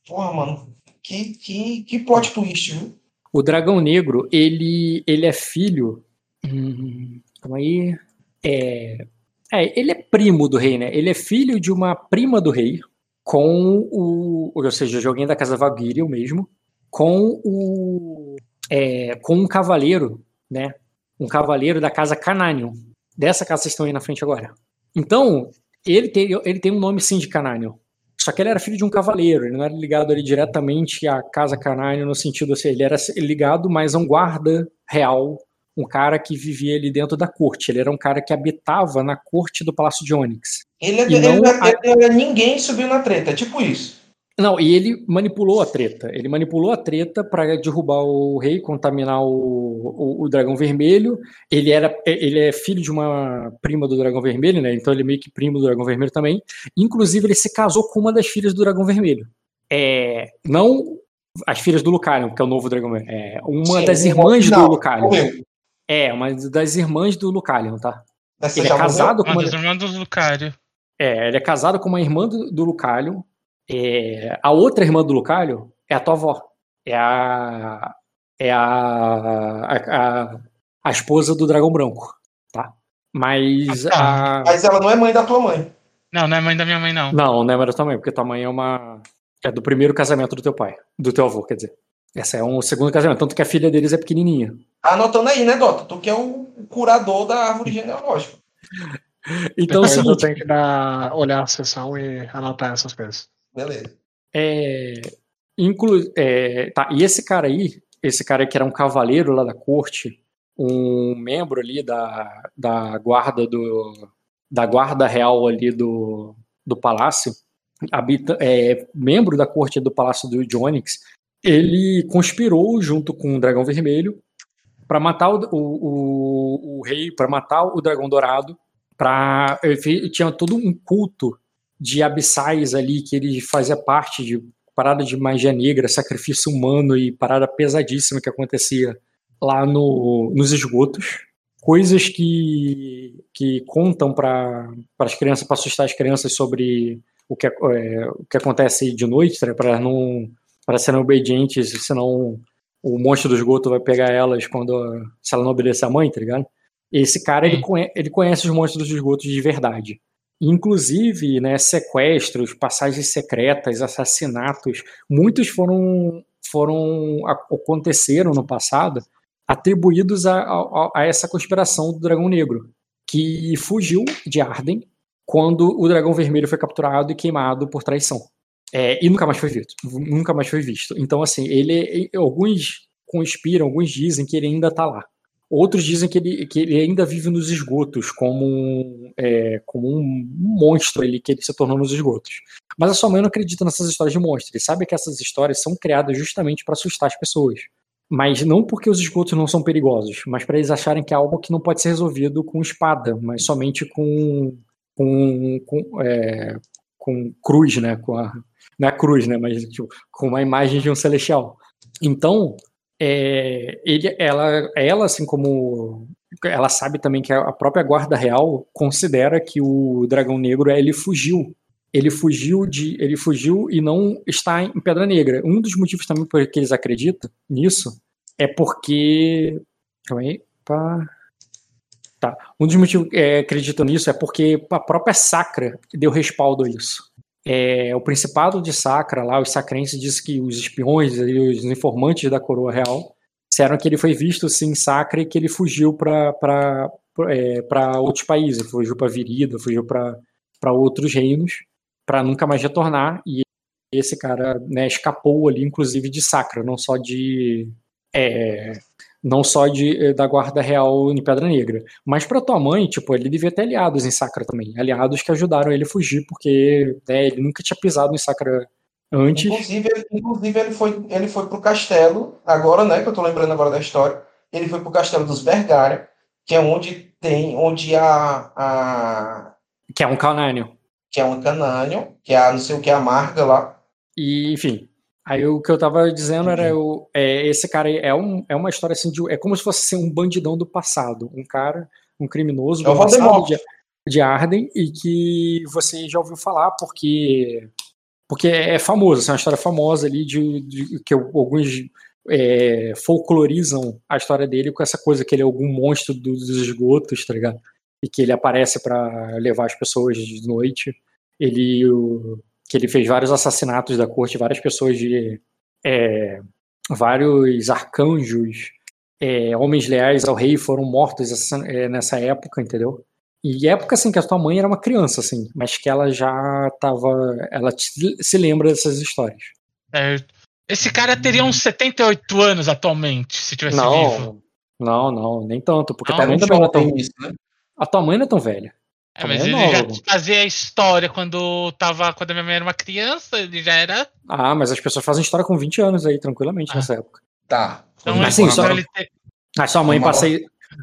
Porra, mano. Que, que, que plot twist, viu? O Dragão Negro, ele, ele é filho. Hum, calma aí. É, é, ele é primo do rei, né? Ele é filho de uma prima do rei, com o. Ou seja, de alguém da casa Valkyrie mesmo, com o. é, com um cavaleiro, né? Um cavaleiro da casa Cananion. Dessa casa que vocês estão aí na frente agora. Então, ele tem, ele tem um nome sim de Cananion. Só que ele era filho de um cavaleiro, ele não era ligado ali diretamente à casa Cananion no sentido assim, ele era ligado mais a um guarda real, um cara que vivia ali dentro da corte. Ele era um cara que habitava na corte do Palácio de Onyx. Ele, é, ele, não a- ele é ninguém subiu na treta, é tipo isso. Não, e ele manipulou a treta. Ele manipulou a treta para derrubar o rei, contaminar o, o, o dragão vermelho. Ele era, ele é filho de uma prima do dragão vermelho, né? Então ele é meio que primo do dragão vermelho também. Inclusive ele se casou com uma das filhas do dragão vermelho. É, não as filhas do Lucalion, que é o novo dragão vermelho. É uma Sim, das irmãs do original, Lucalion. morreu. É, uma das irmãs do Lucalion, tá? Essa Ele é já morreu? casado com Uma uma das irmãs do Lucario. é, ele é casado com uma irmã do, do Lucalion. É, a outra irmã do Lucalion é a tua avó. É a. É a. A, a, a esposa do dragão branco. Tá? Mas Ah, a. Mas ela não é mãe da tua mãe. Não, não é mãe da minha mãe, não. Não, não é da tua mãe, porque tua mãe é uma. É do primeiro casamento do teu pai. Do teu avô, quer dizer. Essa é um segundo casamento. Tanto que a filha deles é pequenininha. Tá anotando aí, né, Dota? Tu que é o curador da árvore genealógica. Então o Depois eu tenho que dar, olhar a sessão e anotar essas coisas. Beleza. É, inclu, é, tá, e esse cara aí, esse cara que era um cavaleiro lá da corte, um membro ali da, da guarda do da guarda real ali do, do palácio, habita, é, membro da corte do palácio do Jonix, ele conspirou junto com o dragão vermelho para matar o, o, o, o rei, para matar o dragão dourado, para tinha todo um culto de abissais ali que ele fazia parte de parada de magia negra, sacrifício humano e parada pesadíssima que acontecia lá no, nos esgotos. Coisas que, que contam para as crianças, para assustar as crianças sobre o que, é, o que acontece de noite, né, para não para serem obedientes, senão o monstro do esgoto vai pegar elas quando se ela não obedecer a mãe, tá ligado? Esse cara ele, conhe, ele conhece os monstros dos esgotos de verdade. Inclusive, né, sequestros, passagens secretas, assassinatos, muitos foram, foram aconteceram no passado, atribuídos a, a, a, essa conspiração do Dragão Negro, que fugiu de Arden quando o Dragão Vermelho foi capturado e queimado por traição. É, e nunca mais foi visto. Nunca mais foi visto. Então, assim, ele. Alguns conspiram, alguns dizem que ele ainda está lá. Outros dizem que ele, que ele ainda vive nos esgotos, como um, é, como um monstro ele, que ele se tornou nos esgotos. Mas a sua mãe não acredita nessas histórias de monstro. Ele sabe que essas histórias são criadas justamente para assustar as pessoas. Mas não porque os esgotos não são perigosos, mas para eles acharem que é algo que não pode ser resolvido com espada, mas somente com, com, com, é, com cruz, né? Com a, não é cruz, né? Mas tipo, com uma imagem de um celestial. Então, é, ele, ela, ela, assim como ela sabe também que a própria guarda real considera que o dragão negro ele fugiu. Ele fugiu de, ele fugiu e não está em Pedra Negra. Um dos motivos também por que eles acreditam nisso é porque, calma aí. Tá. Um dos motivos que é, acreditam nisso é porque a própria Sacra deu respaldo a isso. É, o Principado de Sacra, lá, os sacrenses dizem que os espiões os informantes da coroa real disseram que ele foi visto sim, em Sacra e que ele fugiu para é, outros países, fugiu para Virida, fugiu para outros reinos, para nunca mais retornar. E esse cara né, escapou ali, inclusive, de Sacra, não só de. É, não só de, da guarda real em Pedra Negra. Mas para tua mãe, tipo, ele devia ter aliados em Sacra também. Aliados que ajudaram ele a fugir, porque né, ele nunca tinha pisado em Sacra antes. Inclusive, ele, inclusive ele, foi, ele foi pro castelo, agora, né, que eu tô lembrando agora da história, ele foi pro castelo dos Vergária, que é onde tem, onde a... a que é um canânio. Que é um canânio, que é a, não sei o que, a Marga lá. E, enfim, Aí o que eu tava dizendo era o, é, esse cara é, um, é uma história assim de, é como se fosse assim, um bandidão do passado, um cara, um criminoso do é passado de, de, Arden e que você já ouviu falar porque porque é famoso, assim, é uma história famosa ali de, de que alguns é, folclorizam a história dele com essa coisa que ele é algum monstro dos esgotos, tá ligado? E que ele aparece para levar as pessoas de noite. Ele o, que ele fez vários assassinatos da corte, várias pessoas de. É, vários arcanjos, é, homens leais ao rei foram mortos é, nessa época, entendeu? E época assim que a tua mãe era uma criança, assim, mas que ela já tava. Ela se lembra dessas histórias. É, esse cara teria uns 78 anos atualmente, se tivesse não, vivo. Não, não, nem tanto, porque Não, também não isso, né? A tua mãe não é tão velha. É, Também mas é ele já fazia a história quando tava. Quando a minha mãe era uma criança, ele já era. Ah, mas as pessoas fazem história com 20 anos aí, tranquilamente, Ah. nessa época. Tá. Então, Mas ele, sim, só- então ele te- Mas sua mãe passa,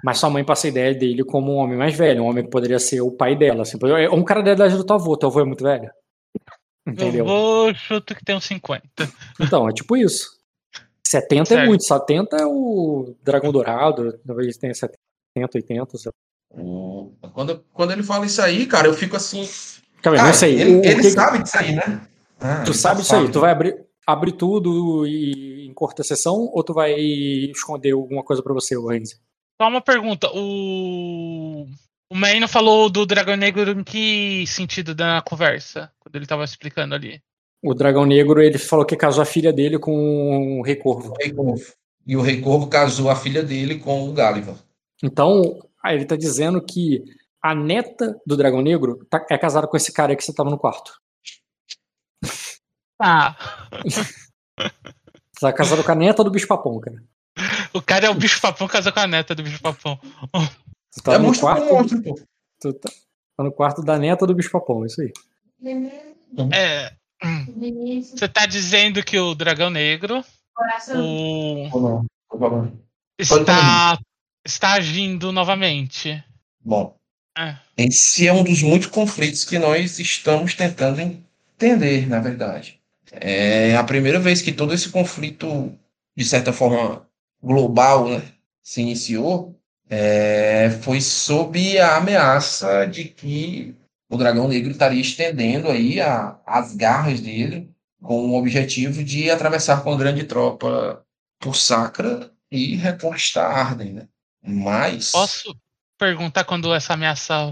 mas sua mãe passa a ideia dele como um homem mais velho, um homem que poderia ser o pai dela. Assim, é um cara da idade do teu avô, teu avô é muito velho. eu Entendeu? vou chuto que tem uns 50. Então, é tipo isso. 70 é Certo. muito, 70 é o Dragão Dourado, talvez tenha 70, 80, sei lá. O- Quando, quando ele fala isso aí, cara, eu fico assim. Calma aí, Ah, não sei. Ele, o- ele que- sabe disso aí, né? Ah, Tu sabe tá isso aí, tu vai abrir, abrir tudo e encurta a sessão ou tu vai esconder alguma coisa pra você, o Renzi? Só uma pergunta. O. O Maino falou do Dragão Negro em que sentido da conversa? Quando ele tava explicando ali. O Dragão Negro, ele falou que casou a filha dele com o Rei Corvo. O Rei Corvo. E o Rei Corvo casou a filha dele com o Gáliva. Então, aí ele tá dizendo que a neta do Dragão Negro tá- é casada com esse cara aí que você tava no quarto. Ah, Você tá casado com a neta do bicho papão, cara. o cara é o bicho papão casou com a neta do bicho papão. Tu tá é no quarto. monstro, pô. Tu tá, tá no quarto da neta do bicho papão, isso aí. É. Você tá dizendo que o Dragão Negro o, está, está agindo novamente. Bom, É. esse é um dos muitos conflitos que nós estamos tentando entender, na verdade. É a primeira vez que todo esse conflito, de certa forma, global, né, se iniciou, é, foi sob a ameaça de que o Dragão Negro estaria estendendo aí a- as garras dele com o objetivo de atravessar com a grande tropa por Sacra e reconquistar Arden, né? Mas Posso perguntar quando essa ameaça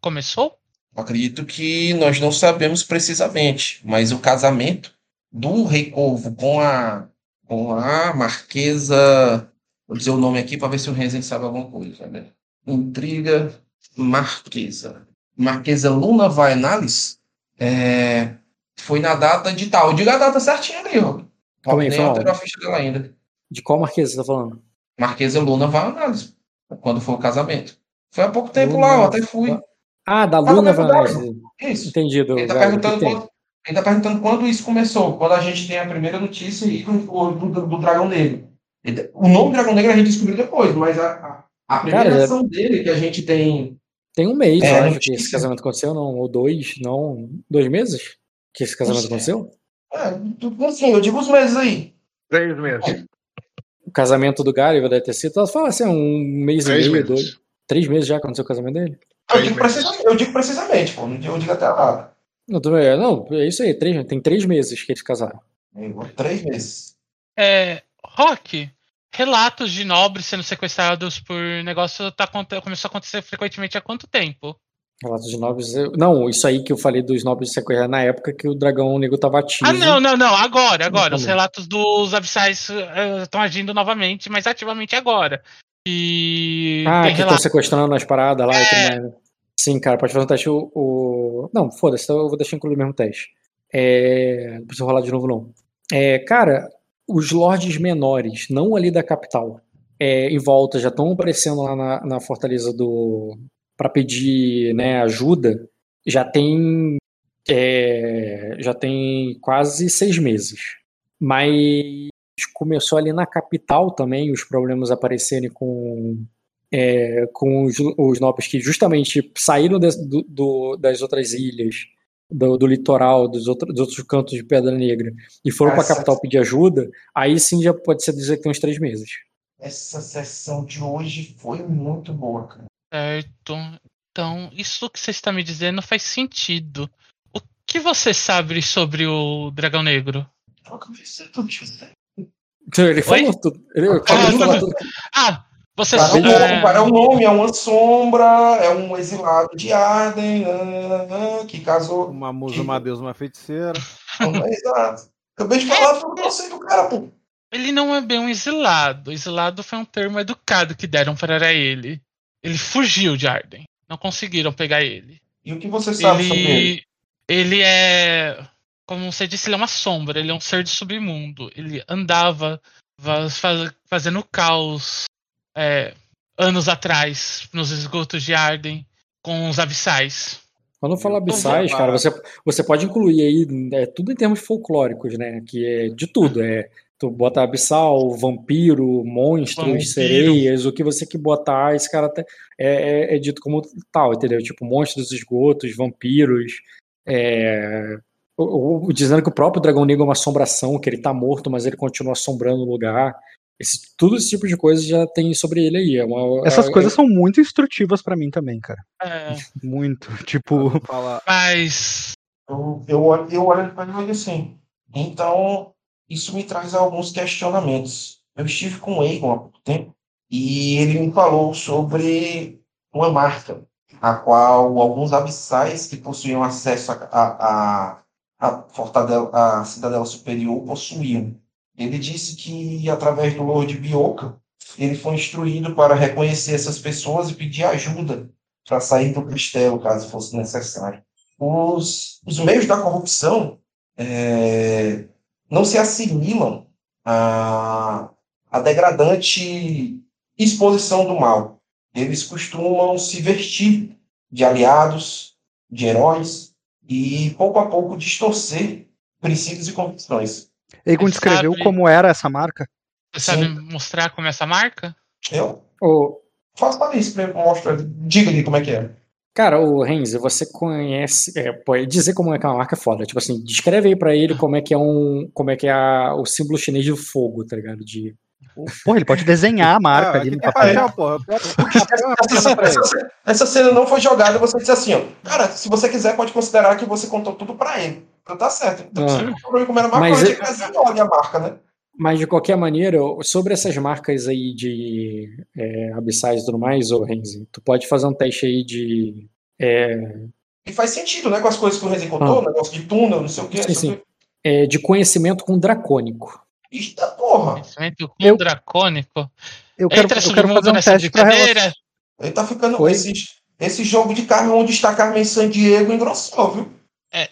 começou? acredito que nós não sabemos precisamente, mas o casamento do Rei Corvo com a com a Marquesa, vou dizer o nome aqui para ver se o Renzen sabe alguma coisa, né? Intriga Marquesa. Marquesa Luna Vainalis é, foi na data de tal. Diga a data certinha ali, ó. Calma aí, Nem alterou a ficha dela ainda. De qual marquesa você tá falando? Marquesa Luna Vainalis. Quando foi o casamento. Foi há pouco tempo Luna lá, eu até fui. Ah, da Luna Vanessa. Isso. Entendido. Ele tá que perguntando quando, ele tá perguntando quando isso começou, quando a gente tem a primeira notícia aí do, do, do Dragão Negro. Ele- o nome Dragão Negro a gente descobriu depois, mas a, a, a primeira Cara, ação dele que a gente tem. Tem um mês, É, eu acho, notícia. que esse casamento aconteceu, não? Ou dois, não? Dois meses? Que esse casamento Não aconteceu? É, assim, eu digo os meses aí. Três meses. Casamento do Gary deve ter sido, ela fala assim, um mês Três e meio, meses. dois. Três meses já aconteceu o casamento dele? Eu Três digo, eu digo precisamente, pô, não digo- eu digo até data. Não, tudo bem. não, é isso aí, três, tem três meses que eles casaram. Três meses. É, Rock, relatos de nobres sendo sequestrados por negócio tá, começou a acontecer frequentemente há quanto tempo? Relatos de nobres. Não, isso aí que eu falei dos nobres sequestrados na época que o dragão negro tava ativo. Ah, não, não, não, agora, agora. Os relatos dos abissais estão agindo novamente, mas ativamente agora. E Ah, tem que estão sequestrando as paradas lá e É. tudo mais. né? Sim, cara, pode fazer um teste. O, o- Não, foda-se, então eu vou deixar incluir o mesmo teste. É... Não precisa rolar de novo, não. É, cara, os lordes menores, não ali da capital, é, em volta, já estão aparecendo lá na, na fortaleza do. Para pedir né, ajuda, já tem. é, já tem quase seis meses. Mas começou ali na capital também os problemas aparecerem com é, com os, os nobres que justamente saíram des- do- do- das outras ilhas, do, do litoral, dos, outro- dos outros cantos de Pedra Negra, e foram para a capital pedir ajuda, aí sim já pode ser dizer que tem uns três meses. Essa sessão de hoje foi muito boa, cara. Certo. Então, isso que você está me dizendo faz sentido. O que você sabe sobre o Dragão Negro? Então, ele falou tudo. Ele Ah, tá. tudo. Ah, você É sabe. cara, é um nome, é uma sombra, é um exilado de Arden, nananana, que casou. Uma musa, uma deusa, uma feiticeira. Não, Exato. Acabei de falar tudo que eu sei do cara, pô. Ele não é bem um exilado. Exilado foi um termo educado que deram para ele. Ele fugiu de Arden. Não conseguiram pegar ele. E o que você sabe sobre ele? Ele, ele é. Como você disse, ele é uma sombra. Ele é um ser de submundo. Ele andava va- faz- fazendo caos é, anos atrás, nos esgotos de Arden, com os abissais. Quando fala abissais, cara, você, você pode incluir aí é, tudo em termos folclóricos, né? Que é de tudo. É, tu bota abissal, vampiro, monstros, Vampiro. sereias, o que você que botar, esse cara tá- é, é- é dito como tal, entendeu? Tipo, monstros dos esgotos, vampiros. É, o- o- dizendo que o próprio dragão negro é uma assombração, que ele tá morto, mas ele continua assombrando o lugar. Esse, tudo esse tipo de coisa já tem sobre ele aí. É uma, Essas é- coisas são muito instrutivas pra mim também, cara. É, Muito. Tipo, Fala, mas. Eu, eu, olho- eu olho para ele assim. Então, isso me traz alguns questionamentos. Eu estive com o Egon há pouco tempo e ele me falou sobre uma marca, a qual alguns abissais que possuíam acesso à a, a, a, fortadela, a cidadela superior possuíam. Ele disse que, através do Lord Bioka, ele foi instruído para reconhecer essas pessoas e pedir ajuda para sair do castelo, caso fosse necessário os, os meios da corrupção é, não se assimilam à, à degradante exposição do mal. Eles costumam se vestir de aliados, de heróis, e pouco a pouco distorcer princípios e convicções. Egon descreveu sabe- como era essa marca. Você sabe mostrar como é essa marca? Eu o- faço para isso, para mostrar. Diga ali como é que é. Cara, o Renzi, você conhece, é, pode dizer como é que é uma marca é foda. Tipo assim, descreve aí pra ele como é que é um, como é que é a- o símbolo chinês do fogo, tá ligado? De, Porra, ele pode desenhar a marca Ah, ali que no que papel. porra? Uma Essa, pra essa- ele. essa cena não foi jogada, você disse assim, ó. Cara, se você quiser, pode considerar que você contou tudo para ele. Então tá certo. Então, Ah. você não problema como era a marca, Mas mas é- ele desenhou a marca, né? Mas de qualquer maneira, sobre essas marcas aí de é, abissais e tudo mais, ô Renzi, tu pode fazer um teste aí de. é, E faz sentido, né? Com as coisas que o Renzi contou, Ah. negócio de túnel, não sei o quê. Sim, sim. quê. é, de conhecimento com dracônico. Eita porra! Conhecimento Eu- dracônico. Eu quero, Entra eu quero fazer um teste pra relação. Ele tá ficando. Esse, esse jogo de carro onde está Carmen San Diego engrossou, viu? É,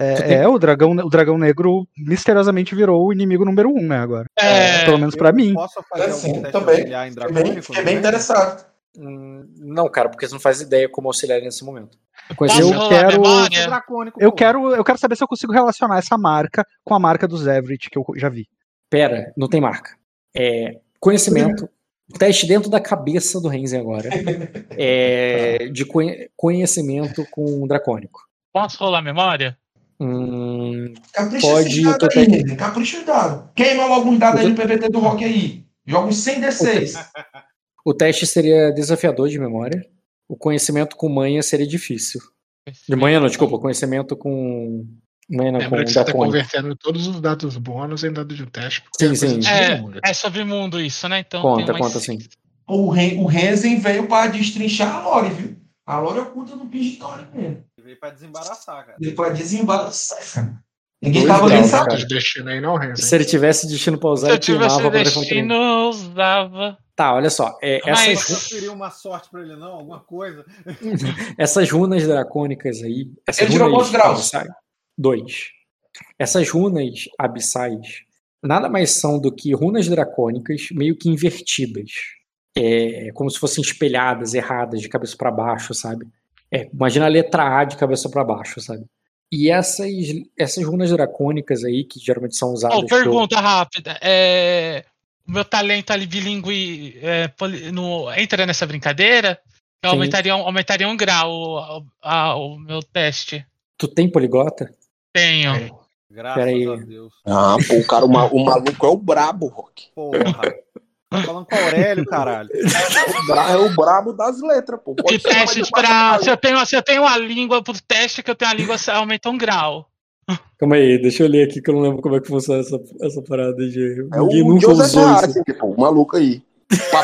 é, o dragão, o dragão negro misteriosamente virou o inimigo número um, né, agora. É, Pelo menos pra Eu mim. Posso fazer É, sim, também. auxiliar em Fiquei bem, também? interessado. Hum, Não, cara, porque você não faz ideia como auxiliar nesse momento. eu rolar quero-? É Eu quero, eu quero saber se eu consigo relacionar essa marca com a marca dos Everett que eu já vi. Pera, não tem marca. É, conhecimento. Teste dentro da cabeça do Renzi agora. É, de conhe- conhecimento com dracônico. Posso rolar a memória? Hum, Capricha Pode, esses eu dados tô aí, te- Renzi. Capricha os dados. Queima logo uns dados aí no PVT do Rock aí. Joga uns 100 D6. o teste seria desafiador de memória. O conhecimento com manha seria difícil. De manhã não, desculpa. Conhecimento com. Manha não, com Lembra que você está convertendo todos os dados bônus em dados de um teste. porque Sim, é sim. de É, mundo. é sobre mundo isso, né? Então Conta, conta sim. O, Ren, o Renzen veio para destrinchar a Lore, viu? A Lore oculta no Pigitório mesmo. Veio pra desembaraçar, cara. Veio para desembaraçar, cara. Ninguém Dois tava graus, nem sabendo. Destino aí não, Renzo. Se ele tivesse destino pra usar, Se eu ele tivesse pra destino, eu usava. Tá, olha só. é, Mas- essas, Você queria uma sorte pra ele, não? Alguma coisa? essas runas dracônicas aí. Essas Ele tirou quantos graus? abissais- Dois. Essas runas abissais nada mais são do que runas dracônicas meio que invertidas. É, como se fossem espelhadas, erradas, de cabeça para baixo, sabe? É, imagina a letra A de cabeça para baixo, sabe? E essas, essas runas dracônicas aí, que geralmente são usadas. Oh, pergunta rápida. É, o meu talento ali bilíngue é, poli- no- entra nessa brincadeira? Eu Sim. aumentaria, um- aumentaria um grau o, a- o meu teste. Tu tem poliglota? Tenho. Graças Pera aí. a Deus. Ah, pô, o cara, o, ma- o maluco é o brabo, Rock. Porra. Tá falando com o Aurélio, caralho. O bra- é o brabo das letras, pô. De Pode testes mas pra. Se eu, tenho, se eu tenho uma língua pro teste, que eu tenho a língua, aumenta um grau. Calma aí, deixa eu ler aqui que eu não lembro como é que funciona essa, essa parada de. É Ninguém o nunca usou Hart, isso. pô, o maluco aí.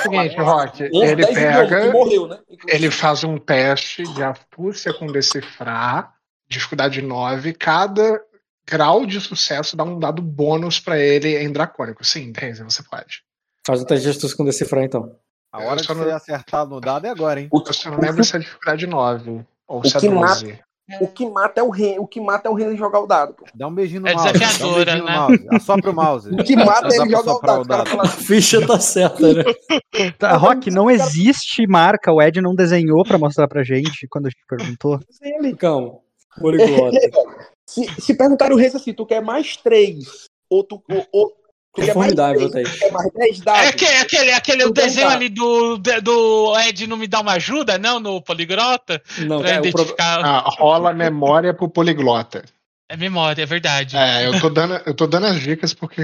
Seguinte, Rock, ele 10 milhões, que pega, morreu, né? ele faz um teste de astúcia com decifrar, dificuldade 9, cada grau de sucesso dá um dado bônus pra ele em dracônico. Sim, Renzo, você pode. Faz o teste de astúcia com decifrar então. A hora de você não- acertar no dado é agora, hein? O, Eu só não lembro se é dificuldade 9 ou se é que 12. O que mata é o Ren, o que mata é o Ren jogar o dado, pô. Dá um beijinho no É mouse. Um desafiadora, no né? mouse. Assopra o mouse. O que mata é ele jogar o dado. O fala A ficha tá certa, né? Tá, Rock, não existe marca, o Ed não desenhou pra mostrar pra gente quando a gente perguntou. ele- Calma. Poliglota. Se, se perguntaram o Reis assim, tu quer mais três? Ou tu, ou, ou, tu É mais formidável? Thaís. Mais dez É aquele, aquele, o desenho ali do, do Ed não me dá uma ajuda, não, no Poligrota? Não, Pra é, o pro... identificar. Ah, rola memória pro poliglota. É memória, é verdade. É, eu tô dando, eu tô dando as dicas porque.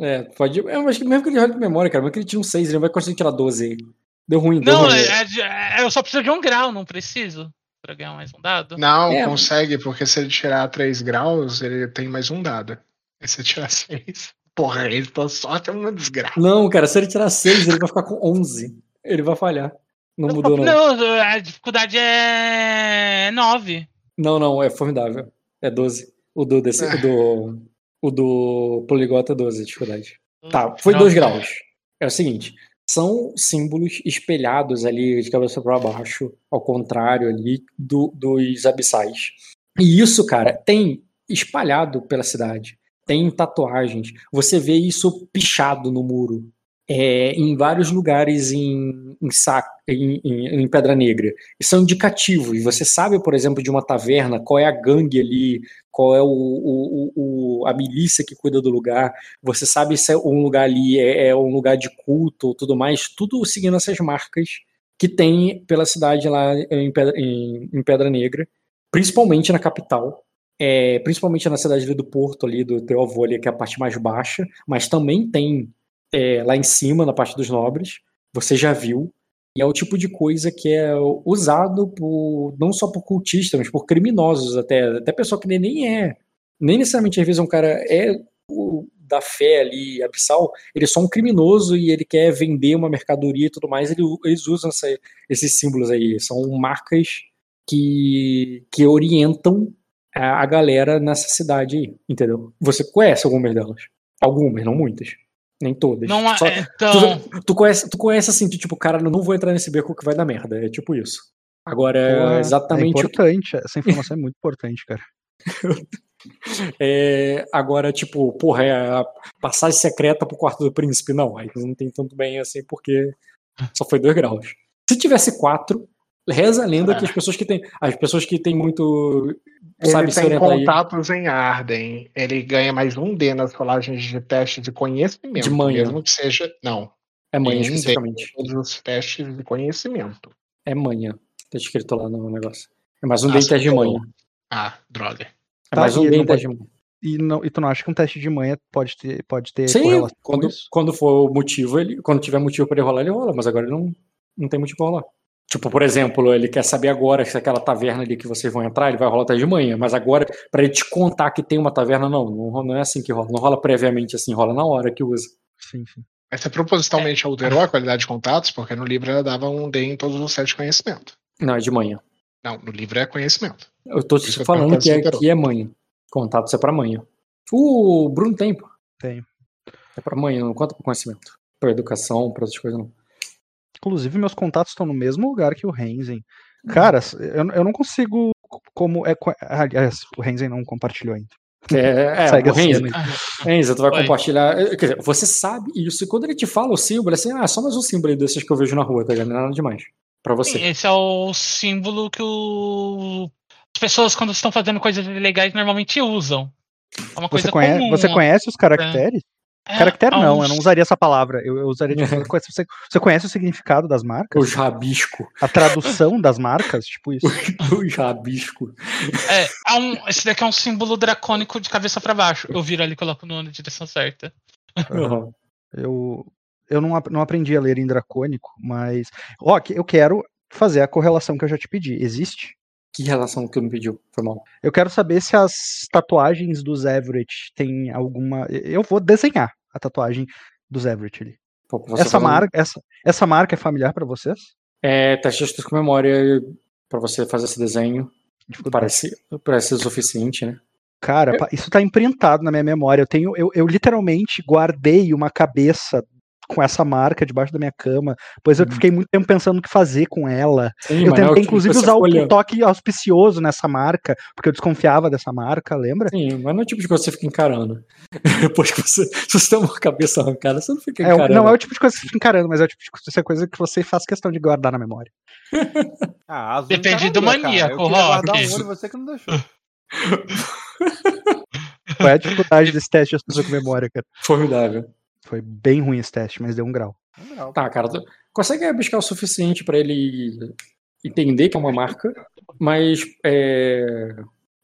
É, pode. Eu acho que mesmo que ele jogue com memória, cara, mas que ele tira um 6, ele não vai conseguir tirar 12 aí. Deu ruim, deu não, ruim. é, é- é- eu só preciso de um grau, não preciso. Pra ganhar mais um dado. Não, É. consegue, porque se ele tirar 3 graus, ele tem mais um dado. E se tirar 6. Porra, ele tá sorte é uma desgraça. Não, cara, se ele tirar 6, ele vai ficar com 11. Ele vai falhar. Não mudou, não. Não, a dificuldade é 9. Não, não, é formidável. É 12. O do, desse, o do, o do Poliglota é 12 a dificuldade. Tá, foi 2 graus. É o seguinte, são símbolos espelhados ali de cabeça para baixo, ao contrário ali do, dos abissais. E isso, cara, tem espalhado pela cidade. Tem tatuagens. Você vê isso pichado no muro. É, em vários lugares em, em, Sa- em- em- Pedra Negra. E são indicativos. Você sabe, por exemplo, de uma taverna, qual é a gangue ali, qual é o, o- o- a milícia que cuida do lugar. Você sabe se é um lugar ali é, é um lugar de culto ou tudo mais. Tudo seguindo essas marcas que tem pela cidade lá em Pedra, em Pedra Negra, principalmente na capital. É, principalmente na cidade do Porto, ali do teu avô, ali, que é a parte mais baixa, mas também tem é, lá em cima, na parte dos nobres, você já viu, e é o tipo de coisa que é usado por, não só por cultistas, mas por criminosos até, até pessoa que nem, nem é, nem necessariamente às vezes um cara é o, da fé ali, abissal, ele é só um criminoso e ele quer vender uma mercadoria e tudo mais, ele- eles usam essa- esses símbolos aí, são marcas que, que orientam a, a galera nessa cidade aí, entendeu? Você conhece algumas delas? Algumas, não muitas. Nem todas. Não há- Só- então, tu, tu conhece, tu conhece assim, tu, tipo, cara, eu não vou entrar nesse beco que vai dar merda. É tipo isso. Agora, É exatamente o que- importante, essa informação é muito importante, cara. É, agora, tipo, porra, é a passagem secreta pro quarto do príncipe. Não, aí não tem tanto bem assim, porque só foi dois graus. Se tivesse quatro, reza a lenda que as pessoas que têm. As pessoas que têm muito. Sabe Ele tem orientar aí contatos em Arden. Ele ganha mais um D nas rolagens de teste de conhecimento. De manhã. Mesmo que seja. Não. é manhã um D especificamente. em todos os testes de conhecimento. É manhã. Tá escrito lá no negócio. É mais um Ah, dente você de falou. manhã. Ah, droga. É Tá, mais um e não dente pode- de manhã. E, não, e tu não acha que um teste de manhã pode ter, pode ter Sim, quando, quando for o motivo, ele, quando tiver motivo pra ele rolar, ele rola, mas agora ele não, não tem motivo pra rolar. Tipo, por exemplo, ele quer saber agora se aquela taverna ali que vocês vão entrar, ele vai rolar até de manhã, mas agora, pra ele te contar que tem uma taverna, não, não, não é assim que rola, não rola previamente assim, rola na hora que usa. Sim, sim. Mas você propositalmente alterou a qualidade de contatos, porque no livro ela dava um D em todos os sete de conhecimento. Não, é de manhã. Não, no livro é conhecimento. Eu tô te eu falando que é, que é manhã. Contatos é pra manhã. O Bruno tem, pô. Tenho. É pra manhã, não conta pro conhecimento. Pra educação, pra outras coisas, não. Inclusive, meus contatos estão no mesmo lugar que o Renzen. Cara, eu, eu não consigo. Como é. Aliás, o Renzen não compartilhou ainda. É, é Segue o Renzo, cena. Renzo, tu vai Oi. compartilhar. eh, Quer dizer, você sabe isso. E quando ele te fala o símbolo, é assim, ah, só mais um símbolo aí desses que eu vejo na rua, tá ligado? Não é nada demais. Pra você. sim, esse é o símbolo que o... as pessoas, quando estão fazendo coisas ilegais, normalmente usam. É uma coisa Você, conhece, comum. você conhece os caracteres? É, Caractere não, uns- eu não usaria essa palavra. Eu, eu usaria tipo, você, você- você conhece o significado das marcas? Os rabisco. A tradução das marcas? Tipo isso. Os rabisco. É, há um, esse daqui é um símbolo dracônico de cabeça pra baixo. Eu viro ali e coloco no, na direção certa. Uhum. Eu, eu não, não aprendi a ler em dracônico, mas. Ó, eu quero fazer a correlação que eu já te pedi. Existe? Que relação que eu me pediu? Foi mal. Eu quero saber se as tatuagens dos Everett têm alguma. Eu vou desenhar a tatuagem dos Everett ali. Pô, Essa fazer um- marca, essa, essa marca é familiar pra vocês? É, teste de com memória pra você fazer esse desenho. Parece, parece o suficiente, né? Cara, isso tá imprintado na minha memória. Eu tenho, eu, eu literalmente guardei uma cabeça com essa marca debaixo da minha cama. Depois eu Uhum. fiquei muito tempo pensando o que fazer com ela. Sim, eu é tentei, tipo inclusive, usar o olhando. toque auspicioso nessa marca, porque eu desconfiava dessa marca, lembra? Sim, mas não é o tipo de coisa que você fica encarando. Depois que você. Se você tem uma cabeça arrancada, você não fica É, encarando. não é o tipo de coisa que você fica encarando, mas é o tipo de coisa- coisa que você faz questão de guardar na memória. Ah, azul Depende do maníaco, Rock. um olho, você que não deixou. Qual é a dificuldade desse teste das pessoas com memória, cara? Formidável. Foi bem ruim esse teste, mas deu um grau. Tá, cara, tu consegue buscar o suficiente pra ele entender que é uma marca, mas é,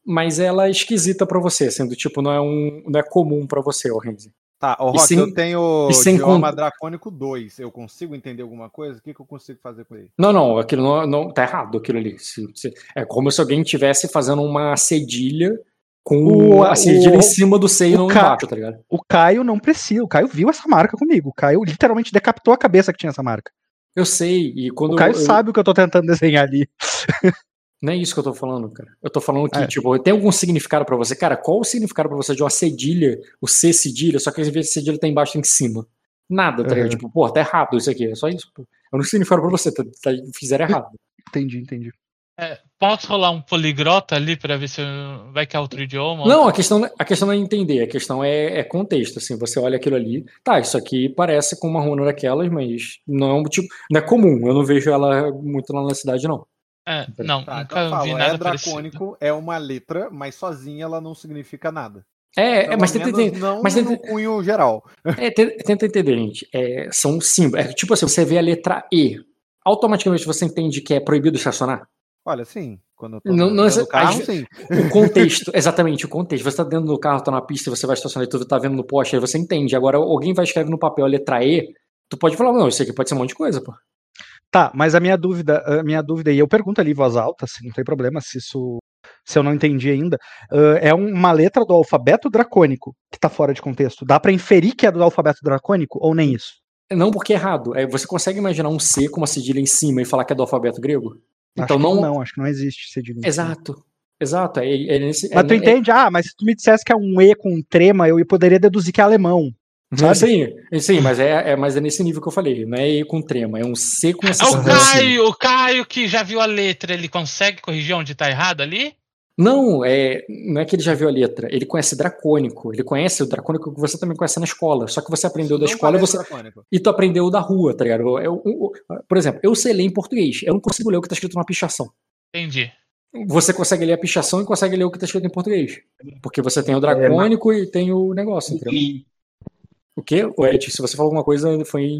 mas ela é esquisita pra você, sendo tipo não é um não é comum pra você, o Renzi. Tá, E Rock, sem- eu tenho e sem idioma con- dracônico 2. Eu consigo entender alguma coisa? O que, que eu consigo fazer com ele? Não, não, aquilo não, não tá errado aquilo ali. Se- se- é como se alguém estivesse fazendo uma cedilha com O- a cedilha o- em cima do seio não ca- embaixo, tá ligado? O Caio não precisa, o Caio viu essa marca comigo. O Caio literalmente decapitou a cabeça que tinha essa marca. Eu sei, e quando O Caio eu, sabe o que eu tô tentando desenhar ali. Não é isso que eu tô falando, cara. Eu tô falando que, É. tipo, tem algum significado pra você? Cara, qual o significado pra você de uma cedilha, o C cedilha, só que às vezes cedilha tá embaixo e em cima? Nada, tá ligado? Uhum. Tipo, pô, tá errado isso aqui, é só isso. Pô. Eu não significado pra você, tá, tá, fizeram errado. Entendi, entendi. É, posso rolar um poligrota ali pra ver se vai que é outro idioma? Não, a questão, a questão não é entender, a questão é, é contexto, assim, você olha aquilo ali, tá, isso aqui parece com uma runa daquelas, mas não é um tipo, não é comum, eu não vejo ela muito lá na cidade, não. É, não, Tá, nunca então eu vi falo, nada é parecido. dracônico, é uma letra, mas sozinha ela não significa nada. É, é mas tenta entender, não mas no tenta- cunho geral. É, te- tenta entender, gente. É, são símbolos. É, tipo assim, você vê a letra E. Automaticamente você entende que é proibido estacionar? Olha, sim, quando eu tô Não- não é- do carro, sim. O contexto, exatamente, o contexto. Você tá dentro do carro, tá na pista, você vai estacionar e tu tá vendo no poste, aí você entende. Agora, alguém vai escrever no papel a letra E, tu pode falar, não, isso aqui pode ser um monte de coisa, pô. Tá, mas a minha dúvida, a minha dúvida, e eu pergunto ali em voz alta, se não tem problema, se isso. Se eu não entendi ainda, ah, é uma letra do alfabeto dracônico que tá fora de contexto. Dá pra inferir que é do alfabeto dracônico ou nem isso? Não porque é errado. É, você consegue imaginar um C com uma cedilha em cima e falar que é do alfabeto grego? Então acho que não. não, acho que não existe cedilha. cima. Exato. Exato. É, é nesse, Mas tu é, entende? Ah, mas se tu me dissesse que é um E com um trema, eu poderia deduzir que é alemão. É, sabe? sim, sim, mas é, é, mas é nesse nível que eu falei. Não é E com trema, é um C com essa É o. Caio, o Caio que já viu a letra, ele consegue corrigir onde tá errado ali? Não, é, não é que ele já viu a letra, ele conhece dracônico, ele conhece o dracônico que você também conhece na escola, só que você aprendeu da Não escola e você, dracônico. e tu aprendeu da rua, tá ligado? Eu- eu- eu- por exemplo, eu sei ler em português, eu não consigo ler o que tá escrito na pichação. Entendi. Você consegue ler a pichação e consegue ler o que tá escrito em português. Porque você tem o dracônico e tem o negócio, entendeu? E O quê? O Ed, se você falou alguma coisa, foi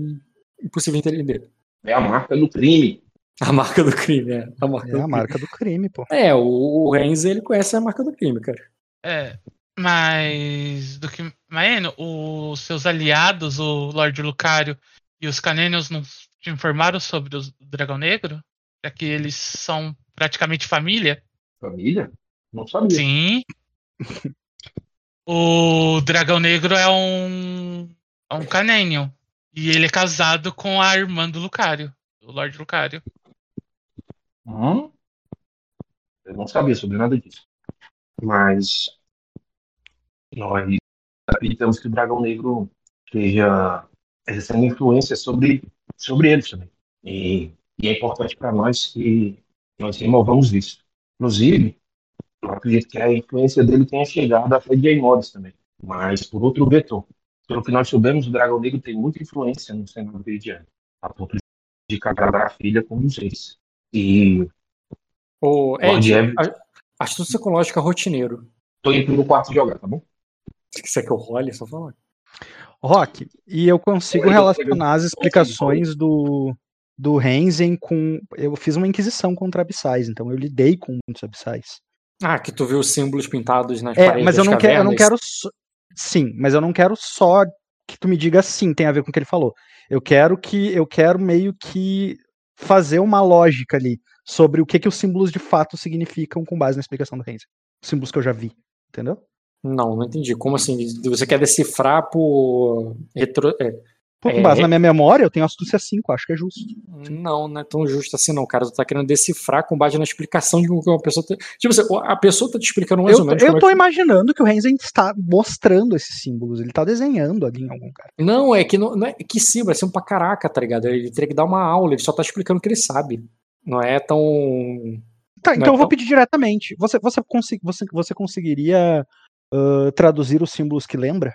impossível entender. é a marca do crime. A marca do crime, é. A marca É do a crime. marca do crime, pô. É, o, o Renz, ele conhece a marca do crime, cara. É, mas do que Maeno, os seus aliados, o Lorde Lucario e os Canênios não te informaram sobre o Dragão Negro? Já que eles são praticamente família? Família? Não sabia. Sim. O Dragão Negro é um é um Canênio e ele é casado com a irmã do Lucario, o Lorde Lucario. Hum? Eu não sabia sobre nada disso. Mas nós acreditamos que o Dragão Negro esteja exercendo influência sobre, sobre eles também. E, e é importante para nós que nós removamos isso. Inclusive, eu acredito que a influência dele tenha chegado até Jay Morris também, mas por outro vetor. Pelo que nós soubemos, o Dragão Negro tem muita influência no Senado Veridiano, a ponto de casar a filha com os reis. E Ô, Lord Ed, Evan. a- astúcia rotineiro. tô indo pro quarto jogar, tá bom? Se quiser que eu role, é só falar. Rock, e eu consigo relacionar as explicações do, do Renzen com. Eu fiz uma inquisição contra abissais, então eu lidei com muitos abissais. Ah, que tu viu os símbolos pintados nas É, paredes mas eu não, quero, eu não quero. Sim, mas eu não quero só que tu me diga sim, tem a ver com o que ele falou. Eu quero que. Eu quero meio que fazer uma lógica ali sobre o que, que os símbolos de fato significam com base na explicação do. Os símbolos que eu já vi, entendeu? Não, não entendi. Como assim? Você quer decifrar por. Retro... é, Pô, com É. base na minha memória, eu tenho astúcia 5, acho que é justo. Não, não é tão justo assim, não, cara. Tu tá querendo decifrar com base na explicação de como uma pessoa. Tá... Tipo assim, a pessoa tá te explicando mais Eu, ou menos. eu é tô que- imaginando que o Renzen está mostrando esses símbolos, ele tá desenhando ali em algum cara. Não, é que não, não é que sim, vai ser um pra caraca, tá ligado? Ele teria que dar uma aula, ele só tá explicando o que ele sabe. Não é tão. Tá, Não então é eu vou tão- pedir diretamente. Você, você, consi- você, você conseguiria ah, traduzir os símbolos que lembra?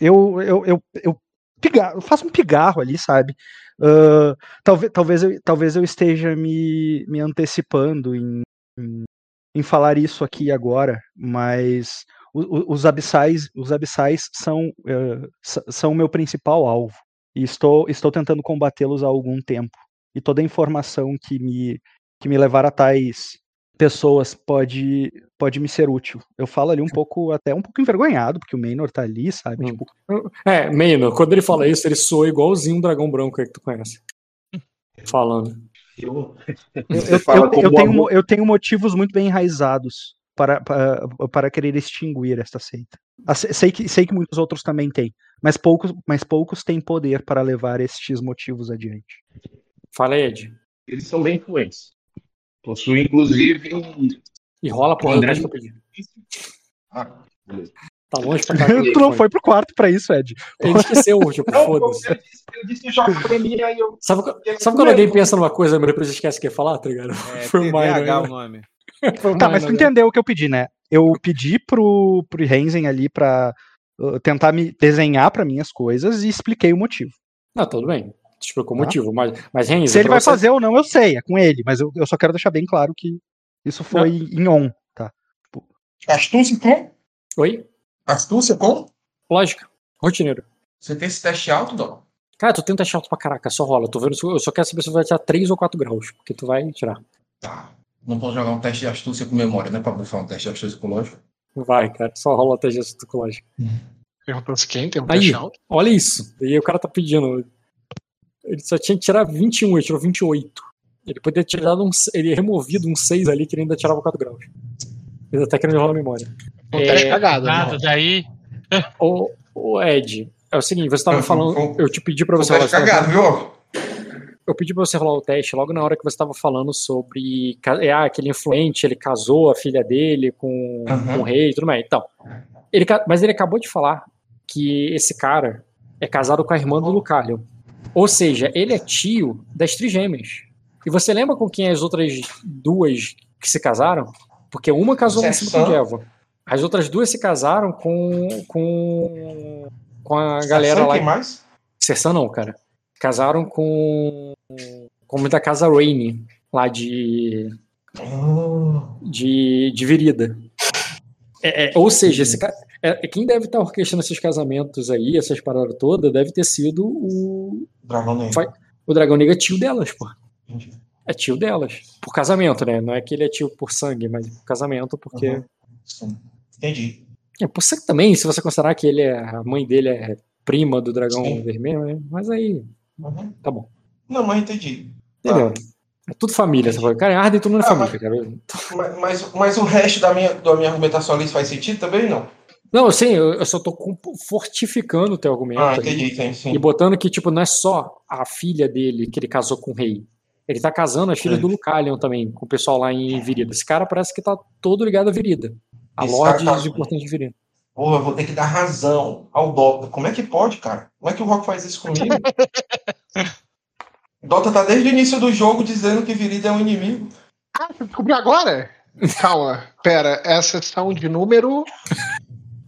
Eu, eu, eu, eu, piga- eu faço um pigarro ali, sabe? Ah, talvez, talvez, eu, talvez eu esteja me, me antecipando em, em, em falar isso aqui agora, mas os abissais, os abissais são, s- são o meu principal alvo. E estou, estou tentando combatê-los há algum tempo. E toda a informação que me, que me levar a tais pessoas pode, pode me ser útil. Eu falo ali um pouco, até um pouco envergonhado, porque o Maynor tá ali, sabe? Hum. Tipo, É, Meino, quando ele fala isso, ele soa igualzinho um dragão branco aí que tu conhece. Falando. Eu, eu, eu- fala eu- tenho, eu tenho motivos muito bem enraizados para, para, para querer extinguir esta seita. Se- Sei que, sei que muitos outros também têm, mas poucos, mas poucos têm poder para levar estes motivos adiante. Fala aí, Ed. eles são bem influentes. Possui, inclusive. E rola a porra do André- teste que eu pedi. Ah, beleza. Tá longe pra caralho. tu não foi pro quarto pra isso, Ed. Ele esqueceu, tipo, foda-se. ele disse, que pra mim, aí eu. Sabe, sabe quando alguém pensa numa coisa, mas depois esquece o que ia falar, tá ligado? É, Foi o né? o nome. Tá, mas tu né? entendeu o que eu pedi, né? Eu pedi pro, pro Renzen ali pra uh, tentar me desenhar pra mim as coisas e expliquei o motivo. Não, tudo bem. Explicou o Tá. motivo. Mas, mas Renzo, Se ele vai você- fazer ou não, eu sei, é com ele, mas eu, eu só quero deixar bem claro que isso foi em on, tá? Astúcia com? Oi? Astúcia com? Lógica. Rotineiro. Você tem esse teste alto, Dó? Cara, tu tenta achar alto pra caraca, só rola. Tô vendo, eu só quero saber se tu vai tirar 3 ou 4 graus, porque tu vai tirar. Tá. Não posso jogar um teste de astúcia com memória, né? Pra bufar um teste de astúcia com lógica. Vai, cara, só rola até gesto psicológico. Perguntou se quem tem um teste alto. olha isso. E aí o cara tá pedindo. Ele só tinha que tirar 21, ele tirou 28. Ele poderia ter tirado um. Ele removido um 6 ali que ele ainda tirava 4 graus. Ele tá querendo rolar a memória. Teste É, cagado. né? Nada, daí. Ô, ô, Ed, é o seguinte, você tava falando. Eu te pedi pra Um você rolar. teste cagado, viu? Eu pedi pra você rolar o teste logo na hora que você tava falando sobre. ca- Ah, aquele influente, ele casou a filha dele com, Aham. com o rei e tudo mais. Então. Ele, mas ele acabou de falar que esse cara é casado com a irmã do Lucario. Ou seja, ele é tio das trigêmeas. E você lembra com quem as outras duas que se casaram? Porque uma casou com Sersan. Jeva. As outras duas se casaram com, com, com a galera Sabe lá. quem mais? Sersan não, cara. Casaram com. Com o da casa Rainey, lá de. Ah, de, de Virida. É, é, ou seja, esse ca- é, é quem deve estar orquestrando esses casamentos aí, essas paradas todas, deve ter sido o, Dragão Negro. O Dragão Negro é tio delas, pô. Entendi. É tio delas. Por casamento, né? Não é que ele é tio por sangue, mas por casamento, porque. Uhum. Sim. Entendi. É por sangue também, se você considerar que ele é. A mãe dele é prima do dragão Sim. vermelho, né? Mas aí, Uhum. tá bom. Não, mas entendi. Entendeu? É tudo família, você fala. Cara, é Arden tudo não é Ah, família, cara. Mas, mas, mas o resto da minha, da minha argumentação ali faz sentido também, não? Não, sim, eu, eu só tô fortificando o teu argumento. Ah, aí. entendi, sim, sim. E botando que, tipo, não é só a filha dele que ele casou com o rei. Ele tá casando as filhas Sim. do Lucalion também, com o pessoal lá em Virida. Esse cara parece que tá todo ligado à Virida. A Esse Lorde tá- importante de Virida. Porra, eu vou ter que dar razão ao Dota. Como é que pode, cara? Como é que o Rock faz isso comigo? Dota tá desde o início do jogo dizendo que Virida é um inimigo. Ah, você descobriu agora? Calma, pera, é a sessão de número.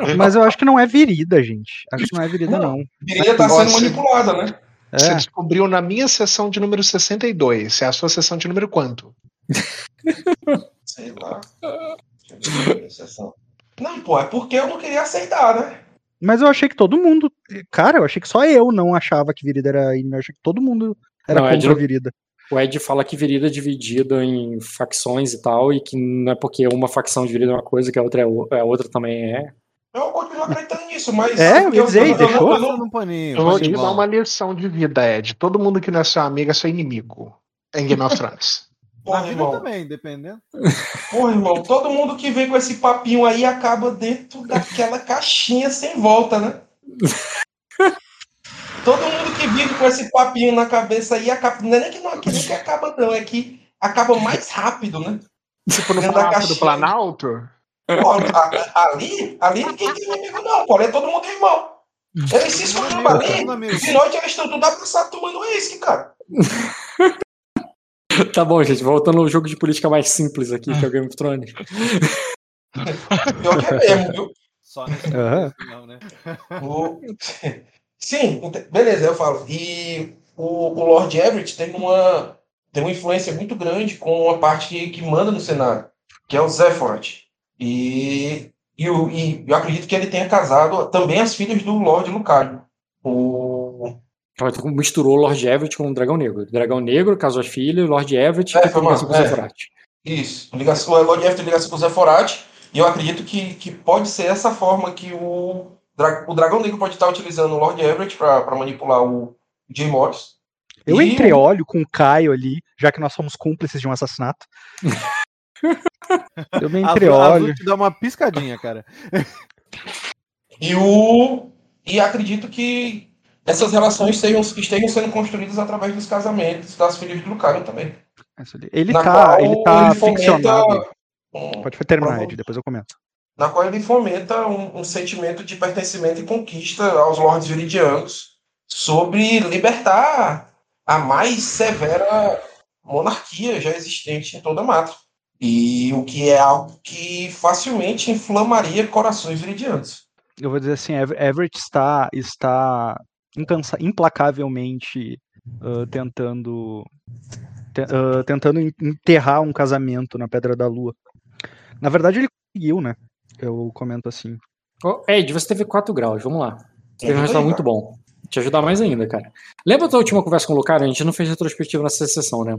Mas eu acho que não é virida, gente. Acho que não é virida, não. Virida tá sendo Nossa. manipulada, né? Você É. descobriu na minha sessão de número 62. É a sua sessão de número quanto? Sei lá. Não, pô, é porque eu não queria aceitar, né? Mas eu achei que todo mundo. Cara, eu achei que só eu não achava que virida era inimigo. Eu achei que todo mundo era Não, é contra de- a virida. O Ed fala que Virida é dividida em facções e tal, e que não é porque uma facção de Virida é uma coisa que a outra é o- a outra também é. Eu continuo acreditando nisso, mas. É, eu dizer, eu, deixou? eu, eu, paninho. Eu vou te ir, dar uma lição de vida, Ed. Todo mundo que não é seu amigo é seu inimigo. Em Game of Thrones. Porra, irmão. também, dependendo. Porra, irmão. Todo mundo que vem com esse papinho aí acaba dentro daquela caixinha sem volta, né? todo mundo que vive com esse papinho na cabeça aí acaba. Não é nem que não, que nem que acaba, não, é que acaba mais rápido, né? Tipo no do. Planalto? A- ali, ali ninguém tem inimigo, não, pô. Ali é todo mundo irmão. Eles se escolheram amigo, ali. amigo. De noite eles estão tudo abraçados tomando uísque, cara. Tá bom, gente. Voltando ao jogo de política mais simples aqui, que é o Game of Thrones. Pior que é mesmo, viu? Só nesse não, né? O- Sim, beleza, eu falo. E o, o Lord Everett tem uma, tem uma influência muito grande com uma parte que, que manda no cenário, que é o Zephyr. E, e, o- e eu acredito que ele tenha casado também as filhas do Lord Lucario. O... Então, tu misturou o Lord Everett com o Dragão Negro. Dragão Negro casou as filhas, Lord Everett É, foi tem ligação com o é. Isso, ligação, o Lord Everett tem ligação com o Zephyr, e eu acredito que, que pode ser essa forma que o, o Dragão Negro pode estar utilizando o Lord Everett para manipular o Jay Morris. Eu E entreolho com o Caio ali, já que nós somos cúmplices de um assassinato. Eu me entreolho. Azul te dá uma piscadinha, cara. E o e acredito que essas relações estejam, estejam sendo construídas através dos casamentos das filhas do Lucario também. Ele Na tá, ele tá ele fomenta ficcionado. um- Pode terminar, Ed, depois eu comento. na qual ele fomenta um, um sentimento de pertencimento e conquista aos lords viridianos sobre libertar a mais severa monarquia já existente em toda a mata. E o que é algo que facilmente inflamaria corações viridianos. Eu vou dizer assim, Ever- Everett está, está incansa- implacavelmente ah, tentando te- ah, tentando en- enterrar um casamento na Pedra da Lua. Na verdade, ele conseguiu, né? Eu comento assim. Ô, Ed, você teve 4 graus, vamos lá. Você teve um resultado muito bom. Te ajudar mais ainda, cara. Lembra da tua última conversa com o Lucario? A gente não fez retrospectiva nessa sessão, né?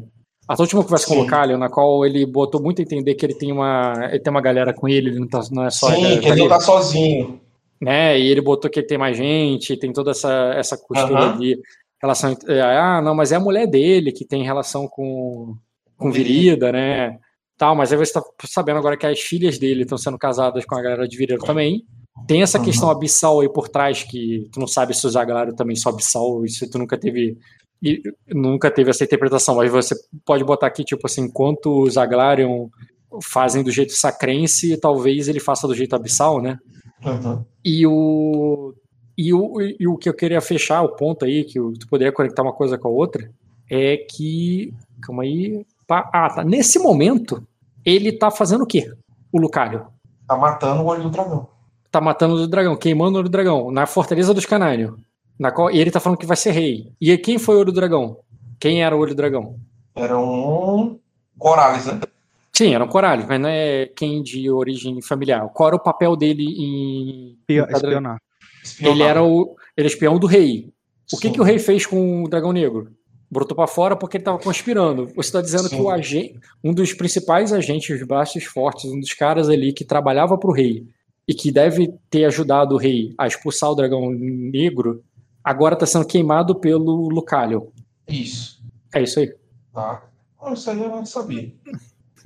A tua última conversa com o Sim. Na qual ele botou muito a entender que ele tem uma, ele tem uma galera com ele, ele não, tá, não é só Sim, que ele não tá sozinho. né? E ele botou que ele tem mais gente, tem toda essa, essa costura Aham. de relação. entre- Ah, não, mas é a mulher dele que tem relação com, com Virida, né? Tal, mas aí você tá sabendo agora que as filhas dele estão sendo casadas com a galera de Virida também. Tem essa Aham. questão abissal aí por trás, que tu não sabe se o Zaglário também só abissal, isso tu nunca teve. E nunca teve essa interpretação, mas você pode botar aqui, tipo assim, enquanto os Zaglarion fazem do jeito sacrense, talvez ele faça do jeito abissal, né? Uhum. E o, e o, e o que eu queria fechar, o ponto aí, que tu poderia conectar uma coisa com a outra, é que. Calma aí. Ah, tá. Nesse momento, ele tá fazendo o quê? O Lucario. Tá matando o olho do dragão. Tá matando o dragão, queimando o olho do dragão, na Fortaleza dos Canário. Na qual, e ele tá falando que vai ser rei. E quem foi o olho do dragão? Quem era o olho do dragão? Era um Corales, né? Sim, era um Coralho, mas não é quem de origem familiar. Qual era o papel dele em. Espio- em Pedra- Espionar. Ele era o ele era espião do rei. O que, Sim. que o rei fez com o dragão negro? Brotou pra fora porque ele tava conspirando. Você está dizendo Sim. que o agente, um dos principais agentes, os braços fortes, um dos caras ali que trabalhava pro rei e que deve ter ajudado o rei a expulsar o dragão negro, agora tá sendo queimado pelo Lucalio. Isso. É isso aí. Tá. Ah, Isso aí eu não sabia.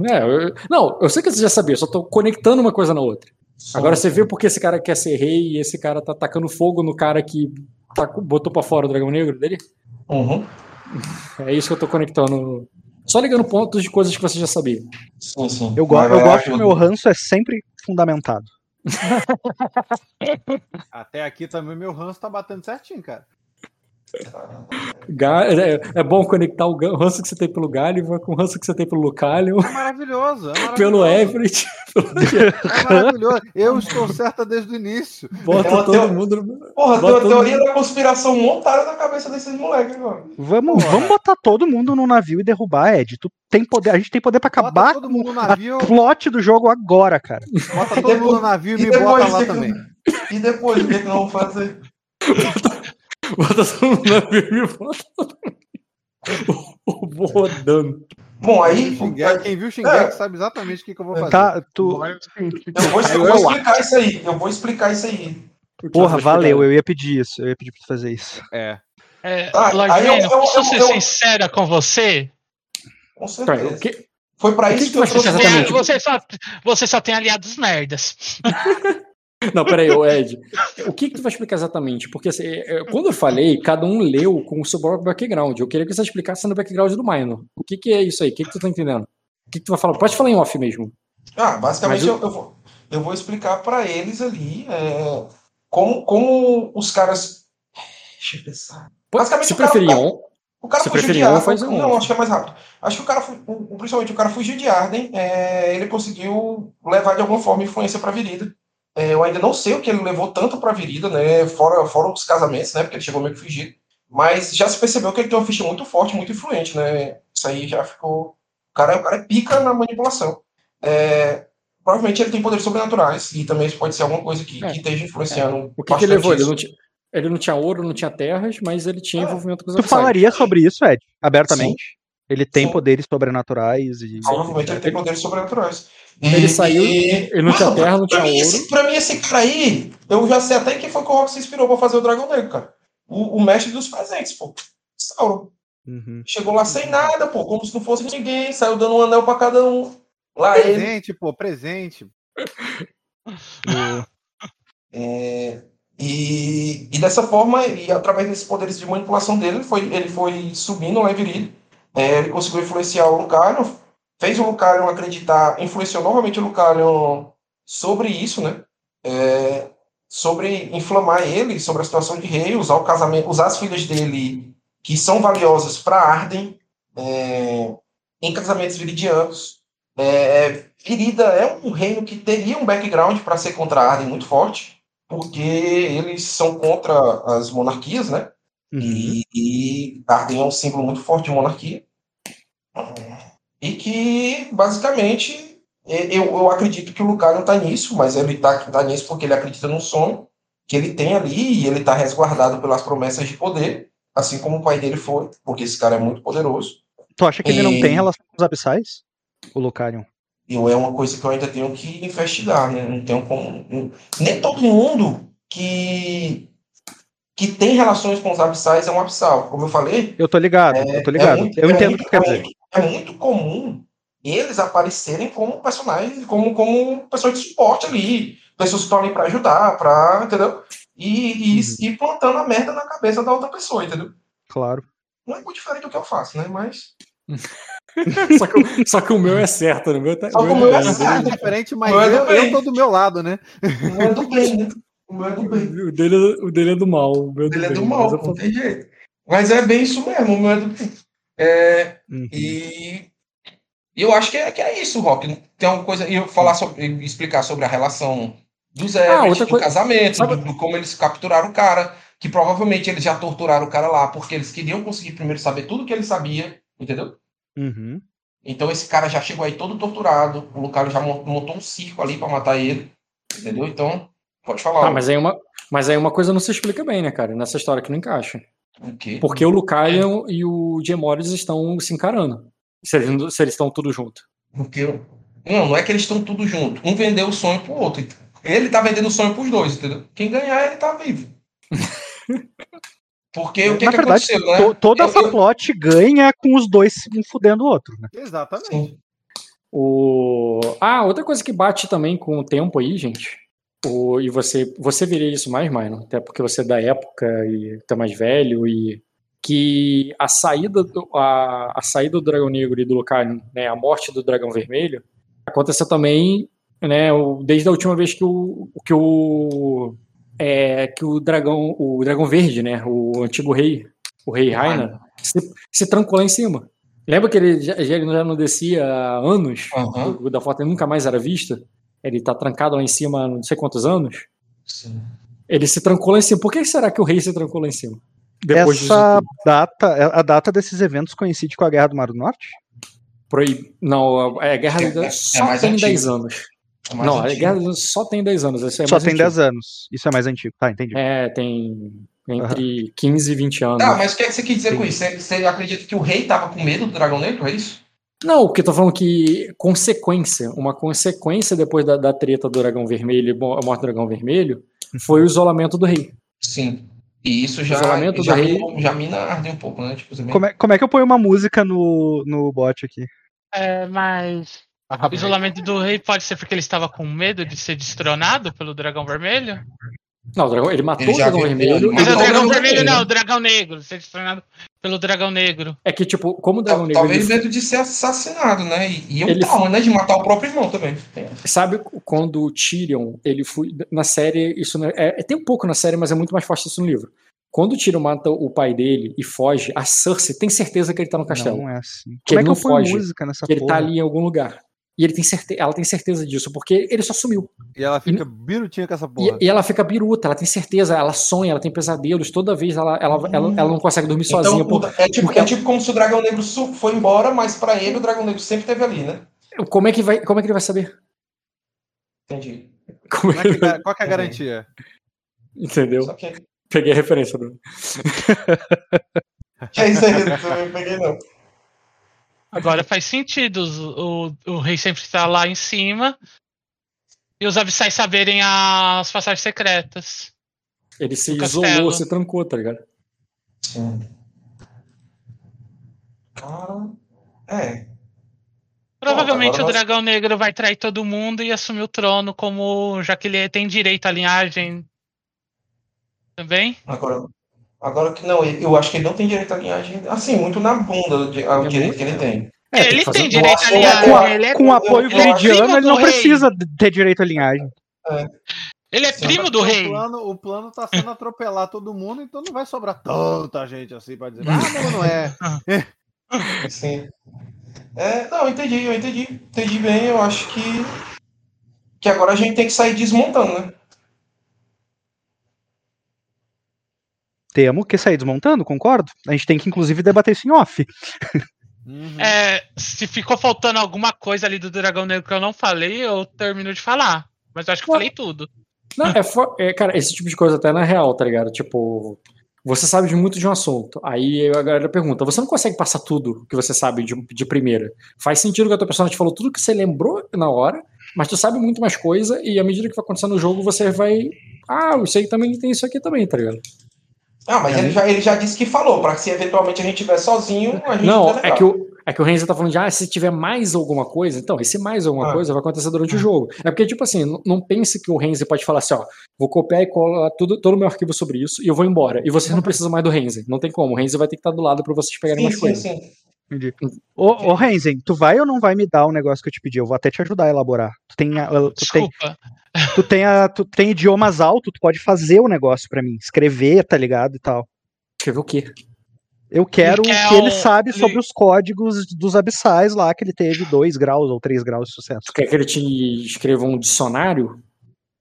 É, eu- não, eu sei que você já sabia, eu só tô conectando uma coisa na outra. Sim. Agora você vê porque esse cara quer ser rei e esse cara tá tacando fogo no cara que tá- botou pra fora o dragão negro dele? Uhum. É isso que eu tô conectando. Só ligando pontos de coisas que você já sabia. Sim, sim. Eu, go eu gosto que o ajuda. meu ranço é sempre fundamentado. Até aqui também meu ranço tá batendo certinho, cara. É, é bom conectar o ranço que você tem pelo Gáliva com o ranço que você tem pelo Lucalio, É maravilhoso. É maravilhoso. pelo Everett. É maravilhoso. Eu estou certa desde o início. Bota É todo teo- mundo. no- Porra, tem Bota uma todo teoria da conspiração montada na cabeça desses moleques agora. Vamos, vamos botar todo mundo no navio e derrubar, Ed. Tu tem poder, a gente tem poder pra Bota acabar todo com mundo no a navio, plot do jogo agora, cara. bota todo mundo no navio e E me bota lá que também. E depois, o que, que nós vamos fazer? Bota todo mundo na firme e bota todo mundo. Vou rodando. Bom, aí. Shingeki, quem viu Shingeki sabe exatamente o que, que eu vou fazer. Tá, tu. Eu vou, eu vou explicar isso aí. Eu vou explicar isso aí. Porra, valeu, eu ia pedir isso. Eu ia pedir pra tu fazer isso. É. É, Ah, Lord aí eu- eu- posso eu- ser eu- sincera com você? Com Peraí, certeza. o que- Foi que isso que que, eu trouxe Você, você, só, você só tem aliados merdas. Não, peraí, ô Ed. O que, que tu vai explicar exatamente? Porque assim, é, é, quando eu falei, cada um leu com o seu próprio background. Eu queria que você explicasse no background do Minor. O que, que é isso aí? O que, que tu tá entendendo? O que, que tu vai falar? Pode falar em off mesmo. Ah, basicamente Mas eu, eu vou, eu vou explicar pra eles ali é, como, como os caras. Deixa eu pensar. Basicamente, Se o cara- preferir on, O cara Se fugiu de preferir Arden. faz um. Não, acho que é mais rápido. Acho que o cara, o- principalmente o cara fugiu de Arden, é, ele conseguiu levar de alguma forma influência para a Virida. É, eu ainda não sei o que ele levou tanto para a Virida, né? Fora, fora os casamentos, né? Porque ele chegou meio que fugido. Mas já se percebeu que ele tem uma ficha muito forte, muito influente, né? Isso aí já ficou. O cara, o cara é pica na manipulação. É, provavelmente ele tem poderes sobrenaturais e também isso pode ser alguma coisa que, É. que esteja influenciando. o que, que levou? Ele não, tinha, ele não tinha ouro, não tinha terras, mas ele tinha Ah, envolvimento com os Tu falaria sobre isso, Ed? Abertamente? Ele tem Sim. poderes sobrenaturais e. Provavelmente ele tem poderes sobrenaturais. Ele E- saiu, e- ele não tinha Mano, terra, não pra tinha mim, ouro. esse, pra mim, esse cara aí, eu já sei até quem foi que o Rock se inspirou pra fazer o Dragão Negro, cara. O, o mestre dos presentes, pô. Sauron. Uhum. Chegou lá sem nada, pô, como se não fosse ninguém, saiu dando um anel pra cada um. Lá ele. Presente, pô, presente. É, e, e dessa forma, e através desses poderes de manipulação dele, ele foi, ele foi subindo lá em Virilho. É, ele conseguiu influenciar o Lucarion, fez o Lucarion acreditar, influenciou novamente o Lucarion sobre isso, né? É, sobre inflamar ele, sobre a situação de rei, usar o casamento, usar as filhas dele, que são valiosas para Arden, é, em casamentos viridianos. É, Virida é um reino que teria um background para ser contra a Arden muito forte, porque eles são contra as monarquias, né? Uhum. E, e Arden é um símbolo muito forte de monarquia. E que, basicamente, e- eu, eu acredito que o Lucario está nisso, mas ele está tá nisso porque ele acredita num sonho que ele tem ali e ele está resguardado pelas promessas de poder, assim como o pai dele foi, porque esse cara é muito poderoso. Tu acha que ele não E- tem relação com os abissais? O Lucarion. E é uma coisa que eu ainda tenho que investigar, né? Não tenho como. não- Nem todo mundo que, que tem relações com os abissais é um abissal. Como eu falei, Eu tô ligado, eu tô ligado. É muito- eu é entendo o que tu quer dizer. É muito comum eles aparecerem como personagens, como, como pessoas de suporte ali, pessoas que estão ali para ajudar, para, entendeu? E, e Uhum. ir plantando a merda na cabeça da outra pessoa, entendeu? Claro. Não é muito diferente do que eu faço, né? Mas. Só que, o- só que o meu é certo, o meu tá. Só que o é meu é bem. certo. É diferente, mas é eu, eu tô do meu lado, né? O meu é do bem, né? O meu é do bem. O dele, o dele é do mal. O meu é do Ele é do mas mal, não tem jeito. Mas é bem isso mesmo, o meu é do bem. É, Uhum. E eu acho que é, que é isso, Rock. Tem alguma coisa. E eu falar sobre, explicar sobre a relação dos Everett, Ah, outra do coisa- casamento, sabe- do, do como eles capturaram o cara, que provavelmente eles já torturaram o cara lá, porque eles queriam conseguir primeiro saber tudo que ele sabia, entendeu? Uhum. Então esse cara já chegou aí todo torturado, o Lucario já mon- montou um circo ali pra matar ele, entendeu? Então, pode falar. Ah, mas aí, uma, mas aí uma coisa não se explica bem, né, cara? Nessa história que não encaixa. O quê? Porque o Lucarion e o Gemores estão se encarando. Se eles, se eles estão tudo junto. Porque eu- não, não é que eles estão tudo junto. Um vendeu o sonho pro outro. Ele tá vendendo o sonho pros dois, entendeu? Quem ganhar, ele tá vivo. Porque o que, Na que verdade, aconteceu, né? to- toda Eu- essa eu- plot ganha com os dois um fudendo o outro, né? Exatamente. Sim. O... Ah, outra coisa que bate também com o tempo aí, gente. O... E você, você veria isso mais, Mino, até porque você é da época e tá mais velho, e que a saída do, a, a saída do Dragão Negro e do Lucario, né, a morte do Dragão Vermelho, aconteceu também, né, o- desde a última vez que o que o é, que o dragão, o dragão verde, né, o antigo rei, o rei Raina, se, se trancou lá em cima. Lembra que ele já, já- ele já não descia há anos? O da foto nunca mais era visto. Ele tá trancado lá em cima há não sei quantos anos. Sim. Ele se trancou lá em cima. Por que será que o rei se trancou lá em cima? Depois Essa data, a data desses eventos coincide com a Guerra do Mar do Norte? Proib... Não, é, a guerra É- da- é- é só mais tem antigo. 10 anos. É não, a antigo. guerra só tem 10 anos. É Só tem antigo. 10 anos. Isso é mais antigo. Tá, entendi. É, tem entre 15 e 20 anos. Tá, mas o que, é que você quis dizer com isso? Você, você acredita que o rei tava com medo do dragão negro? É isso? Não, o que eu tô falando que consequência, uma consequência depois da, da treta do Dragão Vermelho, e a morte do Dragão Vermelho, foi o isolamento do rei. Sim. E isso já, Isolamento já, do rei. mina- já mina arde um pouco, né? Tipo, você Como é, como é que eu ponho uma música no, no bot aqui? É, mas. O isolamento do rei pode ser porque ele estava com medo de ser destronado pelo dragão vermelho? Não, o dragão, ele matou Ele o dragão vermelho. Mas é o Matou o dragão vermelho. não, o dragão negro. Ser destronado pelo dragão negro. É que, tipo, como o dragão Tal- negro. Talvez ele- medo de ser assassinado, né? E, e um Ele- trauma, né? De matar o próprio irmão também. Tem. Sabe quando o Tyrion, ele foi. Na série, isso não é, é- Tem um pouco na série, mas é muito mais forte isso no livro. Quando o Tyrion mata o pai dele e foge, a Cersei tem certeza que ele tá no castelo. Não é assim. Que Como é ele que não eu ponho foge, música nessa que ele porra? tá ali em algum lugar. E ele tem certe... ela tem certeza disso, porque ele só sumiu. E ela fica birutinha com essa E, porra. e ela fica biruta, ela tem certeza, ela sonha, ela tem pesadelos, toda vez ela, ela, ela, ela não consegue dormir sozinha. Então, por- é, tipo, porque- é tipo como se o dragão negro foi embora, mas pra ele o dragão negro sempre esteve ali, né? Como, é que vai, como é que ele vai saber? Entendi. Como é Como é que vai... qual que é a garantia? Entendeu? Só que. Peguei a referência. Do... Que é isso aí, eu também peguei não. Agora faz sentido o, o rei sempre estar lá em cima e os abissais saberem as passagens secretas. Ele se isolou, castelo. se trancou, tá ligado? Sim. Cara. É. Provavelmente o nós- dragão negro vai trair todo mundo e assumir o trono, como já que ele tem direito à linhagem também. Agora. Agora que não, eu acho que ele não tem direito à linhagem. Assim, muito na bunda É direito que ele tem. É, ele que fazer- tem direito à linhagem. Com, a- ele é, com apoio primo ele não rei. precisa de- ter direito à linhagem. ele é primo do O rei. plano, o plano tá sendo atropelar todo mundo, então não vai sobrar tanta gente assim pra dizer, ah, não, não é. Sim. É, não, eu entendi, eu entendi. Entendi bem, eu acho que. Que agora a gente tem que sair desmontando, né? Temos que sair desmontando, concordo. A gente tem que, inclusive, debater isso em off. Uhum. É, se ficou faltando alguma coisa ali do dragão negro que eu não falei, eu termino de falar. Mas eu acho que eu falei tudo. Não, é, é, cara, esse tipo de coisa até na real, tá ligado? Tipo, você sabe de muito de um assunto. Aí a galera pergunta: você não consegue passar tudo que você sabe de, de primeira? Faz sentido que a tua personagem te falou tudo que você lembrou na hora, mas tu sabe muito mais coisa, e à medida que vai acontecendo no jogo, você vai. Ah, isso aí também tem isso aqui também, tá ligado? Ah, mas ele já, ele já disse que falou, pra se eventualmente a gente estiver sozinho, a gente Não, tá é que o. É que o Renzo tá falando de, ah, se tiver mais alguma coisa, então, esse mais alguma Ah. coisa vai acontecer durante o jogo. É porque, tipo assim, não, não pense que o Renzo pode falar assim, ó, vou copiar e colar tudo, todo o meu arquivo sobre isso e eu vou embora. E vocês não precisam mais do Renzo. Não tem como. O Renzo vai ter que estar do lado pra vocês pegarem Sim, mais sim, coisas. sim. Entendi. Ô, ô Renzen, tu vai ou não vai me dar o negócio que eu te pedi? Eu vou até te ajudar a elaborar. Tu tem, a- tu tem, Desculpa. tu tem, a- tu tem idiomas altos, tu pode fazer o negócio pra mim. Escrever, tá ligado? E tal. Escrever o quê? Eu quero Ele quer que ele um- sabe ele- sobre os códigos dos abissais lá, que ele teve 2 graus ou 3 graus de sucesso. Tu quer que ele te escreva um dicionário?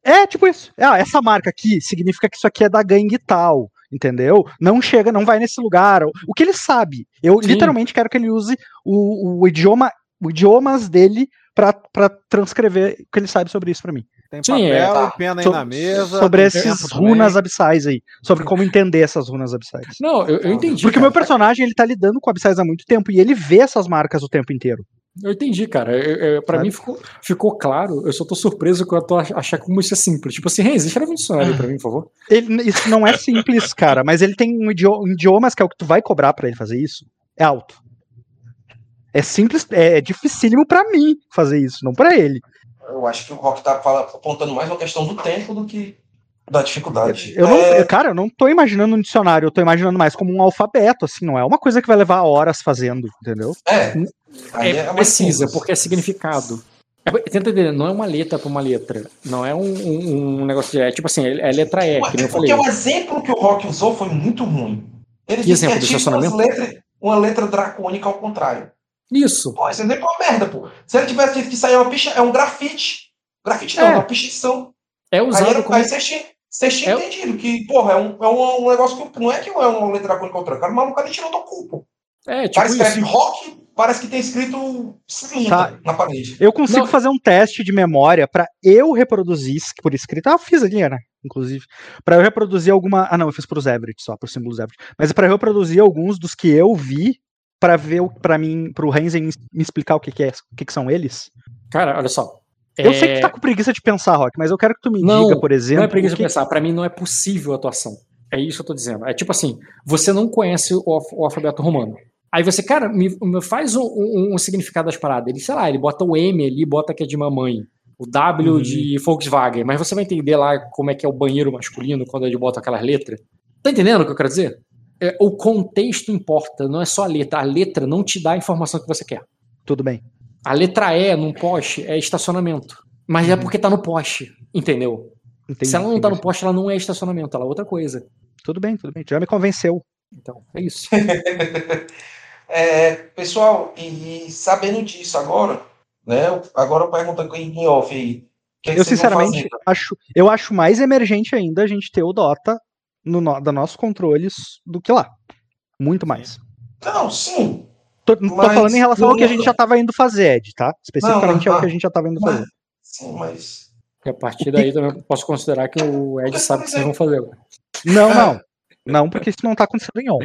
É, tipo isso. Ah, essa marca aqui significa que isso aqui é da gangue tal, entendeu? Não chega, não vai nesse lugar. O que ele sabe. Eu Sim. literalmente quero que ele use o, o idioma, o idiomas dele pra, pra transcrever o que ele sabe sobre isso pra mim. Tem Sim, papel é, e tá. pena aí So- na mesa. sobre também. runas abissais aí. Sobre como entender essas runas abissais. Não, eu, eu entendi. Porque o meu personagem, ele tá lidando com abissais há muito tempo e ele vê essas marcas o tempo inteiro. Eu entendi, cara. Eu, eu, pra Sabe? mim ficou, ficou claro. Eu só tô surpreso que eu tô ach- achar como isso é simples. Tipo assim, Renzo, escreve um dicionário aí pra mim, por favor. Ele, isso não é simples, cara, mas ele tem um idioma, idiomas que é o que tu vai cobrar pra ele fazer isso. É alto. É simples, é, é dificílimo pra mim fazer isso, não pra ele. Eu acho que o Rock tá apontando mais uma questão do tempo do que da dificuldade. Eu não, É, cara, eu não tô imaginando um dicionário, eu tô imaginando mais como um alfabeto, assim, não é uma coisa que vai levar horas fazendo, entendeu? é, aí É, mais precisa, porque é significado. É, tenta entender, não é uma letra pra uma letra. Não é um, um- um negócio de. É tipo assim, é letra E, Ué, que nem é eu falei. porque o exemplo que o Rock usou foi muito ruim. Ele Que disse que exemplo é de tipo estacionamento? umas letras- uma letra dracônica ao contrário. Isso. Pô, esse exemplo é uma merda, pô. Se ele tivesse dito que isso aí é uma picha, é um grafite. Grafite não, É. é uma pichação. É Aí, usado era- como. aí tinham, vocês tinham É- entendido que, porra, é um, é um, um negócio que não é que é uma letra dracônica ao contrário. O cara, o maluco ali tirou do cu, pô. É, tipo cara escreve isso. rock, parece que tem escrito cinta Tá. na parede. Eu consigo Não. fazer um teste de memória pra eu reproduzir por escrito. Ah, eu fiz ali, né? Inclusive. Pra eu reproduzir alguma. Ah, não, eu fiz pros Everett só, pro símbolo Everett. Mas pra eu reproduzir alguns dos que eu vi pra ver, o- pra mim, pro Renzen me explicar o que, que é, o que, que são eles. Cara, olha só. Eu É, sei que tu tá com preguiça de pensar, Rock, mas eu quero que tu me Não, diga, por exemplo. Não é preguiça o de que- pensar. Pra mim não é possível a atuação. É isso que eu tô dizendo. É tipo assim, você não conhece o, o alfabeto romano. Aí você, cara, me, me faz um, um, um significado das paradas. Ele, sei lá, ele bota o M ali, bota que é de mamãe. O W Uhum. de Volkswagen. Mas você vai entender lá como é que é o banheiro masculino quando ele bota aquelas letras. Tá entendendo o que eu quero dizer? É, o contexto importa, não é só a letra. A letra não te dá a informação que você quer. Tudo bem. A letra E num poste é estacionamento. Mas é porque tá no poste, entendeu? Entendi, Se ela não tá no poste, ela não é estacionamento, ela é outra coisa. Tudo bem, tudo bem. Já me convenceu. Então, é isso. É, pessoal, e sabendo disso agora, né? eu- Agora perguntando em off aí. que é que Eu, sinceramente, acho, eu acho mais emergente ainda a gente ter o Dota no, no, da nossos controles do que lá. Muito mais. Não, sim. Tô, tô Mas falando em relação ao que a não- gente já tava indo fazer, Ed, tá? Especificamente Não, é o não, que a gente já tava indo fazer. Sim, mas. E a partir daí também posso considerar que o Ed sabe o que vocês vão fazer agora. Não, não. Não, porque isso não tá acontecendo em on.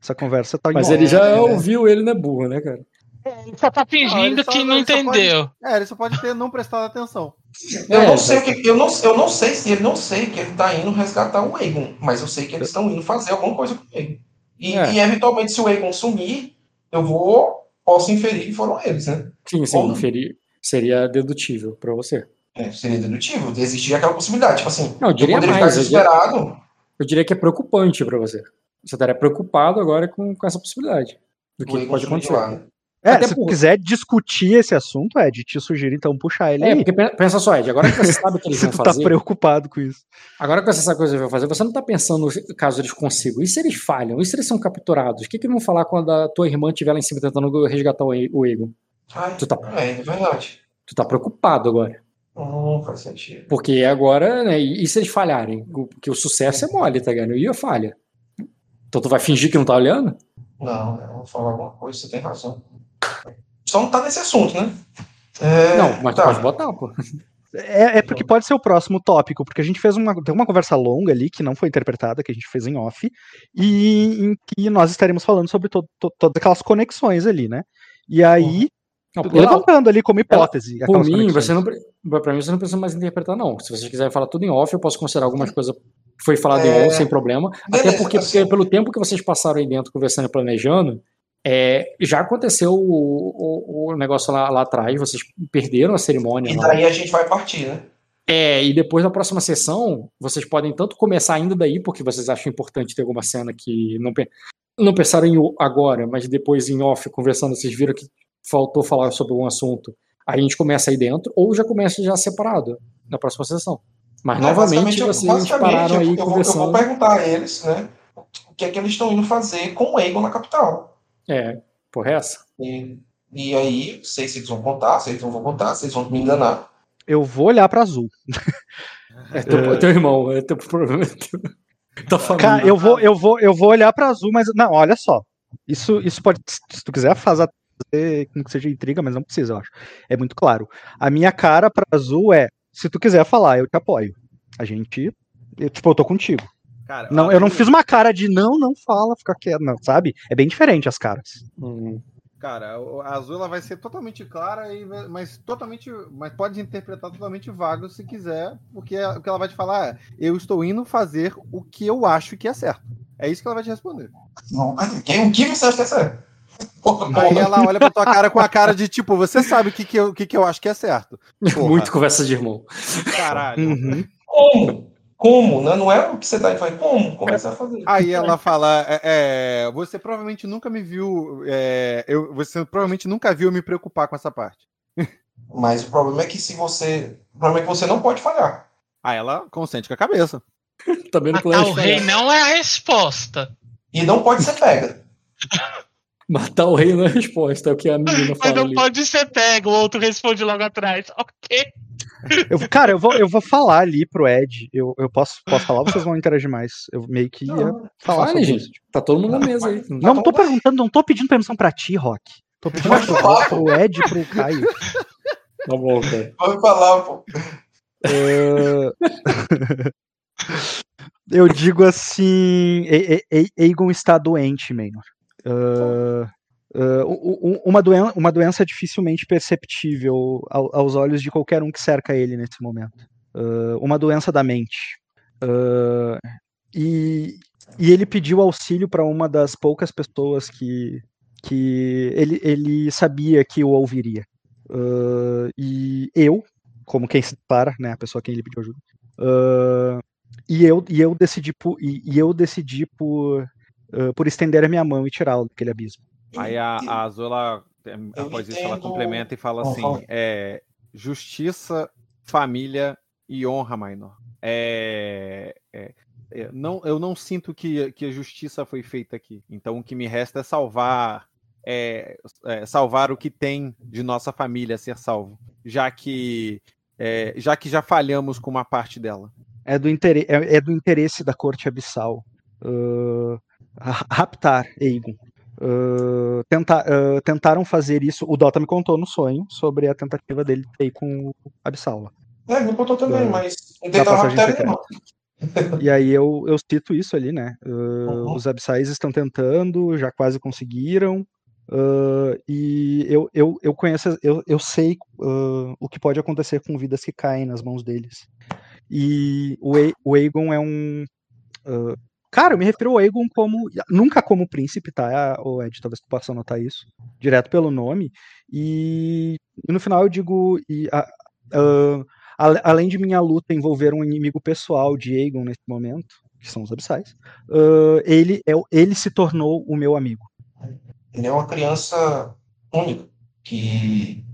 Essa conversa tá em Mas on. ele já é. ouviu, ele não é burro, né, cara? Ele só tá fingindo ele só- que não ele só pode- entendeu. É, ele só pode ter não prestado atenção. Eu É, não sei o que. Eu não, eu não sei se ele não sei que ele tá indo resgatar o Egon, mas eu sei que eles estão indo fazer alguma coisa com Egon. E, É. e, eventualmente, se o Egon sumir, eu vou. Posso inferir que foram eles, né? Sim, sim, Ou- inferir seria dedutível pra você. É, seria dedutivo. Existia aquela possibilidade. Tipo assim, Não, eu diria poderia mais, ficar eu diria- desesperado. Eu diria que é preocupante pra você. Você estaria preocupado agora com, com essa possibilidade do que pode acontecer. lá, né? É, Até se por- quiser discutir esse assunto, Ed, te sugiro então puxar ele É, aí. porque pe- pensa só, Ed, agora que você sabe o que eles vão tá fazer, preocupado com isso. agora que você sabe o que eles vão fazer, você não tá pensando caso eles consigam. E se eles falham? E se eles são capturados? O que, que eles vão falar quando a tua irmã estiver lá em cima tentando resgatar o Egon? Ai, Tu tá- É, é verdade. Tu tá preocupado agora. Não faz sentido. Porque agora, né, e se eles falharem? Porque o sucesso é mole, tá ligado? E a falha? Então tu vai fingir que não tá olhando? Não, eu vou falar alguma coisa, você tem razão. Só não tá nesse assunto, né? É, não, mas tá. pode botar, pô. É, é porque pode ser o próximo tópico, porque a gente fez uma, tem uma conversa longa ali que não foi interpretada, que a gente fez em off, e em que nós estaremos falando sobre to- to- todas aquelas conexões ali, né? E aí, Não, levantando ali como hipótese. Por aquelas mim, conexões. você não, pra mim, você não precisa mais interpretar, não. Se vocês quiserem falar tudo em off, eu posso considerar algumas coisas que foi falado É. em on sem problema. Beleza, Até porque, assim. porque pelo tempo que vocês passaram aí dentro conversando e planejando, é, já aconteceu o, o- o negócio lá, lá atrás, vocês perderam a cerimônia. E lá. daí a gente vai partir, né? É, e depois da próxima sessão, vocês podem tanto começar ainda daí, porque vocês acham importante ter alguma cena que não, não pensaram em agora, mas depois em off, conversando, vocês viram que faltou falar sobre um assunto. Aí a gente começa aí dentro, ou já começa já separado na próxima sessão. Mas É, novamente vocês basicamente, pararam eu- aí eu, vou, eu vou conversando. perguntar a eles, né? O que é que eles estão indo fazer com o Egon na capital. É, porra, é essa? E, e aí, sei se eles vão contar, se eles não vão contar, se eles vão me enganar. Eu vou olhar pra azul. É teu, teu irmão, é teu problema. é Tua família. Cara, eu vou, eu vou, eu vou olhar pra azul, mas não, olha só. Isso, isso pode, se tu quiser fazer com que seja intriga, mas não precisa, eu acho. É muito claro. A minha cara pra azul é, se tu quiser falar, eu te apoio. A gente, eu, tipo, eu tô contigo. Cara, Não, eu não fiz uma cara de não, não fala, fica quieto, não, sabe? É bem diferente as caras. Hum, Cara, a azul ela vai ser totalmente clara, e, mas totalmente. Mas pode interpretar totalmente vago se quiser, porque é- o que ela vai te falar é: eu estou indo fazer o que eu acho que é certo. É isso que ela vai te responder. Não, quem- o que você acha que é certo? Porra, Aí ela olha pra tua cara com a cara de tipo, você sabe o que, que, eu, o que, que eu acho que é certo. Porra, Muito conversa de irmão. caralho. Uhum. Como? Como? Né? Não é o que você tá indo fazer. Como? Começa a fazer. Aí ela fala: é, é, você provavelmente nunca me viu. é, eu, você provavelmente nunca viu eu me preocupar com essa parte. Mas o problema é que se você. O problema é que você não pode falhar. Aí ela consente com a cabeça. Também no Matar o rei não é a resposta. E não pode ser pega. Matar o rei não é a resposta, é o que a menina Mas fala não ali. pode ser pego, o outro responde logo atrás. Ok. Eu, cara, eu vou, eu vou falar ali pro Ed. Eu, eu posso, posso falar ou vocês vão interagir mais? Eu meio que ia falar Fale, sobre gente. isso. Tá todo mundo na mesa aí. Não, não tô perguntando, não tô pedindo permissão pra ti, Rock. Tô pedindo pro, pro Ed e pro Caio. Tá bom, cara. Pode falar, pô. É, Eu digo assim: E- E- E- Aegon está doente, Menor. Ah, ah, u- u- uma, doen uma doença dificilmente perceptível ao- aos olhos de qualquer um que cerca ele nesse momento. Ah, uma doença da mente. Ah, e, e ele pediu auxílio para uma das poucas pessoas que, que ele, ele sabia que eu ouviria. Uh, e eu, como quem se para, né, a pessoa a quem ele pediu ajuda, uh, e eu, e eu decidi por, e, e eu decidi por, uh, por estender a minha mão e tirá-lo daquele abismo. Aí a, a Azul, ela, após isso, ela complementa e fala assim: é, justiça, família e honra, Minor. É, é, é, não, eu não sinto que, que a justiça foi feita aqui. Então o que me resta é salvar é, é, salvar o que tem de nossa família ser salvo, já que é, já que já falhamos com uma parte dela. É do, interesse, é, é do interesse da corte abissal uh, raptar Aegon. Uh, tenta, uh, tentaram fazer isso. O Dota me contou no sonho sobre a tentativa dele ter com o Abissal. É, me contou também, da, mas tentaram raptar ele não. E aí eu, eu cito isso ali, né? Uh, uhum. Os abissais estão tentando, já quase conseguiram. Uh, e eu, eu, eu conheço, eu, eu sei uh, o que pode acontecer com vidas que caem nas mãos deles. E o, o Aegon é um. Uh, cara, eu me refiro ao Aegon como. Nunca como príncipe, tá? O Ed, talvez tu possa anotar isso. Direto pelo nome. E, e no final eu digo. E, além de minha luta envolver um inimigo pessoal de Aegon nesse momento, que são os abissais, ele, é, ele se tornou o meu amigo. Ele é uma criança única, que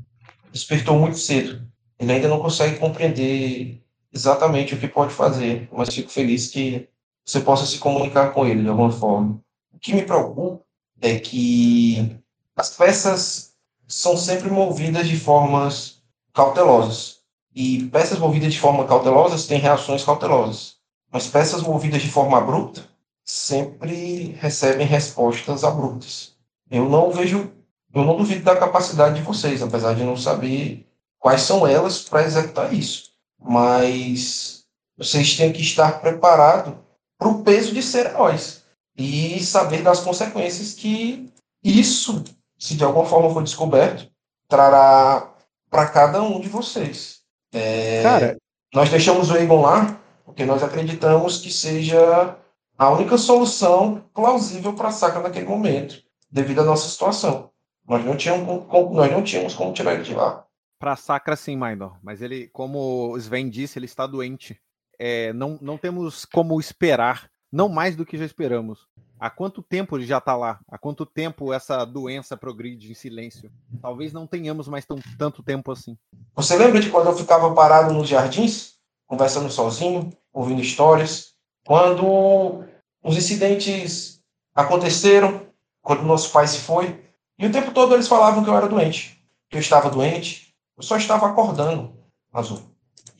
despertou muito cedo. Ele ainda não consegue compreender exatamente o que pode fazer, mas fico feliz que você possa se comunicar com ele de alguma forma. O que me preocupa é que as peças são sempre movidas de formas cautelosas. E peças movidas de forma cautelosas têm reações cautelosas. Mas peças movidas de forma abrupta sempre recebem respostas abruptas eu não vejo, eu não duvido da capacidade de vocês, apesar de não saber quais são elas para executar isso. Mas vocês têm que estar preparados para o peso de ser heróis e saber das consequências que isso, se de alguma forma for descoberto, trará para cada um de vocês. É, Cara, nós deixamos o Egon lá porque nós acreditamos que seja a única solução plausível para a saca naquele momento devido à nossa situação. Nós não tínhamos como, nós não tínhamos como tirar ele de lá. Para Sacra, sim, Minor. Mas ele, como o Sven disse, ele está doente. É, não, não temos como esperar, não mais do que já esperamos. Há quanto tempo ele já está lá? Há quanto tempo essa doença progride em silêncio? Talvez não tenhamos mais tão, tanto tempo assim. Você lembra de quando eu ficava parado nos jardins, conversando sozinho, ouvindo histórias? Quando os incidentes aconteceram, quando nosso pai se foi. E o tempo todo eles falavam que eu era doente, que eu estava doente. Eu só estava acordando, Azul.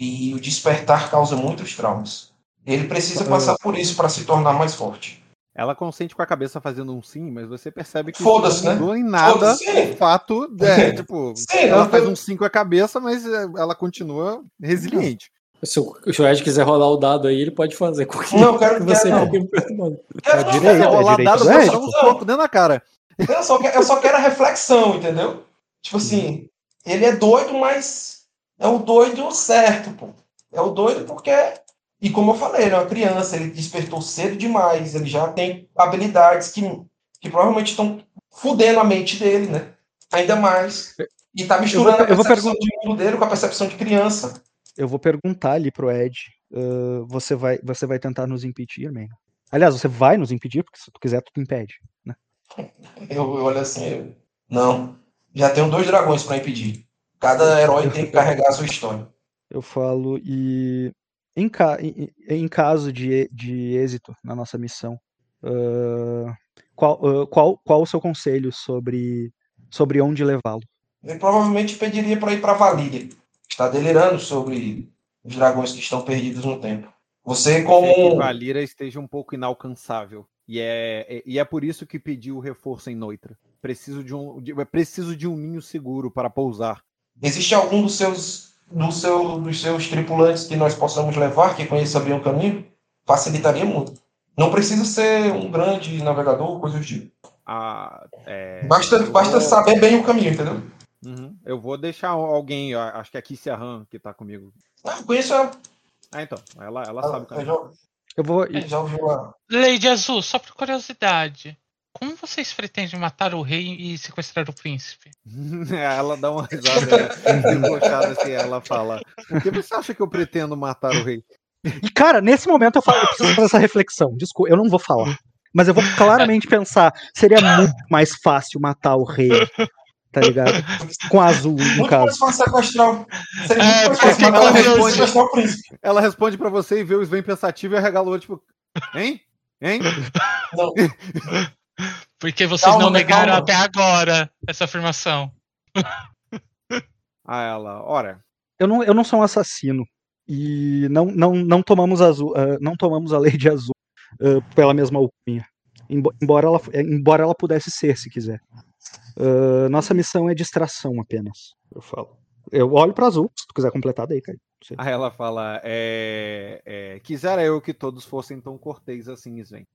E o despertar causa muitos traumas. Ele precisa passar por isso para se tornar mais forte. Ela consente com a cabeça fazendo um sim, mas você percebe que Foda-se, não mudou né? em nada o fato. É, tipo, sim, ela faz um sim com a cabeça, mas é, ela continua resiliente. Se o Joed quiser rolar o dado aí, ele pode fazer. Não, eu quero que você não. Quero, não, direito, rolar dado, você dá um soco dentro da cara. Eu só, quero, eu só quero a reflexão, entendeu? Tipo assim, ele é doido, mas é o doido certo, pô. É o doido porque. E como eu falei, ele é uma criança, ele despertou cedo demais, ele já tem habilidades que, que provavelmente estão fudendo a mente dele, né? Ainda mais. E tá misturando eu vou, eu a percepção de mundo dele com a percepção de criança eu vou perguntar ali pro Ed, uh, você, vai, você vai tentar nos impedir, man? Aliás, você vai nos impedir, porque se tu quiser, tu impede, né? Eu, eu olho assim, eu... não, já tenho dois dragões para impedir. Cada herói tem que carregar a sua história. Eu falo, e em, ca... em, caso de, de êxito na nossa missão, uh, qual, uh, qual, qual o seu conselho sobre, sobre onde levá-lo? Eu provavelmente pediria para ir para Valíria está delirando sobre os dragões que estão perdidos no tempo. Você como que Valira esteja um pouco inalcançável e é, e é por isso que pediu o reforço em Noitra. Preciso de um de, preciso de um ninho seguro para pousar. Existe algum dos seus do seu, dos seus tripulantes que nós possamos levar que conheça bem o caminho? Facilitaria muito. Não precisa ser um grande navegador, coisas do tipo. Ah, é... Basta, basta saber bem o caminho, entendeu? Uhum. Eu vou deixar alguém, acho que é a Kissia Han que tá comigo. Ah, conheço ela. Ah, então. Ela, ela ah, sabe o caminho. Eu, vou. Já ouviu lá. Lady Azul, só por curiosidade. Como vocês pretendem matar o rei e sequestrar o príncipe? ela dá uma risada debochada assim, ela fala: Por que você acha que eu pretendo matar o rei? E, cara, nesse momento eu, falo, eu preciso fazer essa reflexão. Desculpa, eu não vou falar. Mas eu vou claramente pensar: seria muito mais fácil matar o rei. Tá ligado? Com azul, no Muito caso. sequestrar. Seria É, muito mais fácil matar ela o rei do que responde- sequestrar o príncipe. Ela responde pra você e vê o Sven pensativo e arregala o olho, tipo, hein? Hein? Não, Porque vocês Calma, não negaram calma. até agora essa afirmação. Ah, ela, ora, Eu não, eu não sou um assassino. E não, não, não tomamos azul, ah, não tomamos a lei de azul ah, pela mesma alcunha. Embo- Embora ela, eh, embora ela pudesse ser, se quiser. Ah, nossa missão é distração apenas. Eu falo. Eu olho pra azul, se tu quiser completar daí, cara. Aí ela fala, é, é, quisera eu que todos fossem tão cortês assim, Sven.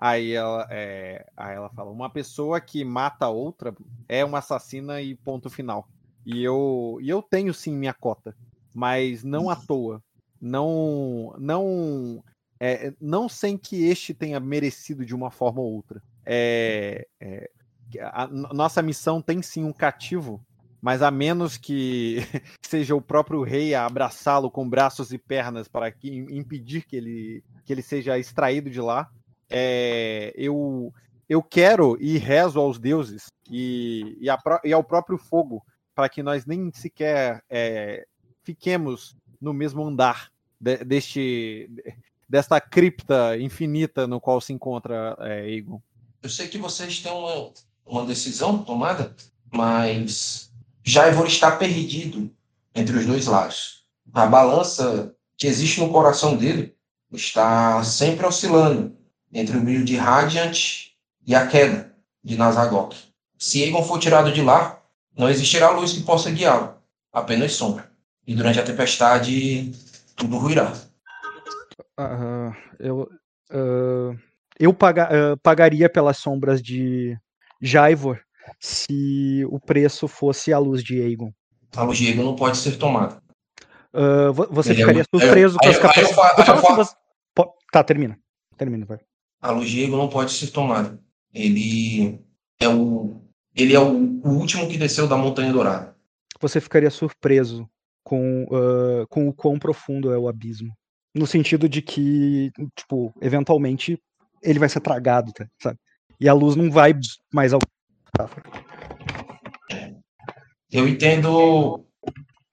Aí ela, é, aí ela fala, uma pessoa que mata outra é uma assassina e ponto final. E eu, e eu tenho sim minha cota, mas não à toa. Não, não, é, não sem que este tenha merecido de uma forma ou outra. É, é, a, a nossa missão tem sim um cativo, mas a menos que seja o próprio rei a abraçá-lo com braços e pernas para que, impedir que ele, que ele seja extraído de lá, é, eu, eu quero e rezo aos deuses e, e, a e ao próprio fogo para que nós nem sequer é, fiquemos no mesmo andar de- deste desta cripta infinita no qual se encontra é. Eu sei que vocês têm uma, uma decisão tomada, mas Jaivor está perdido entre os dois lados. A balança que existe no coração dele está sempre oscilando entre o brilho de Radiant e a queda de Nazagok. Se Aegon for tirado de lá, não existirá luz que possa guiá-lo, apenas sombra. E durante a tempestade, tudo ruirá. Ah, eu ah, eu paga- ah, pagaria pelas sombras de Jaivor se o preço fosse a luz de Aegon. A luz de Aegon não pode ser tomada. Vo- você Ele é ficaria uma- surpreso com as capacidades. Tá, termina. Termina, vai. A luz de Aegon não pode ser tomada. Ele é o ele é o, o último que desceu da Montanha Dourada. Você ficaria surpreso com, ah, com o quão profundo é o abismo. No sentido de que, tipo, eventualmente ele vai ser tragado, tá, sabe? E a luz não vai mais ao. Tá. Eu entendo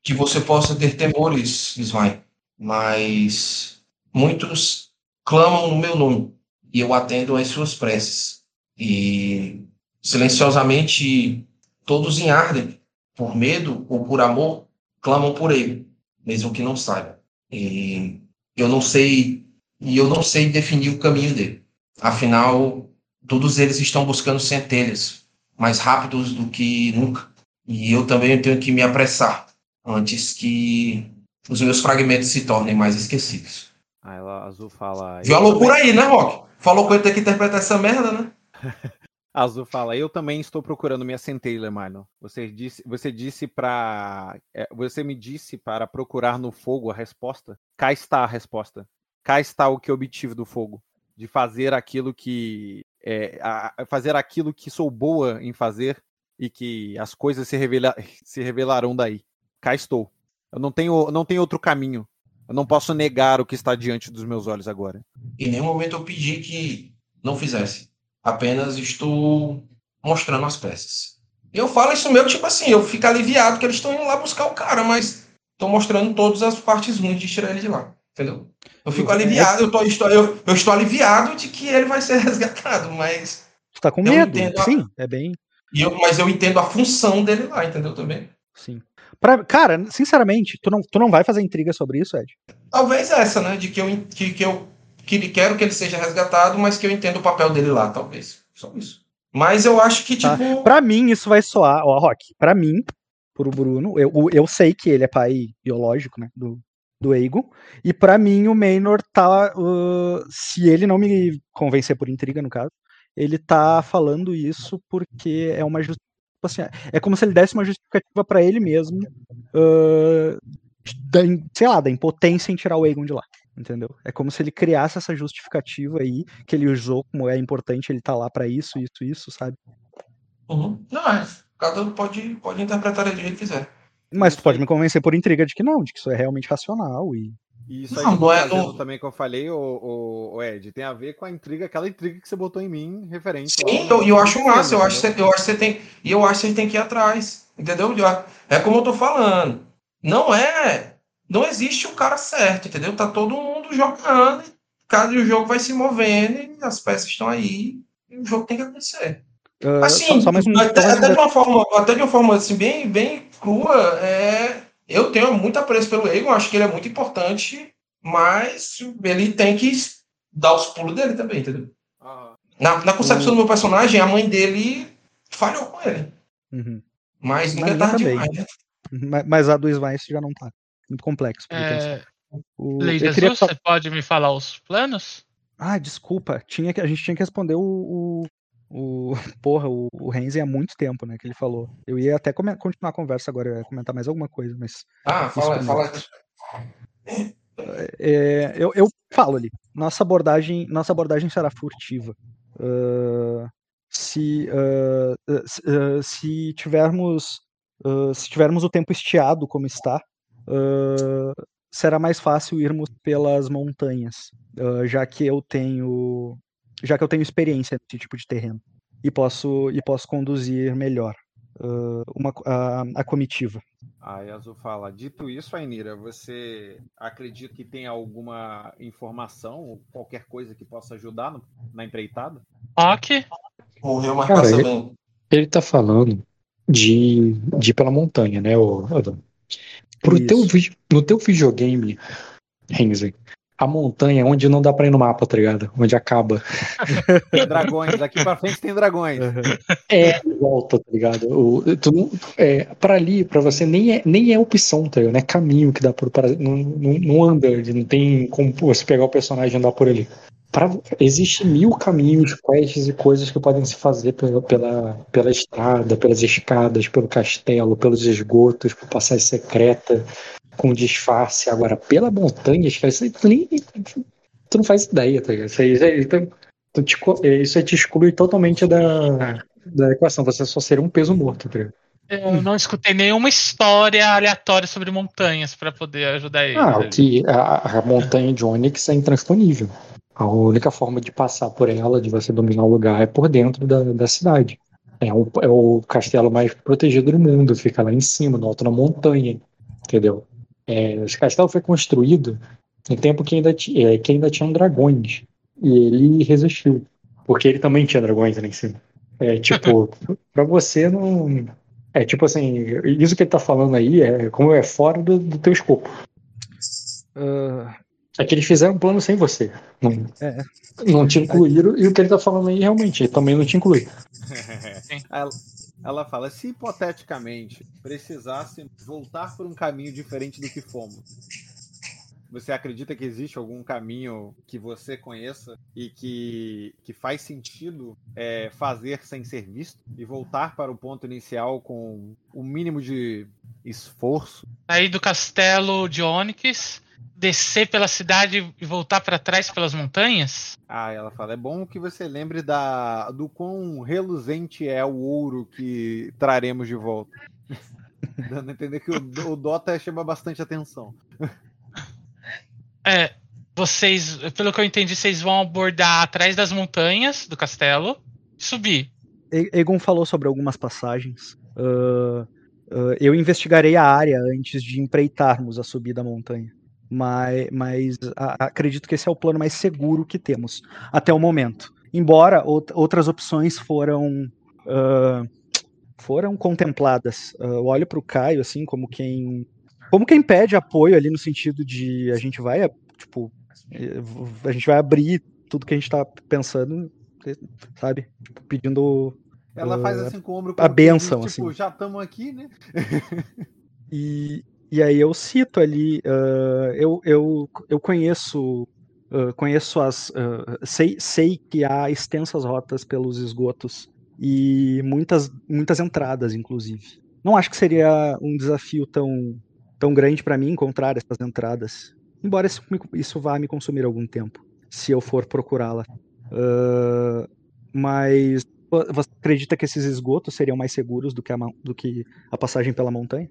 que você possa ter temores, Svain, mas muitos clamam no meu nome e eu atendo às suas preces. E silenciosamente todos em Arden, por medo ou por amor, clamam por ele, mesmo que não saibam. E eu não sei e eu não sei definir o caminho dele. Afinal, todos eles estão buscando centelhas mais rápidos do que nunca. E eu também tenho que me apressar antes que os meus fragmentos se tornem mais esquecidos. Aí ela Azul fala. Viu a "Eu loucura também-" aí, né, Rock? Falou eu ia ter que interpretar essa merda, né? Azul fala, eu também estou procurando minha centelha, Marlon. Você disse, você disse para, você me disse para procurar no fogo a resposta. Cá está a resposta. Cá está o que obtive do fogo, de fazer aquilo que, é, a- fazer aquilo que sou boa em fazer e que as coisas se, revela, se revelarão daí. Cá estou. Eu não tenho, não tenho outro caminho. Eu não posso negar o que está diante dos meus olhos agora. Em nenhum momento eu pedi que não fizesse. Apenas estou mostrando as peças. Eu falo isso meio tipo assim, eu fico aliviado que eles estão indo lá buscar o cara, mas estou mostrando todas as partes ruins de tirar ele de lá. Entendeu? Eu fico aliviado, eu, tô, estou, eu, eu estou aliviado de que ele vai ser resgatado, mas. Tu tá com Eu medo? entendo a- Sim, é bem. E eu, mas eu entendo a função dele lá, entendeu também? Sim. Pra, cara, sinceramente, tu não, tu não vai fazer intriga sobre isso, Ed? Talvez essa, né? De que eu, que, que eu que quero que ele seja resgatado, mas que eu entendo o papel dele lá, talvez. Só isso. Mas eu acho que, Tá. tipo. Pra mim, isso vai soar, ó, Rock, pra mim, pro Bruno, eu, eu sei que ele é pai biológico, né, do, do Aegon, e pra mim o Maynor tá, uh, se ele não me convencer por intriga, no caso, ele tá falando isso porque é uma justificativa, assim, é como se ele desse uma justificativa pra ele mesmo, uh, da, im- sei lá, da impotência em tirar o Aegon de lá. Entendeu? É como se ele criasse essa justificativa aí, que ele usou como é importante ele tá lá pra isso, isso, isso, sabe? Uhum. Não, é. Cada um pode, pode interpretar do jeito que quiser. Mas tu pode me convencer por intriga de que não, de que isso é realmente racional e. E isso aí Não, é- não- também que eu falei, o, o, Ed, tem a ver com a intriga, aquela intriga que você botou em mim, referente. Sim, ao- eu, eu acho massa, eu acho, que eu acho que você tem. E eu acho que você tem que ir atrás. Entendeu? Eu- É como eu tô falando. Não é. Não existe o cara certo, entendeu? Tá todo mundo jogando, cada o jogo vai se movendo, e as peças estão aí, e o jogo tem que acontecer. ah, Assim, só, só mais um. até, até de uma forma, até de uma forma assim, bem, bem crua, é, eu tenho muito apreço pelo Egon, acho que ele é muito importante, mas ele tem que dar os pulos dele também, entendeu? Aham. Na, na concepção do meu personagem, a mãe dele falhou com ele. Uhum. Mas nunca é tarde demais, né? Mas, mas a do Svice já não tá. Muito complexo. É, O- Lady queria você pode me falar os planos? Ah, desculpa. Tinha que, a gente tinha que responder o. o, o- porra, o, o Renzi há muito tempo, né? Que ele falou. Eu ia até continuar a conversa agora, eu ia comentar mais alguma coisa, mas. Ah, fala, fala. É, eu, eu falo ali. Nossa abordagem, nossa abordagem será furtiva. Ah, se, ah, ah, se, tivermos se tivermos o tempo estiado como está, será mais fácil irmos pelas montanhas, já que eu tenho já que eu tenho experiência nesse tipo de terreno e posso e posso conduzir melhor ah, uma, a, a comitiva. Aí a Azul fala, dito isso, Ainira, você acredita que tem alguma informação ou qualquer coisa que possa ajudar no- na empreitada? Ok. Morreu, mas Cara, ele-. Ele tá falando de, de ir pela montanha, né, Adam? Pro teu, Isso. no teu videogame, Renzi, a montanha onde não dá pra ir no mapa, tá ligado? Onde acaba. Dragões, daqui pra frente tem dragões. É, volta, tá ligado? O, tu, é, pra ali, pra você, nem é, nem é opção, tá ligado? Não é caminho que dá por. Pra, não, não, não anda, não tem como você pegar o personagem e andar por ali. Pra, existe mil caminhos, quests e coisas que podem se fazer pela, pela, pela estrada, pelas escadas, pelo castelo, pelos esgotos, por passagem secreta, com disfarce. Agora, pela montanha, cara, isso aí tu, nem, tu não faz ideia, tá ligado? Isso, aí, isso, aí, tu- tu te é, isso te exclui totalmente da, da equação. Você só seria um peso morto, tá ligado? Eu não escutei nenhuma história aleatória sobre montanhas pra poder ajudar ele. Ah, o que a, a montanha de Onyx é intransponível. A única forma de passar por ela, de você dominar o lugar, é por dentro da, da cidade. É o, é o castelo mais protegido do mundo, fica lá em cima, no alto da montanha, entendeu? É, esse castelo foi construído em tempo que ainda, é, que ainda tinham dragões, e ele resistiu, porque ele também tinha dragões ali em cima. É tipo, pra você não. É tipo assim, isso que ele tá falando aí é como é fora do, do teu escopo. Ah, É que eles fizeram um plano sem você. Não, É. não te incluíram, e o que ele tá falando aí realmente também não te inclui. ela, fala, se hipoteticamente precisasse voltar por um caminho diferente do que fomos, você acredita que existe algum caminho que você conheça e que, que faz sentido é, fazer sem ser visto e voltar para o ponto inicial com o mínimo de esforço? Sair do castelo de Onyx, descer pela cidade e voltar pra trás pelas montanhas? Ah, ela fala, é bom que você lembre da, do quão reluzente é o ouro que traremos de volta. Dando a entender que o, o Dota chama bastante atenção. É, vocês, pelo que eu entendi, vocês vão abordar atrás das montanhas do castelo e subir. Egon falou sobre algumas passagens. Ah, ah, eu investigarei a área antes de empreitarmos a subida à montanha. Mas, mas a- acredito que esse é o plano mais seguro que temos até o momento. Embora out- outras opções foram ah, foram contempladas. Ah, eu olho para o Caio assim como quem como quem pede apoio ali no sentido de a gente vai tipo eh, a gente vai abrir tudo que a gente está pensando, sabe? Tipo, pedindo Ela faz assim com o ombro a diz, tipo, assim. já estamos aqui, né? E, e aí eu cito ali, ah, eu, eu, eu conheço, ah, conheço as, ah, sei, sei que há extensas rotas pelos esgotos e muitas, muitas entradas, inclusive. Não acho que seria um desafio tão, tão grande para mim encontrar essas entradas. Embora isso, isso vá me consumir algum tempo, se eu for procurá-la. Ah, mas vo- você acredita que esses esgotos seriam mais seguros do que a, do que a passagem pela montanha?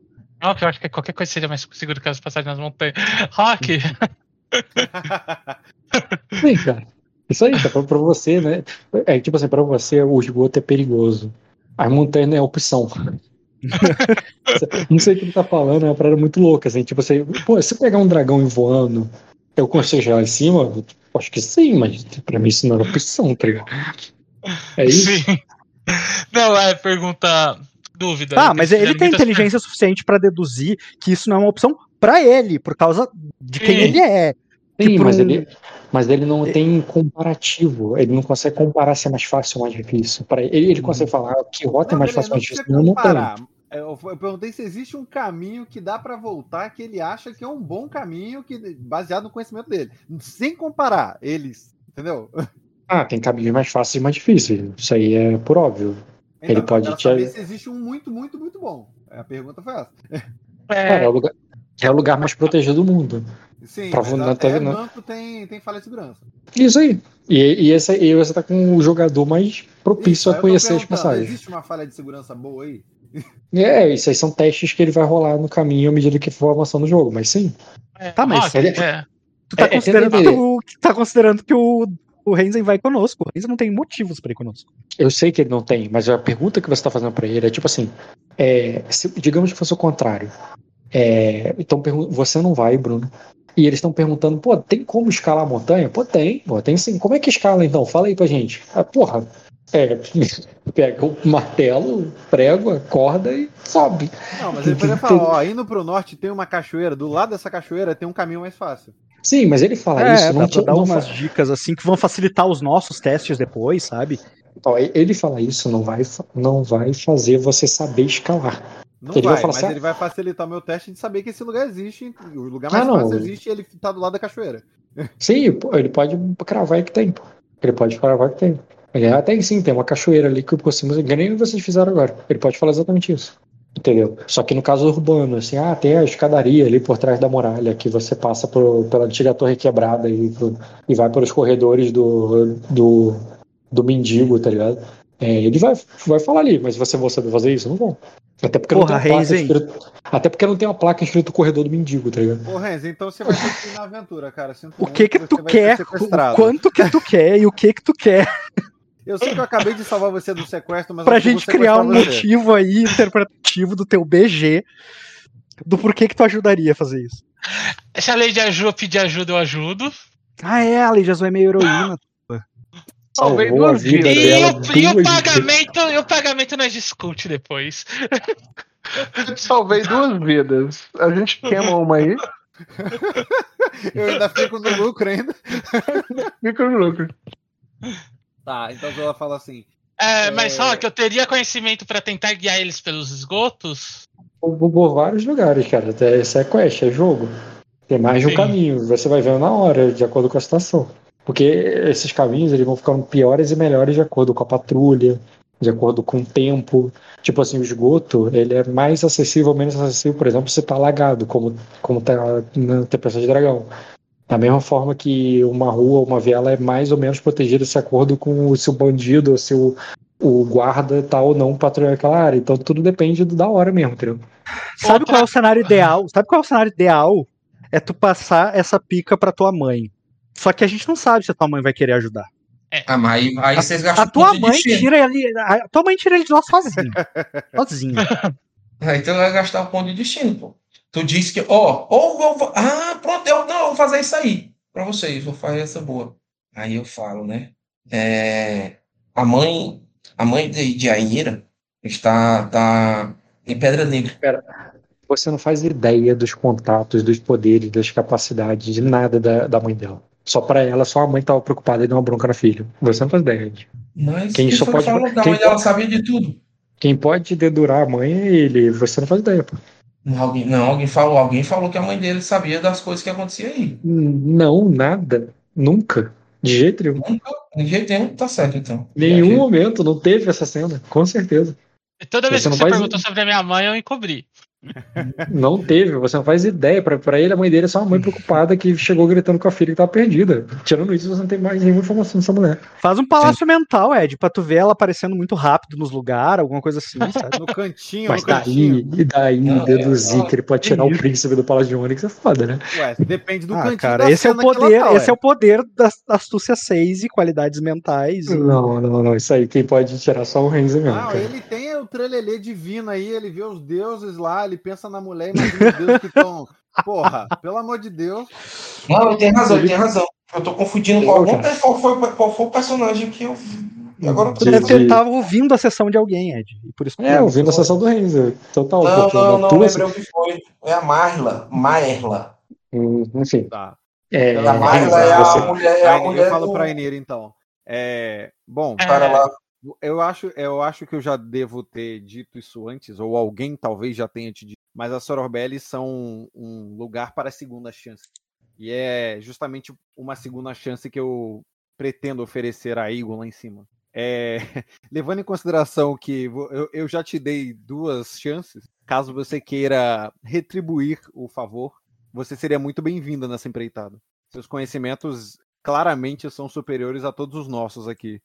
Eu acho que qualquer coisa seria mais seguro que as passagens nas montanhas. Rock! Sim, cara. Isso aí, tá pra, pra você, né? É tipo assim, pra você o esgoto é perigoso. A montanha não é opção. não sei o que ele tá falando, é uma parada muito louca, assim. Tipo assim, pô, se pegar um dragão e voando, eu consigo chegar lá em cima? Acho que sim, mas pra mim isso não é opção, tá ligado? É isso? Sim. Não, é pergunta. Dúvida. Ah, mas ele tem inteligência suficiente pra deduzir que isso não é uma opção pra ele, por causa de quem Sim. ele é. Sim, Tipo, mas um- ele, mas ele não tem comparativo. Ele não consegue comparar se é mais fácil ou mais difícil. Para ele, ele consegue falar ah, que rota é Não, mais beleza, fácil ou não mais difícil. Eu não tenho. comparar. Eu, eu perguntei se existe um caminho que dá pra voltar que ele acha que é um bom caminho que baseado no conhecimento dele, sem comparar eles, entendeu? Ah, tem caminhos mais fáceis e mais difíceis. Isso aí é por óbvio. Ele eu pode te- saber se existe um muito, muito, muito bom. A pergunta foi essa. Cara, é É, o lugar, é o lugar mais protegido do mundo. Sim, Pra mas vo- não até vendo? banco tem, tem falha de segurança. Isso aí. E, e, esse, e você tá com o jogador mais propício Isso, a conhecer as passagens. Existe uma falha de segurança boa aí? É, isso aí são testes que ele vai rolar no caminho à medida que for avançando no jogo, mas sim. é, Tá, mas ele- é. Tu tá É, é considerando que o, tá considerando que o, o Renzen vai conosco. O Renzen não tem motivos pra ir conosco. Eu sei que ele não tem, mas a pergunta que você está fazendo para ele é tipo assim: é, se- digamos que fosse o contrário. É, então você não vai, Bruno. E eles estão perguntando: pô, tem como escalar a montanha? Pô, tem, pô, tem sim. Como é que escala então? Fala aí pra gente. Ah, porra, é, pega o martelo, prego, a corda e sobe. Não, mas ele poderia falar, ó, indo pro norte tem uma cachoeira, do lado dessa cachoeira tem um caminho mais fácil. Sim, mas ele fala é, isso. dá Não, pra te- dar não umas fa- dicas assim que vão facilitar os nossos testes depois, sabe? Ó, ele fala isso, não vai, não vai fazer você saber escalar. Não Ele vai vai, falar mas assim, ele vai facilitar o meu teste de saber que esse lugar existe. O lugar Ah, mais não. fácil existe e ele tá do lado da cachoeira. Sim, ele pode cravar que tem. Ele pode cravar que tem. Ele, tem sim, tem uma cachoeira ali que conseguimos. Que nem vocês fizeram agora. Ele pode falar exatamente isso. Entendeu? Só que no caso urbano, assim, ah, tem a escadaria ali por trás da muralha que você passa por- pela antiga torre quebrada e, pro- e vai pelos corredores do, do, do mendigo, tá ligado? É, ele vai, vai falar ali, mas você vai saber fazer isso? Não vão. Até porque, Porra, não tem uma placa Renzen. escrito, até porque não tem uma placa escrito corredor do mendigo, tá ligado? Ô, Renzo, então você vai ter que ir na aventura, cara. Sinto O muito, que que você tu quer, o quanto que tu quer e o que que tu quer Eu sei que eu acabei de salvar você do sequestro, mas pra gente criar um você. motivo aí interpretativo do teu BG do porquê que tu ajudaria a fazer isso. Se a lei de ajuda pedir ajuda, eu ajudo. Ah, é, a Lei Azul é meio heroína. Salvei duas vida vidas. E, dela o, e duas pagamento, e o pagamento nós discute depois. Salvei duas vidas. A gente queima uma aí, Eu ainda fico no lucro ainda. fica no lucro. Tá, então ela fala assim. É, É. mas só que eu teria conhecimento pra tentar guiar eles pelos esgotos. Por, por vários lugares, cara. Até Isso é quest, é jogo. Tem mais de um caminho. Você vai vendo na hora, de acordo com a situação. Porque esses caminhos eles vão ficando piores e melhores de acordo com a patrulha, de acordo com o tempo. Tipo assim, o esgoto, ele é mais acessível ou menos acessível, por exemplo, se tá alagado, como, como tá na Tempestade de Dragão. Da mesma forma que uma rua ou uma viela é mais ou menos protegida de acordo com o seu bandido ou se o, o guarda tá ou não patrulhando aquela área. Então tudo depende do- da hora mesmo, entendeu? Sabe Outra- qual é o cenário ideal? Sabe qual é o cenário ideal? É tu passar essa pica pra tua mãe. Só que a gente não sabe se a tua mãe vai querer ajudar. Ah, mas aí, aí vocês gastam A tua ponto de mãe destino. tira ele. A tua mãe tira ele de lá sozinho. sozinho. Aí tu vai gastar o ponto de destino, pô. Tu disse que, ó, ou vou. Ah, pronto, eu não, eu vou fazer isso aí. Pra vocês, vou fazer essa boa. Aí eu falo, né? É, a mãe, a mãe de, de Aira está, tá em Pedra Negra. Você não faz ideia dos contatos, dos poderes, das capacidades, de nada da, da mãe dela. Só pra ela, só a mãe tava preocupada em dar uma bronca na filha. Você não faz ideia. gente. Mas Quem só pode- que falou que a quem mãe dela pode- sabia de tudo? Quem pode dedurar a mãe é ele. Você não faz ideia, pô. Não, alguém, não, alguém falou, alguém falou que a mãe dele sabia das coisas que aconteciam aí. Não, nada. Nunca. De jeito nenhum. Nunca, de jeito nenhum, tá certo então. Nenhum momento não teve essa cena. Com certeza. Toda vez Você que não você faz- perguntou sobre a minha mãe, eu encobri. Não teve, você não faz ideia. Pra, pra ele, a mãe dele é só uma mãe preocupada que chegou gritando com a filha que tava perdida. Tirando isso, você não tem mais nenhuma informação dessa mulher. Faz um palácio mental, Ed, pra tu ver ela aparecendo muito rápido nos lugares, alguma coisa assim, sabe? No cantinho, Mas no cantinho. daí, e daí Não, deduzir é, que ele pode tirar o príncipe do Palácio de Onyx é foda, né? Ué, depende do Ah, cantinho cara, da esse é o poder, tá, esse é o poder da da astúcia 6 e qualidades mentais. e- Não, não, não. Isso aí, quem pode tirar só o Renzo mesmo. Não, cara. ele tem o trelelê divino aí, ele vê os deuses lá, ele pensa na mulher, imagina os deuses que estão. Porra, pelo amor de Deus. Não, ele tem razão, ele tem razão. Eu tô confundindo com Eu, algum. cara. Qual foi, qual foi o personagem que eu. Agora eu tô Deve ter- Ele tava ouvindo a sessão de alguém, Ed. E por isso que É, ouvindo a sessão do Renzo. Total. Não, porque não, na não, tua- lembrei o que foi. É a Marla. Maerla. Hum, Enfim. Tá. É, A Marla é a mulher, é a mulher eu falo do pra Eneira, então. É, bom, É, cara lá. Eu acho, eu acho que eu já devo ter dito isso antes, ou alguém talvez já tenha te dito, mas as Sororbelli são um, lugar para segunda chance. E é justamente uma segunda chance que eu pretendo oferecer a Eagle lá em cima. É, levando em consideração que eu, eu já te dei duas chances, caso você queira retribuir o favor, você seria muito bem-vinda nessa empreitada. Seus conhecimentos claramente são superiores a todos os nossos aqui.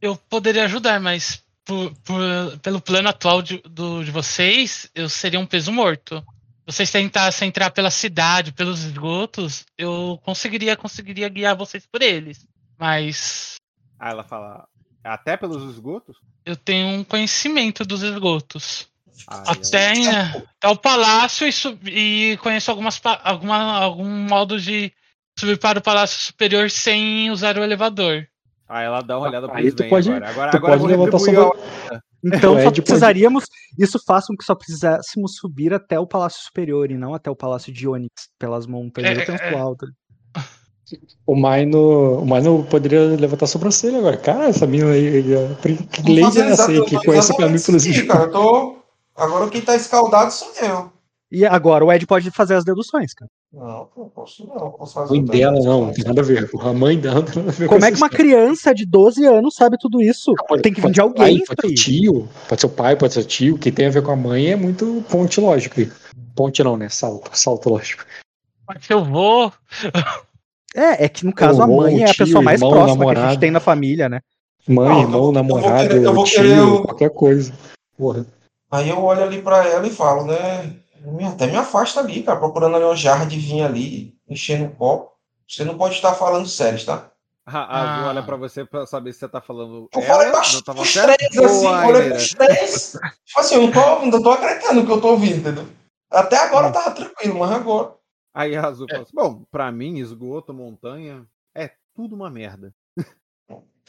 Eu poderia ajudar, mas por- por- pelo plano atual de, do- de vocês, eu seria um peso morto. Vocês tentassem entrar pela cidade, pelos esgotos, eu conseguiria, conseguiria guiar vocês por eles. Mas Aí ela fala, até pelos esgotos? eu tenho um conhecimento dos esgotos. Aí ela- Até, em- até o palácio e, e conheço algumas, alguma, algum modo de subir para o palácio superior sem usar o elevador. Aí ela dá uma olhada tu Sven pode- agora. Agora, agora pode levantar retribuir sobre- a- Então O só Ed pode- precisaríamos. Isso faz com que só precisássemos subir até o Palácio Superior e não até o Palácio de Ônix, pelas montanhas É, do Templo é. Alto. O Maino, o Maino poderia levantar a sobrancelha agora. Cara, essa mina aí, ó, que Tô lei é essa aí que conhece o exatamente caminho pelos isso esgotos? cara. Eu tô... Agora quem tá escaldado sou eu. E agora o Ed pode fazer as deduções, cara. Não, não posso não. Posso fazer mãe dela não, não tem nada a ver. A mãe dela não tem nada a ver com Como é que uma criança de 12 anos sabe tudo isso? Pode- Tem que vir pode de ser alguém pai, pode ser aí. o tio, pode ser o pai, pode ser o tio. O que tem a ver com a mãe é muito ponte lógico. Ponte não, né? Salto, salto lógico. Mas eu vou. É, é que no caso a mãe é a tio, pessoa mais irmão, próxima que a namorado. gente tem na família, né? Mãe, Não, irmão, eu vou namorado, querer- eu vou tio, querer o- qualquer coisa. Porra. Aí eu olho ali pra ela e falo, né? Me- Até me afasta ali, cara, procurando ali uma jarra de vinho ali, enchendo um copo. Você não pode estar falando sério, tá? A, a Azul Ah. olha pra você pra saber se você tá falando. Eu ela, falei tava pros certo? três, assim, eu olhei pros três. Tipo assim, eu não tô, não tô acreditando no que eu tô ouvindo, entendeu? Até agora eu tava tranquilo, mas agora. Aí a Azul fala assim: Bom, pra mim, esgoto, montanha, é tudo uma merda.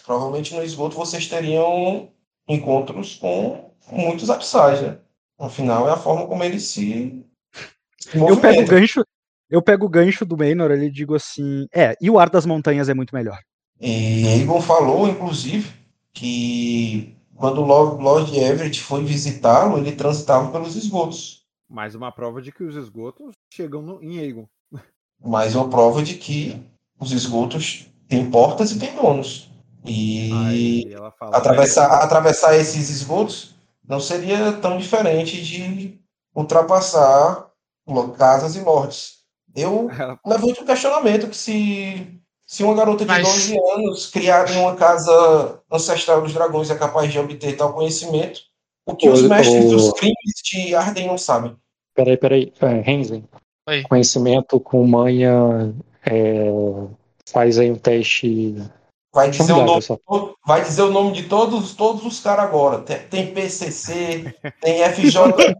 Provavelmente no esgoto vocês teriam encontros com muitos abissais, né? Afinal, é a forma como eles se, se Eu pego o gancho, eu pego o gancho do Maynor e digo assim: é, e o ar das montanhas é muito melhor. E Egon falou, inclusive, que quando o Lord, Lord Everett foi visitá-lo, ele transitava pelos esgotos. Mais uma prova de que os esgotos chegam no, em Aegon. Mais uma prova de que os esgotos têm portas e têm donos. E fala. atravessar, atravessar esses esgotos não seria tão diferente de ultrapassar casas e lordes. Eu Ela- levanto o questionamento que se, se uma garota de Mas- 12 anos criada em uma casa ancestral dos dragões é capaz de obter tal conhecimento, o que os mestres ô. dos crimes de Arden não sabem. Peraí, peraí. É, Renzen. Oi. Conhecimento com manha. é, faz aí um teste. Vai dizer, o nome, vai dizer o nome de todos, todos os caras agora. Tem, tem PCC, tem FJP,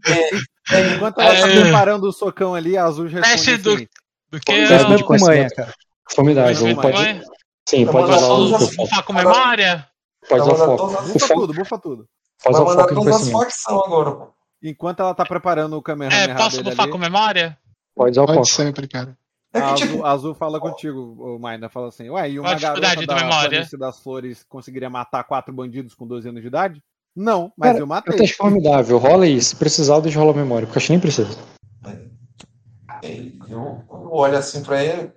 tem Enquanto ela tá É. preparando o socão ali, a Azul responde Teste do- assim, Do que Conhecimento eu. Com manha, cara. Formidável. Pode, sim, pode usar o as- foco. Bufar com memória? Pode usar o foco. bufa tudo, bufa tudo. Pode usar o foco todas as conhecimento. facções agora. pô. Enquanto ela tá preparando o É, Kamehameha posso dele bufar ali, com memória? Pode usar o Pode foco. sempre, cara. É a que, Azul, tipo, a Azul fala contigo, o Maina, fala assim, ué, e uma a garota da? Planície das Flores conseguiria matar quatro bandidos com 12 anos de idade? Não, mas Cara, eu É matei. um teste formidável. Rola aí. Se precisar, deixa rolar a memória, porque eu acho que nem precisa. eu olho assim pra ele.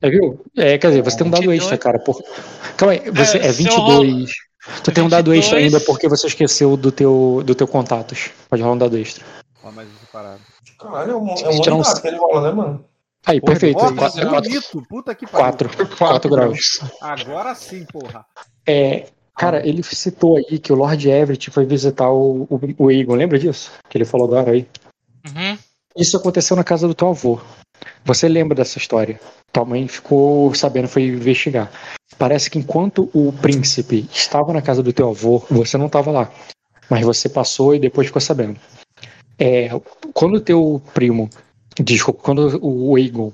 É, viu? É, quer dizer, você tem um dado 22. extra, cara. Por... Calma aí, você é, É, se eu rolo- 22. Tu tem um dado extra 22. ainda porque você esqueceu do teu, do teu contatos. Pode rolar um dado extra. Ó, mas parada. Caralho, é um, é um um que ele rola, né, mano? Aí, Porra, perfeito. Nossa, Quatro, bonito. Puta que pariu. quatro, quatro graus. Agora sim, porra. É, cara, ele citou aí que o Lord Everett foi visitar o, o, o Egon, lembra disso? Que ele falou agora aí. Uhum. Isso aconteceu na casa do teu avô. Você lembra dessa história? Tua mãe ficou sabendo, foi investigar. Parece que enquanto o príncipe estava na casa do teu avô, você não estava lá. Mas você passou e depois ficou sabendo. É, quando o teu primo, desculpa, quando o Egon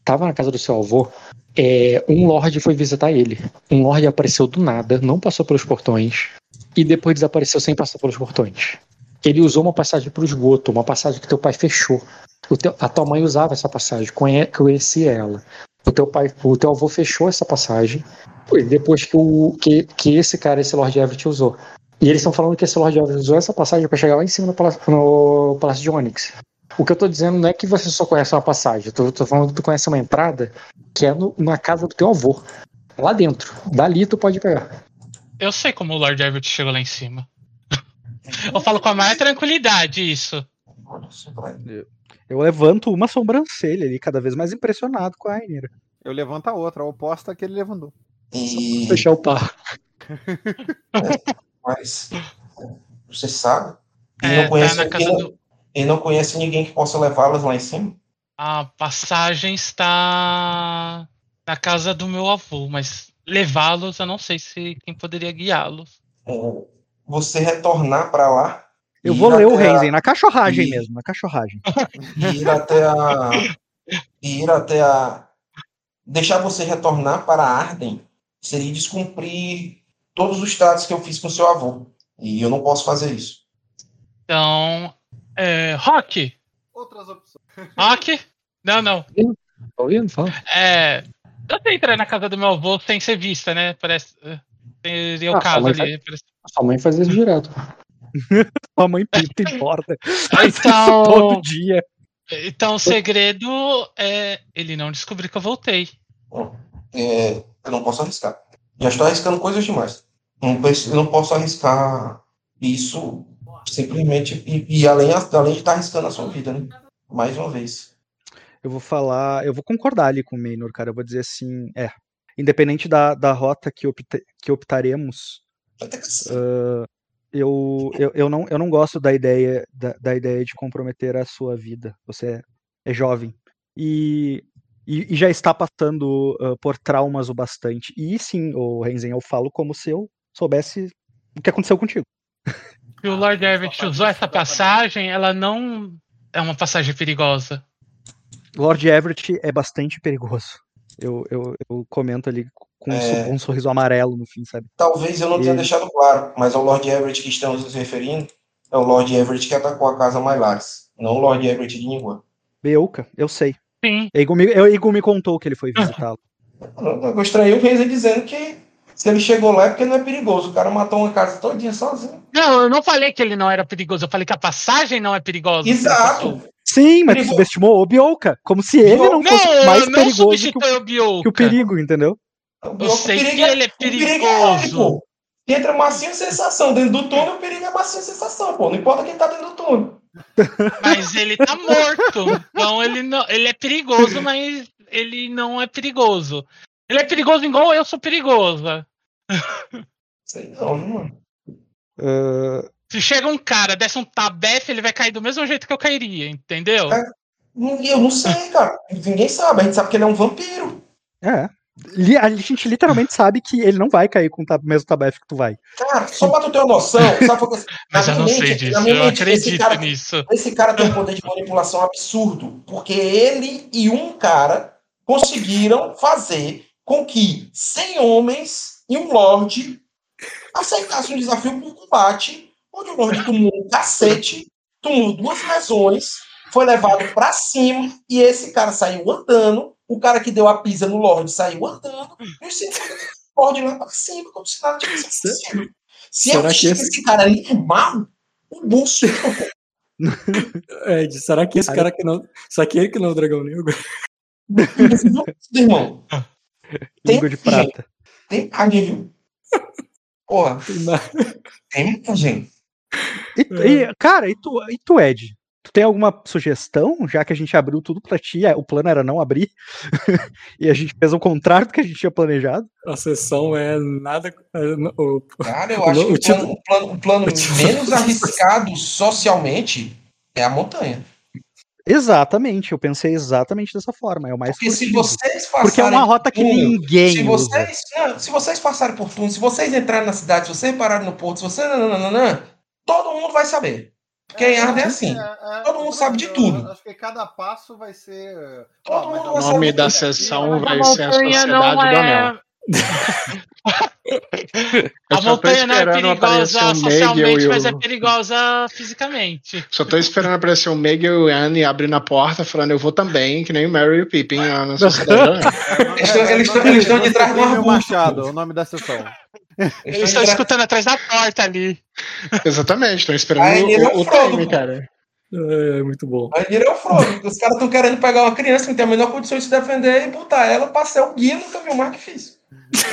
estava na casa do seu avô, é, um lord foi visitar ele. Um lord apareceu do nada, não passou pelos portões e depois desapareceu sem passar pelos portões. Ele usou uma passagem para o esgoto, uma passagem que teu pai fechou. Teu- a tua mãe usava essa passagem, conhe- conhecia ela. O teu pai, o teu avô fechou essa passagem depois que, o, que, que esse cara, esse Lord Everett, usou. E eles estão falando que esse Lord Everett usou essa passagem para chegar lá em cima no no palácio de Onyx. O que eu tô dizendo não é que você só conhece uma passagem, eu tô, tô falando que tu conhece uma entrada que é no- na casa do teu avô. Lá dentro. Dali tu pode pegar. Eu sei como o Lord Everett chegou lá em cima. Eu falo com a maior tranquilidade isso. Eu levanto uma sobrancelha ali, cada vez mais impressionado com a Rainira. Eu levanto a outra, a oposta que ele levantou. E, Fechar o par. mas você sabe? E É, não conhece, tá na casa do. E não conhece ninguém que possa levá-las lá em cima? A passagem está na casa do meu avô, mas levá-los, eu não sei se quem poderia guiá-los. Ou Você retornar para lá Eu vou ler o até a- Renzen, na cachorragem e- mesmo, na cachorragem. e ir até a ir até a deixar você retornar para Arden seria descumprir todos os tratos que eu fiz com seu avô e eu não posso fazer isso Então, é, Rock, Outras opções. Rock, não, não. Tá ouvindo? Fala. É, eu sei entrar na casa do meu avô sem ser vista, né? Parece. é, Seria o Ah, caso ali. parece- Sua mãe faz isso direto. Sua mãe pinta e borda. Faz isso Então- todo dia. Então o segredo é ele não descobrir que eu voltei. É, eu não posso arriscar já estou arriscando coisas demais não, preciso- eu não posso arriscar isso simplesmente e, e além além de estar arriscando a sua vida né mais uma vez Eu vou falar, eu vou concordar ali com o Maynor, cara. Eu vou dizer assim, é. Independente da, da rota que, opta- que optaremos, que- eu, eu, eu, não, eu não gosto da ideia da, da ideia de comprometer a sua vida. Você é, é jovem e, e, e já está passando ah, por traumas o bastante. E sim, o Renzen, eu falo como se eu soubesse o que aconteceu contigo. Se o Lord Everett usou essa passagem, ela não é uma passagem perigosa. Lord Everett é bastante perigoso. Eu, eu, eu comento ali com um, É. um sorriso amarelo no fim, sabe? Talvez eu não tenha Ele- deixado claro, mas é o Lord Everett que estamos nos referindo é o Lord Everett que atacou a casa Mylaris, não o Lord Everett de Ningua. Beuca, eu sei. Sim. Egon me, me contou que ele foi visitá-lo. Eu eu estranhei o Renzi dizendo que se ele chegou lá é porque não é perigoso. O cara matou uma casa todinha sozinho. Não, eu não falei que ele não era perigoso, eu falei que a passagem não é perigosa. Exato. Sim, mas tu Perigo- subestimou o Bioka, como se ele não fosse Não, mais eu não perigoso que o, o que o perigo, entendeu? O Eu sei perigo que é- ele é o perigo é perigoso. pô. Entra massinha sensação. Dentro do túnel, o perigo é massinha sensação, pô. Não importa quem tá dentro do túnel. Mas ele tá morto. Então ele não, ele é perigoso, mas ele não é perigoso. Ele é perigoso igual eu sou perigosa. Sei não, mano. Ah, Se chega um cara, desce um tabefe, ele vai cair do mesmo jeito que eu cairia, entendeu? É. Eu não sei, cara. Ninguém sabe. A gente sabe que ele é um vampiro. é. A gente literalmente sabe que ele não vai cair com o mesmo tabefe que tu vai. Cara, só pra tu ter uma noção, sabe que- Mas na eu não minha sei mente- disso, minha eu mente, esse acredito cara- nisso. Esse cara tem um poder de manipulação absurdo, porque ele e um cara conseguiram fazer com que 100 homens e um lorde aceitassem um desafio por combate, onde o lorde tomou um cacete, tomou duas lesões, foi levado pra cima e esse cara saiu andando. O cara que deu a pisa no lorde saiu andando e os 100 lorde lá pra cima, como se nada tivesse acontecido. Se eu que tivesse esse- esse cara ali mal, o bolso Ed, será que esse cara que não. Será que ele que não é o dragão negro? irmão. Tem Língua de prata. Tem carne, viu? Porra, Tem muita gente. E, e, cara, e tu, e tu, Ed? Tu tem alguma sugestão, já que a gente abriu tudo pra ti, é, o plano era não abrir, e a gente fez o contrário do que a gente tinha planejado? A sessão é nada. é, o- Cara, eu O acho que o o plano, o plano- menos arriscado socialmente é a montanha. Exatamente, eu pensei exatamente dessa forma. É o mais Porque se furtivo. vocês Porque é passarem uma rota que por túnel, ninguém se vocês, não, se vocês passarem por túnel, se vocês entrarem na cidade, se vocês pararem no porto, se vocês. nananana, todo mundo vai saber. Porque em Arden é assim. Todo mundo sabe de tudo. Acho que cada passo vai ser. Todo Ó, mundo a- vai O nome da sessão vai ser a Sociedade do é. Anel. Eu A montanha não é esperando aparecer perigosa o Meigel socialmente, e mas é o... perigosa fisicamente. Só tô esperando aparecer o Meg e o Anne abrindo a porta falando eu vou também, que nem o Mary e o Pippin lá na Sociedade. Eles estão- estão- estão de trás do arbusto, Machado, pô. o nome da sessão. Eles estão escutando atrás da porta ali. Exatamente, tô esperando ele é o, o o Frodo, time, cara. É, muito bom. Aí ele é o Frodo. Os caras estão querendo pegar uma criança que não tem a menor condição de se defender e botar ela pra ser o guia nunca viu mais difícil.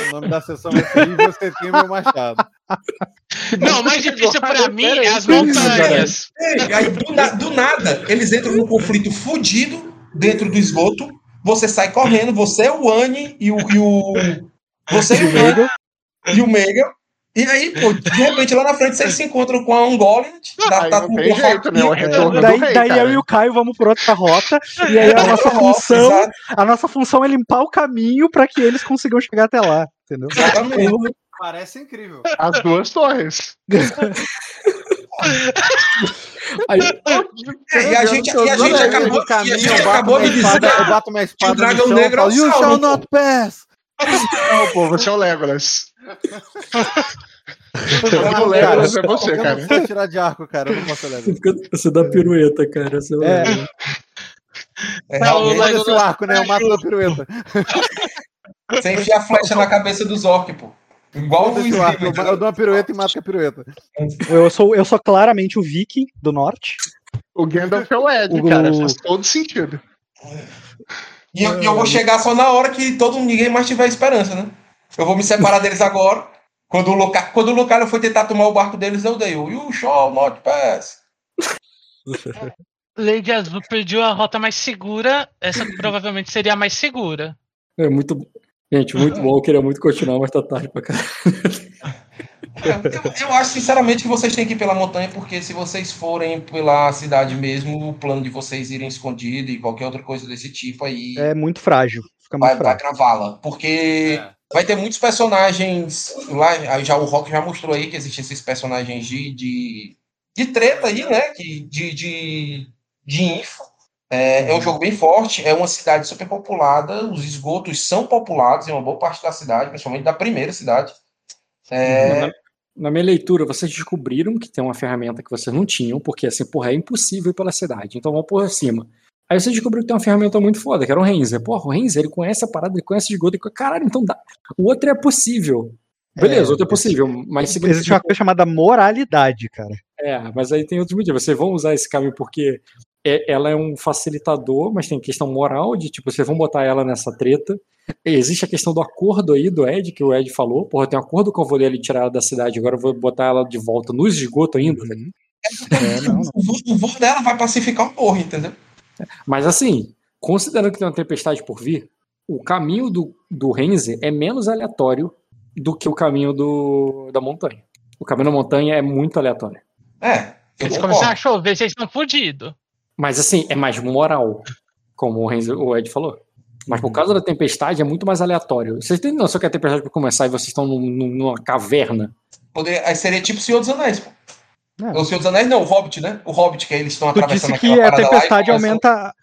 O nome da sessão vai ser E você tem meu Machado. Não, o mais difícil pra mim é as montanhas. Aí, do, na- do nada, eles entram num conflito fudido dentro do esgoto. Você sai correndo, você, o Anne e o. E o você e o Anne e o Mega. E aí, pô, de repente lá na frente vocês se encontram com a Ungoliant. Aí não tem jeito, né? O retorno daí do rei, daí eu e o Caio vamos por outra rota, e aí a nossa função, a nossa função é limpar o caminho para que eles consigam chegar até lá, entendeu? Exatamente. Parece incrível. As duas torres. Aí, É, e a gente, e a gente acabou, e a gente acabou de dizer. eu bato minha espada o dragão negro é o You Sauron, shall pô." not pass! Não, pô, você é o Legolas. Não, o Legolas é você, eu cara. não sei tirar de arco, cara. Eu não posso olhar. você, fica- você dá pirueta, cara. Você É. É, Não, o o arco, né? Eu mato da pirueta. você enfia a flecha na cabeça dos orcs, pô. Igual o Foda-se Luiz o arco. Eu, eu dou uma pirueta e mato com a pirueta. Eu sou, eu sou claramente o Viking do norte. O Gandalf é o Ed, O- cara. Faz todo sentido. E eu, eu vou chegar só na hora que todo ninguém mais tiver esperança, né? Eu vou me separar deles agora. Quando o Lucario, quando o Lucario foi tentar tomar o barco deles, eu dei o You shall not pass. Lady Azul perdeu a rota mais segura. Essa provavelmente seria a mais segura. É muito. Gente, muito bom. Eu queria muito continuar, mas tá tarde pra caralho. Eu, eu acho sinceramente que vocês têm que ir pela montanha, porque se vocês forem pela cidade mesmo, o plano de vocês irem escondido e qualquer outra coisa desse tipo aí É muito frágil. Fica muito vai, vai frágil. cravá-la. Porque É. vai ter muitos personagens lá. aí Já o Rock já mostrou aí que existem esses personagens de, de, de treta aí, né? Que, de, de, de info. É, é um jogo bem forte, é uma cidade super populada, os esgotos são populados em uma boa parte da cidade, principalmente da primeira cidade. É, Na, minha leitura, vocês descobriram que tem uma ferramenta que vocês não tinham, porque assim, porra, é impossível ir pela cidade. Então vamos por cima. Aí vocês descobriram que tem uma ferramenta muito foda, que era o Renzer. Porra, o Renzer, ele conhece a parada, ele conhece de esgoto. ele- Caralho, então dá. O outro é possível. Beleza, o outro é possível, mas significa- Existe uma coisa chamada moralidade, cara. É, mas aí tem outros motivos. Vocês vão usar esse caminho porque é- ela é um facilitador, mas tem questão moral de tipo, vocês vão botar ela nessa treta. Existe a questão do acordo aí do Ed, que o Ed falou. Porra, tem um acordo que eu vou ali tirar ela da cidade, agora eu vou botar ela de volta no esgoto ainda. velho. É, não, não. o, voo, dela vai pacificar o porra, entendeu? Mas assim, considerando que tem uma tempestade por vir, o caminho do, do Renze é menos aleatório do que o caminho do, da montanha. O caminho da montanha é muito aleatório. É, Eles concordo. começaram a chover, vocês estão fodidos. Mas assim, é mais moral, como o, Renzo, o Ed falou. Mas por causa da tempestade é muito mais aleatório. Vocês têm noção que a tempestade vai começar e vocês estão num- num- numa caverna? Poder, aí seria tipo o Senhor dos Anéis, pô. É. O Senhor dos Anéis não, o Hobbit, né? O Hobbit, que aí eles estão Tu atravessando disse que a lá tempestade começam- aumenta.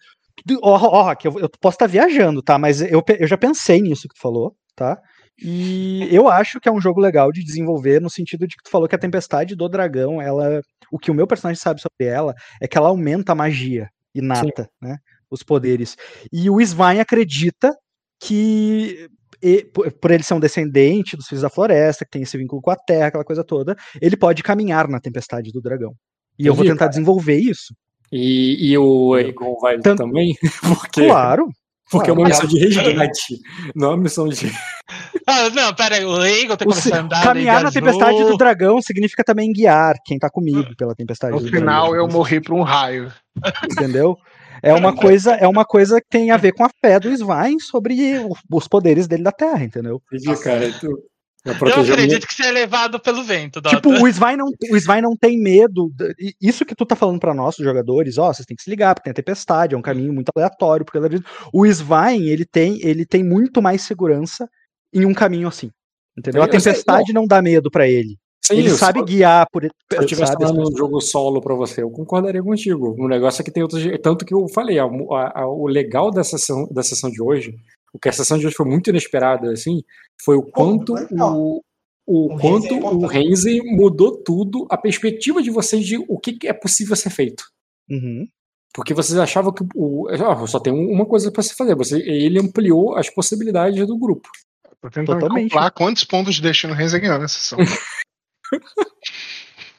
Ó, ó, Rock, eu, eu posso estar viajando, tá? Mas eu, eu já pensei nisso que tu falou, tá? E eu acho que é um jogo legal de desenvolver no sentido de que tu falou que a tempestade do dragão, ela. O que o meu personagem sabe sobre ela é que ela aumenta a magia inata, né? Os poderes. E o Svain acredita que. e- por ele ser um descendente dos filhos da floresta, que tem esse vínculo com a terra, aquela coisa toda, ele pode caminhar na tempestade do dragão. E eu vou Entendi, tentar desenvolver isso. E, e o Egon vai Tanto- também? Porque Claro. Porque é uma Ah, missão de resgate, não é uma missão de. Ah, não, pera aí, o Leigo tem que O se- começar a andar. caminhar Leigo na tempestade do dragão significa também guiar quem tá comigo pela tempestade No do final dragão. eu morri pra um raio. Entendeu? É uma coisa, é uma coisa que tem a ver com a fé do Svain sobre os poderes dele da Terra, entendeu? Entendi, cara. Tu... Eu Eu acredito que você é levado pelo vento, Dota. Tipo, o Svain não, o não tem medo. Isso que tu tá falando pra nós, os jogadores, ó, vocês têm que se ligar, porque tem a tempestade, é um caminho muito aleatório, porque o Svain, ele tem, ele tem muito mais segurança em um caminho assim. Entendeu? A Eu sei, tempestade não dá medo pra ele. Sim, ele sabe só- guiar por Se eu estivesse sabe, falando um jogo solo pra você, eu concordaria contigo. O negócio é que tem outros. Tanto que eu falei, a- a- a- o legal da sessão, da sessão de hoje, o que a sessão de hoje foi muito inesperada, assim, foi o quanto o. O O quanto Renzi é o. Renzi mudou tudo, a perspectiva de vocês de o que é possível ser feito. Uhum. Porque vocês achavam que o, ah, só tem uma coisa pra se fazer. Você, ele ampliou as possibilidades do grupo. Tô tentando Totalmente. calcular quantos pontos de destino Renzi ganhou nessa sessão.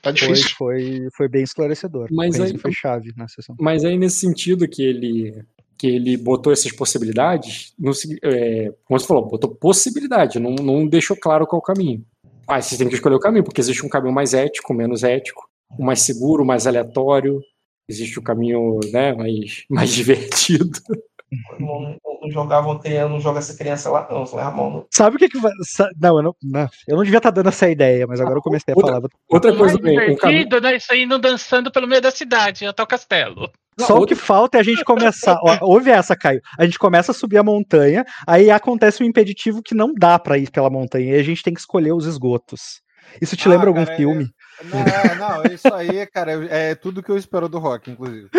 tá Foi, difícil. foi, foi bem esclarecedor. Mas aí- foi chave na sessão. Mas aí, nesse sentido que ele que ele botou essas possibilidades, não, se- é, como você falou, botou possibilidade, não, não deixou claro qual é o caminho. Ah, você tem que escolher o caminho, porque existe um caminho mais ético, menos ético, o mais seguro, mais aleatório, existe o caminho né, mais, mais divertido. Não, não jogava ontem, eu não joga essa criança lá, não. No- Sabe o que que vai. Não, eu não, não, eu não devia estar dando essa ideia, mas agora eu comecei a Outra- falar. Outra coisa mais também, um caminho. divertido, né? Isso aí indo dançando pelo meio da cidade, até o castelo. Não, Só o que falta é a gente começar. ó, ouve essa, Caio. A gente começa a subir a montanha, aí acontece um impeditivo que não dá pra ir pela montanha, e a gente tem que escolher os esgotos. Isso te Ah, lembra algum cara, filme? Não, não, isso aí, cara, é tudo que eu espero do rock, inclusive.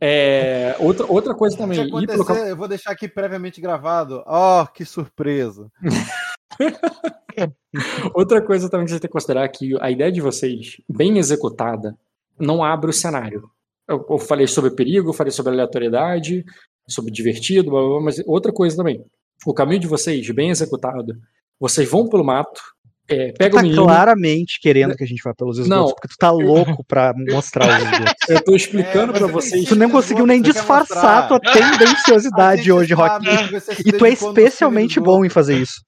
É, outra, outra coisa também, pelo eu vou deixar aqui previamente gravado. Ó, que surpresa. outra coisa também que você tem que considerar é que a ideia de vocês, bem executada, não abre o cenário. Eu, eu falei sobre perigo, eu falei sobre aleatoriedade, sobre divertido, blá, blá, blá, mas outra coisa também. O caminho de vocês, bem executado, vocês vão pelo mato, é, Tu pega tá o menino. claramente querendo que a gente vá pelos esgotos, Não. porque tu tá louco pra mostrar os esgotos. Eu tô explicando É, pra você vocês. Tu nem conseguiu nem disfarçar a tua tendenciosidade hoje, Rock. você se E tu é especialmente bom em fazer isso.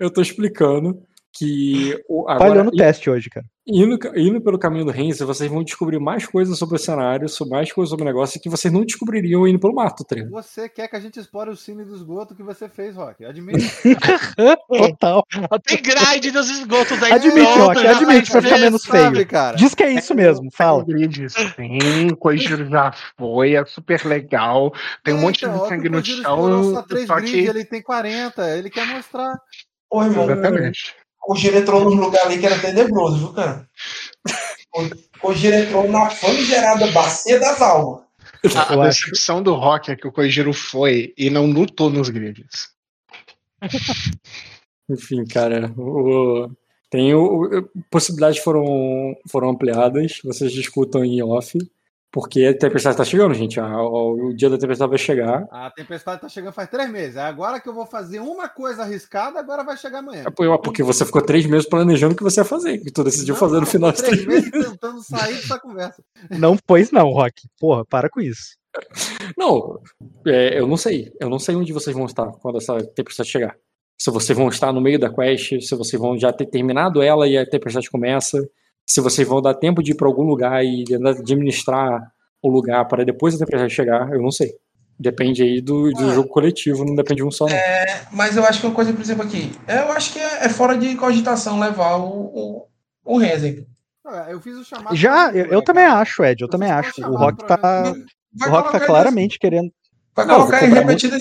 Eu tô explicando que o, Falhou agora, no teste hoje, cara. Indo, indo pelo caminho do Renzi, vocês vão descobrir mais coisas sobre o cenário, mais coisas sobre o negócio que vocês não descobririam indo pelo mato, tá ligado? Você quer que a gente explore o cine do esgoto que você fez, Rock? Admite. Total. Tem grade dos esgotos aí. Admite, pronto, Rock, admite, pra ficar menos Sabe, feio. cara? Diz que é isso mesmo, fala. Tem grid, sim, Kojiro já foi, é super legal. Tem um É, monte então, de ó, sangue no chão. Só três Só grid, que. ele tem 40, ele quer mostrar. Ô, irmão, Exatamente. O Giro entrou num lugar ali que era tenebroso, viu, cara? O Giro entrou na famigerada bacia das almas. A, a decepção do Rock é que o Kojiro foi e não lutou nos grids. Enfim, cara, o- tem o, o- possibilidades foram, foram ampliadas, vocês discutam em off, porque a tempestade tá chegando, gente. o, dia da tempestade vai chegar. A tempestade tá chegando faz três meses. Agora que eu vou fazer uma coisa arriscada, agora vai chegar amanhã. É por- Porque você ficou três meses planejando o que você ia fazer, que tu decidiu Não, fazer no final de três três meses meses. tentando sair dessa conversa. Não, pois não, Rock. Porra, para com isso. Não, é, eu não sei. Eu não sei onde vocês vão estar quando essa tempestade chegar. Se vocês vão estar no meio da quest, se vocês vão já ter terminado ela e a tempestade começa, se vocês vão dar tempo de ir para algum lugar e administrar o lugar para depois a tempestade chegar, eu não sei. Depende aí do, do Ah. jogo coletivo, não depende de um só. Não. Mas eu acho que uma coisa, por exemplo, aqui, eu acho que é, é fora de cogitação levar o, o, o. Ah, Eu fiz o chamado. Já, eu, eu né, também acho, Ed, eu também Vocês acho. estão O Rock tá, o Rock tá claramente querendo. Vai Não, colocar cobrar repetido.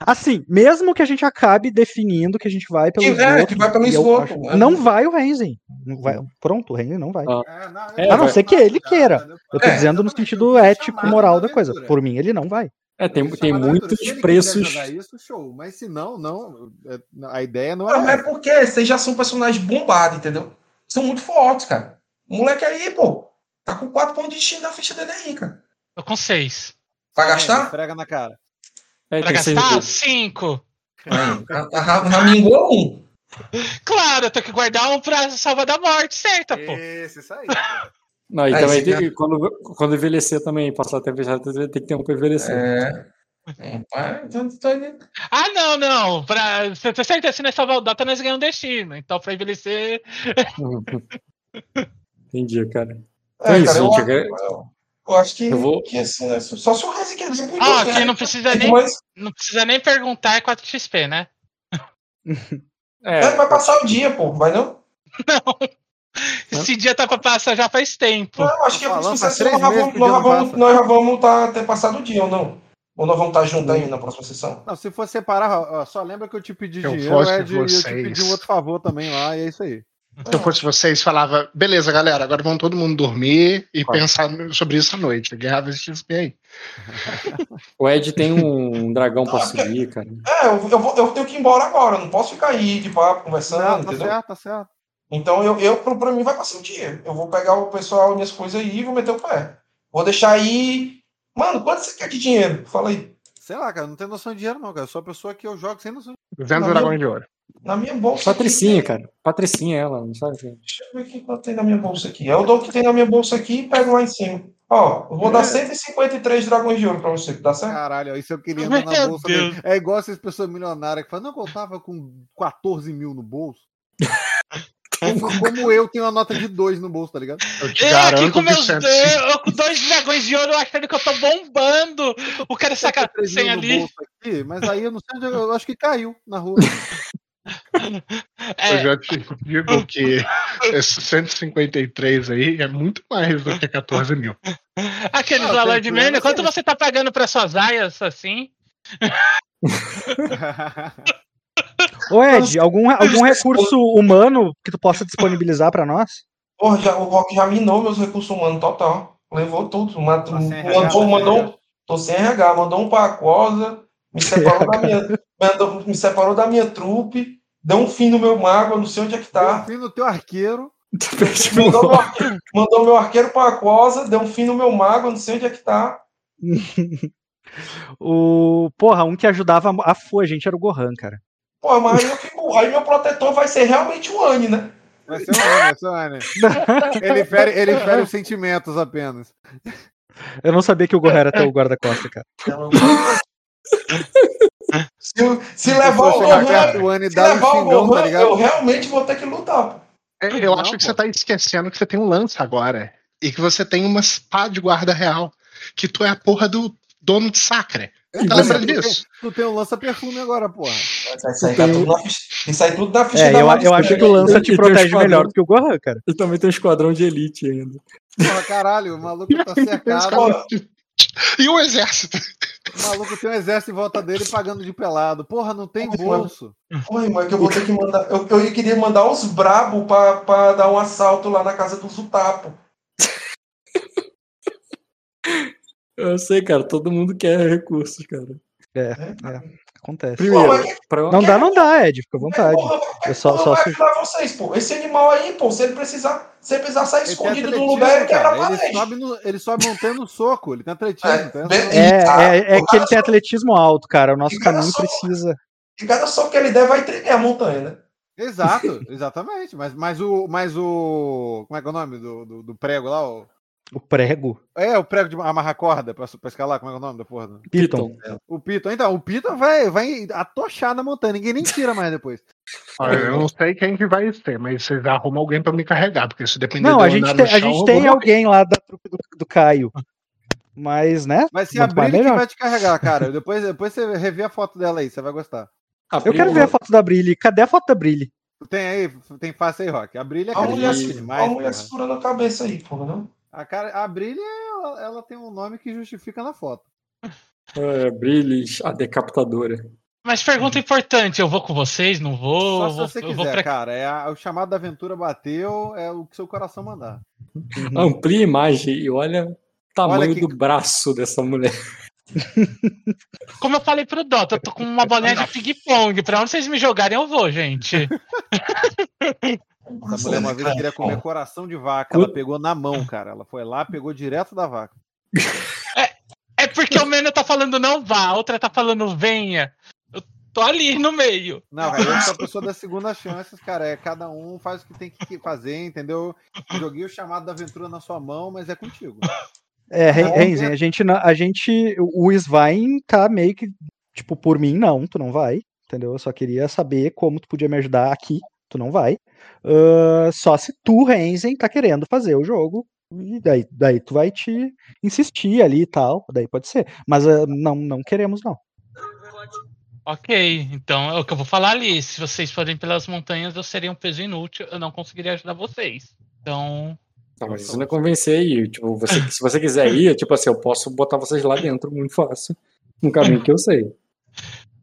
Assim, mesmo que a gente acabe definindo que a gente vai pelo Que- é, esgoto, que vai pelo esgoto, acho- é. Não vai o Renzen. Não vai- Pronto, o Renzen não vai. Ah. É, não, É, eu- a não vai- ser que ele queira. Eu tô É, dizendo no sentido o ético, moral da coisa. Por mim, ele não vai. É, tem, tem muitos Se ele quiser preços. isso, show. Mas se não, não. é, A ideia não Não, é. é porque vocês já são personagens bombados, entendeu? São muito fortes, cara. O moleque aí, pô, tá com quatro pontos de destino na ficha dele aí, cara. Tô com seis. Vai É, gastar? Esfrega na cara. É, Pra gastar? Cinco. Ramingou um. Claro, eu tenho que guardar um pra salvar da morte, certa, pô. Esse, isso aí. Não, e Ah, também tem- quando, quando envelhecer também, passar a tempestade, tem que ter um pra envelhecer. É. É, então, então, Ah, não, não. Pra, se você certeza se nós salvar o Dota, nós ganhamos destino. Então, pra envelhecer. Entendi, cara. É, É isso, cara, gente, eu- eu, eu acho que, Eu vou- que assim, né, só se o Rezi quiser. Ah, aqui não precisa nem, Mas não precisa nem perguntar, é 4xP, né? É, é, vai passar o dia, pô, vai não? Esse dia tá pra passar já faz tempo. Não, acho que Tá falando, preciso faz sessão, três nós vamos, que nós já não vamos, nós já vamos tá, ter passado o dia, ou não? Ou nós vamos estar juntos aí na próxima sessão? Não, se for separar, ó, só lembra que eu te pedi Eu dinheiro, Ed, e eu te pedi um outro favor também lá, e é isso aí. Se eu fosse vocês, falava, beleza, galera, agora vamos todo mundo dormir e pensar sobre isso à noite. Guerra XP aí. o Ed tem um dragão pra subir, cara. É, eu, eu, vou, eu tenho que ir embora agora, eu não posso ficar aí de papo, conversando, Não, tá entendeu? certo, tá certo. Então eu, eu pra, pra mim vai passar o dia. Eu vou pegar o pessoal, minhas coisas aí e vou meter o pé. Vou deixar aí. Mano, quanto você quer de dinheiro? Fala aí. Sei lá, cara, não tem noção de dinheiro, não, cara. Eu sou a pessoa que eu jogo sem noção de 200 Não, dragões de ouro. Na minha bolsa. Patricinha, aqui, cara. Patricinha, ela, não sabe? Deixa eu ver aqui quanto tem na minha bolsa aqui. Eu dou o que tem na minha bolsa aqui e pego lá em cima. Ó, eu vou dar 153 dragões de ouro pra você, tá certo? Caralho, isso eu queria andar na bolsa. É igual essas pessoas milionárias que falam, não, que eu tava com 14 mil no bolso. Como, como eu tenho uma nota de 2 no bolso, tá ligado? Eu te Eu aqui com que meus 150 dois, eu com dois dragões de ouro, eu achando que eu tô bombando. O cara saca 3 sem mil no ali. bolso aqui, mas aí eu não sei onde eu, eu acho que caiu na rua. Eu É, já te digo que esse 153 aí é muito mais do que 14 mil. aqueles Ah, lá tem de lembrar Quanto você tá pagando pra suas aias assim? Ô, Ed, algum, algum recurso humano que tu possa disponibilizar pra nós? Porra, já, o Rock já minou meus recursos humanos total. Levou tudo. Mandou, sem mandou, RH. tô sem RH, mandou um pra Aquosa, me separou da minha. mandou- me separou da minha trupe, deu um fim no meu mago, eu não sei onde é que Deu um tá. fim no teu arqueiro. Mandou meu, arqueiro, mandou meu arqueiro pra Aquosa, deu um fim no meu mago, eu não sei onde é que tá. O, porra, um que ajudava a full a gente era o Gohan, cara. Pô, mas aí eu fico. Aí meu protetor vai ser realmente o Anne, né? Vai ser o Anne, vai ser o Anne. Ele fere, ele fere os sentimentos apenas. Eu não sabia que o Gohan era teu guarda-costa, cara. Se, se Se levar o Gohan, e se dar um levar o xingão, tá Gohan, ligado? eu realmente vou ter que lutar. pô. É, Eu Não, acho que pô. você tá esquecendo que você tem um lança agora. E que você tem uma espada de guarda real. Que tu é a porra do dono de sacra. Tá Então, lembrando disso? Tu tem um lança-perfume agora, porra. Tá na ficha. Tem que sair tudo na ficha É, da eu, eu acho que o lança te um protege esquadrão. melhor do que o Gohan, cara. E também tem um esquadrão de elite ainda. Porra, caralho, o maluco tá cercado. E o exército? O maluco tem um exército em volta dele pagando de pelado. Porra, não tem bolso. Irmão, é que eu vou ter que mandar. Eu, eu queria mandar os brabo pra, pra dar um assalto lá na casa do Zutapo. Eu sei, cara, todo mundo quer recursos, cara. É, acontece. Primeiro, Pô. Não dá, não dá, Ed, fica à vontade. Porra, Eu só- só vai vocês, pô. Esse animal aí, pô, se ele precisar, se ele precisar sair Ele escondido do lugar, ele quebra a cara. Ele parede. sobe, no, ele sobe montando soco. Ele tem atletismo. É, tá? É, é, é o que ele tem atletismo alto, cara. O nosso caminho só- precisa. E cada soco que ele der vai tremer a montanha, né? Exato, exatamente. Mas, mas o. Mas o. Como é que é o nome do, do, do prego lá? O, O prego. é, o prego de amarrar corda pra, pra escalar. Como é que é o nome da porra? Piton. O Piton. Então, o Piton vai, vai atochar na montanha. Ninguém nem tira mais depois. Olha, eu não sei quem que vai ser, mas vocês arrumam alguém pra me carregar, porque se depender Não, a gente tem, no a chão, gente tem alguém lá da trupe do, do Caio. Mas, né? Vai ser Quanto a mais, Brilha que melhor. vai te carregar, cara. Depois, depois você revê a foto dela aí, você vai gostar. Eu quero ver a foto da Brilhe. Cadê a foto da Brilhe? Tem aí, tem face aí, Rock. A Brilha é A mulher, carismática a demais. mulher porra. segurando a cabeça aí, pô, não? A, cara, a Brilha, ela, ela tem um nome que justifica na foto. É, Brilhes, a decapitadora. Mas pergunta importante, eu vou com vocês, não vou? Só se vou, você eu quiser, vou pra... cara. É a- o chamado da aventura bateu, é o que seu coração mandar. Amplia a imagem e olha o tamanho Olha que- do braço dessa mulher. Como eu falei pro Dota, eu tô com uma bolinha de ping-pong. Pra onde vocês me jogarem, eu vou, gente. Essa mulher uma vez queria comer coração de vaca, ela pegou na mão, cara. Ela foi lá, pegou direto da vaca. É porque o Meno tá falando não vá, a outra tá falando venha. Eu tô ali no meio. Não, cara, eu sou a pessoa das segundas chances, cara. É cada um faz o que tem que fazer, entendeu? Joguei o chamado da aventura na sua mão, mas é contigo. É, Ren- Não, Renzen, a gente, na- a gente. O Svein tá meio que. Tipo, por mim, não, tu não vai. Entendeu? Eu só queria saber como tu podia me ajudar aqui. Tu não vai. Ah, só se tu, Renzen, tá querendo fazer o jogo. E daí, daí tu vai te insistir ali e tal. Daí pode ser. Mas ah, não, não queremos, não. Ok, então é o que eu vou falar ali. Se vocês forem pelas montanhas, eu seria um peso inútil, eu não conseguiria ajudar vocês. Então, Tá, mas isso não é convencer aí. Tipo, você, se você quiser ir, tipo assim, eu posso botar vocês lá dentro muito fácil. Um caminho que eu sei.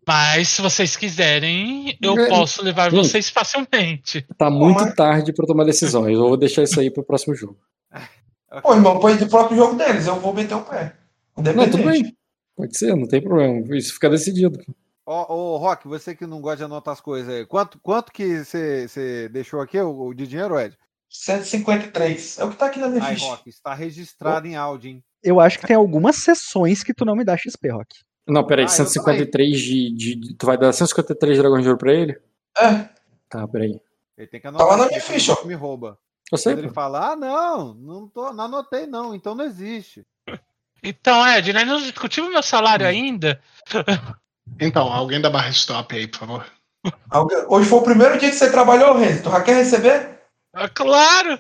Mas se vocês quiserem, eu É, posso levar gente. vocês facilmente. Tá muito mas- tarde pra tomar decisões. Eu vou deixar isso aí pro próximo jogo. Pô, irmão, põe do próprio jogo deles, eu vou meter o pé. Não, tudo bem. Pode ser, não tem problema. Isso fica decidido. Ô, Rock, você que não gosta de anotar as coisas aí, quanto, quanto que você deixou aqui o, o de dinheiro, Ed? 153. É o que tá aqui na minha Ai, ficha. Rock, está registrado em áudio, hein? Eu acho que tem algumas sessões que tu não me dá XP, Rock. Não, peraí, Ah, eu 153 de, de, de- Tu vai dar 153 dragões de ouro pra ele? É, Tá, peraí. Ele tem que Tá anotar. lá na minha ficha. Me rouba. Eu sei, Quando ele pô. fala, ah, não, não, tô, não anotei não, então não existe. Então, Ed, nós não discutimos meu salário ainda. Então, alguém da barra stop aí, por favor. Hoje foi o primeiro dia que você trabalhou, Renzo. Tu já quer receber? Ah, Claro!